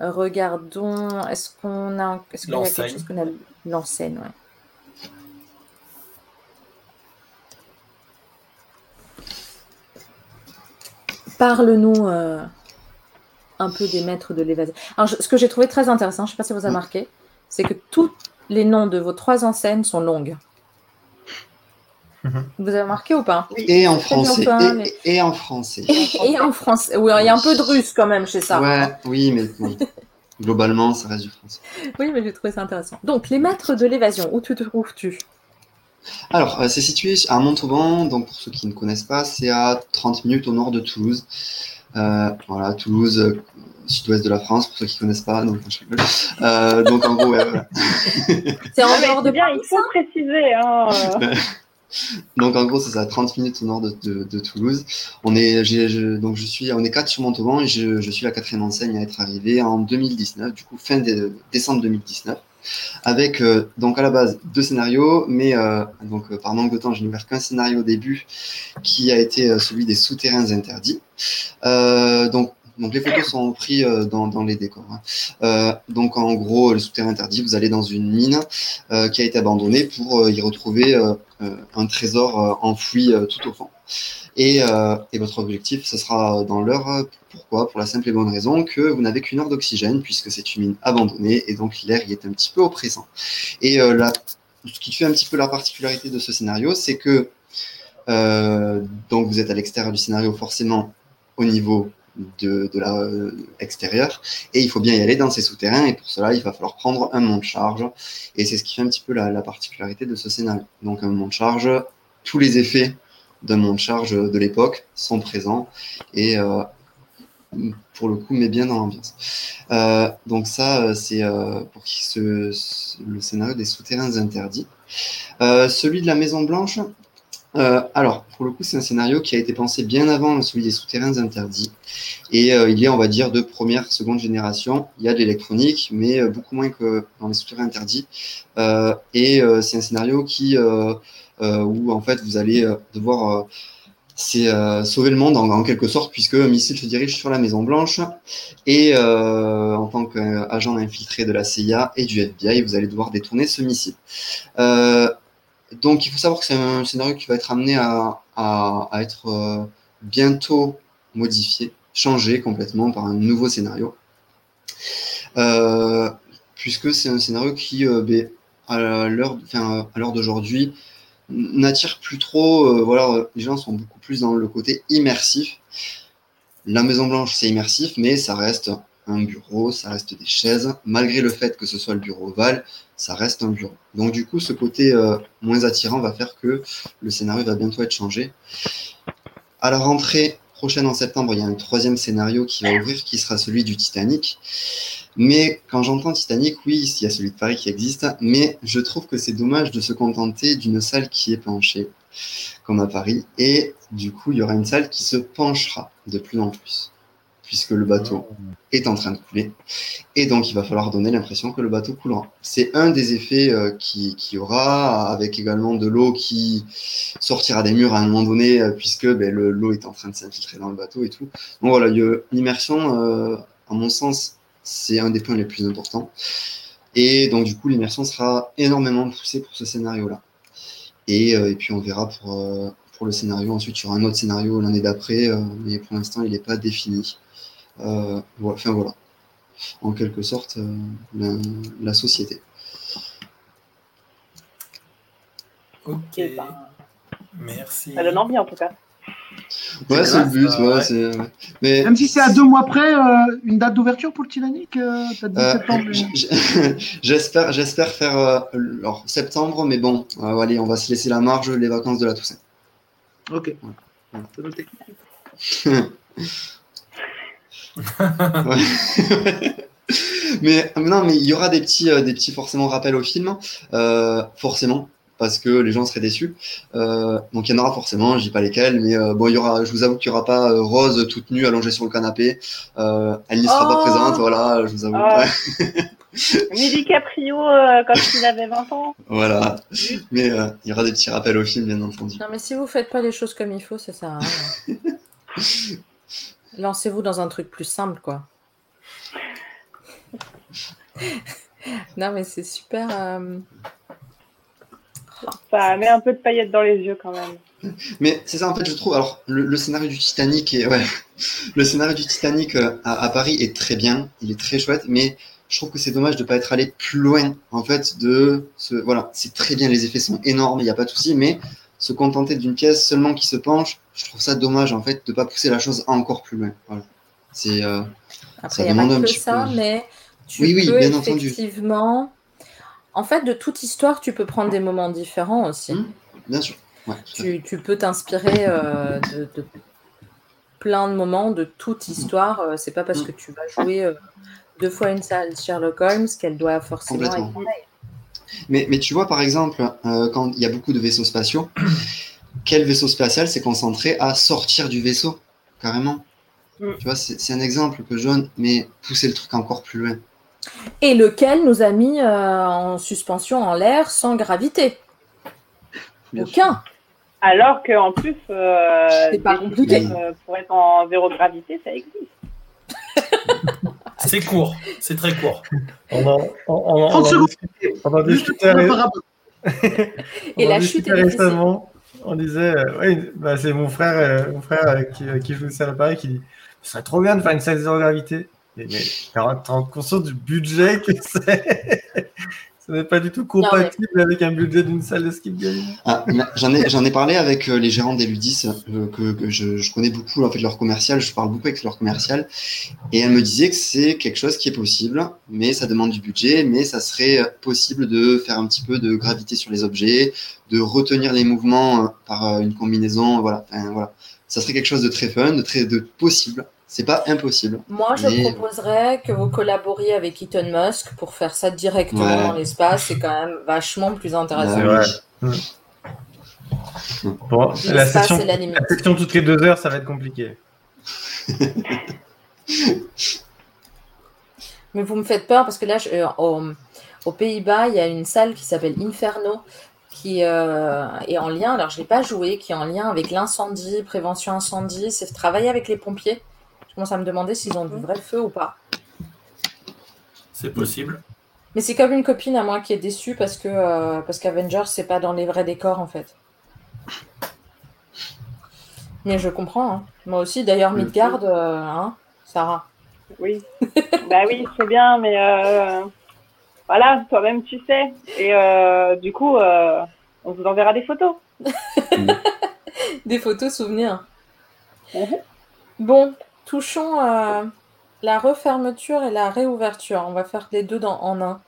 Euh, regardons, est-ce qu'on a, est-ce qu'il y a quelque L'enseigne. chose qu'on a l'enseigne, ouais. Parle-nous euh, un peu des maîtres de l'évasion. Alors, je- ce que j'ai trouvé très intéressant, je ne sais pas si vous avez remarqué, c'est que tous les noms de vos trois enseignes sont longues. Mhm. Vous avez remarqué ou pas? Et en français. et, mais- et en français. Et en français. Oui, il y a un peu de russe quand même chez ça. Ouais, oui, mais bon, globalement, ça reste du français. Oui, mais j'ai trouvé ça intéressant. Donc, les maîtres de l'évasion, où te trouves-tu? Alors, euh, c'est situé à Montauban, donc pour ceux qui ne connaissent pas, c'est à 30 minutes au nord de Toulouse. Euh, voilà, Toulouse, euh, sud-ouest de la France, pour ceux qui ne connaissent pas, donc. Euh, donc en gros, ouais, voilà. C'est en dehors de bien, Paris, il faut préciser. Hein. *laughs* Donc en gros, c'est à 30 minutes au nord de, Toulouse. On est, je, donc je suis, on est quatre sur Montauban et je, suis la quatrième enseigne à être arrivée en 2019, du coup fin de, décembre 2019, avec euh, donc à la base deux scénarios, mais euh, donc euh, par manque de temps, je n'ai ouvert qu'un scénario au début, qui a été celui des souterrains interdits. Donc donc les photos sont prises euh, dans, les décors. hein. Euh, donc en gros, le souterrain interdit, vous allez dans une mine euh, qui a été abandonnée pour y retrouver un trésor enfoui tout au fond. Et, votre objectif, ce sera dans l'heure. Pourquoi? Pour la simple et bonne raison que vous n'avez qu'une heure d'oxygène, puisque c'est une mine abandonnée, et donc l'air y est un petit peu oppressant. Et la- ce qui fait un petit peu la particularité de ce scénario, c'est que donc vous êtes à l'extérieur du scénario, forcément au niveau de, de euh, et il faut bien y aller dans ces souterrains, et pour cela, il va falloir prendre un monte-charge, et c'est ce qui fait un petit peu la, la particularité de ce scénario. Donc un monte-charge, tous les effets d'un monte-charge de l'époque sont présents, et euh, pour le coup, met bien dans l'ambiance. Euh, donc ça, c'est pour qui le scénario des souterrains interdits. Celui de la Maison Blanche, euh, alors pour le coup, c'est un scénario qui a été pensé bien avant celui des souterrains interdits. Et euh, il est, on va dire, de première, seconde génération. Il y a de l'électronique, mais euh, beaucoup moins que dans les souterrains interdits. Euh, et c'est un scénario qui, où en fait, vous allez devoir euh, sauver le monde en, quelque sorte, puisque missile se dirige sur la Maison Blanche. Et euh, en tant qu'agent infiltré de la CIA et du FBI, vous allez devoir détourner ce missile. Euh, donc il faut savoir que c'est un scénario qui va être amené à, être euh, bientôt modifié, changé complètement par un nouveau scénario. Euh, puisque c'est un scénario qui, euh, ben, à l'heure d'aujourd'hui, n'attire plus trop. voilà, les gens sont beaucoup plus dans le côté immersif. La Maison Blanche, c'est immersif, mais ça reste un bureau, ça reste des chaises. Malgré le fait que ce soit le bureau ovale, ça reste un bureau. Donc du coup, ce côté euh, moins attirant va faire que le scénario va bientôt être changé. À la rentrée prochaine en septembre, il y a un troisième scénario qui va ouvrir, qui sera celui du Titanic. Mais quand j'entends Titanic, oui, il y a celui de Paris qui existe, mais je trouve que c'est dommage de se contenter d'une salle qui est penchée, comme à Paris, et du coup, il y aura une salle qui se penchera de plus en plus, puisque le bateau est en train de couler, et donc il va falloir donner l'impression que le bateau coulera. C'est un des effets euh, qui, qui aura, avec également de l'eau qui sortira des murs à un moment donné, euh, puisque ben, le- l'eau est en train de s'infiltrer dans le bateau et tout. Donc voilà, y l'immersion, euh, à mon sens, c'est un des points les plus importants. Et donc, du coup, l'immersion sera énormément poussée pour ce scénario-là. Et, et puis, on verra pour, pour le scénario. Ensuite, il y aura un autre scénario l'année d'après, mais pour l'instant, il n'est pas défini. Euh, voilà, enfin, voilà. En quelque sorte, euh, la, la société. Ok. Et ben, Merci. ça donne envie en tout cas. Ouais, c'est le but. ça, ouais, ouais. c'est- ouais. Mais Même si c'est à deux mois près, euh, une date d'ouverture pour le Titanic, euh, Euh, septembre. *laughs* j'espère, j'espère faire euh, alors, septembre, mais bon, euh, allez, on va se laisser la marge, les vacances de la Toussaint. Ok. *laughs* *laughs* mais non, mais il y aura des petits, euh, des petits forcément rappels au film, euh, forcément, parce que les gens seraient déçus. Euh, donc il y en aura forcément, je dis pas lesquels, mais euh, bon, il y aura. Je vous avoue qu'il y aura pas euh, Rose toute nue allongée sur le canapé. Euh, elle n'y sera pas Oh. présente, voilà. Je vous avoue. *laughs* DiCaprio euh, quand il avait 20 ans. Voilà. Mais euh, il y aura des petits rappels au film, bien entendu. Non, mais si vous faites pas les choses comme il faut, ça sert à rien. Lancez-vous dans un truc plus simple, quoi. *laughs* non, mais c'est super. euh, Ça met un peu de paillettes dans les yeux quand même. Mais c'est ça en fait, je trouve. Alors le, le scénario du Titanic est ouais, *laughs* le scénario du Titanic euh, à, à Paris est très bien, il est très chouette, mais je trouve que c'est dommage de pas être allé plus loin en fait de ce voilà, c'est très bien, les effets sont énormes, il n'y a pas de souci, mais se contenter d'une pièce seulement qui se penche, je trouve ça dommage en fait de pas pousser la chose encore plus loin. Voilà. C'est euh, Ça il n'y a demande un que petit ça, peu. mais tu Oui, oui, peux bien entendu. effectivement. En fait, de toute histoire, tu peux prendre des moments différents aussi. Hmm, bien sûr. Ouais. Tu, tu peux t'inspirer euh, de, de plein de moments, de toute histoire. Euh, C'est pas parce Mm. que tu vas jouer euh, deux fois une salle Sherlock Holmes qu'elle doit forcément être pareille. Mais, mais tu vois, par exemple, euh, quand il y a beaucoup de vaisseaux spatiaux, quel vaisseau spatial s'est concentré à sortir du vaisseau, carrément Mm. Tu vois, c'est un exemple que je donne, mais pousser le truc encore plus loin. Et lequel nous a mis euh, en suspension en l'air sans gravité? Bien sûr. Aucun. Alors qu'en plus, euh, C'est pas des compliqué. systèmes, euh, pour être en zéro gravité, ça existe. *laughs* C'est court, c'est très court. On en, on, on- on 30 en secondes. discutait- on en Juste discutait pour le ré- parabole. Et la chute est récemment. On disait, euh, ouais, bah, c'est mon frère, euh, mon frère euh, qui, joue ça à Paris qui dit Ce serait trop bien de faire une salle zéro gravité. Mais, mais t'as t'as conscience du budget que c'est Ce n'est pas du tout compatible avec un budget d'une salle de skip game. Ah, J'en ai, j'en ai parlé avec euh, les gérants d'Eludis, euh, que, que je, je connais beaucoup en fait leur commercial, je parle beaucoup avec leur commercial, et elle me disait que c'est quelque chose qui est possible, mais ça demande du budget, mais ça serait euh, possible de faire un petit peu de gravité sur les objets, de retenir les mouvements euh, par euh, une combinaison, voilà, Enfin, voilà. Ça serait quelque chose de très fun, de très de possible. C'est pas impossible. Moi, je Mais- proposerais que vous collaboriez avec Elon Musk pour faire ça directement Ouais. dans l'espace. C'est quand même vachement plus intéressant. Oui. Bon, la session, c'est la la session toutes les deux heures, ça va être compliqué. *laughs* Mais vous me faites peur parce que là, je- euh, au- aux Pays-Bas, il y a une salle qui s'appelle Inferno qui euh, est en lien, alors je ne l'ai pas joué, qui est en lien avec l'incendie, prévention incendie, c'est travailler avec les pompiers. Je commence à me demander s'ils ont du vrai feu ou pas. C'est possible. Mais c'est comme une copine à moi qui est déçue parce que euh, parce qu'Avengers, c'est pas dans les vrais décors en fait. Mais je comprends. hein. Moi aussi, d'ailleurs, Midgard, euh, hein, Sarah. Oui. *laughs* bah oui, c'est bien, mais euh, voilà, toi-même tu sais. Et euh, du coup, euh, on vous enverra des photos. *laughs* Des photos souvenirs. Mhm. Bon, touchons euh, la refermeture et la réouverture. On va faire les deux dans, en un.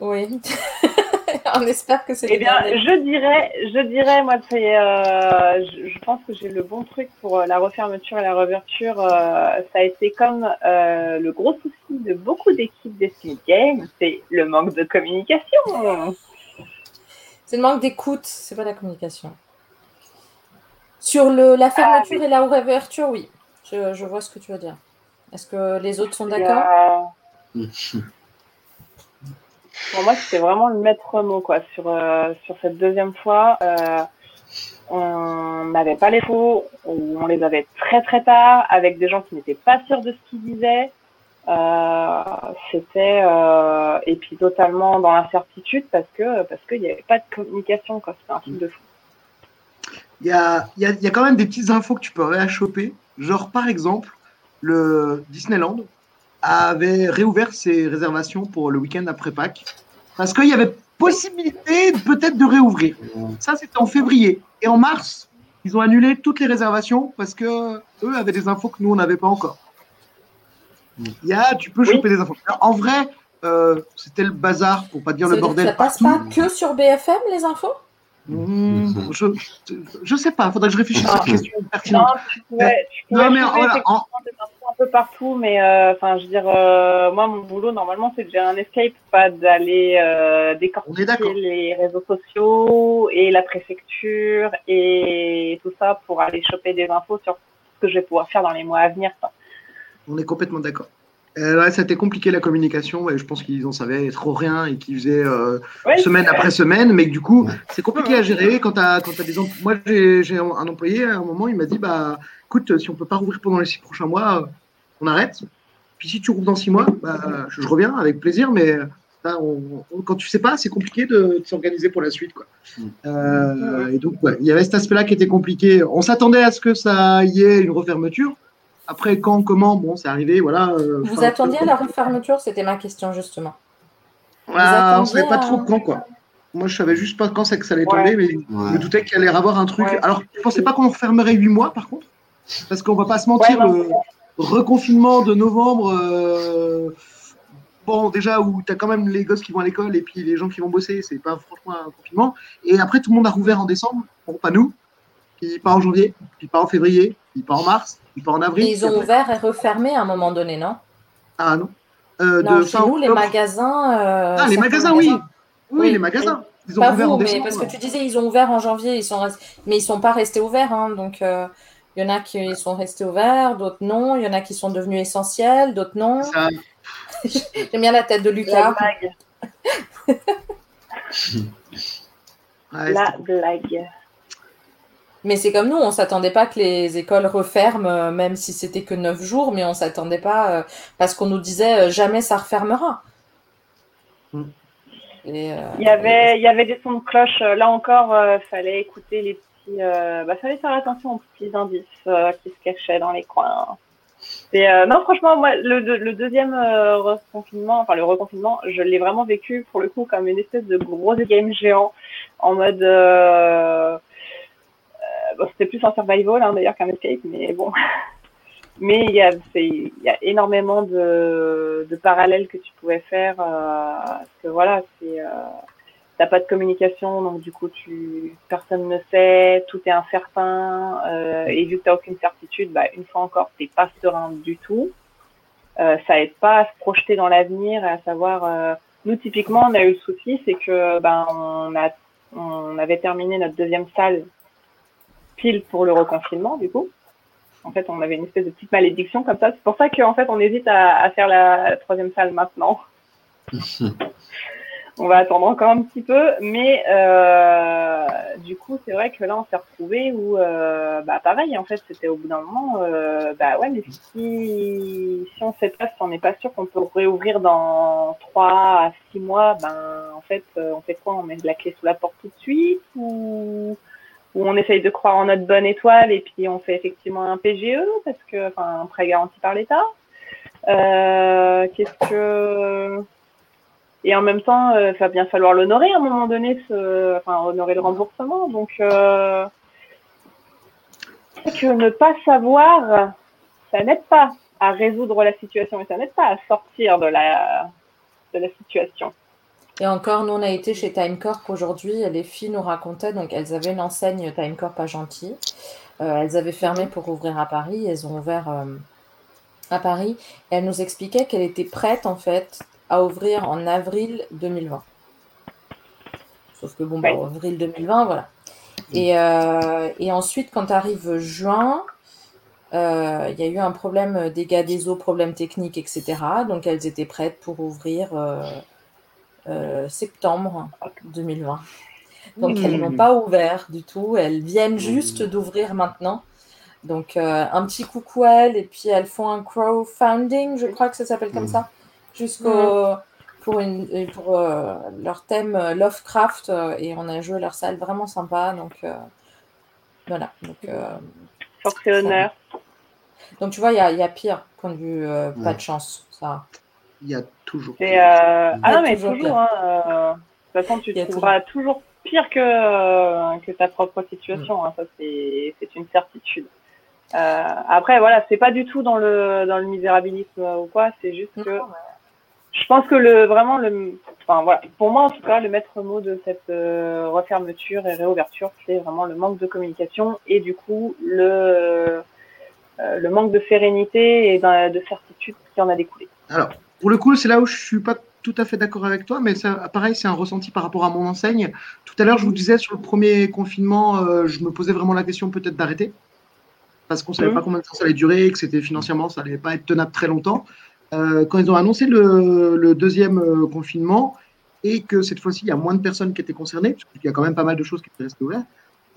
Oui. *laughs* On espère que c'est Eh bien, derniers. je dirais, je dirais, moi, c'est, euh, je, je pense que j'ai le bon truc pour euh, la refermeture et la réouverture. euh, ça a été comme euh, le gros souci de beaucoup d'équipes d'Escape Games, c'est le manque de communication. C'est le manque d'écoute, c'est pas la communication. Sur le, la fermeture et la réouverture, oui. Je, je vois ce que tu veux dire. Est-ce que les autres sont d'accord? Euh, Pour moi, c'était vraiment le maître mot quoi sur euh, sur cette deuxième fois. Euh, on n'avait pas les faux, ou on les avait très très tard avec des gens qui n'étaient pas sûrs de ce qu'ils disaient. Euh, c'était et puis totalement dans l'incertitude parce que parce qu'il n'y avait pas de communication quoi. C'était un truc de fou. Il y a, il y, a, il y a quand même des petites infos que tu peux réachoper. Genre, par exemple, le Disneyland avait réouvert ses réservations pour le week-end après Pâques parce qu'il y avait possibilité peut-être de réouvrir. Ça, c'était en février. Et en mars, ils ont annulé toutes les réservations parce que eux avaient des infos que nous, on n'avait pas encore. Il y a, tu peux Oui. choper des infos. Alors, en vrai, euh, c'était le bazar, pour pas dire Ça le bordel. ça passe partout. pas que sur BFM, les infos? Mmh, je, je sais pas, faudrait que je réfléchisse à Ah. cette question Non, pertinente. tu pouvais, tu pouvais Non, mais trouver voilà, en, effectivement peu partout, mais euh, enfin, je veux dire, euh, moi, mon boulot, normalement, c'est de gérer un escape, pas d'aller euh, décortiquer les réseaux sociaux et la préfecture et tout ça pour aller choper des infos sur ce que je vais pouvoir faire dans les mois à venir. quoi. On est complètement d'accord. Euh, ouais, ça a été compliqué la communication, et je pense qu'ils en savaient trop rien et qu'ils faisaient euh, Ouais, semaine après semaine, mais que du coup, Ouais. c'est compliqué à gérer quand tu as, quand as des employés. Moi, j'ai j'ai un employé à un moment, il m'a dit bah, écoute, si on peut pas rouvrir pendant les six prochains mois, euh, on arrête. Puis si tu rouvres dans six mois, bah, je, je reviens avec plaisir, mais là, on- on- quand tu sais pas, c'est compliqué de, de s'organiser pour la suite. Quoi. Mm. Euh, et donc, ouais, il y avait cet aspect-là qui était compliqué. On s'attendait à ce que ça y ait une refermeture. Après, quand, comment, bon, c'est arrivé, voilà. euh, Vous fin attendiez octobre. la refermeture C'était ma question, justement. Ah, on attendiez savait pas à- trop quand, quoi. Moi, je savais juste pas quand c'est que ça allait Ouais. tomber, mais je me doutais qu'il allait y avoir un truc. Ouais. Alors, je pensais pas qu'on refermerait huit mois, par contre, parce qu'on va pas se mentir, le reconfinement de novembre, euh, bon, déjà où tu as quand même les gosses qui vont à l'école et puis les gens qui vont bosser, c'est pas franchement un confinement. Et après, tout le monde a rouvert en décembre, bon, pas nous, puis pas en janvier, puis pas en février, puis pas en mars, pas en avril. Et ils ont ouvert et refermé à un moment donné, non? Ah non. Euh, Non, de chez fin nous, les magasins. euh, Ah, les magasins, oui. Oui, Oui. les magasins. Ils ont Pas ouvert vous, en mais parce que tu disais ils ont ouvert en janvier, ils sont rest- mais ils sont pas restés ouverts. hein, donc euh, il y en a qui sont restés ouverts, d'autres non. Il y en a qui sont devenus essentiels, d'autres non. Ça, *laughs* J'aime bien la tête de La Lucas. blague. ouais, La blague. *laughs* Mais c'est comme nous, on s'attendait pas que les écoles referment, euh, même si c'était que neuf jours, mais on s'attendait pas euh, parce qu'on nous disait euh, jamais ça refermera. Mm. Et, euh, Il y avait, il y avait des sons de cloche. Là encore, euh, fallait écouter les petits. Euh, bah, fallait faire attention aux petits indices qui se cachaient dans les coins. Et, non, franchement, moi, le, le- deuxième reconfinement, enfin le reconfinement, je l'ai vraiment vécu pour le coup comme une espèce de gros game géant en mode. Euh, bon, C'était plus un survival hein, d'ailleurs qu'un escape, mais bon. *laughs* Mais il y a, il y a énormément de, de parallèles que tu pouvais faire. euh, parce que voilà, c'est. Euh, T'as pas de communication, donc du coup, tu personne ne sait, tout est incertain, euh, et vu que t'as aucune certitude, bah, une fois encore, t'es pas serein du tout. Euh, ça aide pas à se projeter dans l'avenir et à savoir. euh, nous, typiquement, on a eu le souci, c'est que ben on a on avait terminé notre deuxième salle pile pour le reconfinement, du coup. En fait, on avait une espèce de petite malédiction comme ça. C'est pour ça qu'en fait, on hésite à, à faire la troisième salle maintenant. *laughs* on va attendre encore un petit peu, mais euh, du coup, c'est vrai que là, on s'est retrouvé où, euh, bah, pareil, en fait, c'était au bout d'un moment, euh, bah ouais, mais si, si on sait pas, si on n'est pas sûr qu'on peut réouvrir dans trois à six mois, ben, en fait, euh, on fait quoi? On met de la clé sous la porte tout de suite ou, ou on essaye de croire en notre bonne étoile et puis on fait effectivement un PGE parce que, enfin, un prêt garanti par l'État. Euh, Qu'est-ce que et en même temps, il va bien falloir l'honorer à un moment donné, enfin honorer le remboursement. Donc, euh... que ne pas savoir, ça n'aide pas à résoudre la situation et ça n'aide pas à sortir de la de la situation. Et encore, nous, on a été chez Timecorp aujourd'hui. Les filles nous racontaient, donc elles avaient une enseigne Timecorp à Gentil. Euh, elles avaient fermé pour ouvrir à Paris. Elles ont ouvert euh, à Paris. Et elles nous expliquaient qu'elle était prête, en fait, à ouvrir en avril 2020. Sauf que, bon, bah, avril 2020, voilà. Et, euh, et ensuite, quand arrive juin, euh, il y a eu un problème dégâts des eaux, problème technique, etc. Donc, elles étaient prêtes pour ouvrir euh, euh, septembre 2020. Donc, elles n'ont pas ouvert du tout. Elles viennent juste d'ouvrir maintenant. Donc, euh, un petit coucou à elles. Et puis, elles font un crowdfunding, je crois que ça s'appelle comme ça, jusqu'au. Pour, une, et pour euh, leur thème Lovecraft et on a joué leur salle vraiment sympa donc euh, voilà donc, euh, Force et honneur. donc tu vois il y y a pire point de vue pas de chance ça Il y a toujours. Euh... Ah non, mais toujours. Hein, euh, De toute façon, tu trouveras toujours pire que, euh, que ta propre situation. Hein. Ça, c'est c'est une certitude. Euh, après, voilà, c'est pas du tout dans le, dans le misérabilisme ou quoi. C'est juste que je pense que le vraiment le enfin voilà pour moi en tout cas le maître mot de cette euh, refermeture et réouverture c'est vraiment le manque de communication et du coup le euh, le manque de sérénité et de, de certitude qui en a découlé. Alors, pour le coup, c'est là où je suis pas tout à fait d'accord avec toi, mais ça, pareil, c'est un ressenti par rapport à mon enseigne. Tout à l'heure, je vous disais, sur le premier confinement, euh, je me posais vraiment la question peut-être d'arrêter, parce qu'on ne savait pas combien de temps ça allait durer, que c'était financièrement, ça allait pas être tenable très longtemps. Euh, quand ils ont annoncé le, le deuxième euh, confinement, et que cette fois-ci, il y a moins de personnes qui étaient concernées, parce qu'il y a quand même pas mal de choses qui étaient restées ouvertes,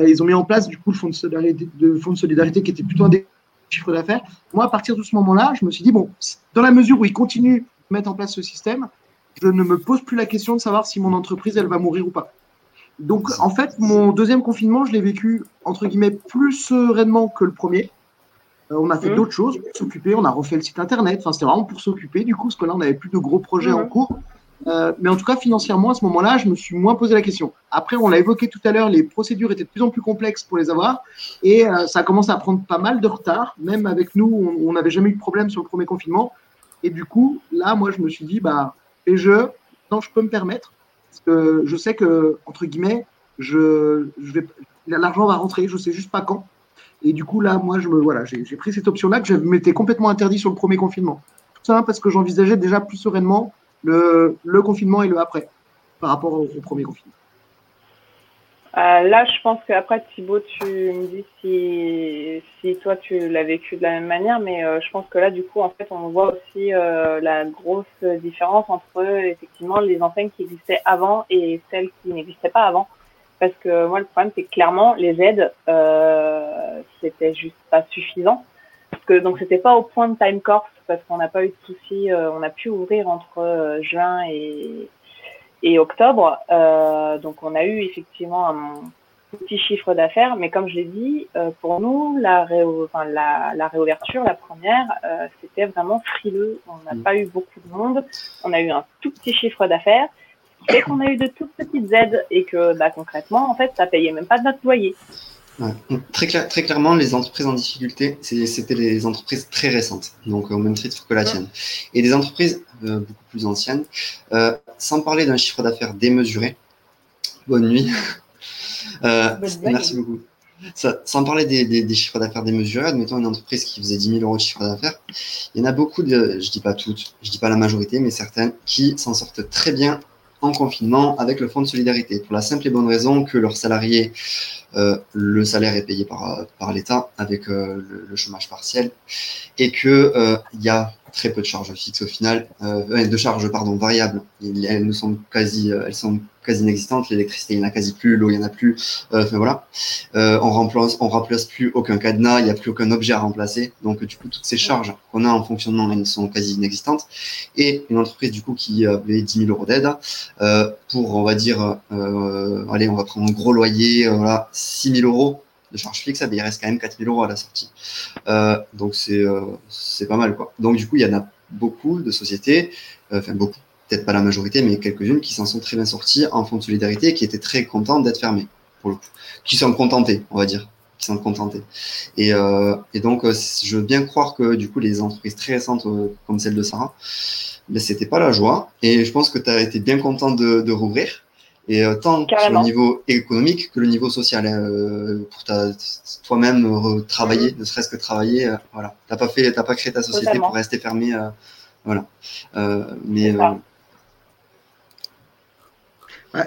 ils ont mis en place du coup le fonds de solidarité, de, fonds de solidarité qui était plutôt un des chiffres d'affaires. Moi, à partir de ce moment-là, je me suis dit, bon, dans la mesure où ils continuent mettre en place ce système, je ne me pose plus la question de savoir si mon entreprise, elle va mourir ou pas. Donc, en fait, mon deuxième confinement, je l'ai vécu, entre guillemets, plus sereinement que le premier. Euh, on a fait Mhm. d'autres choses, pour s'occuper, on a refait le site internet, enfin, c'était vraiment pour s'occuper, du coup, parce que là, on n'avait plus de gros projets en Mhm. cours. Euh, mais en tout cas, financièrement, à ce moment-là, je me suis moins posé la question. Après, on l'a évoqué tout à l'heure, les procédures étaient de plus en plus complexes pour les avoir, et euh, ça commence à prendre pas mal de retard. Même avec nous, on on n'avait jamais eu de problème sur le premier confinement. Et du coup, là, moi, je me suis dit, bah, et je, non, je peux me permettre, parce que je sais que, entre guillemets, l'argent va rentrer, je sais juste pas quand. Et du coup, là, moi, je me, voilà, j'ai pris cette option-là que je m'étais complètement interdit sur le premier confinement. Tout ça parce que j'envisageais déjà plus sereinement le, confinement et le après, par rapport au premier confinement. Euh, là, je pense qu'après, Thibaut, tu me dis si, si toi, tu l'as vécu de la même manière, mais euh, je pense que là, du coup, en fait, on voit aussi euh, la grosse différence entre, effectivement, les enseignes qui existaient avant et celles qui n'existaient pas avant. Parce que moi, le problème, c'est clairement, les aides, euh, c'était juste pas suffisant. Parce que, donc, c'était pas au point de Time Corp, parce qu'on n'a pas eu de soucis, euh, on a pu ouvrir entre juin et, et octobre. Euh, donc on a eu effectivement un petit chiffre d'affaires, mais comme je l'ai dit, euh, pour nous, la, réo- enfin, la, la réouverture, la première, euh, c'était vraiment frileux. On n'a Mm. pas eu beaucoup de monde. On a eu un tout petit chiffre d'affaires. Et qu'on a eu de toutes petites aides et que bah, concrètement, en fait, ça payait même pas notre loyer. Ouais. Très, clair- très clairement, les entreprises en difficulté, c'était les entreprises très récentes, donc au même titre que la tienne. Et des entreprises euh, beaucoup plus anciennes, euh, sans parler d'un chiffre d'affaires démesuré. Bonne nuit. *laughs* Euh, Bonne merci beaucoup. Ça, sans parler des, des- des chiffres d'affaires démesurés, admettons une entreprise qui faisait 10 000 euros de chiffre d'affaires, il y en a beaucoup, de, je dis pas toutes, je dis pas la majorité, mais certaines, qui s'en sortent très bien en confinement avec le fonds de solidarité, pour la simple et bonne raison que leurs salariés euh, le salaire est payé par, euh, par l'État avec euh, le, chômage partiel et que euh, il y a très peu de charges fixes au final, euh, de charges pardon variables. Elles nous sont quasi, euh, elles sont quasi inexistantes. L'électricité, il n'y en a quasi plus, l'eau, il n'y en a plus. Euh, voilà, on remplace, on remplace plus aucun cadenas, il n'y a plus aucun objet à remplacer. Donc du coup, toutes ces charges qu'on a en fonctionnement, elles sont quasi inexistantes. Et une entreprise du coup qui avait 10 000 euros d'aide pour, on va dire, allez, on va prendre un gros loyer, voilà, 6 000 euros de charges fixes, il reste quand même 4 000 euros à la sortie. Euh, donc c'est euh, c'est pas mal quoi. Donc du coup, il y en a beaucoup de sociétés, euh, enfin beaucoup, peut-être pas la majorité, mais quelques-unes qui s'en sont très bien sorties en fonds de solidarité et qui étaient très contentes d'être fermées, pour le coup. Qui sont contentées, on va dire. Qui sont contentées. Et, euh, et donc, euh, je veux bien croire que du coup, les entreprises très récentes euh, comme celle de Sarah, ben, c'était pas la joie. Et je pense que tu as été bien content de, de rouvrir. Et euh, tant sur le niveau économique que le niveau social, hein, euh, pour toi-même travailler, ne serait-ce que travailler, euh, voilà. T'as pas fait, t'as pas créé ta société Totalement. pour rester fermé, euh, voilà. Euh, mais euh,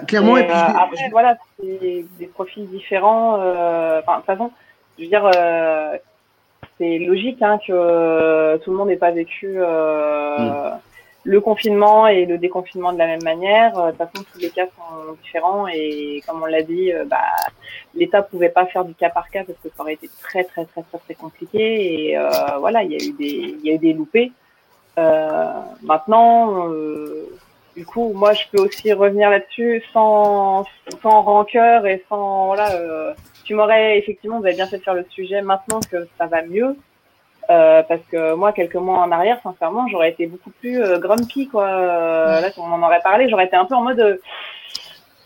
clairement, Et, et puis, euh, je- après, voilà, c'est des profils différents. euh, Enfin, de toute façon, je veux dire, euh, c'est logique hein, que euh, tout le monde n'ait pas vécu euh, le confinement et le déconfinement de la même manière. Euh, De toute façon, tous les cas sont différents et comme on l'a dit, euh, bah, l'État pouvait pas faire du cas par cas parce que ça aurait été très très très très très compliqué. Et euh, voilà, il y a eu des il y a eu des loupés. Euh, maintenant. euh, du coup, moi, je peux aussi revenir là-dessus sans, sans rancœur et sans voilà. euh, tu m'aurais effectivement, vous avez bien fait de faire le sujet maintenant que ça va mieux, euh, parce que moi, quelques mois en arrière, sincèrement, j'aurais été beaucoup plus euh, grumpy quoi. Euh, là, si on en aurait parlé, j'aurais été un peu en mode,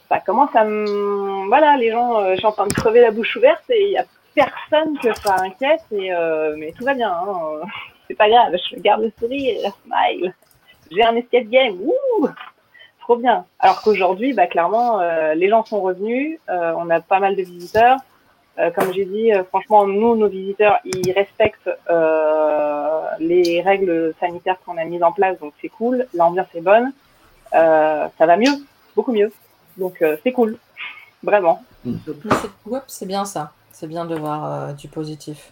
ça commence à me, voilà, les gens, je suis en train de crever la bouche ouverte et il y a personne que ça inquiète et mais tout va bien, hein, *laughs* c'est pas grave, je garde le sourire, smile j'ai un escape game, ouh, trop bien. Alors qu'aujourd'hui, bah, clairement, les gens sont revenus, on a pas mal de visiteurs, comme j'ai dit, euh, franchement, nous, nos visiteurs, ils respectent euh, les règles sanitaires qu'on a mises en place, donc c'est cool. L'ambiance est bonne, Euh, ça va mieux, beaucoup mieux. Donc euh, c'est cool, vraiment. Mais c'est- ouais, c'est bien ça. C'est bien de voir euh, du positif.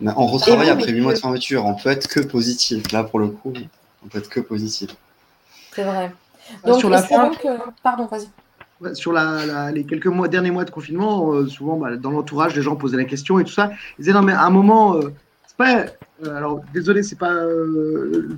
Mais on retravaille après 8 monsieur mois de fermeture. On peut être que positif. Là, pour le coup, on peut être que positif. C'est vrai. Donc, sur la fin- que... Pardon, vas-y. Sur la, les quelques mois, derniers mois de confinement, euh, souvent bah, dans l'entourage, les gens posaient la question et tout ça. Ils disaient non, mais à un moment, euh, c'est pas. euh, alors désolé, c'est pas.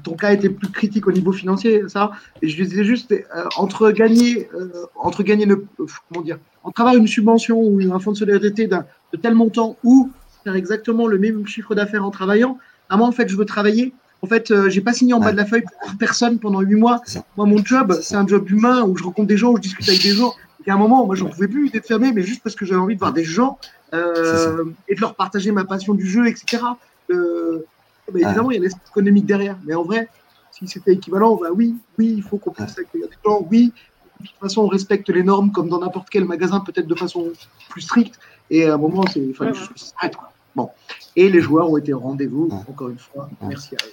ton cas était plus critique au niveau financier, ça. Et je disais juste entre gagner, entre gagner, ne, comment dire, entre avoir une subvention ou un fonds de solidarité de tel montant ou faire exactement le même chiffre d'affaires en travaillant. À moi, en fait, je veux travailler. En fait, euh, j'ai pas signé en bas de la feuille pour personne pendant huit mois. Moi, mon job, C'est un job humain où je rencontre des gens, où je discute avec des gens. Et à un moment, moi, j'en pouvais plus d'être fermé, mais juste parce que j'avais envie de voir des gens euh, et de leur partager ma passion du jeu, etc. Euh, bah, évidemment, il y a l'aspect économique derrière. Mais en vrai, si c'était équivalent, bah oui, oui, il faut qu'on puisse accueillir des gens. Oui, de toute façon, on respecte les normes comme dans n'importe quel magasin, peut-être de façon plus stricte. Et à un moment, c'est il fallait juste que ça s'arrête, quoi. Bon. Et les joueurs ont été au rendez-vous, encore une fois. Merci à eux.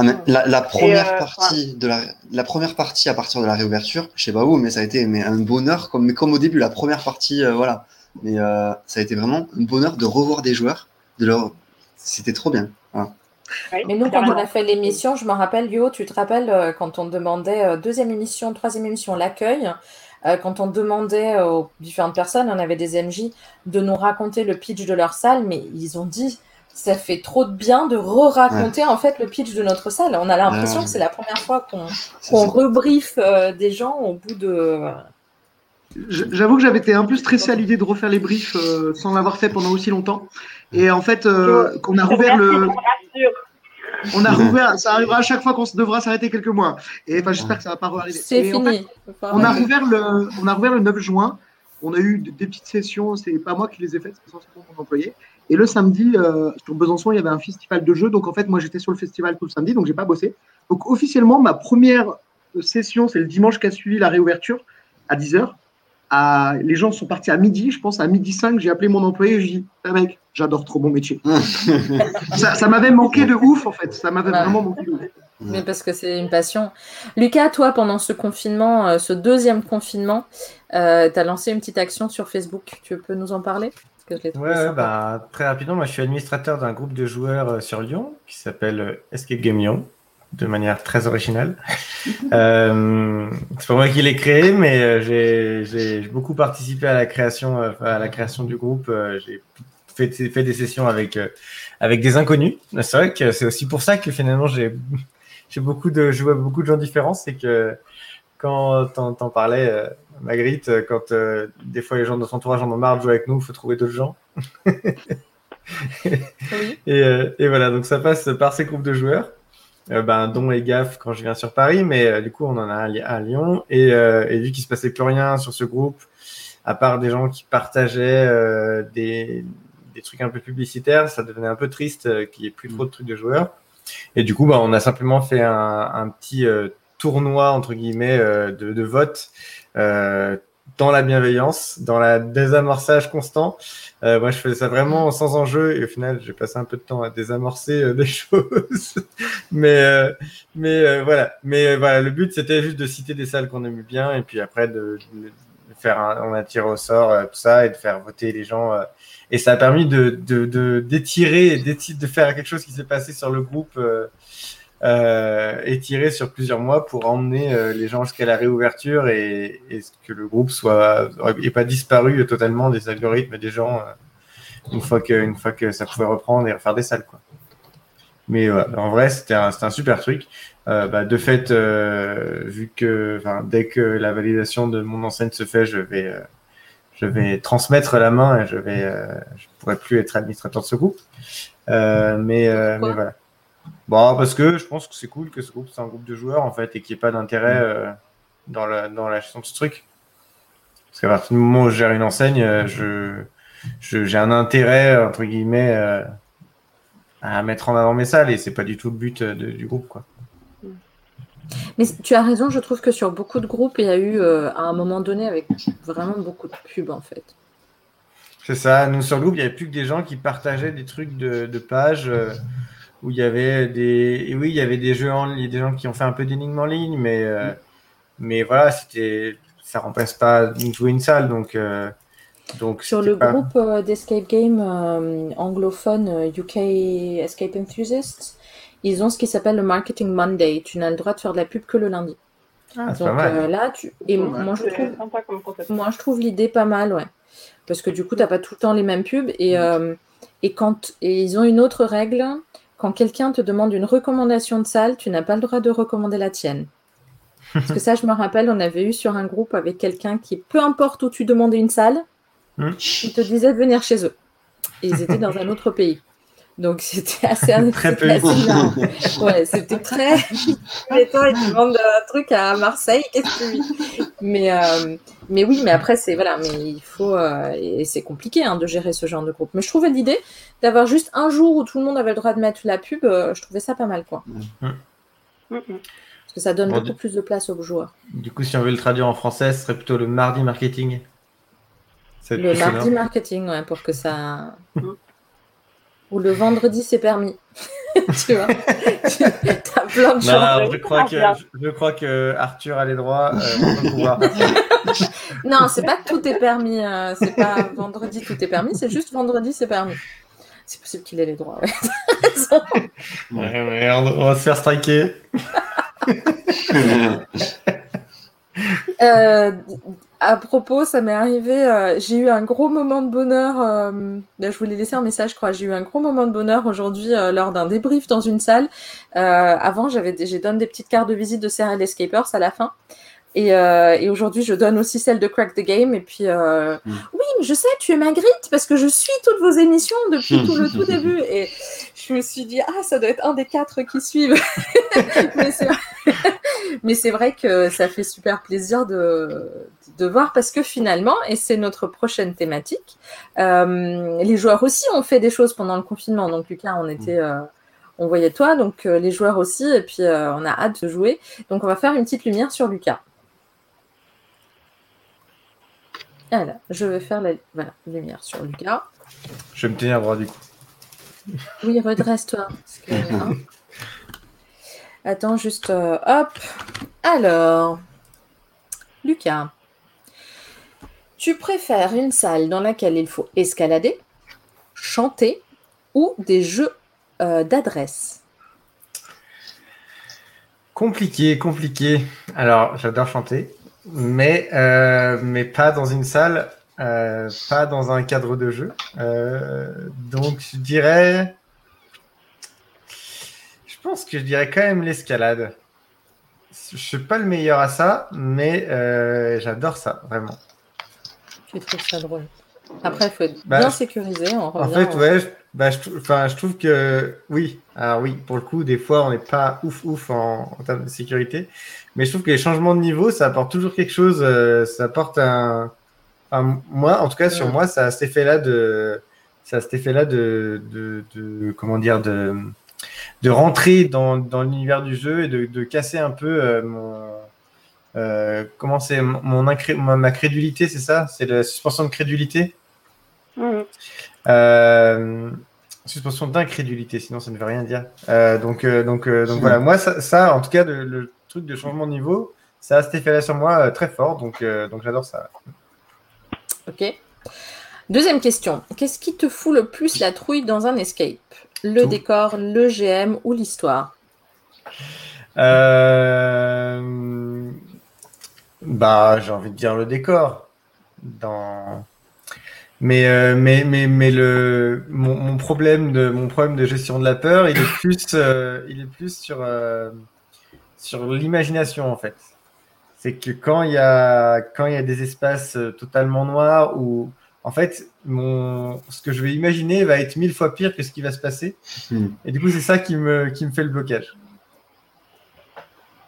Ah, mais la, la première euh, partie de la, la première partie à partir de la réouverture, je sais pas où, mais ça a été mais un bonheur comme mais comme au début la première partie, euh, voilà. Mais euh, ça a été vraiment un bonheur de revoir des joueurs, de leur, c'était trop bien. Voilà. Oui, Mais nous, quand on a fait l'émission, je me rappelle, Yo, tu te rappelles, euh, quand on demandait euh, deuxième émission, troisième émission, l'accueil, euh, quand on demandait aux différentes personnes, on avait des MJ, de nous raconter le pitch de leur salle, mais ils ont dit, ça fait trop de bien de re-raconter en fait le pitch de notre salle. On a l'impression Ouais. que c'est la première fois qu'on ça. rebriefe euh, des gens au bout de... J'avoue que j'avais été un peu stressé à l'idée de refaire les briefs euh, sans l'avoir fait pendant aussi longtemps. Et en fait, euh, qu'on a rouvert le, on a rouvert, ça arrivera à chaque fois qu'on devra s'arrêter quelques mois. Et enfin, j'espère que ça va pas arriver. C'est Et en fait, fini. on a rouvert le, on a rouvert le 9 juin. On a eu des des petites sessions. C'est pas moi qui les ai faites, c'est essentiellement mon employé. Et le samedi, euh, sur Besançon, il y avait un festival de jeux. Donc en fait, moi, j'étais sur le festival tout le samedi, donc j'ai pas bossé. Donc officiellement, ma première session, c'est le dimanche qui a suivi la réouverture à 10h. À... Les gens sont partis à midi, je pense à midi 5, j'ai appelé mon employé et je dis ah, mec, j'adore trop mon métier. *laughs* ça ça m'avait manqué de ouf en fait, ça m'avait Ouais. vraiment manqué de ouf. Mais parce que c'est une passion. Lucas, toi, pendant ce confinement, euh, ce deuxième confinement, euh, tu as lancé une petite action sur Facebook. Tu peux nous en parler? Que je l'ai trouvé Ouais, bah, très rapidement, moi je suis administrateur d'un groupe de joueurs euh, sur Lyon qui s'appelle euh, Escape Game Lyon, de manière très originale. *laughs* euh, c'est pas moi qui l'ai créé, mais euh, j'ai j'ai beaucoup participé à la création, à la création du groupe. j'ai fait, fait des sessions avec, avec des inconnus. C'est vrai que c'est aussi pour ça que finalement j'ai j'ai beaucoup de, je vois beaucoup de gens différents. C'est que quand t'en parlais, Magritte, euh, quand euh, des fois les gens de notre entourage en ont marre de jouer avec nous, il faut trouver d'autres gens. *laughs* Et, euh, et voilà, donc ça passe par ces groupes de joueurs, euh, ben, dont et gaffe quand je viens sur Paris, mais du coup on en a un à Lyon. Et, et vu qu'il se passait plus rien sur ce groupe, à part des gens qui partageaient des, des trucs un peu publicitaires, ça devenait un peu triste qu'il n'y ait plus trop de trucs de joueurs. Et du coup, bah, on a simplement fait un, un petit tournoi entre guillemets euh, de, de vote euh, dans la bienveillance, dans la désamorçage constant. Euh, moi, je faisais ça vraiment sans enjeu et au final, j'ai passé un peu de temps à désamorcer euh, *laughs* des choses. mais euh, mais voilà. Mais voilà, le but c'était juste de citer des salles qu'on aimait bien et puis après de, faire un, on a tiré au sort tout ça et de faire voter les gens. et ça a permis de de- de- d'étirer de faire quelque chose qui s'est passé sur le groupe. Euh, étiré sur plusieurs mois pour emmener euh, les gens jusqu'à la réouverture et, et que le groupe soit et pas disparu totalement des algorithmes des gens euh, une fois que une fois que ça pouvait reprendre et refaire des salles quoi. Mais voilà, en vrai c'était un, un super truc. Euh, bah, de fait, euh, vu que dès que la validation de mon enseigne se fait, je vais euh, je vais transmettre la main et je vais euh, je pourrai plus être administrateur de ce groupe. Euh, mais euh, mais voilà. Bon, parce que je pense que c'est cool que ce groupe, c'est un groupe de joueurs, en fait, et qu'il n'y ait pas d'intérêt euh, dans, la, dans la gestion de ce truc. Parce qu'à partir du moment où je gère une enseigne, euh, je, je- j'ai un intérêt, entre guillemets, euh, à mettre en avant mes salles, et c'est pas du tout le but de- du groupe, quoi. Mais tu as raison, je trouve que sur beaucoup de groupes, il y a eu euh, à un moment donné avec vraiment beaucoup de pubs en fait. C'est ça, nous sur le groupe, il n'y avait plus que des gens qui partageaient des trucs de, de pages euh, où il y avait des. Et oui, il y avait des jeux en ligne, des gens qui ont fait un peu d'énigmes en ligne, mais, euh, mais voilà, c'était ça remplace pas jouer une salle. Donc, euh, donc Sur le pas- groupe euh, d'escape game euh, anglophone euh, UK Escape Enthusiasts, ils ont ce qui s'appelle le Marketing Monday. Tu n'as le droit de faire de la pub que le lundi. Ah, c'est Donc pas mal. euh, là, tu... et moi je trouve. Moi, je trouve l'idée pas mal, ouais. Parce que du coup, t'as pas tout le temps les mêmes pubs. Et, euh, et, quand, et ils ont une autre règle. Quand quelqu'un te demande une recommandation de salle, tu n'as pas le droit de recommander la tienne. Parce que ça, je me rappelle, on avait eu sur un groupe avec quelqu'un qui, peu importe où tu demandais une salle, Hmm. il te disait de venir chez eux. Et ils étaient dans un autre pays. Donc c'était assez, *laughs* Très c'était peu. Ouais, c'était très. Et toi, te demandent un truc à Marseille, qu'est-ce que tu lui Mais, euh, mais oui, mais après, c'est voilà, mais il faut. euh, et c'est compliqué hein, de gérer ce genre de groupe. Mais je trouvais l'idée d'avoir juste un jour où tout le monde avait le droit de mettre la pub, euh, je trouvais ça pas mal, quoi. Mhm. Parce que ça donne Bon, beaucoup du- plus de place aux joueurs. Du coup, si on veut le traduire en français, ce serait plutôt le mardi marketing. Le mardi marketing, ouais, pour que ça. Ou le vendredi, c'est permis. *laughs* tu vois *laughs* T'as plein de choses. non, je crois que je, je crois que Arthur a les droits. euh, pouvoir- *laughs* Non, c'est pas que tout est permis. euh, c'est pas vendredi, tout est permis. C'est juste vendredi, c'est permis. C'est possible qu'il ait les droits. ouais. T'as raison. Ouais, merde, on va se faire striker. Euh, à propos, ça m'est arrivé, euh, j'ai eu un gros moment de bonheur. euh, là, je voulais laisser un message, je crois. J'ai eu un gros moment de bonheur aujourd'hui euh, lors d'un débrief dans une salle. Euh, avant, j'avais, j'ai donné des petites cartes de visite de Serial Escapers à la fin. Et, euh, et aujourd'hui, je donne aussi celle de Crack the Game. Et puis, euh, Mm. oui, mais je sais, tu es Magritte parce que je suis toutes vos émissions depuis tout le tout début. Et je me suis dit, ah, ça doit être un des quatre qui suivent. *laughs* mais c'est mais c'est vrai que ça fait super plaisir de, de voir parce que finalement, et c'est notre prochaine thématique, euh, les joueurs aussi ont fait des choses pendant le confinement. Donc Lucas, on était, euh, on voyait toi, donc euh, les joueurs aussi, et puis euh, on a hâte de jouer. Donc on va faire une petite lumière sur Lucas. Voilà, je vais faire la voilà, lumière sur Lucas. Je vais me tenir droit du coup. Oui, redresse-toi. parce que, hein. *laughs* Attends, juste. euh, hop. Alors, Lucas, tu préfères une salle dans laquelle il faut escalader, chanter ou des jeux euh, d'adresse? Compliqué, compliqué. Alors, j'adore chanter, mais, euh, mais pas dans une salle, pas dans un cadre de jeu. Donc, je dirais. Je pense que je dirais quand même l'escalade. Je suis pas le meilleur à ça, mais euh, j'adore ça, vraiment. Tu trouves ça drôle Après, il faut être Bah, bien sécurisé. On En fait, au- ouais, je, bah, je, je trouve que oui. Alors oui, pour le coup, des fois, on n'est pas ouf ouf en, en termes de sécurité, mais je trouve que les changements de niveau, ça apporte toujours quelque chose. euh, ça apporte un, un- moi, en tout cas, sur moi, ça a cet effet-là de, ça a cet effet-là de, de, de- comment dire, de, de rentrer dans, dans l'univers du jeu et de, de casser un peu euh, mon, euh, comment c'est mon, mon incré- ma, crédulité, c'est ça, c'est la suspension de crédulité? Mhm. Euh, suspension d'incrédulité, sinon ça ne veut rien dire. Donc, donc, donc voilà, moi, ça, ça, en tout cas, le, le truc de changement de niveau, ça a cet effet-là sur moi très fort, donc, donc j'adore ça. Ok. Deuxième question. Qu'est-ce qui te fout le plus la trouille dans un escape? Le Tout. décor, le GM ou l'histoire? Euh, bah, j'ai envie de dire le décor. Dans... Mais, euh, mais, mais, mais le, mon, mon problème de, mon problème de gestion de la peur, il est plus, euh, il est plus sur, sur l'imagination, en fait. C'est que quand il y a, quand il y a des espaces totalement noirs où, en fait, mon, ce que je vais imaginer va être mille fois pire que ce qui va se passer. Hmm. Et du coup, c'est ça qui me, qui me fait le blocage.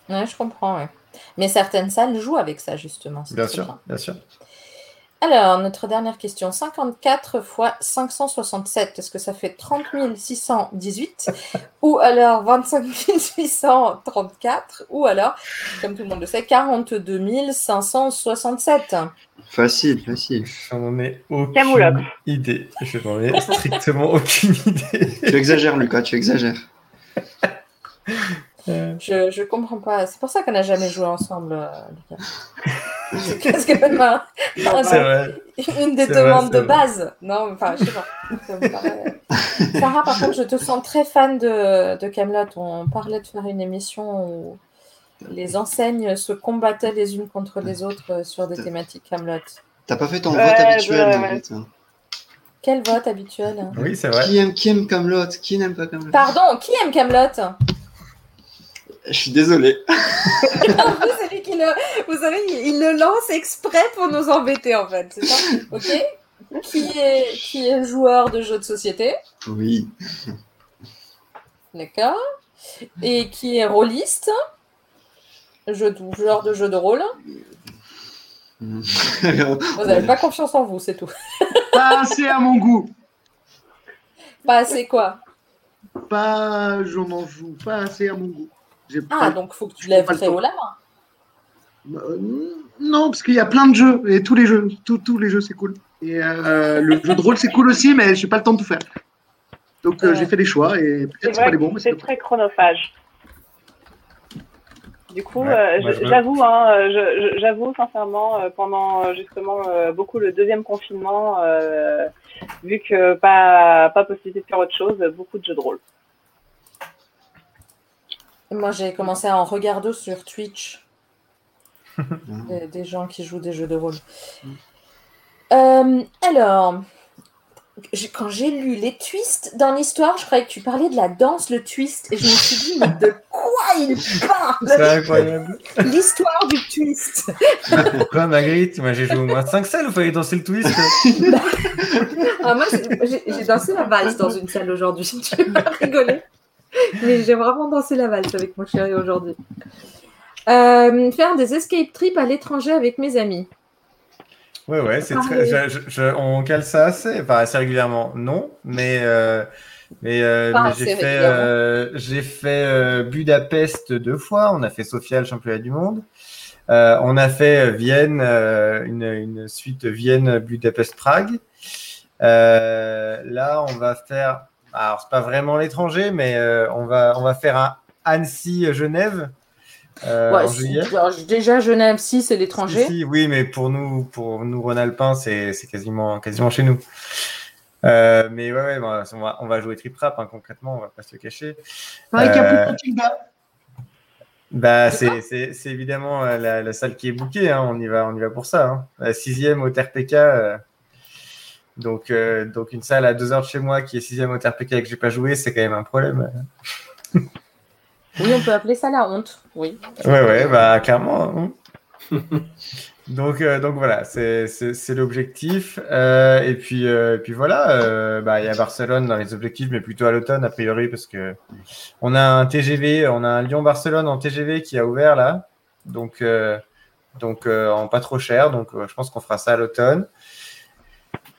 Ouais, je comprends. ouais. Mais certaines salles jouent avec ça, justement. Bien sûr, bien sûr. Alors, notre dernière question. 54 fois 567, est-ce que ça fait 30 618 Ou alors 25 834 Ou alors, comme tout le monde le sait, 42 567 Facile, facile. J'en ai aucune idée. Je n'en ai strictement aucune idée. Tu exagères, Lucas, tu exagères. *laughs* Je, je comprends pas. C'est pour ça qu'on n'a jamais joué ensemble, euh. C'est parce que ben, C'est vrai. une des vrai, demandes de vrai. base. Non, enfin, je sais pas. Ça me paraît- Sarah, par contre, je te sens très fan de, de Camelot. On parlait de faire une émission où les enseignes se combattaient les unes contre les autres euh, sur des thématiques Camelot. T'as pas fait ton Ouais, vote habituel, ouais, ouais. Hein. Quel vote habituel? Oui, c'est vrai. Qui aime, qui aime Camelot? Qui n'aime pas Camelot? Pardon, qui aime Camelot? Je suis désolé. *laughs* Vous savez, il, il le lance exprès pour nous embêter en fait. C'est ça *laughs* Ok qui est, qui est joueur de jeux de société Oui. D'accord Et qui est rôliste jeu de, Joueur de jeux de rôle *laughs* Vous n'avez pas confiance en vous, c'est tout. Pas assez à mon goût. Pas assez quoi? Pas, j'en en joue pas assez à mon goût. J'ai Ah, pas- donc faut que tu lèves très haut la main. Euh, non, parce qu'il y a plein de jeux et tous les jeux, tous, tous les jeux c'est cool. Et euh, le jeu de rôle c'est cool aussi, mais j'ai pas le temps de tout faire. Donc euh, j'ai fait des choix et C'est peut-être c'est pas les bons, mais c'est c'est très chronophage. Du coup, Ouais, euh, j'avoue, hein, euh, j'avoue sincèrement, euh, pendant euh, justement euh, beaucoup le deuxième confinement, euh, vu que pas, pas possibilité de faire autre chose, beaucoup de jeux de rôle. Moi, j'ai commencé à en regarder sur Twitch *laughs* des, des gens qui jouent des jeux de rôle. Euh, alors, quand j'ai lu les twists dans l'histoire, je croyais que tu parlais de la danse, le twist, et je me suis dit, mais de quoi il C'est parle incroyable. L'histoire du twist. *laughs* Pourquoi, Marguerite? Moi, j'ai joué au moins 5 salles, il fallait danser le twist. *laughs* Ah, moi, j'ai dansé la valse dans une salle aujourd'hui. Tu vas rigoler. *laughs* Mais j'ai vraiment dansé la valse avec mon chéri aujourd'hui. Euh, faire des escape trips à l'étranger avec mes amis. Ouais, ouais, c'est très. je- je- je- on cale ça assez, enfin assez régulièrement, non, mais euh, mais, euh, mais j'ai fait j'ai fait Budapest deux fois. On a fait Sofia, le championnat du monde. On a fait Vienne, une, une suite Vienne, Budapest, Prague. Euh, là, on va faire. Alors, c'est pas vraiment l'étranger, mais euh, on va on va faire un Annecy, Genève. euh, Ouais, en juillet. alors, déjà, Genève, si, c'est l'étranger. Si, si, oui, mais pour nous, pour nous Rhône-Alpin, c'est c'est quasiment, quasiment chez nous. Euh, mais ouais, ouais, bah, on, va, on va jouer trip trap hein, concrètement, on va pas se le cacher. Ouais, qu'il y a plus de Euh, bah. C'est c'est- c'est évidemment euh, la, la salle qui est bookée, hein, on y va, on y va pour ça. Hein. La sixième au TRPK, euh, donc euh, donc une salle à deux heures de chez moi qui est sixième au TRPK et que j'ai pas joué, c'est quand même un problème. Oui, on peut appeler ça la honte. Oui. Ouais, ouais, bah clairement. hein. *laughs* donc, euh, donc voilà, c'est l'objectif. Euh, et puis, et puis voilà, bah, il y a Barcelone dans les objectifs, mais plutôt à l'automne a priori, parce que on a un TGV, on a un Lyon-Barcelone en TGV qui a ouvert là, donc donc en pas trop cher. Donc, je pense qu'on fera ça à l'automne.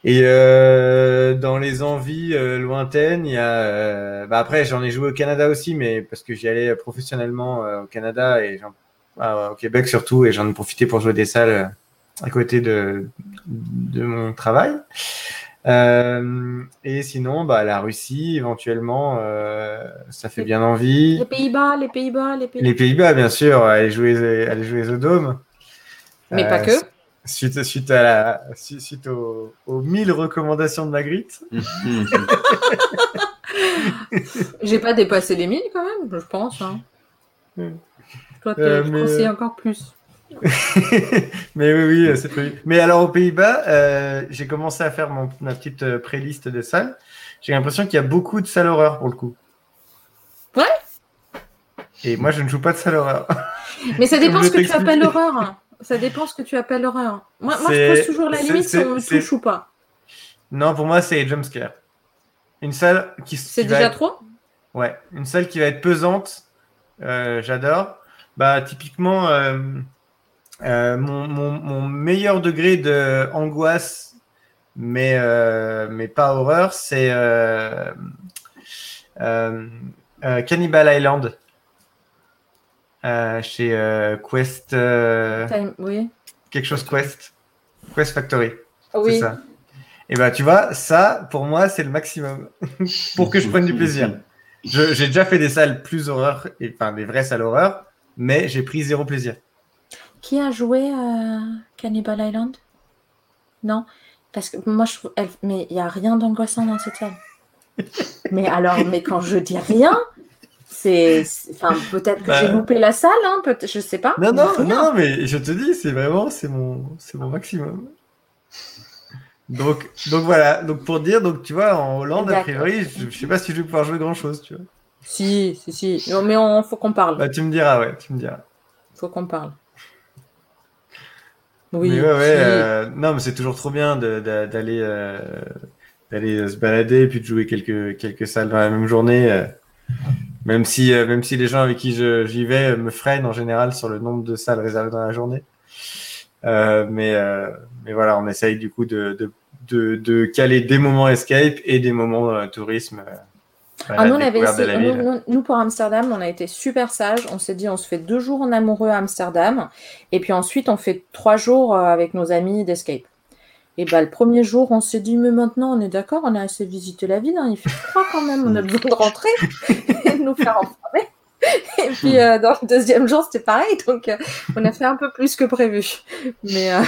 Et euh, dans les envies euh, lointaines, il y a. euh, bah après, j'en ai joué au Canada aussi, mais parce que j'y allais professionnellement euh, au Canada et j'en- ah, au Québec surtout, et j'en ai profité pour jouer des salles euh, à côté de, de mon travail. Euh, et sinon, bah, la Russie, éventuellement, euh, ça fait bien envie. Les Pays-Bas, les Pays-Bas, les Pays-Bas. Les Pays-Bas, bien sûr, aller jouer, aller jouer au Dôme. Mais Euh, pas que. Suite, suite, à la, suite, aux, aux 1000 recommandations de Magritte. *laughs* J'ai pas dépassé les 1000 quand même, je pense. hein. Toi, tu Euh, mais- conseilles encore plus. *laughs* Mais oui, oui, c'est prévu. Mais alors aux Pays-Bas, euh, j'ai commencé à faire mon, ma petite euh, pré-liste de salles. J'ai l'impression qu'il y a beaucoup de salles horreur pour le coup. Ouais. Et moi, je ne joue pas de salle horreur. Mais ça *laughs* dépend ce que tu appelles t'expliquer. Ça dépend ce que tu appelles horreur. Moi, moi je pose toujours la limite si on me touche ou pas. non, pour moi, c'est jumpscare. Une salle qui, C'est déjà être- trop? Ouais, une salle qui va être pesante, euh, j'adore. Bah, typiquement, euh, Euh, mon, mon- mon meilleur degré de angoisse, mais, mais pas horreur, c'est Cannibal Island. Euh, chez euh, Quest, euh, Time- Oui. quelque chose Quest, Quest Factory. Oui. C'est ça. Et ben tu vois, ça pour moi c'est le maximum *laughs* pour que je prenne du plaisir. Je- J'ai déjà fait des salles plus horreur, et, enfin des vraies salles horreur, mais j'ai pris zéro plaisir. Qui a joué à Cannibal Island? Non Parce que moi, je trouve. Mais il n'y a rien d'angoissant dans cette salle. *laughs* mais alors, mais quand je dis rien, c'est. c'est- Enfin, peut-être que Bah. j'ai loupé la salle, hein, peut je sais pas. Non, non, non, mais je te dis, c'est vraiment, c'est mon, c'est mon maximum. Donc, donc voilà, donc pour dire, donc tu vois, en Hollande, a priori, je, je sais pas si je vais pouvoir jouer grand chose, tu vois. Si, si, si. Non, mais on faut qu'on parle. Bah, tu me diras, ouais, tu me diras. faut qu'on parle. Oui. mais ouais, ouais, si. euh, non, mais c'est toujours trop bien d'aller, euh, d'aller se balader et puis de jouer quelques, quelques salles dans la même journée. euh, même si, euh, même si les gens avec qui je- j'y vais me freinent en général sur le nombre de salles réservées dans la journée. Euh, mais, euh, mais voilà, on essaye du coup de, de, de, de caler des moments escape et des moments euh, tourisme. euh, Ah, nous, on avait essayé- nous, pour Amsterdam, on a été super sages. On s'est dit, on se fait deux jours en amoureux à Amsterdam. Et puis ensuite, on fait trois jours avec nos amis d'escape. Et bah, le premier jour, on s'est dit, mais maintenant, on est d'accord, on a assez visité la ville. hein, il fait froid quand même, on a besoin de rentrer *laughs* et de nous faire enfermer. Et puis, euh, dans le deuxième jour, c'était pareil. Donc, euh, on a fait un peu plus que prévu. Mais, euh,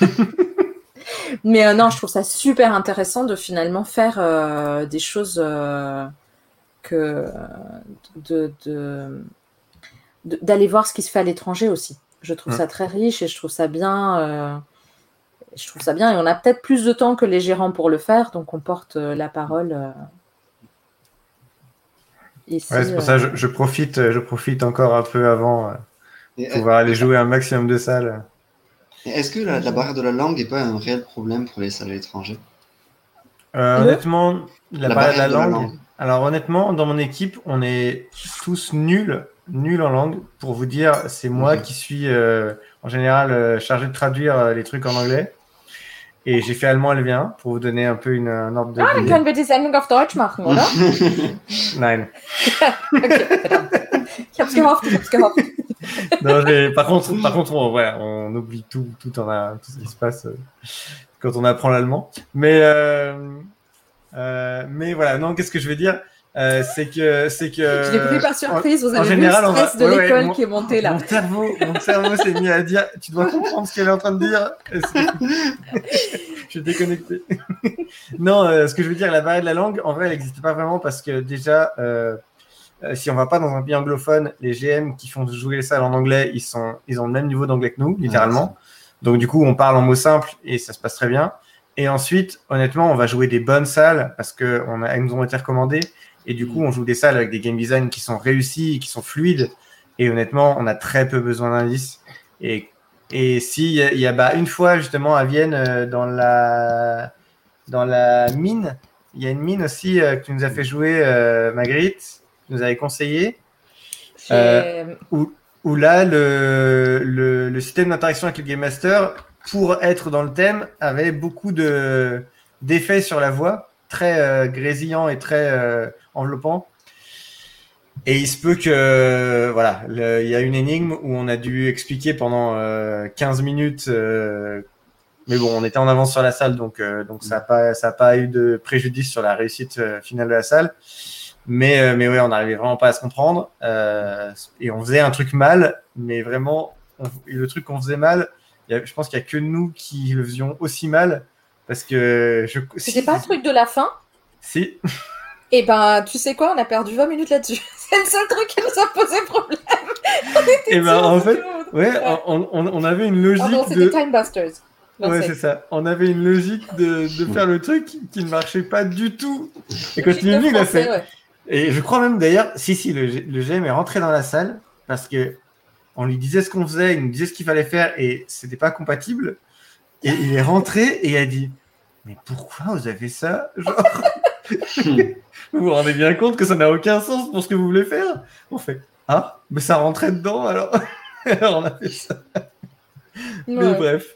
*laughs* mais non, je trouve ça super intéressant de finalement faire des choses que de, d'aller voir ce qui se fait à l'étranger aussi. Je trouve ça très riche et je trouve ça bien. Je trouve ça bien et on a peut-être plus de temps que les gérants pour le faire, donc on porte euh, la parole euh, ici. Ouais, c'est pour euh, ça que je, je profite, je profite encore un peu avant Et, pouvoir aller jouer un maximum de salles. et Est-ce que la, la barrière de la langue n'est pas un réel problème pour les salles à l'étranger? Euh, honnêtement, la, La barrière de la barrière de la langue. langue. Alors honnêtement, dans mon équipe, on est tous nuls, nuls en langue. Pour vous dire, c'est moi qui suis euh, en général euh, chargé de traduire euh, les trucs en anglais. Et j'ai fait allemand L1 pour vous donner un peu une, un ordre de. Ah, dann können wir die Sendung auf Deutsch machen, oder? *laughs* Nein. *laughs* Okay. Ich hab's gehofft, ich hab's gehofft. Non, j'ai- par contre, par contre, on, ouais, on oublie tout, tout, en a, tout ce qui se passe euh, quand on apprend l'allemand. Mais, euh, euh, mais voilà, non, qu'est-ce que je veux dire? Euh, C'est que, c'est que. Je l'ai pris par surprise, vous en avez général, vu on le va- stress de ouais, ouais, l'école mon- qui est monté là. Mon cerveau, mon cerveau s'est mis à dire Tu dois comprendre ce qu'elle est en train de dire. Je suis déconnecté? non, euh, ce que je veux dire, la barrière de la langue, en vrai, elle n'existe pas vraiment parce que déjà, euh, euh, si on va pas dans un pays anglophone, les GM qui font jouer les salles en anglais, ils, sont, ils ont le même niveau d'anglais que nous, littéralement. Donc, du coup, on parle en mots simples et ça se passe très bien. Et ensuite, honnêtement, on va jouer des bonnes salles parce qu'elles nous ont été recommandées. Et du coup, on joue des salles avec des game design qui sont réussis, qui sont fluides. Et honnêtement, on a très peu besoin d'indices. Et, et si il y a, il y a, bah, une fois justement à Vienne, euh, dans la, dans la mine, il y a une mine aussi euh, que tu nous as fait jouer, euh, Magritte, tu nous avais conseillé, J'ai- où là, le, le, le système d'interaction avec le Game Master, pour être dans le thème, avait beaucoup de, d'effets sur la voix, très euh, grésillant et très euh, enveloppant. Et il se peut que, voilà, le- il y a une énigme où on a dû expliquer pendant euh, 15 minutes, euh, mais bon, on était en avance sur la salle, donc, euh, donc ça n'a pas, ça a pas eu de préjudice sur la réussite euh, finale de la salle. Mais, euh, mais ouais, on n'arrivait vraiment pas à se comprendre. euh, et on faisait un truc mal, mais vraiment, on- le truc qu'on faisait mal, il y a- je pense qu'il n'y a que nous qui le faisions aussi mal. Parce que je. C'était pas le truc de la fin? Si. *laughs* Et ben, tu sais quoi, on a perdu 20 minutes là-dessus. *laughs* C'est le seul truc qui nous a posé problème. *laughs* On était Et ben, sûrs, en on fait, Ouais, on, on, on avait une logique Ah non, de. c'était Time Busters. Non, Ouais, c'est- c'est ça. On avait une logique de, de faire le truc qui ne marchait pas du tout. Et quand il est venu, il a Français, fait. ouais. Et je crois même d'ailleurs, si, si, le, G- le GM est rentré dans la salle parce que on lui disait ce qu'on faisait, il nous disait ce qu'il fallait faire et c'était pas compatible. Et il est rentré et il a dit Mais pourquoi vous avez fait ça Genre, *laughs* vous vous rendez bien compte que ça n'a aucun sens pour ce que vous voulez faire? On fait Ah, mais ça rentrait dedans alors. *laughs* alors on a fait ça. Mais bref.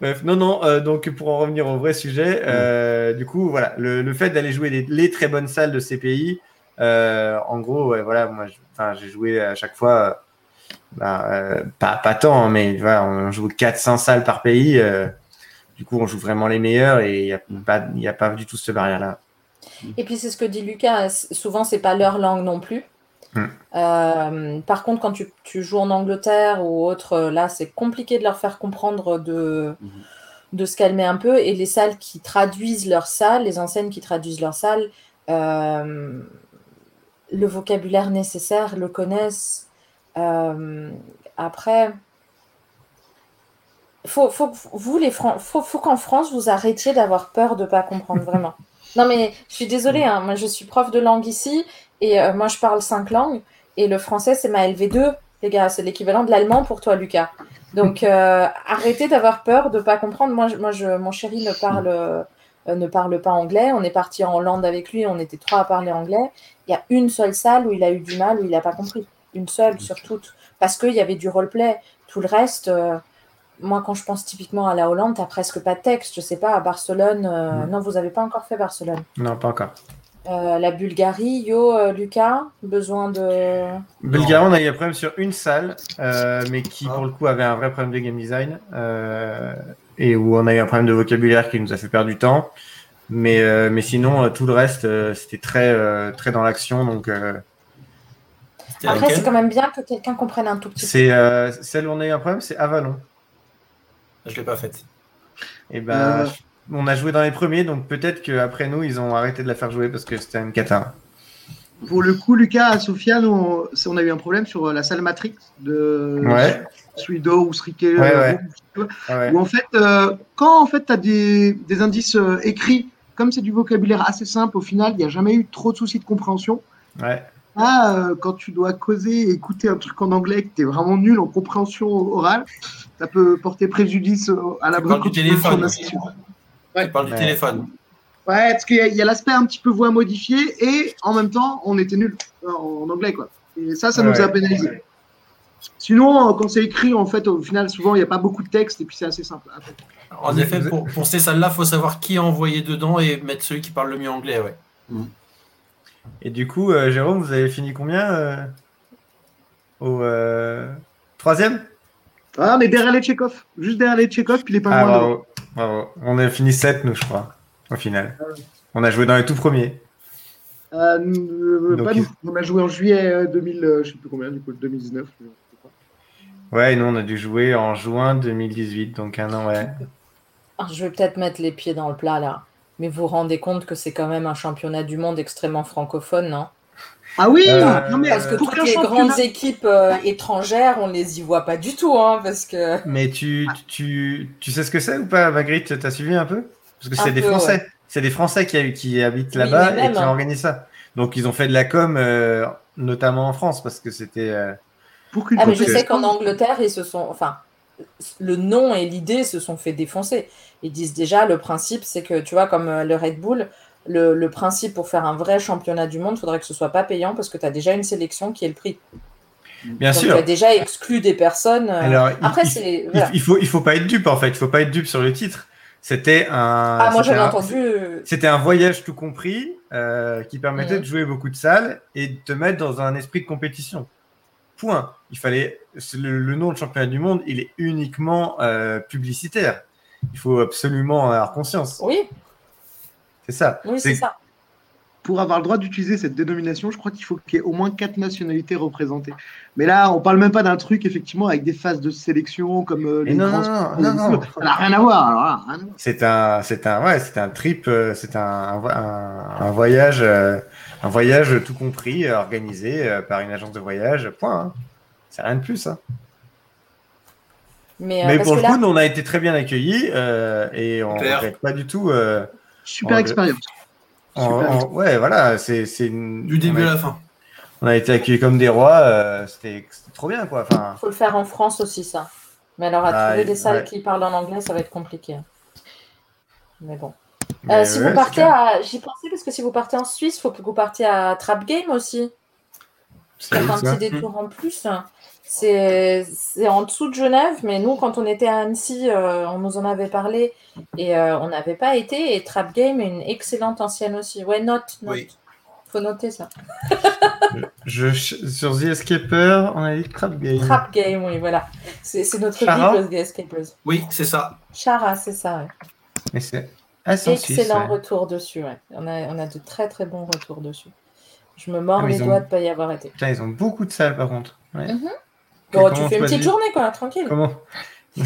Bref, non, non, euh, donc pour en revenir au vrai sujet, euh, du coup, voilà, le, le fait d'aller jouer les, les très bonnes salles de ces pays, euh, en gros, ouais, voilà, moi, j'ai joué à chaque fois, bah, euh, pas, pas tant, hein, mais voilà, on joue 400 salles par pays, du coup, on joue vraiment les meilleurs et il n'y a, pas- a du tout cette barrière-là. Et puis c'est ce que dit Lucas, souvent c'est pas leur langue non plus. Mm. Euh, par contre, quand tu, tu joues en Angleterre ou autre, euh, là c'est compliqué de leur faire comprendre de, Mhm. de se calmer un peu. Et les salles qui traduisent leurs salles, les enseignes qui traduisent leurs salles, euh, le vocabulaire nécessaire le connaissent. Euh, après, faut, faut, vous les Fran- faut, faut qu'en France vous arrêtiez d'avoir peur de pas comprendre vraiment. Non mais je suis désolée, hein, moi je suis prof de langue ici et euh, moi je parle cinq langues et le français c'est ma LV2, les gars, c'est l'équivalent de l'allemand pour toi Lucas. Donc euh, arrêtez d'avoir peur de pas comprendre. Moi, je- moi je, mon chéri ne parle euh, ne parle pas anglais. On est parti en Hollande avec lui, on était trois à parler anglais. Il y a une seule salle où il a eu du mal, où il n'a pas compris. Une seule sur toutes. Parce qu'il y avait du roleplay. Tout le reste, moi quand je pense typiquement à la Hollande, t'as presque pas de texte. Je sais pas, à Barcelone, euh, non, vous avez pas encore fait Barcelone. Non, pas encore. Euh, la Bulgarie, yo, euh, Lucas, besoin de. Bulgarie, on a eu un problème sur une salle, euh, mais qui Ah. pour le coup avait un vrai problème de game design euh, et où on a eu un problème de vocabulaire qui nous a fait perdre du temps. Mais, euh, mais sinon, euh, tout le reste, euh, c'était très, euh, très dans l'action. Donc, euh, Après, c'est quand même bien que quelqu'un comprenne un tout petit peu. c'est euh, celle où on a eu un problème, c'est Avalon. Je l'ai pas faite. Et ben, Euh. on a joué dans les premiers, donc peut-être qu'après nous, ils ont arrêté de la faire jouer parce que c'était une cata. Pour le coup, Lucas, à Sofiane, on, a eu un problème sur euh, la salle Matrix de Ouais. Suido ou Srike, Ouais, euh, ouais. Room, Ouais. où en fait, euh, quand en fait, tu as des, des indices euh, écrits, comme c'est du vocabulaire assez simple, au final, il n'y a jamais eu trop de soucis de compréhension. Ouais. Ah, euh, quand tu dois causer et écouter un truc en anglais que tu es vraiment nul en compréhension orale, ça peut porter préjudice à la Tu parles du téléphone. Ouais. Tu parles du Ouais. téléphone. Ouais, parce qu'il y a, il y a l'aspect un petit peu voix modifiée et en même temps, on était nul en, anglais, quoi. Et ça, ça nous a pénalisé. Sinon, euh, quand c'est écrit, en fait, au final, souvent, il n'y a pas beaucoup de texte et puis c'est assez simple. En effet, pour, pour ces salles-là, il faut savoir qui a envoyé dedans et mettre celui qui parle le mieux anglais. Ouais. Et du coup, euh, Jérôme, vous avez fini combien euh, Au euh, troisième? Ah, mais derrière les Tchekhov, juste derrière les Tchekhov, puis les Ah, pingouins. devant. bravo, bravo. On a fini 7, nous, je crois, au final. On a joué dans les tout premiers. Euh, euh, Donc, pas il- nous. On a joué en juillet euh, 2000, euh, je sais plus combien, du coup, 2019. je sais pas. Ouais, et nous, on a dû jouer en juin 2018, donc un an, ouais. Ah, Je vais peut-être mettre les pieds dans le plat là. Mais vous vous rendez compte que c'est quand même un championnat du monde extrêmement francophone, non Ah oui Euh, non, mais Parce que pour toutes les championnat- grandes équipes euh, étrangères, on les y voit pas du tout, hein, parce que *laughs* Mais tu, tu, tu sais ce que c'est ou pas, Magritte? T'as suivi un peu? Parce que c'est des peu, Français. C'est des Français qui, qui habitent là-bas et qui hein. organisent ça. Donc, ils ont fait de la com, euh, notamment en France, parce que c'était. euh, pour ah mais je sais qu'en Angleterre, ils se sont, enfin, le nom et l'idée se sont fait défoncer. Ils disent déjà le principe, c'est que tu vois comme euh, le Red Bull. Le, le principe pour faire un vrai championnat du monde, il faudrait que ce soit pas payant parce que tu as déjà une sélection qui est le prix. Bien Donc sûr. tu as déjà exclu des personnes. euh, Alors, il- Après, il, c'est. il, voilà. il faut, il faut pas être dupe, en fait. Il faut pas être dupe sur le titre. C'était un. Ah, moi j'avais entendu. euh, C'était un voyage tout compris euh, qui permettait Mhm. de jouer beaucoup de salles et de te mettre dans un esprit de compétition. Point. Il fallait le, le nom de championnat du monde, il est uniquement euh, publicitaire. Il faut absolument en avoir conscience. Oui, C'est ça. oui, c'est ça. pour avoir le droit d'utiliser cette dénomination, je crois qu'il faut qu'il y ait au moins quatre nationalités représentées. Mais là, on parle même pas d'un truc effectivement avec des phases de sélection comme euh, les non, grands non, non, non, non. Ça n'a rien à voir. C'est un, c'est un, ouais, c'est un trip, euh, c'est un, un, vo- un- un voyage, euh, un voyage tout compris, organisé euh, par une agence de voyage. Point. hein. C'est rien de plus. hein. Mais, euh, Mais parce pour que le là, coup, nous, on a été très bien accueillis euh, et on ne regrette pas du tout. euh, Super expérience. en- Super. en- ouais, voilà, c'est, une- Du début à la fin. on a été accueillis comme des rois. euh, c'était, trop bien, quoi. Enfin, faut le faire en France aussi, ça. Mais alors, à Ah, trouver des salles ouais. qui parlent en anglais, ça va être compliqué. Mais bon. mais Euh, si ouais, vous partez à. J'y pensais parce que si vous partez en Suisse, il faut que vous partiez à Trap Game aussi. Où, un ça petit détour en plus. C'est c'est en dessous de Genève, mais nous, quand on était à Annecy, euh, on nous en avait parlé et euh, on n'avait pas été. Et Trap Game est une excellente ancienne aussi. Ouais, note, note. Oui. Faut noter ça. *laughs* Je, sur The Escaper, on a dit Trap Game. Trap Game, oui, voilà. C'est c'est notre bible, The Escapers. Oui, c'est ça. Chara, c'est ça, ouais. Mais c'est c'est en Suisse, Excellent ouais. retour dessus, ouais. On a, on a de très très bons retours dessus. Je me mords Ah, les ont- doigts de ne pas y avoir été. Putain, ils ont beaucoup de salles par contre. Ouais. Mhm. Que- Bon, tu fais une petite journée, quoi, tranquille. Comment *laughs*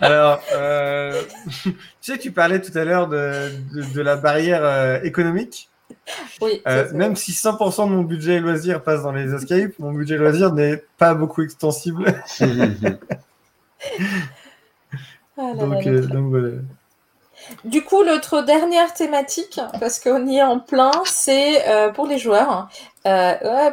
Alors, euh, *laughs* tu sais, tu parlais tout à l'heure de, de, de la barrière euh, économique. Oui, Euh, même si 100% de mon budget loisir passe dans les escapes, mon budget loisir n'est pas beaucoup extensible. *laughs* Ah là là, donc, là. donc voilà. Du coup, l'autre dernière thématique, parce qu'on y est en plein, c'est euh, pour les joueurs. Euh,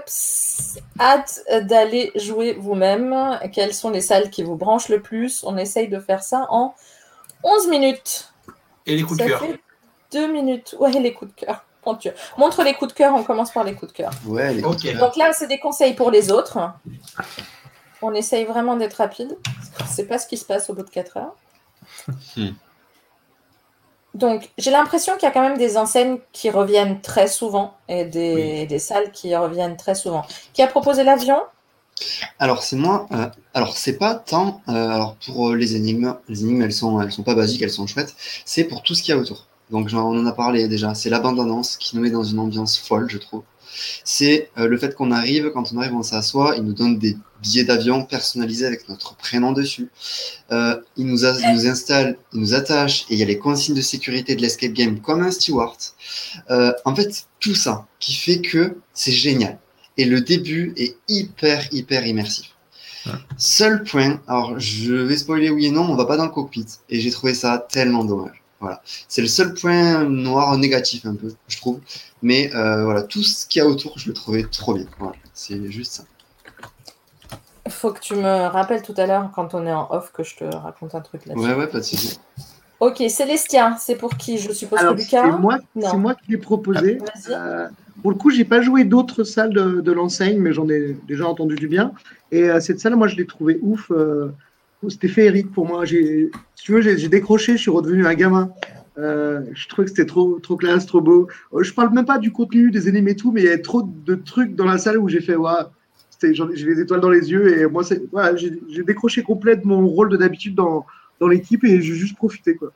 hâte d'aller jouer vous-même. Quelles sont les salles qui vous branchent le plus? On essaye de faire ça en 11 minutes. Et les coups de ça cœur. fait 2 minutes. Ouais, les coups de cœur. Montre les coups de cœur, on commence par les coups de cœur. Ouais, les Ok. Donc là, c'est des conseils pour les autres. On essaye vraiment d'être rapide. C'est pas ce qui se passe au bout de 4 heures. Donc, j'ai l'impression qu'il y a quand même des enseignes qui reviennent très souvent et des, Oui. des salles qui reviennent très souvent. Qui a proposé l'avion? Alors c'est moi. euh, alors c'est pas tant. euh, alors pour euh, les énigmes, les énigmes elles sont elles sont pas basiques, elles sont chouettes. C'est pour tout ce qu'il y a autour. Donc on en a parlé déjà. C'est l'abandonnance qui nous met dans une ambiance folle, je trouve. C'est euh, le fait qu'on arrive, quand on arrive, on s'assoit, ils nous donnent des billets d'avion personnalisés avec notre prénom dessus. Euh, ils, nous a- ils nous installent, ils nous attachent et il y a les consignes de sécurité de l'escape game comme un steward. Euh, en fait, tout ça qui fait que c'est génial. Et le début est hyper, hyper immersif. Ouais. Seul point, alors je vais spoiler oui et non, on va pas dans le cockpit. Et j'ai trouvé ça tellement dommage. Voilà. C'est le seul point noir négatif un peu, je trouve. Mais euh, voilà, tout ce qu'il y a autour, je le trouvais trop bien. Voilà. C'est juste ça. Il faut que tu me rappelles tout à l'heure, quand on est en off, que je te raconte un truc là-dessus. Ouais, ouais, pas de souci. Ok, Célestia, c'est pour qui? Je suppose Alors, que c'est Lucas moi, Non. c'est moi qui l'ai proposé. Vas-y. Euh, pour le coup, j'ai pas joué d'autres salles de, de l'enseigne, mais j'en ai déjà entendu du bien. Et euh, cette salle, moi, je l'ai trouvée ouf. euh, c'était féerique pour moi. Si tu veux, j'ai décroché, je suis redevenu un gamin. Euh, je trouvais que c'était trop, trop classe, trop beau. Euh, Je parle même pas du contenu, des énigmes et tout, mais il y avait trop de trucs dans la salle où j'ai fait, waouh, j'ai les étoiles dans les yeux. Et moi, voilà, j'ai décroché complète de mon rôle de d'habitude dans, dans l'équipe et j'ai juste profité. Quoi.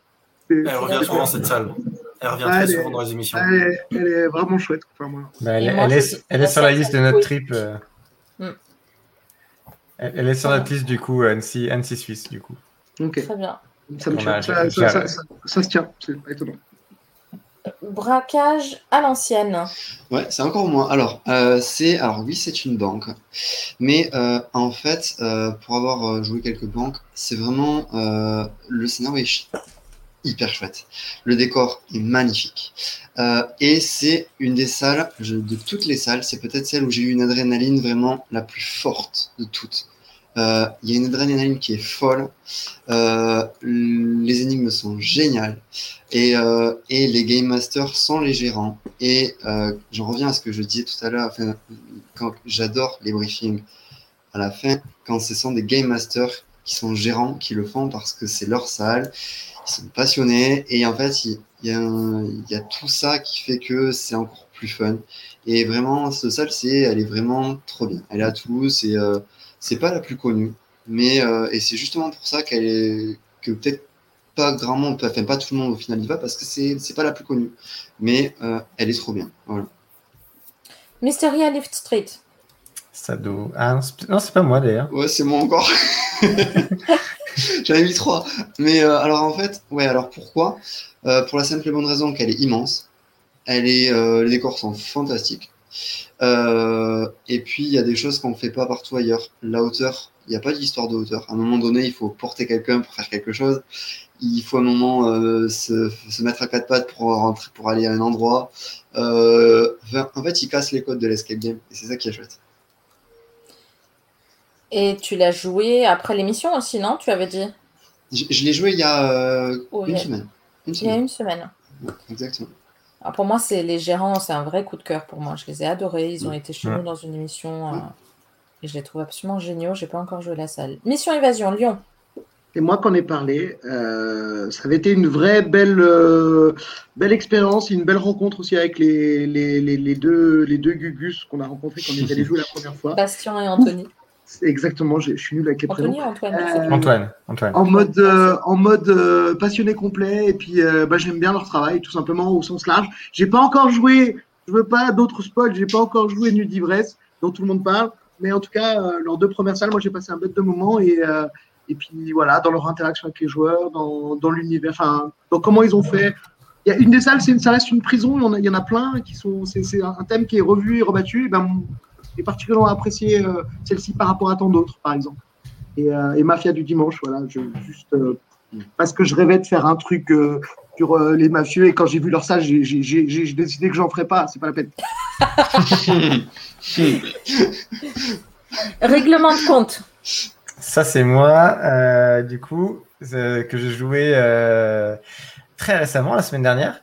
Elle revient souvent cette salle. Elle revient Ah, très elle est- souvent dans les émissions. elle est, elle est vraiment chouette. Enfin, moi. Bah, elle, est- moi, elle est, suis elle est sur la liste de notre trip. euh. Elle, elle est sur notre liste du coup Annecy, Annecy Suisse du coup. Ok, Très bien. ça me On tient. a- Ça, j'ai- ça, ça, ça- ça se tient, c'est pas étonnant. Braquage à l'ancienne. Ouais, c'est encore moi. Alors, euh, c'est, alors oui, c'est une banque, mais euh, en fait, euh, pour avoir euh, joué quelques banques, c'est vraiment euh, le scénario est hyper chouette. Le décor est magnifique, Euh, et c'est une des salles je- de toutes les salles, c'est peut-être celle où j'ai eu une adrénaline vraiment la plus forte de toutes. Euh, Il y a une adrénaline qui est folle. Euh, les énigmes sont géniales. Et, euh, et les game masters sont les gérants. Et j'en reviens à ce que je disais tout à l'heure. Quand j'adore les briefings à la fin, quand ce sont des game masters qui sont gérants, qui le font parce que c'est leur salle, ils sont passionnés. Et en fait, il, y, a tout ça qui fait que c'est encore plus fun. Et vraiment, cette salle, c'est, elle est vraiment trop bien. Elle est à Toulouse et c'est pas la plus connue. Mais euh, et c'est justement pour ça qu'elle est que peut-être pas grand monde, enfin pas tout le monde au final y va parce que c'est c'est pas la plus connue, mais euh, elle est trop bien. Voilà. Mystery à Lift Street. Ça doit. Ah non, c'est- non, c'est pas moi d'ailleurs. Ouais, c'est moi encore. *laughs* J'en ai mis trois. Mais euh, alors en fait, ouais, alors pourquoi? Euh, Pour la simple et bonne raison qu'elle est immense. Elle est, euh, les décors sont fantastiques. Euh, et puis il y a des choses qu'on ne fait pas partout ailleurs. La hauteur, il n'y a pas d'histoire de hauteur. À un moment donné, il faut porter quelqu'un pour faire quelque chose. Il faut à un moment euh, se, se mettre à quatre pattes pour rentrer, pour aller à un endroit. Euh, en fait, il casse les codes de l'escape game. Et c'est ça qui est chouette. Et tu l'as joué après l'émission aussi, non Tu avais dit? Je, je l'ai joué il y a Oh, une il y a- semaine. Une il y a semaine. une semaine. Ouais, exactement. Ah, pour moi, c'est les gérants, c'est un vrai coup de cœur pour moi. Je les ai adorés. Ils ont été chez nous dans une émission euh, et je les trouve absolument géniaux. J'ai pas encore joué la salle. Mission Évasion, Lyon. Et moi, qu'on ai parlé, euh, ça avait été une vraie belle, euh, belle expérience, une belle rencontre aussi avec les, les, les, les deux, les deux Gugus qu'on a rencontrés quand on est allé jouer la première fois. Bastien et Anthony. Exactement, je suis nul avec les prénoms. Anthony ou Antoine Euh. Antoine, Antoine. En mode, euh, en mode euh, passionné complet, et puis euh, bah, j'aime bien leur travail, tout simplement au sens large. J'ai pas encore joué, je veux pas d'autres spoils, j'ai pas encore joué Nuit d'ivresse, dont tout le monde parle, mais en tout cas, euh, leurs deux premières salles, moi j'ai passé un bête de moment, et, euh, et puis voilà, dans leur interaction avec les joueurs, dans, dans l'univers, enfin, dans comment ils ont fait. Il y a une des salles, c'est une, ça reste une prison, il y en a, il y en a plein qui sont, c'est c'est un thème qui est revu et rebattu, et ben, j'ai particulièrement apprécié euh, celle-ci par rapport à tant d'autres, par exemple. Et, euh, et Mafia du dimanche, voilà, je, juste euh, parce que je rêvais de faire un truc euh, sur euh, les mafieux et quand j'ai vu leur salle, j'ai décidé que j'en ferais pas, c'est pas la peine. *laughs* Règlement de compte. Ça, c'est moi, euh, du coup, euh, que j'ai joué euh, très récemment, la semaine dernière.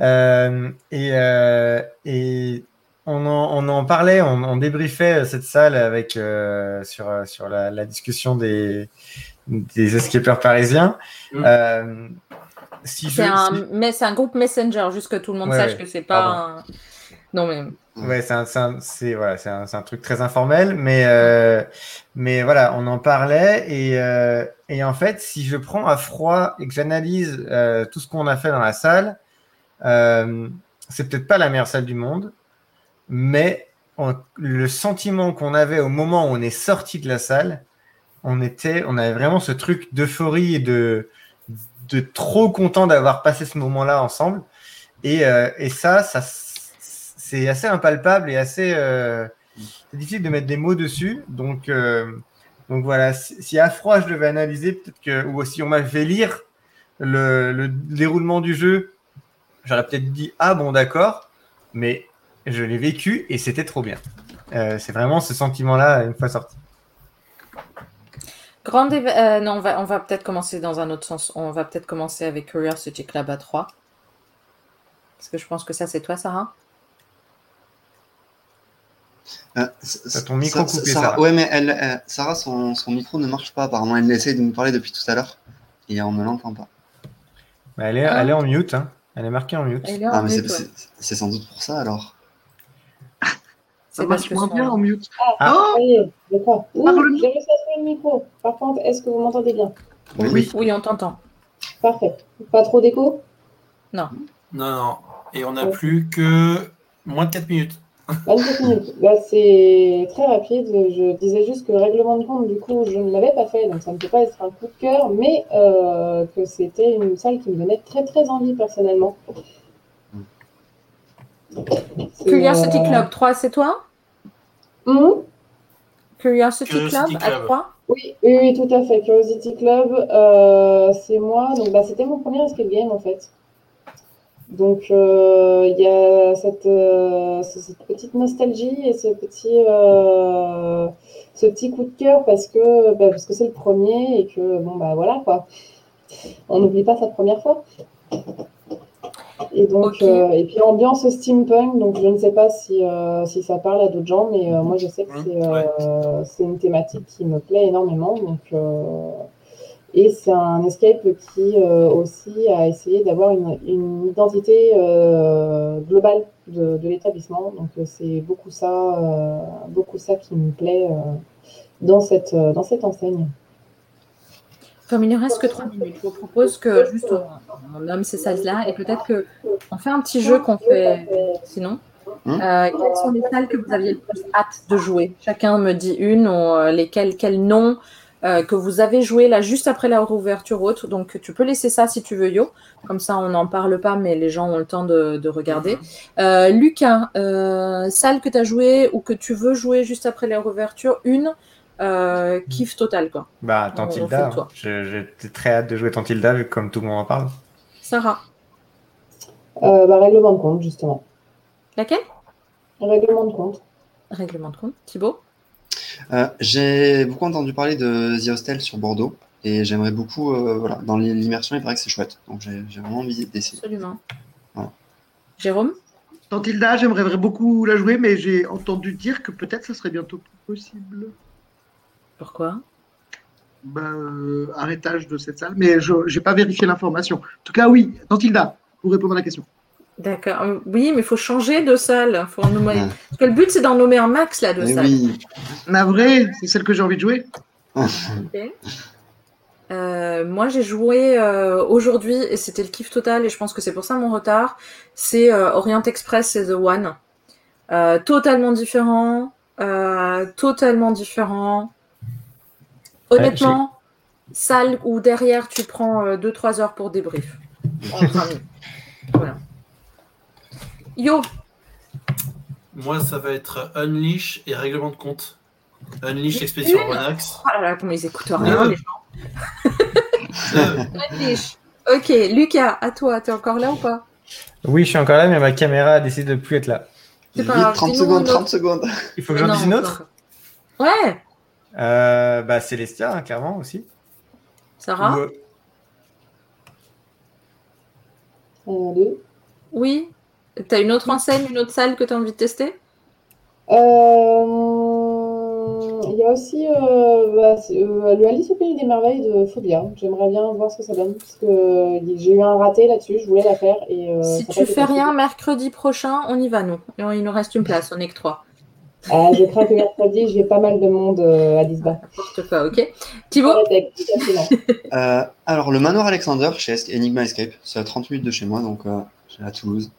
Euh, et, euh, et on, en, on en parlait, on, on débriefait cette salle avec, euh, sur, euh, sur la, la discussion des, des escapeurs parisiens. Mm. Euh, si je, C'est un, si- mais c'est un groupe Messenger, juste que tout le monde Ouais, sache ouais. que c'est pas un... Non, mais Ouais, c'est un, c'est un- c'est- voilà, c'est un, c'est un truc très informel, mais, euh, mais voilà, on en parlait et, euh, et en fait, si je prends à froid et que j'analyse euh, tout ce qu'on a fait dans la salle, euh, c'est peut-être pas la meilleure salle du monde, mais le sentiment qu'on avait au moment où on est sorti de la salle, on était, on avait vraiment ce truc d'euphorie et de, de trop content d'avoir passé ce moment-là ensemble. Et, euh, et ça, ça, c'est assez impalpable et assez euh, difficile de mettre des mots dessus. Donc, euh, donc voilà, si, si à froid je devais analyser, peut-être que, ou si on m'avait fait lire le, le déroulement du jeu, j'aurais peut-être dit ah bon d'accord, mais je l'ai vécu et c'était trop bien. Euh, c'est vraiment ce sentiment-là une fois sorti. grande euh, non, on va, on va peut-être commencer dans un autre sens. On va peut-être commencer avec Curiosity Club à 3. Parce que je pense que ça, c'est toi, Sarah. Euh, ton micro Sa- coupé, Sarah- Sarah. Ouais, mais elle, euh, Sarah, son, son micro ne marche pas. Apparemment, elle essaye de nous parler depuis tout à l'heure et on ne l'entend pas. Bah, elle, est, Ah. elle est en mute, hein. elle est marquée en mute. Elle est en Ah, ouais. c'est sans doute pour ça alors. Ça C'est marche parce que moins bien en mute. Ah. Oh d'accord. Ouh, Parle-nous. J'ai le micro. Par contre, est-ce que vous m'entendez bien? Oui. Oui, on t'entend. Parfait. Pas trop d'écho? Non, non. Et on n'a Ouais. plus que moins de 4 minutes. 27 minutes. Bah, c'est très rapide. Je disais juste que le règlement de compte, du coup, je ne l'avais pas fait, donc ça ne peut pas être un coup de cœur, mais euh, que c'était une salle qui me donnait très très envie personnellement. Curiosity euh, Club 3, c'est toi? Curiosity, Curiosity Club, à Club. 3 Oui, oui, oui, tout à fait. Curiosity Club, euh, c'est moi. Donc, bah, c'était mon premier escape game en fait. Donc, euh, il y a cette, euh, ce- cette petite nostalgie et ce petit, euh, ce petit coup de cœur parce que, bah, parce que c'est le premier et que, bon, bah voilà quoi. On n'oublie pas sa première fois. Et donc, euh, et puis ambiance steampunk, donc je ne sais pas si, euh, si ça parle à d'autres gens, mais euh, moi je sais que Mmh, c'est euh, c'est une thématique qui me plaît énormément. Donc, euh, et c'est un escape qui euh, aussi a essayé d'avoir une, une identité euh, globale de, de l'établissement. Donc euh, c'est beaucoup ça, euh, beaucoup ça qui me plaît euh, dans cette, euh, dans cette enseigne. Comme il ne reste que 3 minutes, je vous propose que juste on, on nomme ces salles-là et peut-être qu'on fait un petit jeu qu'on fait sinon. Hmm? Euh, quelles sont les salles que vous aviez le plus hâte de jouer? Chacun me dit une, ou euh, lesquelles, quels noms euh, que vous avez joué là juste après la réouverture haute. Donc tu peux laisser ça si tu veux, Yo. Comme ça, on n'en parle pas, mais les gens ont le temps de, de regarder. Euh, Lucas, salle que tu as joué ou que tu veux jouer juste après la réouverture, une, euh, kiff total quoi. Bah, Tantilda, j'étais très hâte de jouer Tantilda, vu que comme tout le monde en parle. Sarah, Euh, bah, règlement de compte, justement. laquelle? Règlement de compte. Règlement de compte. Thibaut? Euh, j'ai beaucoup entendu parler de The Hostel sur Bordeaux et j'aimerais beaucoup, euh, voilà, dans l'immersion, il paraît que c'est chouette. Donc j'ai j'ai vraiment envie d'essayer. Absolument. Voilà. Jérôme? Tantilda, j'aimerais beaucoup la jouer, mais j'ai entendu dire que peut-être ça serait bientôt possible. Pourquoi? Bah, euh, arrêtage de cette salle, mais je n'ai pas vérifié l'information. En tout cas, oui, Tantilda, pour répondre à la question. D'accord. Euh, Oui, mais il faut changer de salle. Faut en nommer- Ouais. Parce que le but, c'est d'en nommer un max, là, de Mais salles. oui. Navré, c'est celle que j'ai envie de jouer. Ok. Euh, moi, j'ai joué euh, aujourd'hui et c'était le kiff total et je pense que c'est pour ça mon retard. C'est euh, Orient Express et The One. Euh, totalement différent. euh, totalement différent. Honnêtement, salle où derrière tu prends 2-3 heures pour débrief. Entre amis. Voilà. Yo, Moi, ça va être Unleash et règlement de compte. Unleash Expédition Une. Ronax. oh là là, comment ils écoutent rien, Euh. les gens. Euh, *laughs* Unleash. Ok, Lucas, à toi, t'es encore là ou pas? Oui, je suis encore là, mais ma caméra a décidé de plus être là. C'est pas grave, 30 dis-nous secondes, une autre. 30 secondes. Il faut que j'en dise une autre? Ouais, euh, Bah, Célestia, hein, clairement aussi. Sarah Ou, euh. Oui. T'as une autre enseigne, une autre salle que t'as envie de tester? Euh, Il y a aussi euh, bah, euh, le Alice au Pays des Merveilles de Phobia. J'aimerais bien voir ce que ça donne parce que euh, j'ai eu un raté là-dessus, je voulais la faire. Et, euh, Si tu fais rien mercredi prochain, on y va, nous. Et on- il nous reste une place, on est que trois. Ah, je crains que mercredi, j'ai pas mal de monde euh, à Lisbonne. N'importe quoi, ok Thibaut Euh, alors, le manoir Alexander chez Enigma Escape, c'est à 30 minutes de chez moi, donc euh, j'ai à Toulouse.